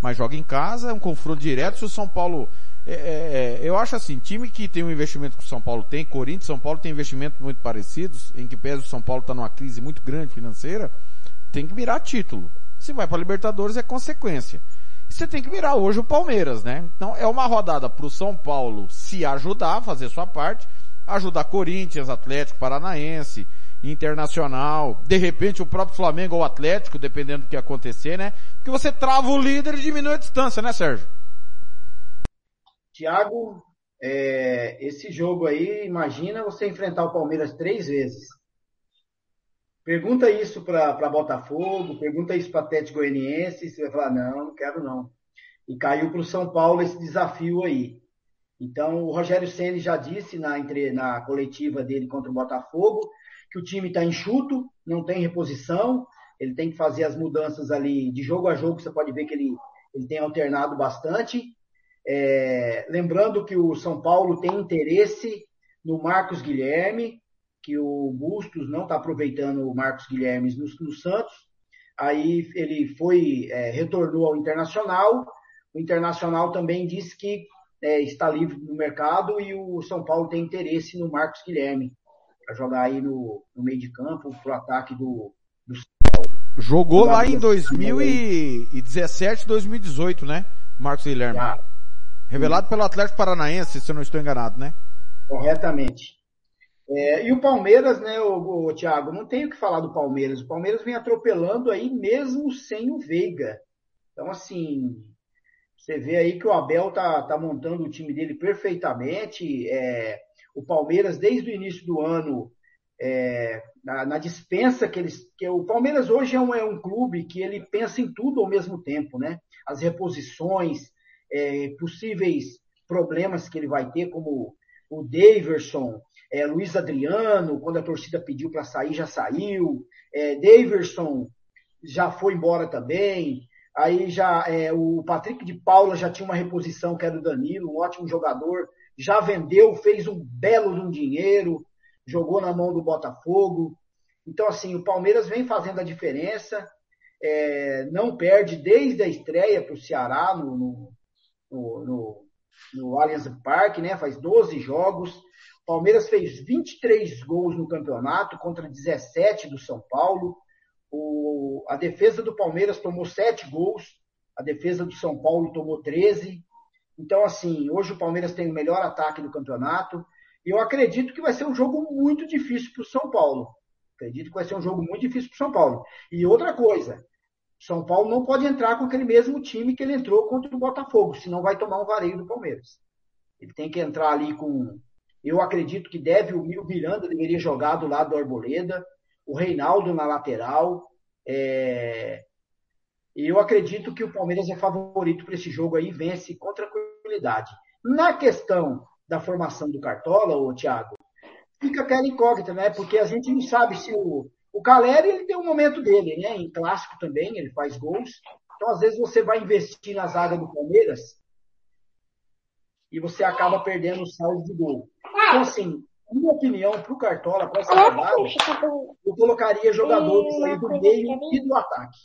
Mas joga em casa, é um confronto direto. Se o São Paulo é, é, eu acho assim, time que tem um investimento que o São Paulo tem, Corinthians, São Paulo tem investimentos muito parecidos, em que pese o São Paulo está numa crise muito grande financeira, tem que mirar título. Se vai para Libertadores é consequência. Você tem que mirar hoje o Palmeiras, né? Então é uma rodada para o São Paulo se ajudar, fazer sua parte, ajudar Corinthians, Atlético Paranaense, Internacional, de repente o próprio Flamengo ou Atlético, dependendo do que acontecer, né? Porque você trava o líder e diminui a distância, né, Sérgio? Tiago, é, esse jogo aí, imagina você enfrentar o Palmeiras três vezes. Pergunta isso para Botafogo, pergunta isso para Atlético Goianiense, você vai falar, não, não quero não. E caiu para o São Paulo esse desafio aí. Então, o Rogério Ceni já disse na, entre, na coletiva dele contra o Botafogo que o time está enxuto, não tem reposição, ele tem que fazer as mudanças ali de jogo a jogo, você pode ver que ele, ele tem alternado bastante. É, lembrando que o São Paulo tem interesse no Marcos Guilherme, que o Bustos não está aproveitando o Marcos Guilherme no, no, Santos. Aí ele foi, é, retornou ao Internacional. O Internacional também disse que é, está livre no mercado e o São Paulo tem interesse no Marcos Guilherme para jogar aí no, no, meio de campo o ataque do, do São Paulo. Jogou lá em 2017, 2018, né? Marcos Guilherme. Já. Revelado pelo Atlético Paranaense, se eu não estou enganado, né? Corretamente. É, e o Palmeiras, né, o, o Thiago, não tem o que falar do Palmeiras. O Palmeiras vem atropelando aí mesmo sem o Veiga. Então, assim, você vê aí que o Abel tá, tá montando o time dele perfeitamente. É, o Palmeiras, desde o início do ano, é, na, na, dispensa que eles. Que o Palmeiras hoje é um, é um clube que ele pensa em tudo ao mesmo tempo, né? As reposições, é, possíveis problemas que ele vai ter, como o Daverson, é, Luiz Adriano, quando a torcida pediu para sair, já saiu. É, Daverson já foi embora também. Aí já é, o Patrick de Paula já tinha uma reposição que era o Danilo, um ótimo jogador. Já vendeu, fez um belo de um dinheiro, jogou na mão do Botafogo. Então, assim, o Palmeiras vem fazendo a diferença. É, não perde desde a estreia para o Ceará no, no, no, no, no Allianz Parque, né? Faz 12 jogos. Palmeiras fez 23 gols no campeonato contra 17 do São Paulo. O, a defesa do Palmeiras tomou 7 gols, a defesa do São Paulo tomou 13. Então, assim, hoje o Palmeiras tem o melhor ataque do campeonato. E eu acredito que vai ser um jogo muito difícil para o São Paulo. Acredito que vai ser um jogo muito difícil para o São Paulo. E outra coisa, São Paulo não pode entrar com aquele mesmo time que ele entrou contra o Botafogo, senão vai tomar um vareio do Palmeiras. Ele tem que entrar ali com. Eu acredito que deve, o Miranda deveria jogar do lado do Arboleda, o Reinaldo na lateral. É... Eu acredito que o Palmeiras é favorito para esse jogo aí, vence com tranquilidade. Na questão da formação do Cartola, o Thiago, fica aquela incógnita, né? Porque a gente não sabe se o, o Caleri ele tem um momento dele, né? Em clássico também, ele faz gols. Então, às vezes, você vai investir na zaga do Palmeiras e você acaba perdendo o saldo de gol. Então, assim, minha opinião para o Cartola, para essa rodada, eu colocaria jogadores aí do meio e do ataque.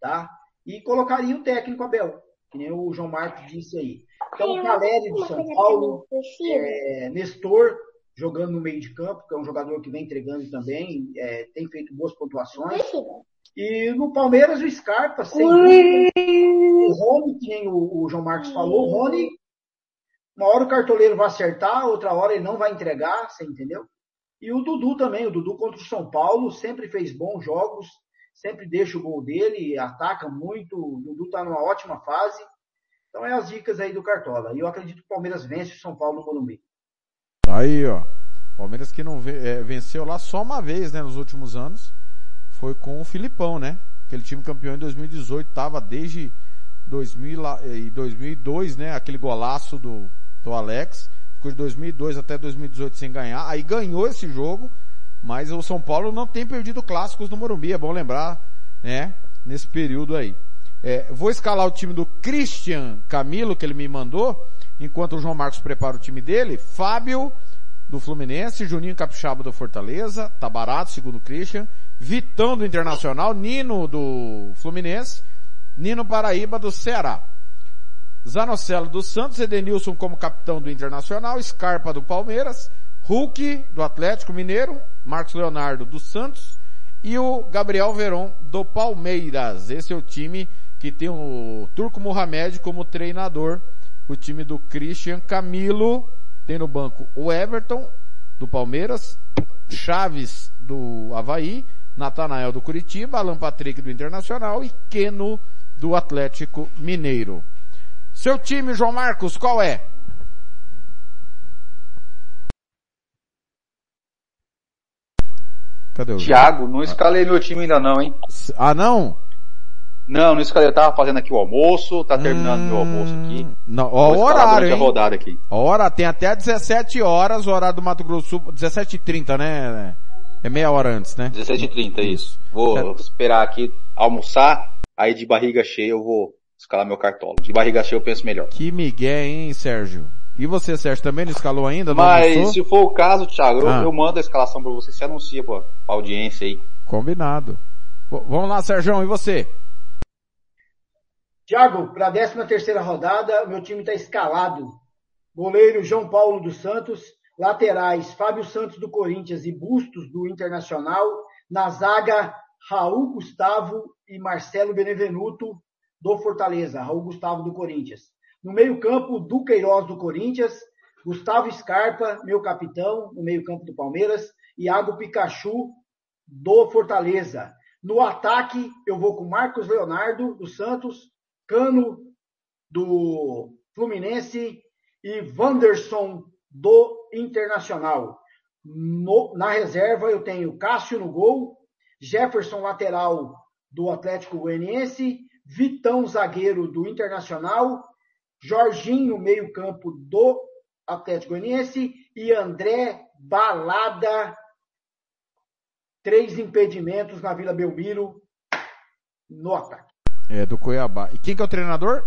Tá? E colocaria o técnico Abel, que nem o João Marcos disse aí. Então, o Caleri do São Paulo, é, Nestor jogando no meio de campo, que é um jogador que vem entregando também, é, tem feito boas pontuações. E no Palmeiras, o Scarpa, sem dúvida. O Rony, que nem o, o João Marcos falou, o Rony, uma hora o cartoleiro vai acertar, outra hora ele não vai entregar, você entendeu? E o Dudu também, o Dudu contra o São Paulo, sempre fez bons jogos, sempre deixa o gol dele, ataca muito, o Dudu está numa ótima fase. Então é as dicas aí do Cartola. E eu acredito que o Palmeiras vence o São Paulo no Morumbi. Aí, ó. Palmeiras que não é, venceu lá só uma vez, né, nos últimos anos. Foi com o Filipão, né? Aquele time campeão em 2018 tava desde 2000 e 2002, né? Aquele golaço do, do Alex. Ficou de 2002 até 2018 sem ganhar. Aí ganhou esse jogo, mas o São Paulo não tem perdido clássicos no Morumbi, é bom lembrar, né? Nesse período aí. É, vou escalar o time do Christian Camilo, que ele me mandou, enquanto o João Marcos prepara o time dele. Fábio, do Fluminense, Juninho Capixaba do Fortaleza, tá barato, segundo o Christian. Vitão do Internacional, Nino do Fluminense, Nino Paraíba do Ceará. Zanocelo do Santos, Edenilson como capitão do Internacional, Scarpa do Palmeiras, Hulk do Atlético Mineiro, Marcos Leonardo do Santos e o Gabriel Veron do Palmeiras. Esse é o time que tem o Turco Mohamed como treinador, o time do Christian Camilo, tem no banco o Everton do Palmeiras, Chaves do Havaí, Natanael do Curitiba, Alan Patrick do Internacional e Keno do Atlético Mineiro. Seu time, João Marcos, qual é? Cadê o Thiago, não escalei meu time ainda não, hein? Ah, não? Não, não escalei. Eu tava fazendo aqui o almoço, tá terminando hum, meu almoço aqui. Não, ó, o horário, hein? A rodada aqui. Hora tem até 17 horas, o horário do Mato Grosso Sul, 17h30, né? É meia hora antes, né? 17h30, isso. Vou certo. esperar aqui almoçar, aí de barriga cheia eu vou escalar meu cartola. De barriga cheia eu penso melhor. Que migué, hein, Sérgio? E você, Sérgio, também não escalou ainda? Não Mas almoçou? se for o caso, Thiago, ah. eu, eu, mando a escalação para você, você anuncia pra, pra audiência aí. Combinado. V vamos lá, Sérgio, e você? Thiago, para a 13 terceira rodada, meu time está escalado. Goleiro João Paulo dos Santos, laterais Fábio Santos do Corinthians e Bustos do Internacional, na zaga Raul Gustavo e Marcelo Benevenuto do Fortaleza, Raul Gustavo do Corinthians. No meio-campo, Duqueiroz do Corinthians, Gustavo Scarpa, meu capitão, no meio-campo do Palmeiras, Iago Pikachu do Fortaleza. No ataque, eu vou com Marcos Leonardo do Santos, Cano do Fluminense e Wanderson do Internacional. No, na reserva, eu tenho Cássio no gol, Jefferson lateral do Atlético Goianiense, Vitão zagueiro do Internacional Jorginho, meio-campo do Atlético Goianiense, e André Balada, três impedimentos na Vila Belmiro no ataque. É, do Cuiabá. E quem que é o treinador?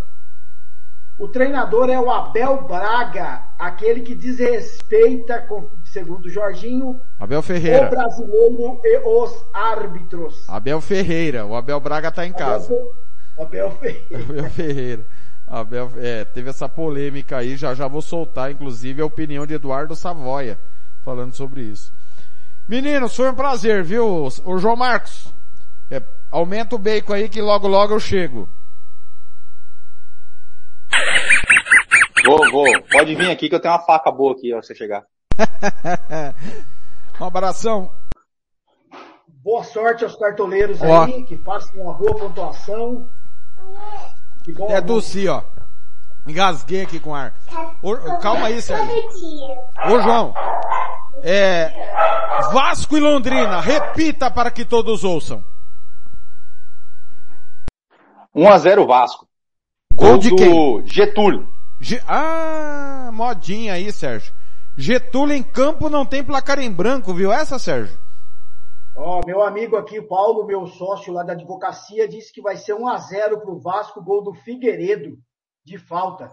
O treinador é o Abel Braga, aquele que desrespeita, segundo Jorginho, Abel Ferreira. o brasileiro e os árbitros. Abel Ferreira, o Abel Braga está em casa. Abel, Abel Ferreira. Abel Ferreira. Abel, é, teve essa polêmica aí, já já vou soltar, inclusive, a opinião de Eduardo Savoia, falando sobre isso. Meninos, foi um prazer, viu? O João Marcos, é, aumenta o bacon aí que logo logo eu chego. Vou, vou. Pode vir aqui que eu tenho uma faca boa aqui, ó, você chegar. um abração. Boa sorte aos cartoleiros Ó. aí, que façam uma boa pontuação. É Dulci, ó. Engasguei aqui com ar. Ô, calma aí, Sérgio. Ô, João. É, Vasco e Londrina, repita para que todos ouçam. 1x0 Vasco. Gol de do quem? Getúlio. Ge- ah, modinha aí, Sérgio. Getúlio em campo não tem placar em branco, viu essa, Sérgio? Ó, meu amigo aqui, Paulo, meu sócio lá da advocacia, disse que vai ser 1 a 0 pro Vasco, gol do Figueiredo, de falta.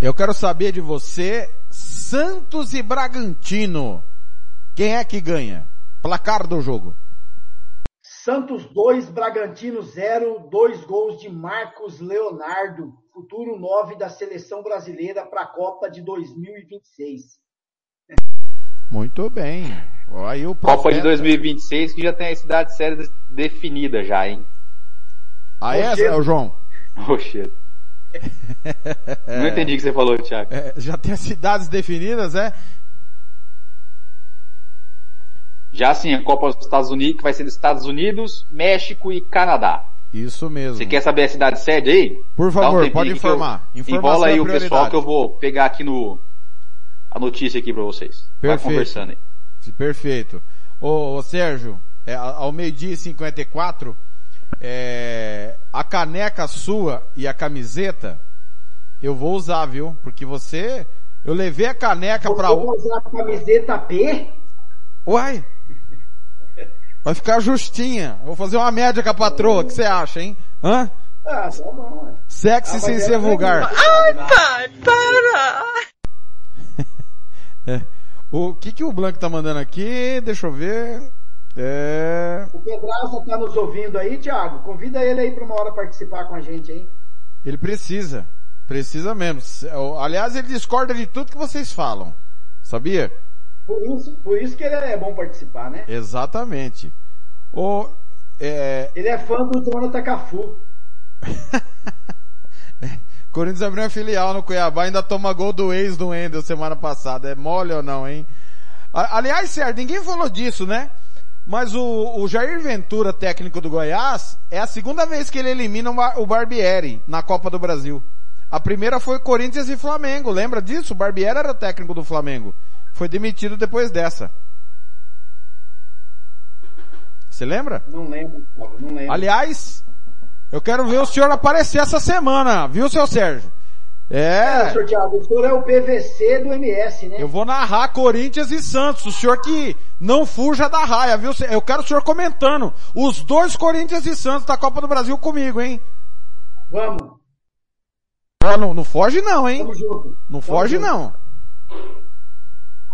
Eu quero saber de você, Santos e Bragantino. Quem é que ganha? Placar do jogo. Santos 2, Bragantino 0, dois gols de Marcos Leonardo, futuro 9 da seleção brasileira para a Copa de 2026. Muito bem. Aí o Copa de profeta- 2026 que já tem a cidade séria definida já, hein? Ah, é, Rochedo. é, João? Rochedo. Não entendi o que você falou, Thiago. É, já tem as cidades definidas, é? Já sim, a Copa dos Estados Unidos, que vai ser dos Estados Unidos, México e Canadá. Isso mesmo. Você quer saber a cidade sede aí? Por Dá um favor, tempinho pode eu- informar. Informação Enrola aí é o pessoal que eu vou pegar aqui no a notícia aqui pra vocês. Vai Perfeito. conversando aí. Perfeito. Ô, ô, Sérgio, é, ao meio-dia e 54, é, a caneca sua e a camiseta, eu vou usar, viu? Porque você, eu levei a caneca pra... Vou usar a camiseta P? Uai! Vai ficar justinha. Vou fazer uma média com a patroa, o que você acha, hein? Hã? Ah, tá bom. ué. Sexy Ah, sem é ser vulgar. Ai, pai, para! É. O que que o Blanco tá mandando aqui? Deixa eu ver. É... O Pedraza tá nos ouvindo aí, Thiago? Convida ele aí para uma hora participar com a gente aí. Ele precisa. Precisa mesmo. Aliás, ele discorda de tudo que vocês falam. Sabia? Por isso, por isso que ele é bom participar, né? Exatamente. O, é, Ele é fã do Jonathan Cafu. Corinthians abriu uma filial no Cuiabá, ainda toma gol do ex do Wendel semana passada. É mole ou não, hein? Aliás, Sérgio, ninguém falou disso, né? Mas o, o Jair Ventura, técnico do Goiás, é a segunda vez que ele elimina o Bar- o Barbieri na Copa do Brasil. A primeira foi Corinthians e Flamengo, lembra disso? O Barbieri era técnico do Flamengo. Foi demitido depois dessa. Você lembra? Não lembro, não lembro. Aliás, eu quero ver o senhor aparecer essa semana, viu, seu Sérgio? É, É, senhor Thiago, o senhor é o PVC do MS, né? eu vou narrar Corinthians e Santos. O senhor que não fuja da raia, viu? Eu quero o senhor comentando os dois Corinthians e Santos da Copa do Brasil comigo, hein? Vamos. Ó, não, não foge não, hein? Tamo junto. Não foge não.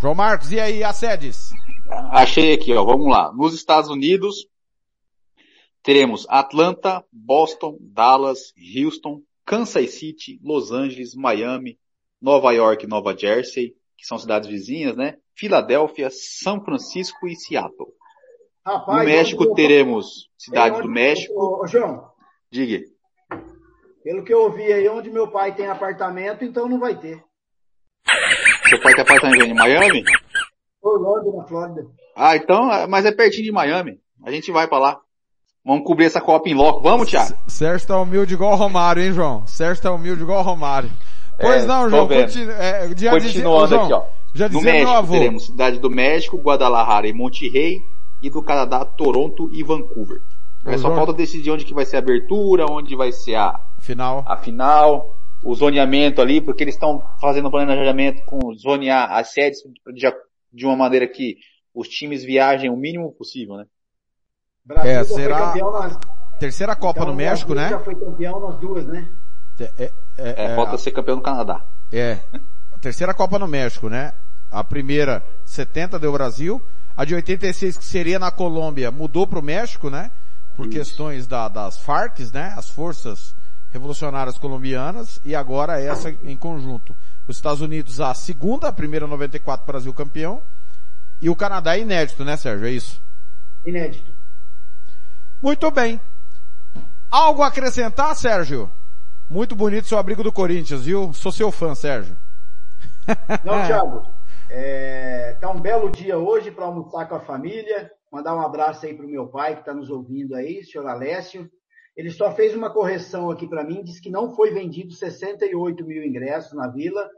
João Marcos, e aí, a sedes? Achei aqui, ó. Vamos lá. Nos Estados Unidos, teremos Atlanta, Boston, Dallas, Houston, Kansas City, Los Angeles, Miami, Nova York, Nova Jersey, que são cidades vizinhas, né? Filadélfia, São Francisco e Seattle. Rapaz, No México eu- teremos Cidade É do México. Ô, ô, João, Diga. pelo que eu ouvi aí, onde meu pai tem apartamento, então não vai ter. Seu pai tem apartamento em Miami? Orlando, na Flórida. Ah, então, mas é pertinho de Miami. A gente vai pra lá. Vamos cobrir essa Copa em loco. Vamos, Thiago? Sérgio tá humilde igual o Romário, hein, João? Sérgio tá humilde igual o Romário. Pois É, não, João, continu, é, já Continuando João, aqui, ó. Já no México avô. teremos Cidade do México, Guadalajara e Monterrey. E do Canadá, Toronto e Vancouver. Ô, Aí só João. falta decidir onde que vai ser a abertura, onde vai ser a, Final. a final, o zoneamento ali, porque eles estão fazendo um planejamento com zonear as sedes de, de uma maneira que os times viajem o mínimo possível, né? Brasil É, será campeão nas- terceira Copa então, no o México, Brasil né? Já foi campeão nas duas, né? É, é, É, é, falta ser campeão do Canadá. É. A terceira Copa no México, né? A primeira, 70 deu Brasil. A de 86, que seria na Colômbia, mudou pro México, né? Por questões da- das Farc, né? As Forças Revolucionárias Colombianas. E agora essa em conjunto. Os Estados Unidos, a segunda, a primeira 94, Brasil campeão. E o Canadá é inédito, né, Sérgio? É isso. Inédito. Muito bem. Algo a acrescentar, Sérgio? Muito bonito seu abrigo do Corinthians, viu? Sou seu fã, Sérgio. Não, Thiago. É, tá um belo dia hoje para almoçar com a família. Mandar um abraço aí pro meu pai que está nos ouvindo aí, senhor Alessio. Ele só fez uma correção aqui para mim, disse que não foi vendido 68 mil ingressos na Vila,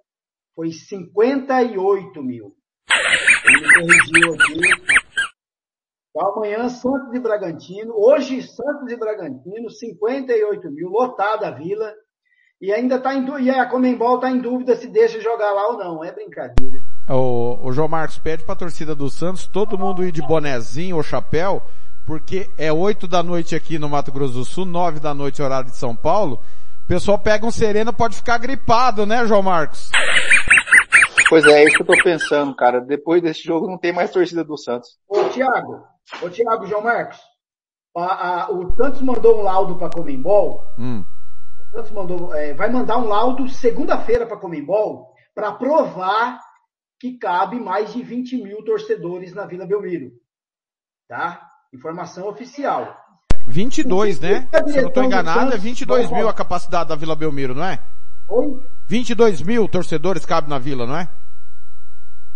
foi 58 mil. Ele me corrigiu aqui. Então, amanhã, Santos e Bragantino. Hoje, Santos e Bragantino, 58 mil, lotada a Vila. E ainda está em dúvida, e a Comembol está em dúvida se deixa jogar lá ou não. É brincadeira. O, o João Marcos pede para a torcida do Santos todo mundo ir de bonezinho ou chapéu, porque é 8 da noite aqui no Mato Grosso do Sul, 9 da noite horário de São Paulo. O pessoal pega um sereno, pode ficar gripado, né, João Marcos? Pois é, é isso que eu tô pensando, cara. Depois desse jogo não tem mais torcida do Santos. Ô, Thiago, ô, Thiago, João Marcos, a, a, o Santos mandou um laudo para Comembol. Hum. O Santos mandou, é, vai mandar um laudo segunda-feira para Comembol para provar que cabe mais de 20 mil torcedores na Vila Belmiro. Tá? Informação oficial. 22, né? Se eu não estou enganado, é 22 mil a capacidade da Vila Belmiro, não é? Oi? 22 mil torcedores cabe na Vila, não é?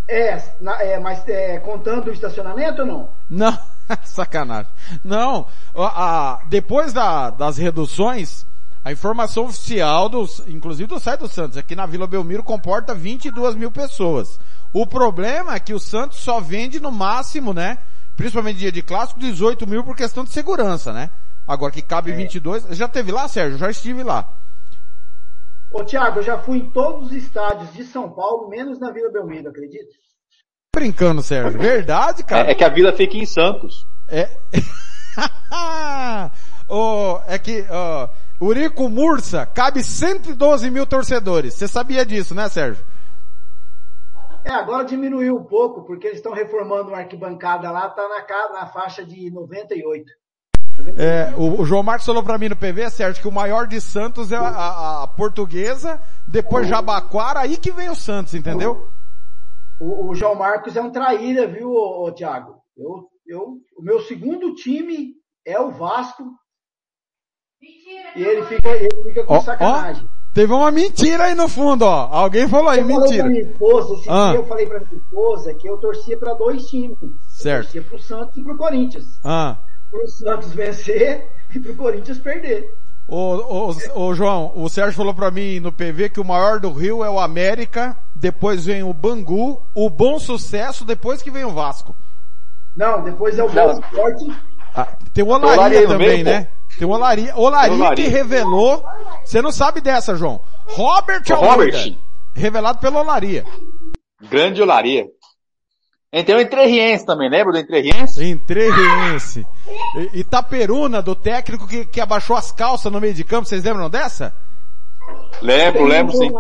É, na, é mas é, contando o estacionamento ou não? Não, sacanagem. Não, a, a, depois da, das reduções, a informação oficial, dos, inclusive do site do Santos, é que na Vila Belmiro comporta 22 mil pessoas. O problema é que o Santos só vende no máximo, né? Principalmente dia de clássico, 18 mil por questão de segurança, né? Agora que cabe é. 22. Já teve lá, Sérgio? Já estive lá. Ô, Thiago, eu já fui em todos os estádios de São Paulo, menos na Vila Belmiro, acredita? Brincando, Sérgio. Verdade, cara. É, é que a Vila fica em Santos. É. oh, é que, oh, Urico Mursa cabe 112 mil torcedores. Você sabia disso, né, Sérgio? É, agora diminuiu um pouco, porque eles estão reformando uma arquibancada lá, tá na, na faixa de 98. É, o, o, João Marcos falou para mim no PV, Sérgio, que o maior de Santos é a, a, a portuguesa, depois Jabaquara, aí que vem o Santos, entendeu? O, o João Marcos é um traíra, viu, ô, ô, Thiago? Eu, eu, o meu segundo time é o Vasco. Mentira, e ele fica, ele fica com sacanagem. teve uma mentira aí no fundo, ó. Alguém falou aí, eu mentira. Falei pra minha esposa, esse ah. dia eu falei pra minha esposa que eu torcia para dois times. Certo. Eu torcia pro Santos e pro Corinthians. Ah pro Santos vencer e pro Corinthians perder. Ô, ô, ô João, o Sérgio falou para mim no PV que o maior do Rio é o América, depois vem o Bangu, o Bom Sucesso, depois que vem o Vasco. Não, depois é o Bom Esporte. Ah, tem o Olaria, Olaria também, meio, né? Pô. Tem o Olaria. Olaria, Olaria que revelou. Você não sabe dessa, João. Robert Almeida. Revelado pelo Olaria. Grande Olaria. Tem o Entrerriense também, lembra do Entrerriense? Entrerriense. Itaperuna, do técnico que, que abaixou as calças no meio de campo, vocês lembram dessa? Lembro, lembro sim.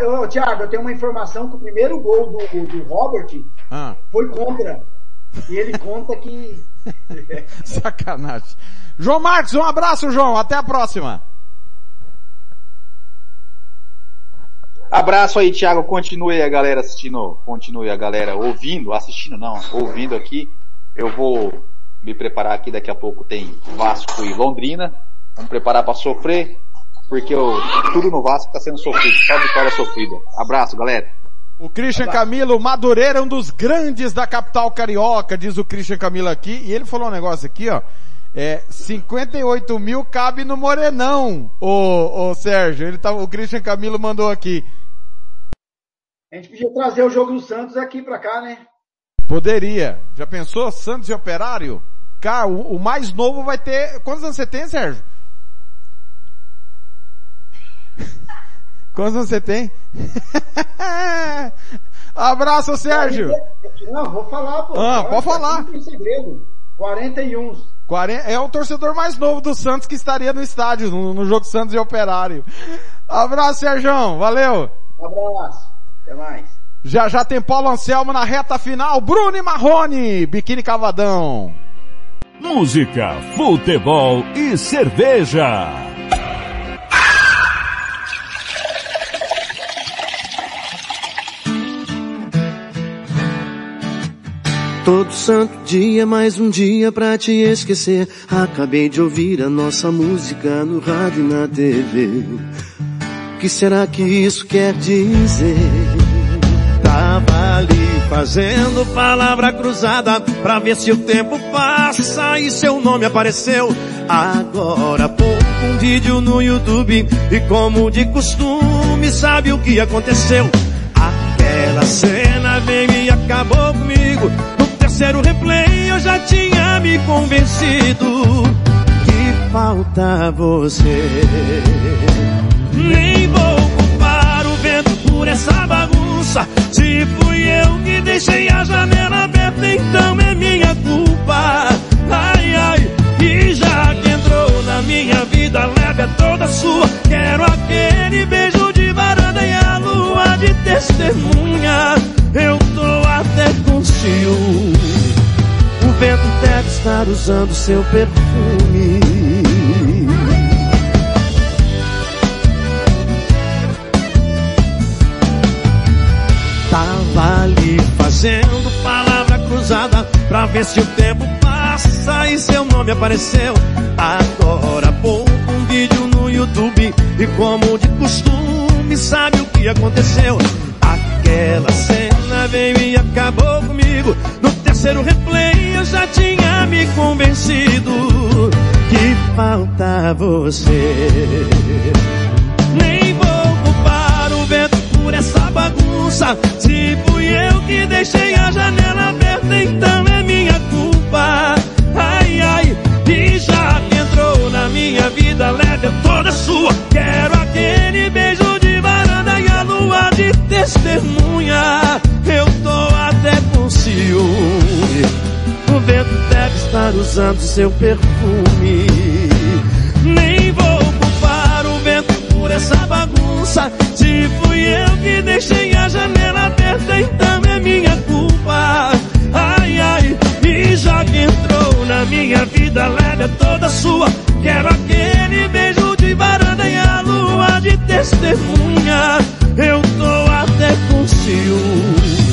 Eu, Thiago, eu tenho uma informação que o primeiro gol do, do Robert ah. foi contra. E ele conta que... Sacanagem. João Marcos, um abraço, João. Até a próxima. Abraço aí, Thiago. Continue a galera assistindo, continue a galera ouvindo, assistindo não, ouvindo aqui. Eu vou me preparar aqui, daqui a pouco tem Vasco e Londrina. Vamos preparar para sofrer, porque eu, tudo no Vasco está sendo sofrido, só vitória sofrida. Abraço, galera. O Christian. Camilo Madureira é um dos grandes da capital carioca, diz o Christian Camilo aqui, e ele falou um negócio aqui, ó. É, 58 mil cabe no Morenão, o, o Sérgio. Ele tá, o Christian Camilo mandou aqui. A gente podia trazer o jogo do Santos aqui pra cá, né? Poderia. Já pensou? Santos e Operário? Cara, o, o mais novo vai ter. Quantos anos você tem, Sérgio? Quantos anos você tem? Abraço, Sérgio! Não, vou falar, pô. Ah, pode falar. Tem segredo. 41. É o torcedor mais novo do Santos que estaria no estádio, no, no jogo Santos e Operário. Abraço, Sérgio. Valeu. abraço. Até mais. Já já tem Paulo Anselmo na reta final. Bruno e Marrone, biquíni cavadão. Música, futebol e cerveja. Todo santo dia, mais um dia pra te esquecer. Acabei de ouvir a nossa música no rádio e na TV. que será que isso quer dizer? Tava ali fazendo palavra cruzada pra ver se o tempo passa e seu nome apareceu. Agora pouco um vídeo no YouTube e como de costume sabe o que aconteceu. Aquela cena veio e acabou comigo. No terceiro replay eu já tinha me convencido que falta você. Nem vou culpar o vento por essa bagunça. Se fui eu que deixei a janela aberta, então é minha culpa. Ai, ai, e já que entrou na minha vida, leve toda sua. Quero aquele beijo de varanda e a lua de testemunha. Eu tô até com ciúme. O vento deve estar usando seu perfume. Ali fazendo palavra cruzada pra ver se o tempo passa e seu nome apareceu. Agora pouco um vídeo no YouTube e como de costume sabe o que aconteceu. Aquela cena veio e acabou comigo. No terceiro replay eu já tinha me convencido que falta você. Por essa bagunça. Se fui eu que deixei a janela aberta, então é minha culpa. Ai, ai, e já que entrou na minha vida, leve é toda sua. Quero aquele beijo de varanda e a lua de testemunha. Eu tô até com ciúme. O vento deve estar usando seu perfume. Nem vou culpar o vento por essa bagunça. Se fui eu que deixei a janela aberta, então é minha culpa. Ai, ai, e já que entrou na minha vida, leve é toda sua. Quero aquele beijo de varanda e a lua de testemunha. Eu tô até com ciúme.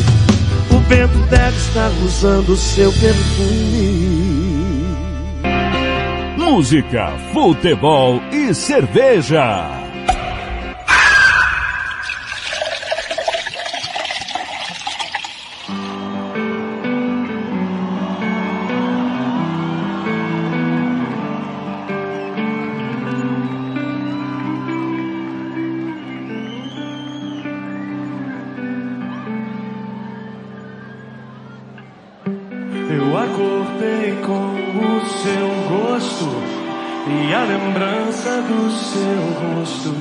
O vento deve estar usando seu perfume. Música, futebol e cerveja. E a lembrança do seu rosto.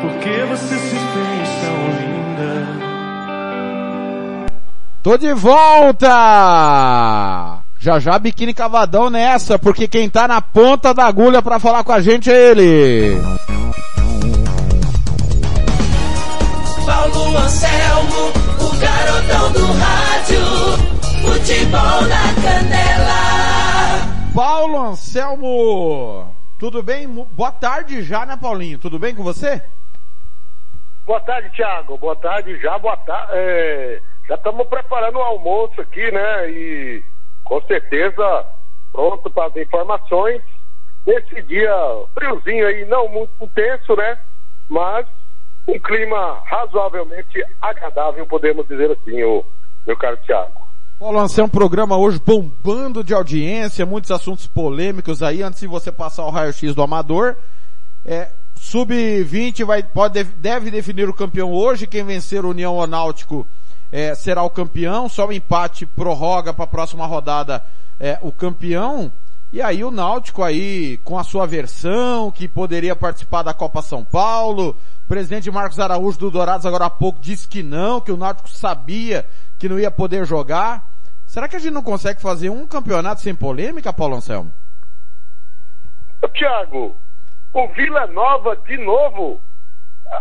Porque você se fez tão linda. Tô de volta! Já já biquíni cavadão nessa, porque quem tá na ponta da agulha pra falar com a gente é ele. Paulo Anselmo, o garotão do rádio. Futebol na canela. Paulo Anselmo! Tudo bem? Boa tarde já, né, Paulinho? Tudo bem com você? Boa tarde, Thiago. Boa tarde, já boa tarde. já estamos preparando o almoço aqui, né? E com certeza pronto para as informações. Nesse dia friozinho aí, não muito intenso, né? Mas um clima razoavelmente agradável, podemos dizer assim, o meu caro Thiago. Paulo Anselmo, programa hoje bombando de audiência, muitos assuntos polêmicos aí, antes de você passar o raio-x do Amador. É, Sub-20 vai, pode, deve definir o campeão hoje, quem vencer o União ou Náutico é, será o campeão, só o empate prorroga para a próxima rodada é, o campeão. E aí o Náutico aí, com a sua versão, que poderia participar da Copa São Paulo, o presidente Marcos Araújo do Dourados agora há pouco disse que não, que o Náutico sabia que não ia poder jogar. Será que a gente não consegue fazer um campeonato sem polêmica, Paulo Anselmo? Ô, Thiago, o Vila Nova de novo,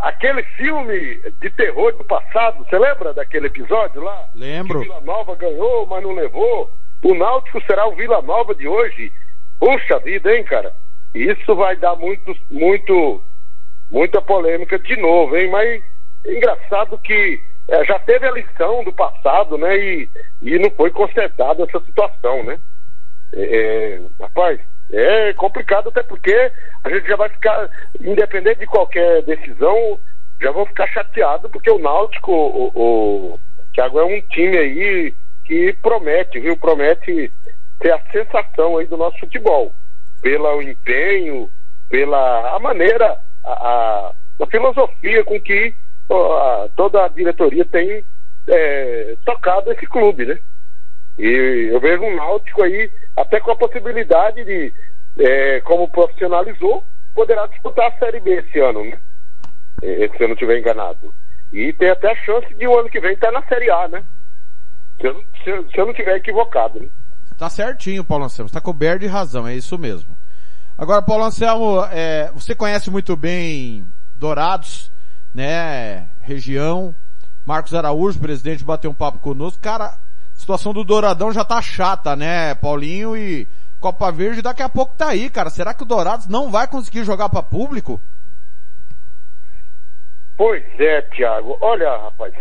aquele filme de terror do passado, você lembra daquele episódio lá? Lembro. Que o Vila Nova ganhou, mas não levou. O Náutico será o Vila Nova de hoje. Puxa vida, hein, cara? Isso vai dar muito, muito, muita polêmica de novo, hein? Mas é engraçado que é, já teve a lição do passado, né? E, e não foi consertada essa situação, né? É, é, rapaz, é complicado até porque a gente já vai ficar, independente de qualquer decisão, já vou ficar chateado porque o Náutico, o, o Thiago, é um time aí que promete, viu? Promete ter a sensação aí do nosso futebol. Pelo empenho, pela a maneira, a, a, filosofia com que toda a diretoria tem é, tocado esse clube, né? E eu vejo um Náutico aí, até com a possibilidade de, é, como profissionalizou, poderá disputar a Série B esse ano, né? Se eu não estiver enganado. E tem até a chance de o ano que vem estar na Série A, né? Se eu, se eu, se eu não estiver equivocado, né? Tá certinho, Paulo Anselmo. Está coberto de razão, é isso mesmo. Agora, Paulo Anselmo, é, você conhece muito bem Dourados, né? Região. Marcos Araújo, presidente, bateu um papo conosco. Cara, a situação do Douradão já tá chata, né, Paulinho? E Copa Verde daqui a pouco tá aí, cara. Será que o Dourados não vai conseguir jogar para público? Pois é, Thiago. Olha, rapaz,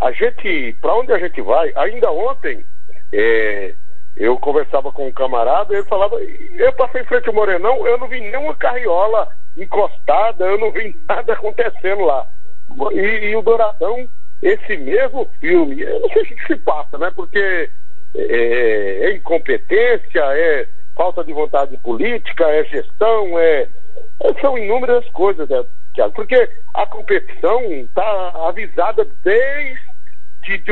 a gente, para onde a gente vai? Ainda ontem, é, eu conversava com um camarada, ele falava, eu passei em frente ao Morenão, eu não vi nenhuma carriola encostada, eu não vi nada acontecendo lá. E, e o Douradão, esse mesmo filme, eu não sei o que se passa, né? Porque é, é incompetência, é falta de vontade política, é gestão, é, é são inúmeras coisas, né? Porque a competição está avisada desde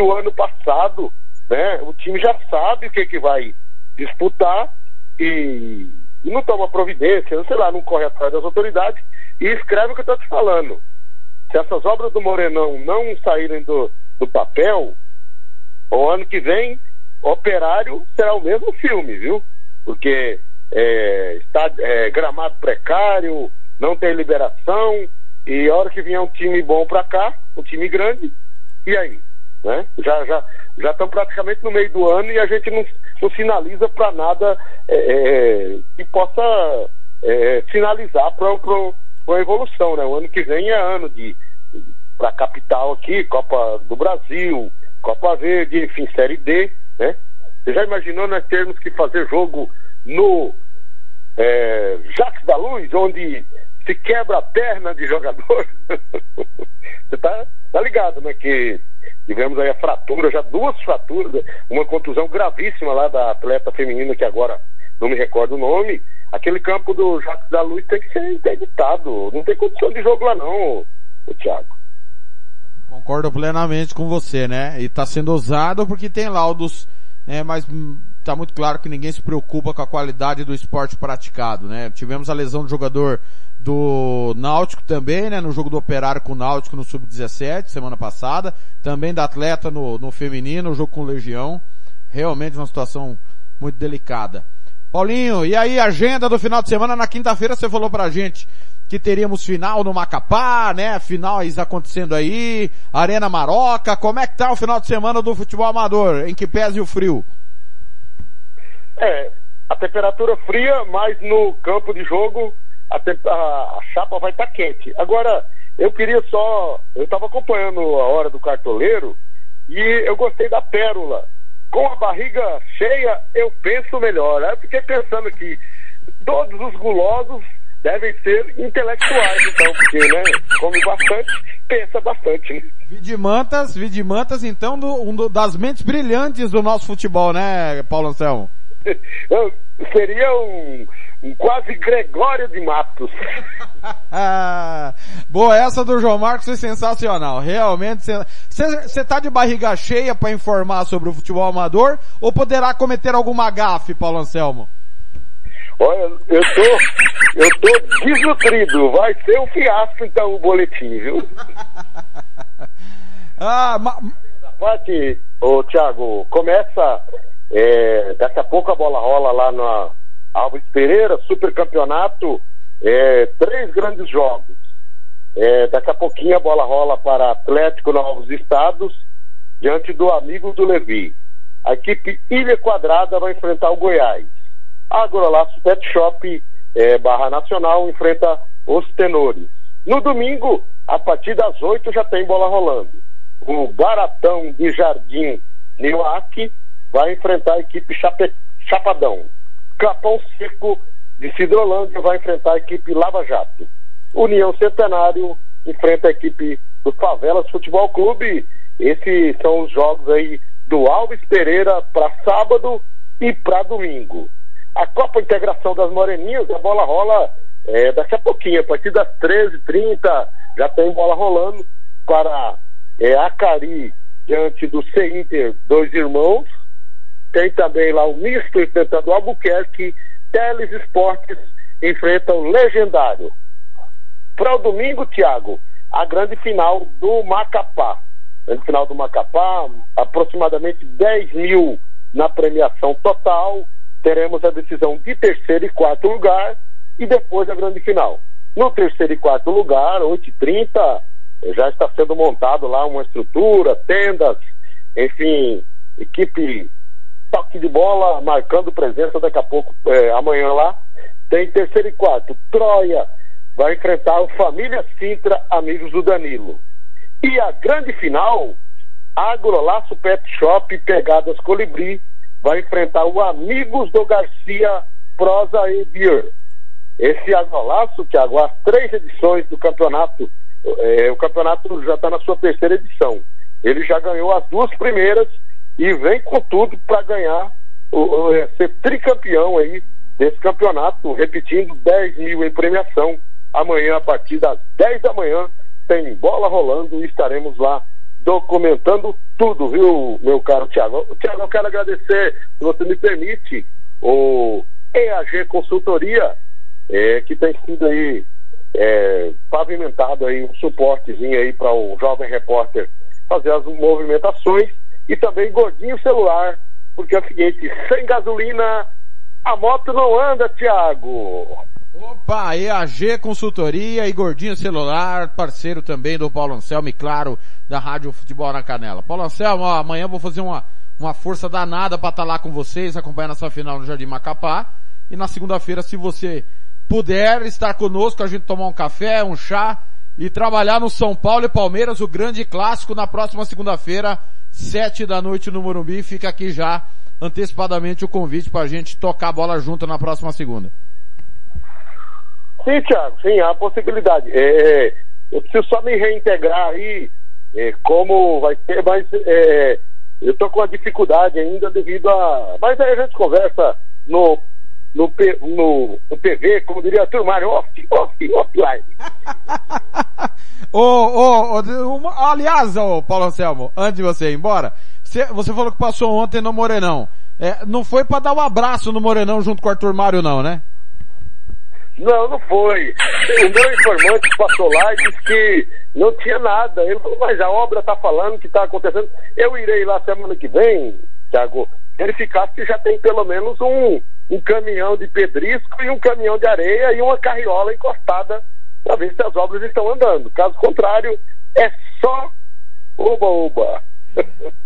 o ano passado, né? O time já sabe o que, que vai disputar e não toma providência, sei lá, não corre atrás das autoridades e escreve o que eu estou te falando. Se essas obras do Morenão não saírem do, do papel, o ano que vem, Operário será o mesmo filme, viu? Porque é, está é, gramado precário, não tem liberação, e a hora que vier um time bom para cá, um time grande, e aí? Né? Já já já estamos praticamente no meio do ano e a gente não, não sinaliza para nada é, é, que possa é, sinalizar para uma evolução, né? O ano que vem é ano de para capital aqui, Copa do Brasil, Copa Verde, enfim, Série D, né? Você já imaginou nós termos que fazer jogo no é, Jacques da Luz, onde se quebra a perna de jogador? Você tá, tá ligado, né? Que tivemos aí a fratura, já duas fraturas, uma contusão gravíssima lá da atleta feminina, que agora não me recordo o nome. Aquele campo do Jacques da Luz tem que ser interditado. Não tem condição de jogo lá não, o Thiago. Concordo plenamente com você, né? E está sendo usado porque tem laudos, né? Mas está muito claro que ninguém se preocupa com a qualidade do esporte praticado, né? Tivemos a lesão do jogador do Náutico também, né? No jogo do Operário com o Náutico no Sub-17, semana passada. Também da atleta no, no feminino, o jogo com o Legião. Realmente uma situação muito delicada. Paulinho, e aí agenda do final de semana? Na quinta-feira você falou pra gente que teríamos final no Macapá, né? Finais acontecendo aí, Arena Maroca. Como é que tá o final de semana do futebol amador? Em que pese o frio? É, a temperatura fria, mas no campo de jogo a, a, a chapa vai estar tá quente. Agora, eu queria só. Eu estava acompanhando a hora do cartoleiro e eu gostei da pérola. Com a barriga cheia, eu penso melhor. Eu fiquei pensando que todos os gulosos devem ser intelectuais, então, porque, né, come bastante, pensa bastante, né? Vidimantas, Vidimantas, então, do, um do, das mentes brilhantes do nosso futebol, né, Paulo Anselmo? Seria um, um quase Gregório de Matos. Boa, essa do João Marcos foi sensacional. Realmente, você tá de barriga cheia para informar sobre o futebol amador ou poderá cometer alguma gafe, Paulo Anselmo? Olha, eu tô, eu tô desnutrido. Vai ser um fiasco então o boletim, viu? ah, ma... parte, ô Thiago, começa, é, daqui a pouco a bola rola lá na Alves Pereira, super campeonato, é, três grandes jogos. É, daqui a pouquinho a bola rola para Atlético Novos Estados, diante do amigo do Levi. A equipe Ilha Quadrada vai enfrentar o Goiás. Agrolaço Pet Shop é, Barra Nacional enfrenta os Tenores. No domingo, a partir das oito já tem bola rolando. O Baratão de Jardim Nioac vai enfrentar a equipe Chape... Chapadão. Capão Seco de Cidrolândia vai enfrentar a equipe Lava Jato. União Centenário enfrenta a equipe do Favelas Futebol Clube. Esses são os jogos aí do Alves Pereira para sábado e para domingo. A Copa Integração das Moreninhas, a bola rola é, daqui a pouquinho, a partir das 13h30, já tem bola rolando para é, Acari diante do C-Inter, dois irmãos. Tem também lá o misto enfrentando o Albuquerque. Teles Esportes enfrenta o Legendário. Para o domingo, Thiago, a grande final do Macapá. Grande final do Macapá, aproximadamente 10 mil na premiação total. Teremos a decisão de terceiro e quarto lugar e depois a grande final. No terceiro e quarto lugar, 8h30, já está sendo montado lá uma estrutura, tendas, enfim, equipe toque de bola marcando presença daqui a pouco, é, amanhã lá. Tem terceiro e quarto. Troia vai enfrentar o Família Sintra, amigos do Danilo. E a grande final, Agrolaço Pet Shop, Pegadas Colibri, vai enfrentar o Amigos do Garcia Prosa e Beer. Esse agrolaço, Thiago, as três edições do campeonato, é, o campeonato já está na sua terceira edição. Ele já ganhou as duas primeiras e vem com tudo para ganhar, é, ser tricampeão aí desse campeonato, repetindo 10 mil em premiação. Amanhã, a partir das 10 da manhã, tem bola rolando e estaremos lá documentando tudo, viu, meu caro Tiago? Tiago, eu quero agradecer, se você me permite, o EAG Consultoria, é, que tem sido aí é, pavimentado aí um suportezinho aí para o jovem repórter fazer as movimentações e também gordinho celular, porque é o seguinte, sem gasolina a moto não anda, Tiago. Opa, EAG Consultoria e Gordinho Celular, parceiro também do Paulo Anselmo e claro, da Rádio Futebol na Canela. Paulo Anselmo, ó, amanhã vou fazer uma, uma força danada para estar tá lá com vocês, acompanhando essa final no Jardim Macapá. E na segunda-feira, se você puder estar conosco, a gente tomar um café, um chá e trabalhar no São Paulo e Palmeiras, o grande clássico na próxima segunda-feira, sete da noite no Morumbi. Fica aqui já antecipadamente o convite para a gente tocar a bola junto na próxima segunda. Sim, Thiago, sim, há possibilidade. É, eu preciso só me reintegrar aí, é, como vai ser, mas é, eu estou com uma dificuldade ainda devido a. Mas aí a gente conversa no no, no, no PV, como diria a turmário, off, off, offline. ô, ô, ô, aliás, ô, Paulo Anselmo, antes de você ir embora, você, você falou que passou ontem no Morenão. É, não foi para dar um abraço no Morenão junto com o Arthur Mário não, né? Não, não foi. O meu informante passou lá e disse que não tinha nada. Ele falou, mas a obra está falando que está acontecendo. Eu irei lá semana que vem, Thiago, verificar se já tem pelo menos um, um caminhão de pedrisco e um caminhão de areia e uma carriola encostada para ver se as obras estão andando. Caso contrário, é só oba-oba.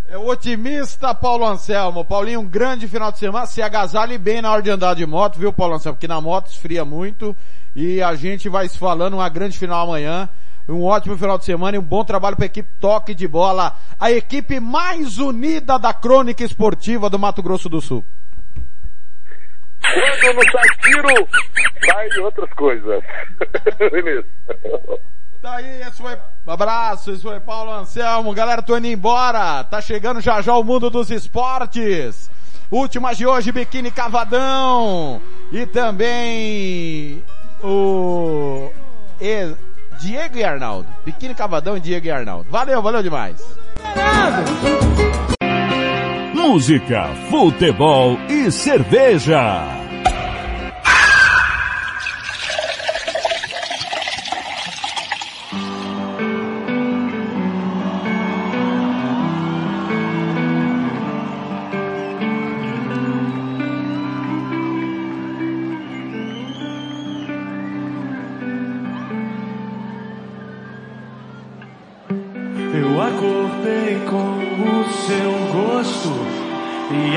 É o otimista Paulo Anselmo. Paulinho, um grande final de semana. Se agasalhe bem na hora de andar de moto, viu, Paulo Anselmo? Porque na moto esfria muito. E a gente vai se falando uma grande final amanhã. Um ótimo final de semana e um bom trabalho para a equipe Toque de Bola. A equipe mais unida da crônica esportiva do Mato Grosso do Sul. Quando não sai tiro, sai de outras coisas. Beleza. Daí, esse foi, abraço, esse foi Paulo Anselmo. Galera, tô indo embora. Tá chegando já já o mundo dos esportes. Últimas de hoje, Biquíni Cavadão. E também o Diego e Arnaldo. Biquíni Cavadão Diego e Arnaldo. Valeu, valeu demais. Música, futebol e cerveja.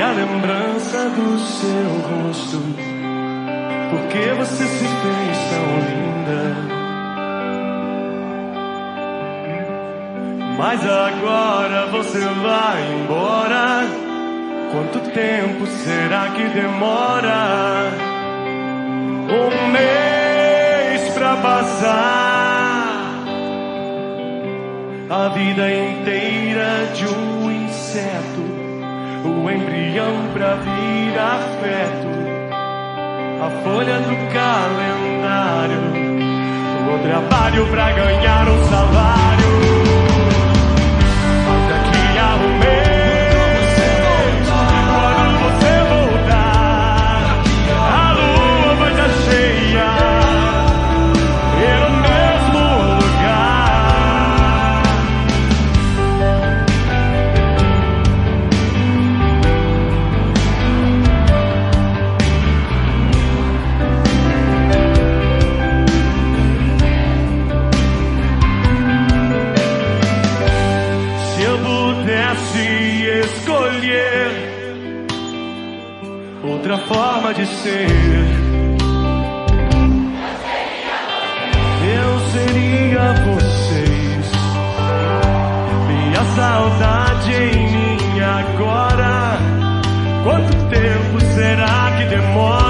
A lembrança do seu rosto. Porque você se fez tão linda. Mas agora você vai embora Quanto tempo será que demora? Um mês pra passar a vida inteira de um o embrião pra vir afeto, a folha do calendário, o trabalho pra ganhar um salário. Forma de ser, eu seria vocês. Minha saudade em mim agora. Quanto tempo será que demora?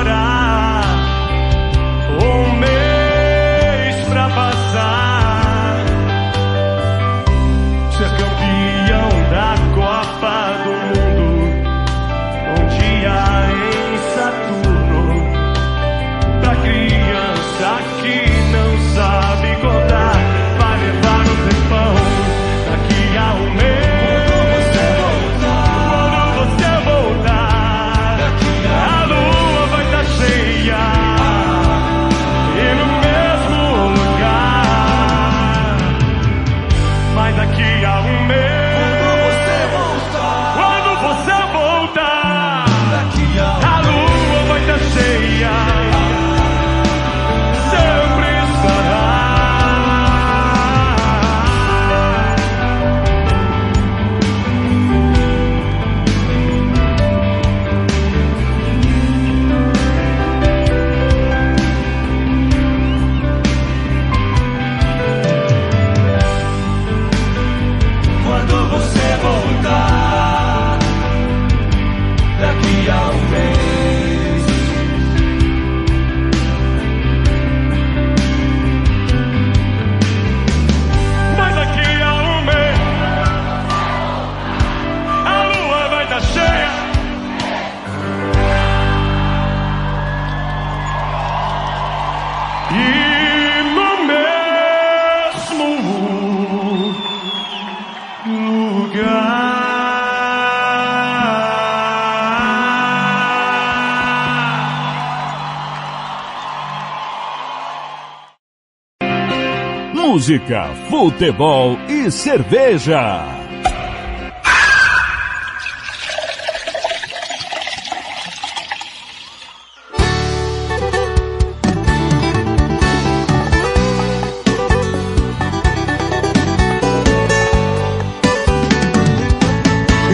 Música, futebol e cerveja.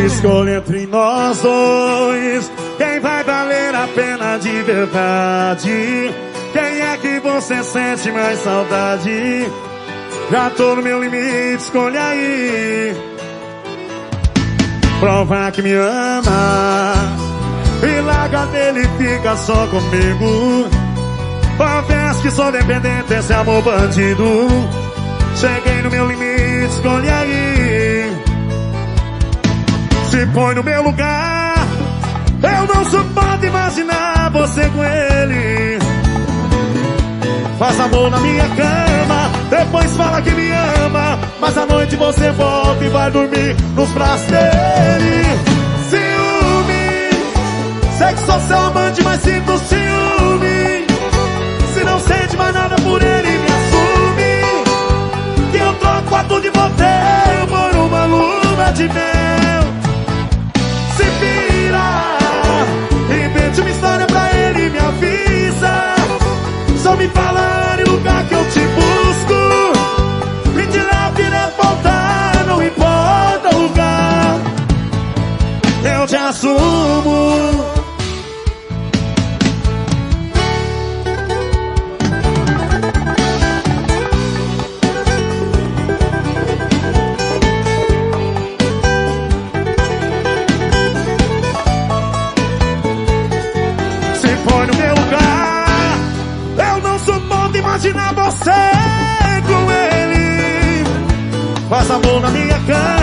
Escolha entre nós dois quem vai valer a pena de verdade. Quem é que você sente mais saudade? Já tô no meu limite, escolha aí. Prova que me ama e larga dele e fica só comigo. Confesso que sou dependente desse amor bandido. Cheguei no meu limite, escolhe aí. Se põe no meu lugar, eu não suporto imaginar você com ele. Faz amor na minha cama, depois fala que me ama. Mas à noite você volta e vai dormir nos braços dele. Ciúme, sei que sou seu amante, mas sinto ciúme. Se não sente mais nada por ele, me assume. Que eu troco a tudo de você por uma luna de mel. Se vira, invente uma história pra ele, me avisa. Só me fala assumo. Se foi no meu lugar, eu não sou bom de imaginar você com ele. Faz amor na minha cara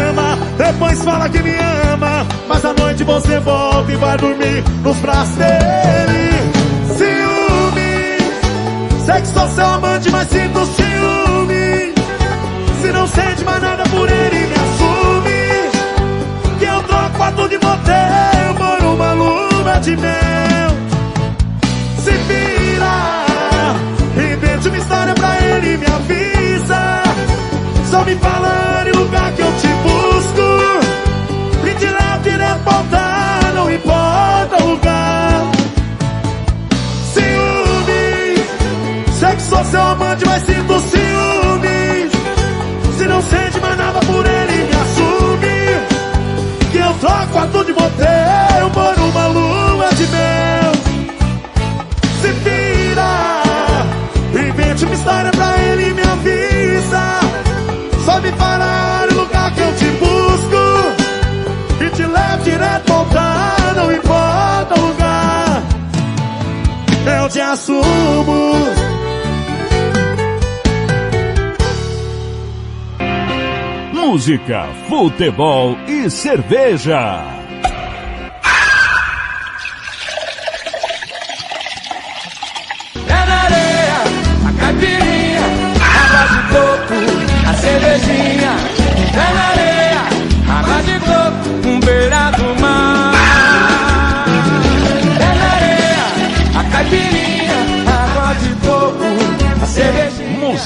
depois fala que me ama, mas à noite você volta e vai dormir nos braços dele. Ciúme, sei que sou seu amante, mas sinto ciúme. Se não sente mais nada por ele, me assume. Que eu troco quarto de motel por uma lua de mel. Se vira, invente uma história pra ele, me avisa. Só me falar em lugar que eu te busco. E te levo direto pra altar, não importa o lugar. Ciúme, sei que sou seu amante, mas sinto ciúmes. Se não sente mais nada por ele, me assume. Que eu troco quarto de motel por uma lua de mel. Te assumo. Música, futebol e cerveja. Pé na areia, a caipirinha, água de coco, a cervejinha. Pé na areia, água de coco, um beira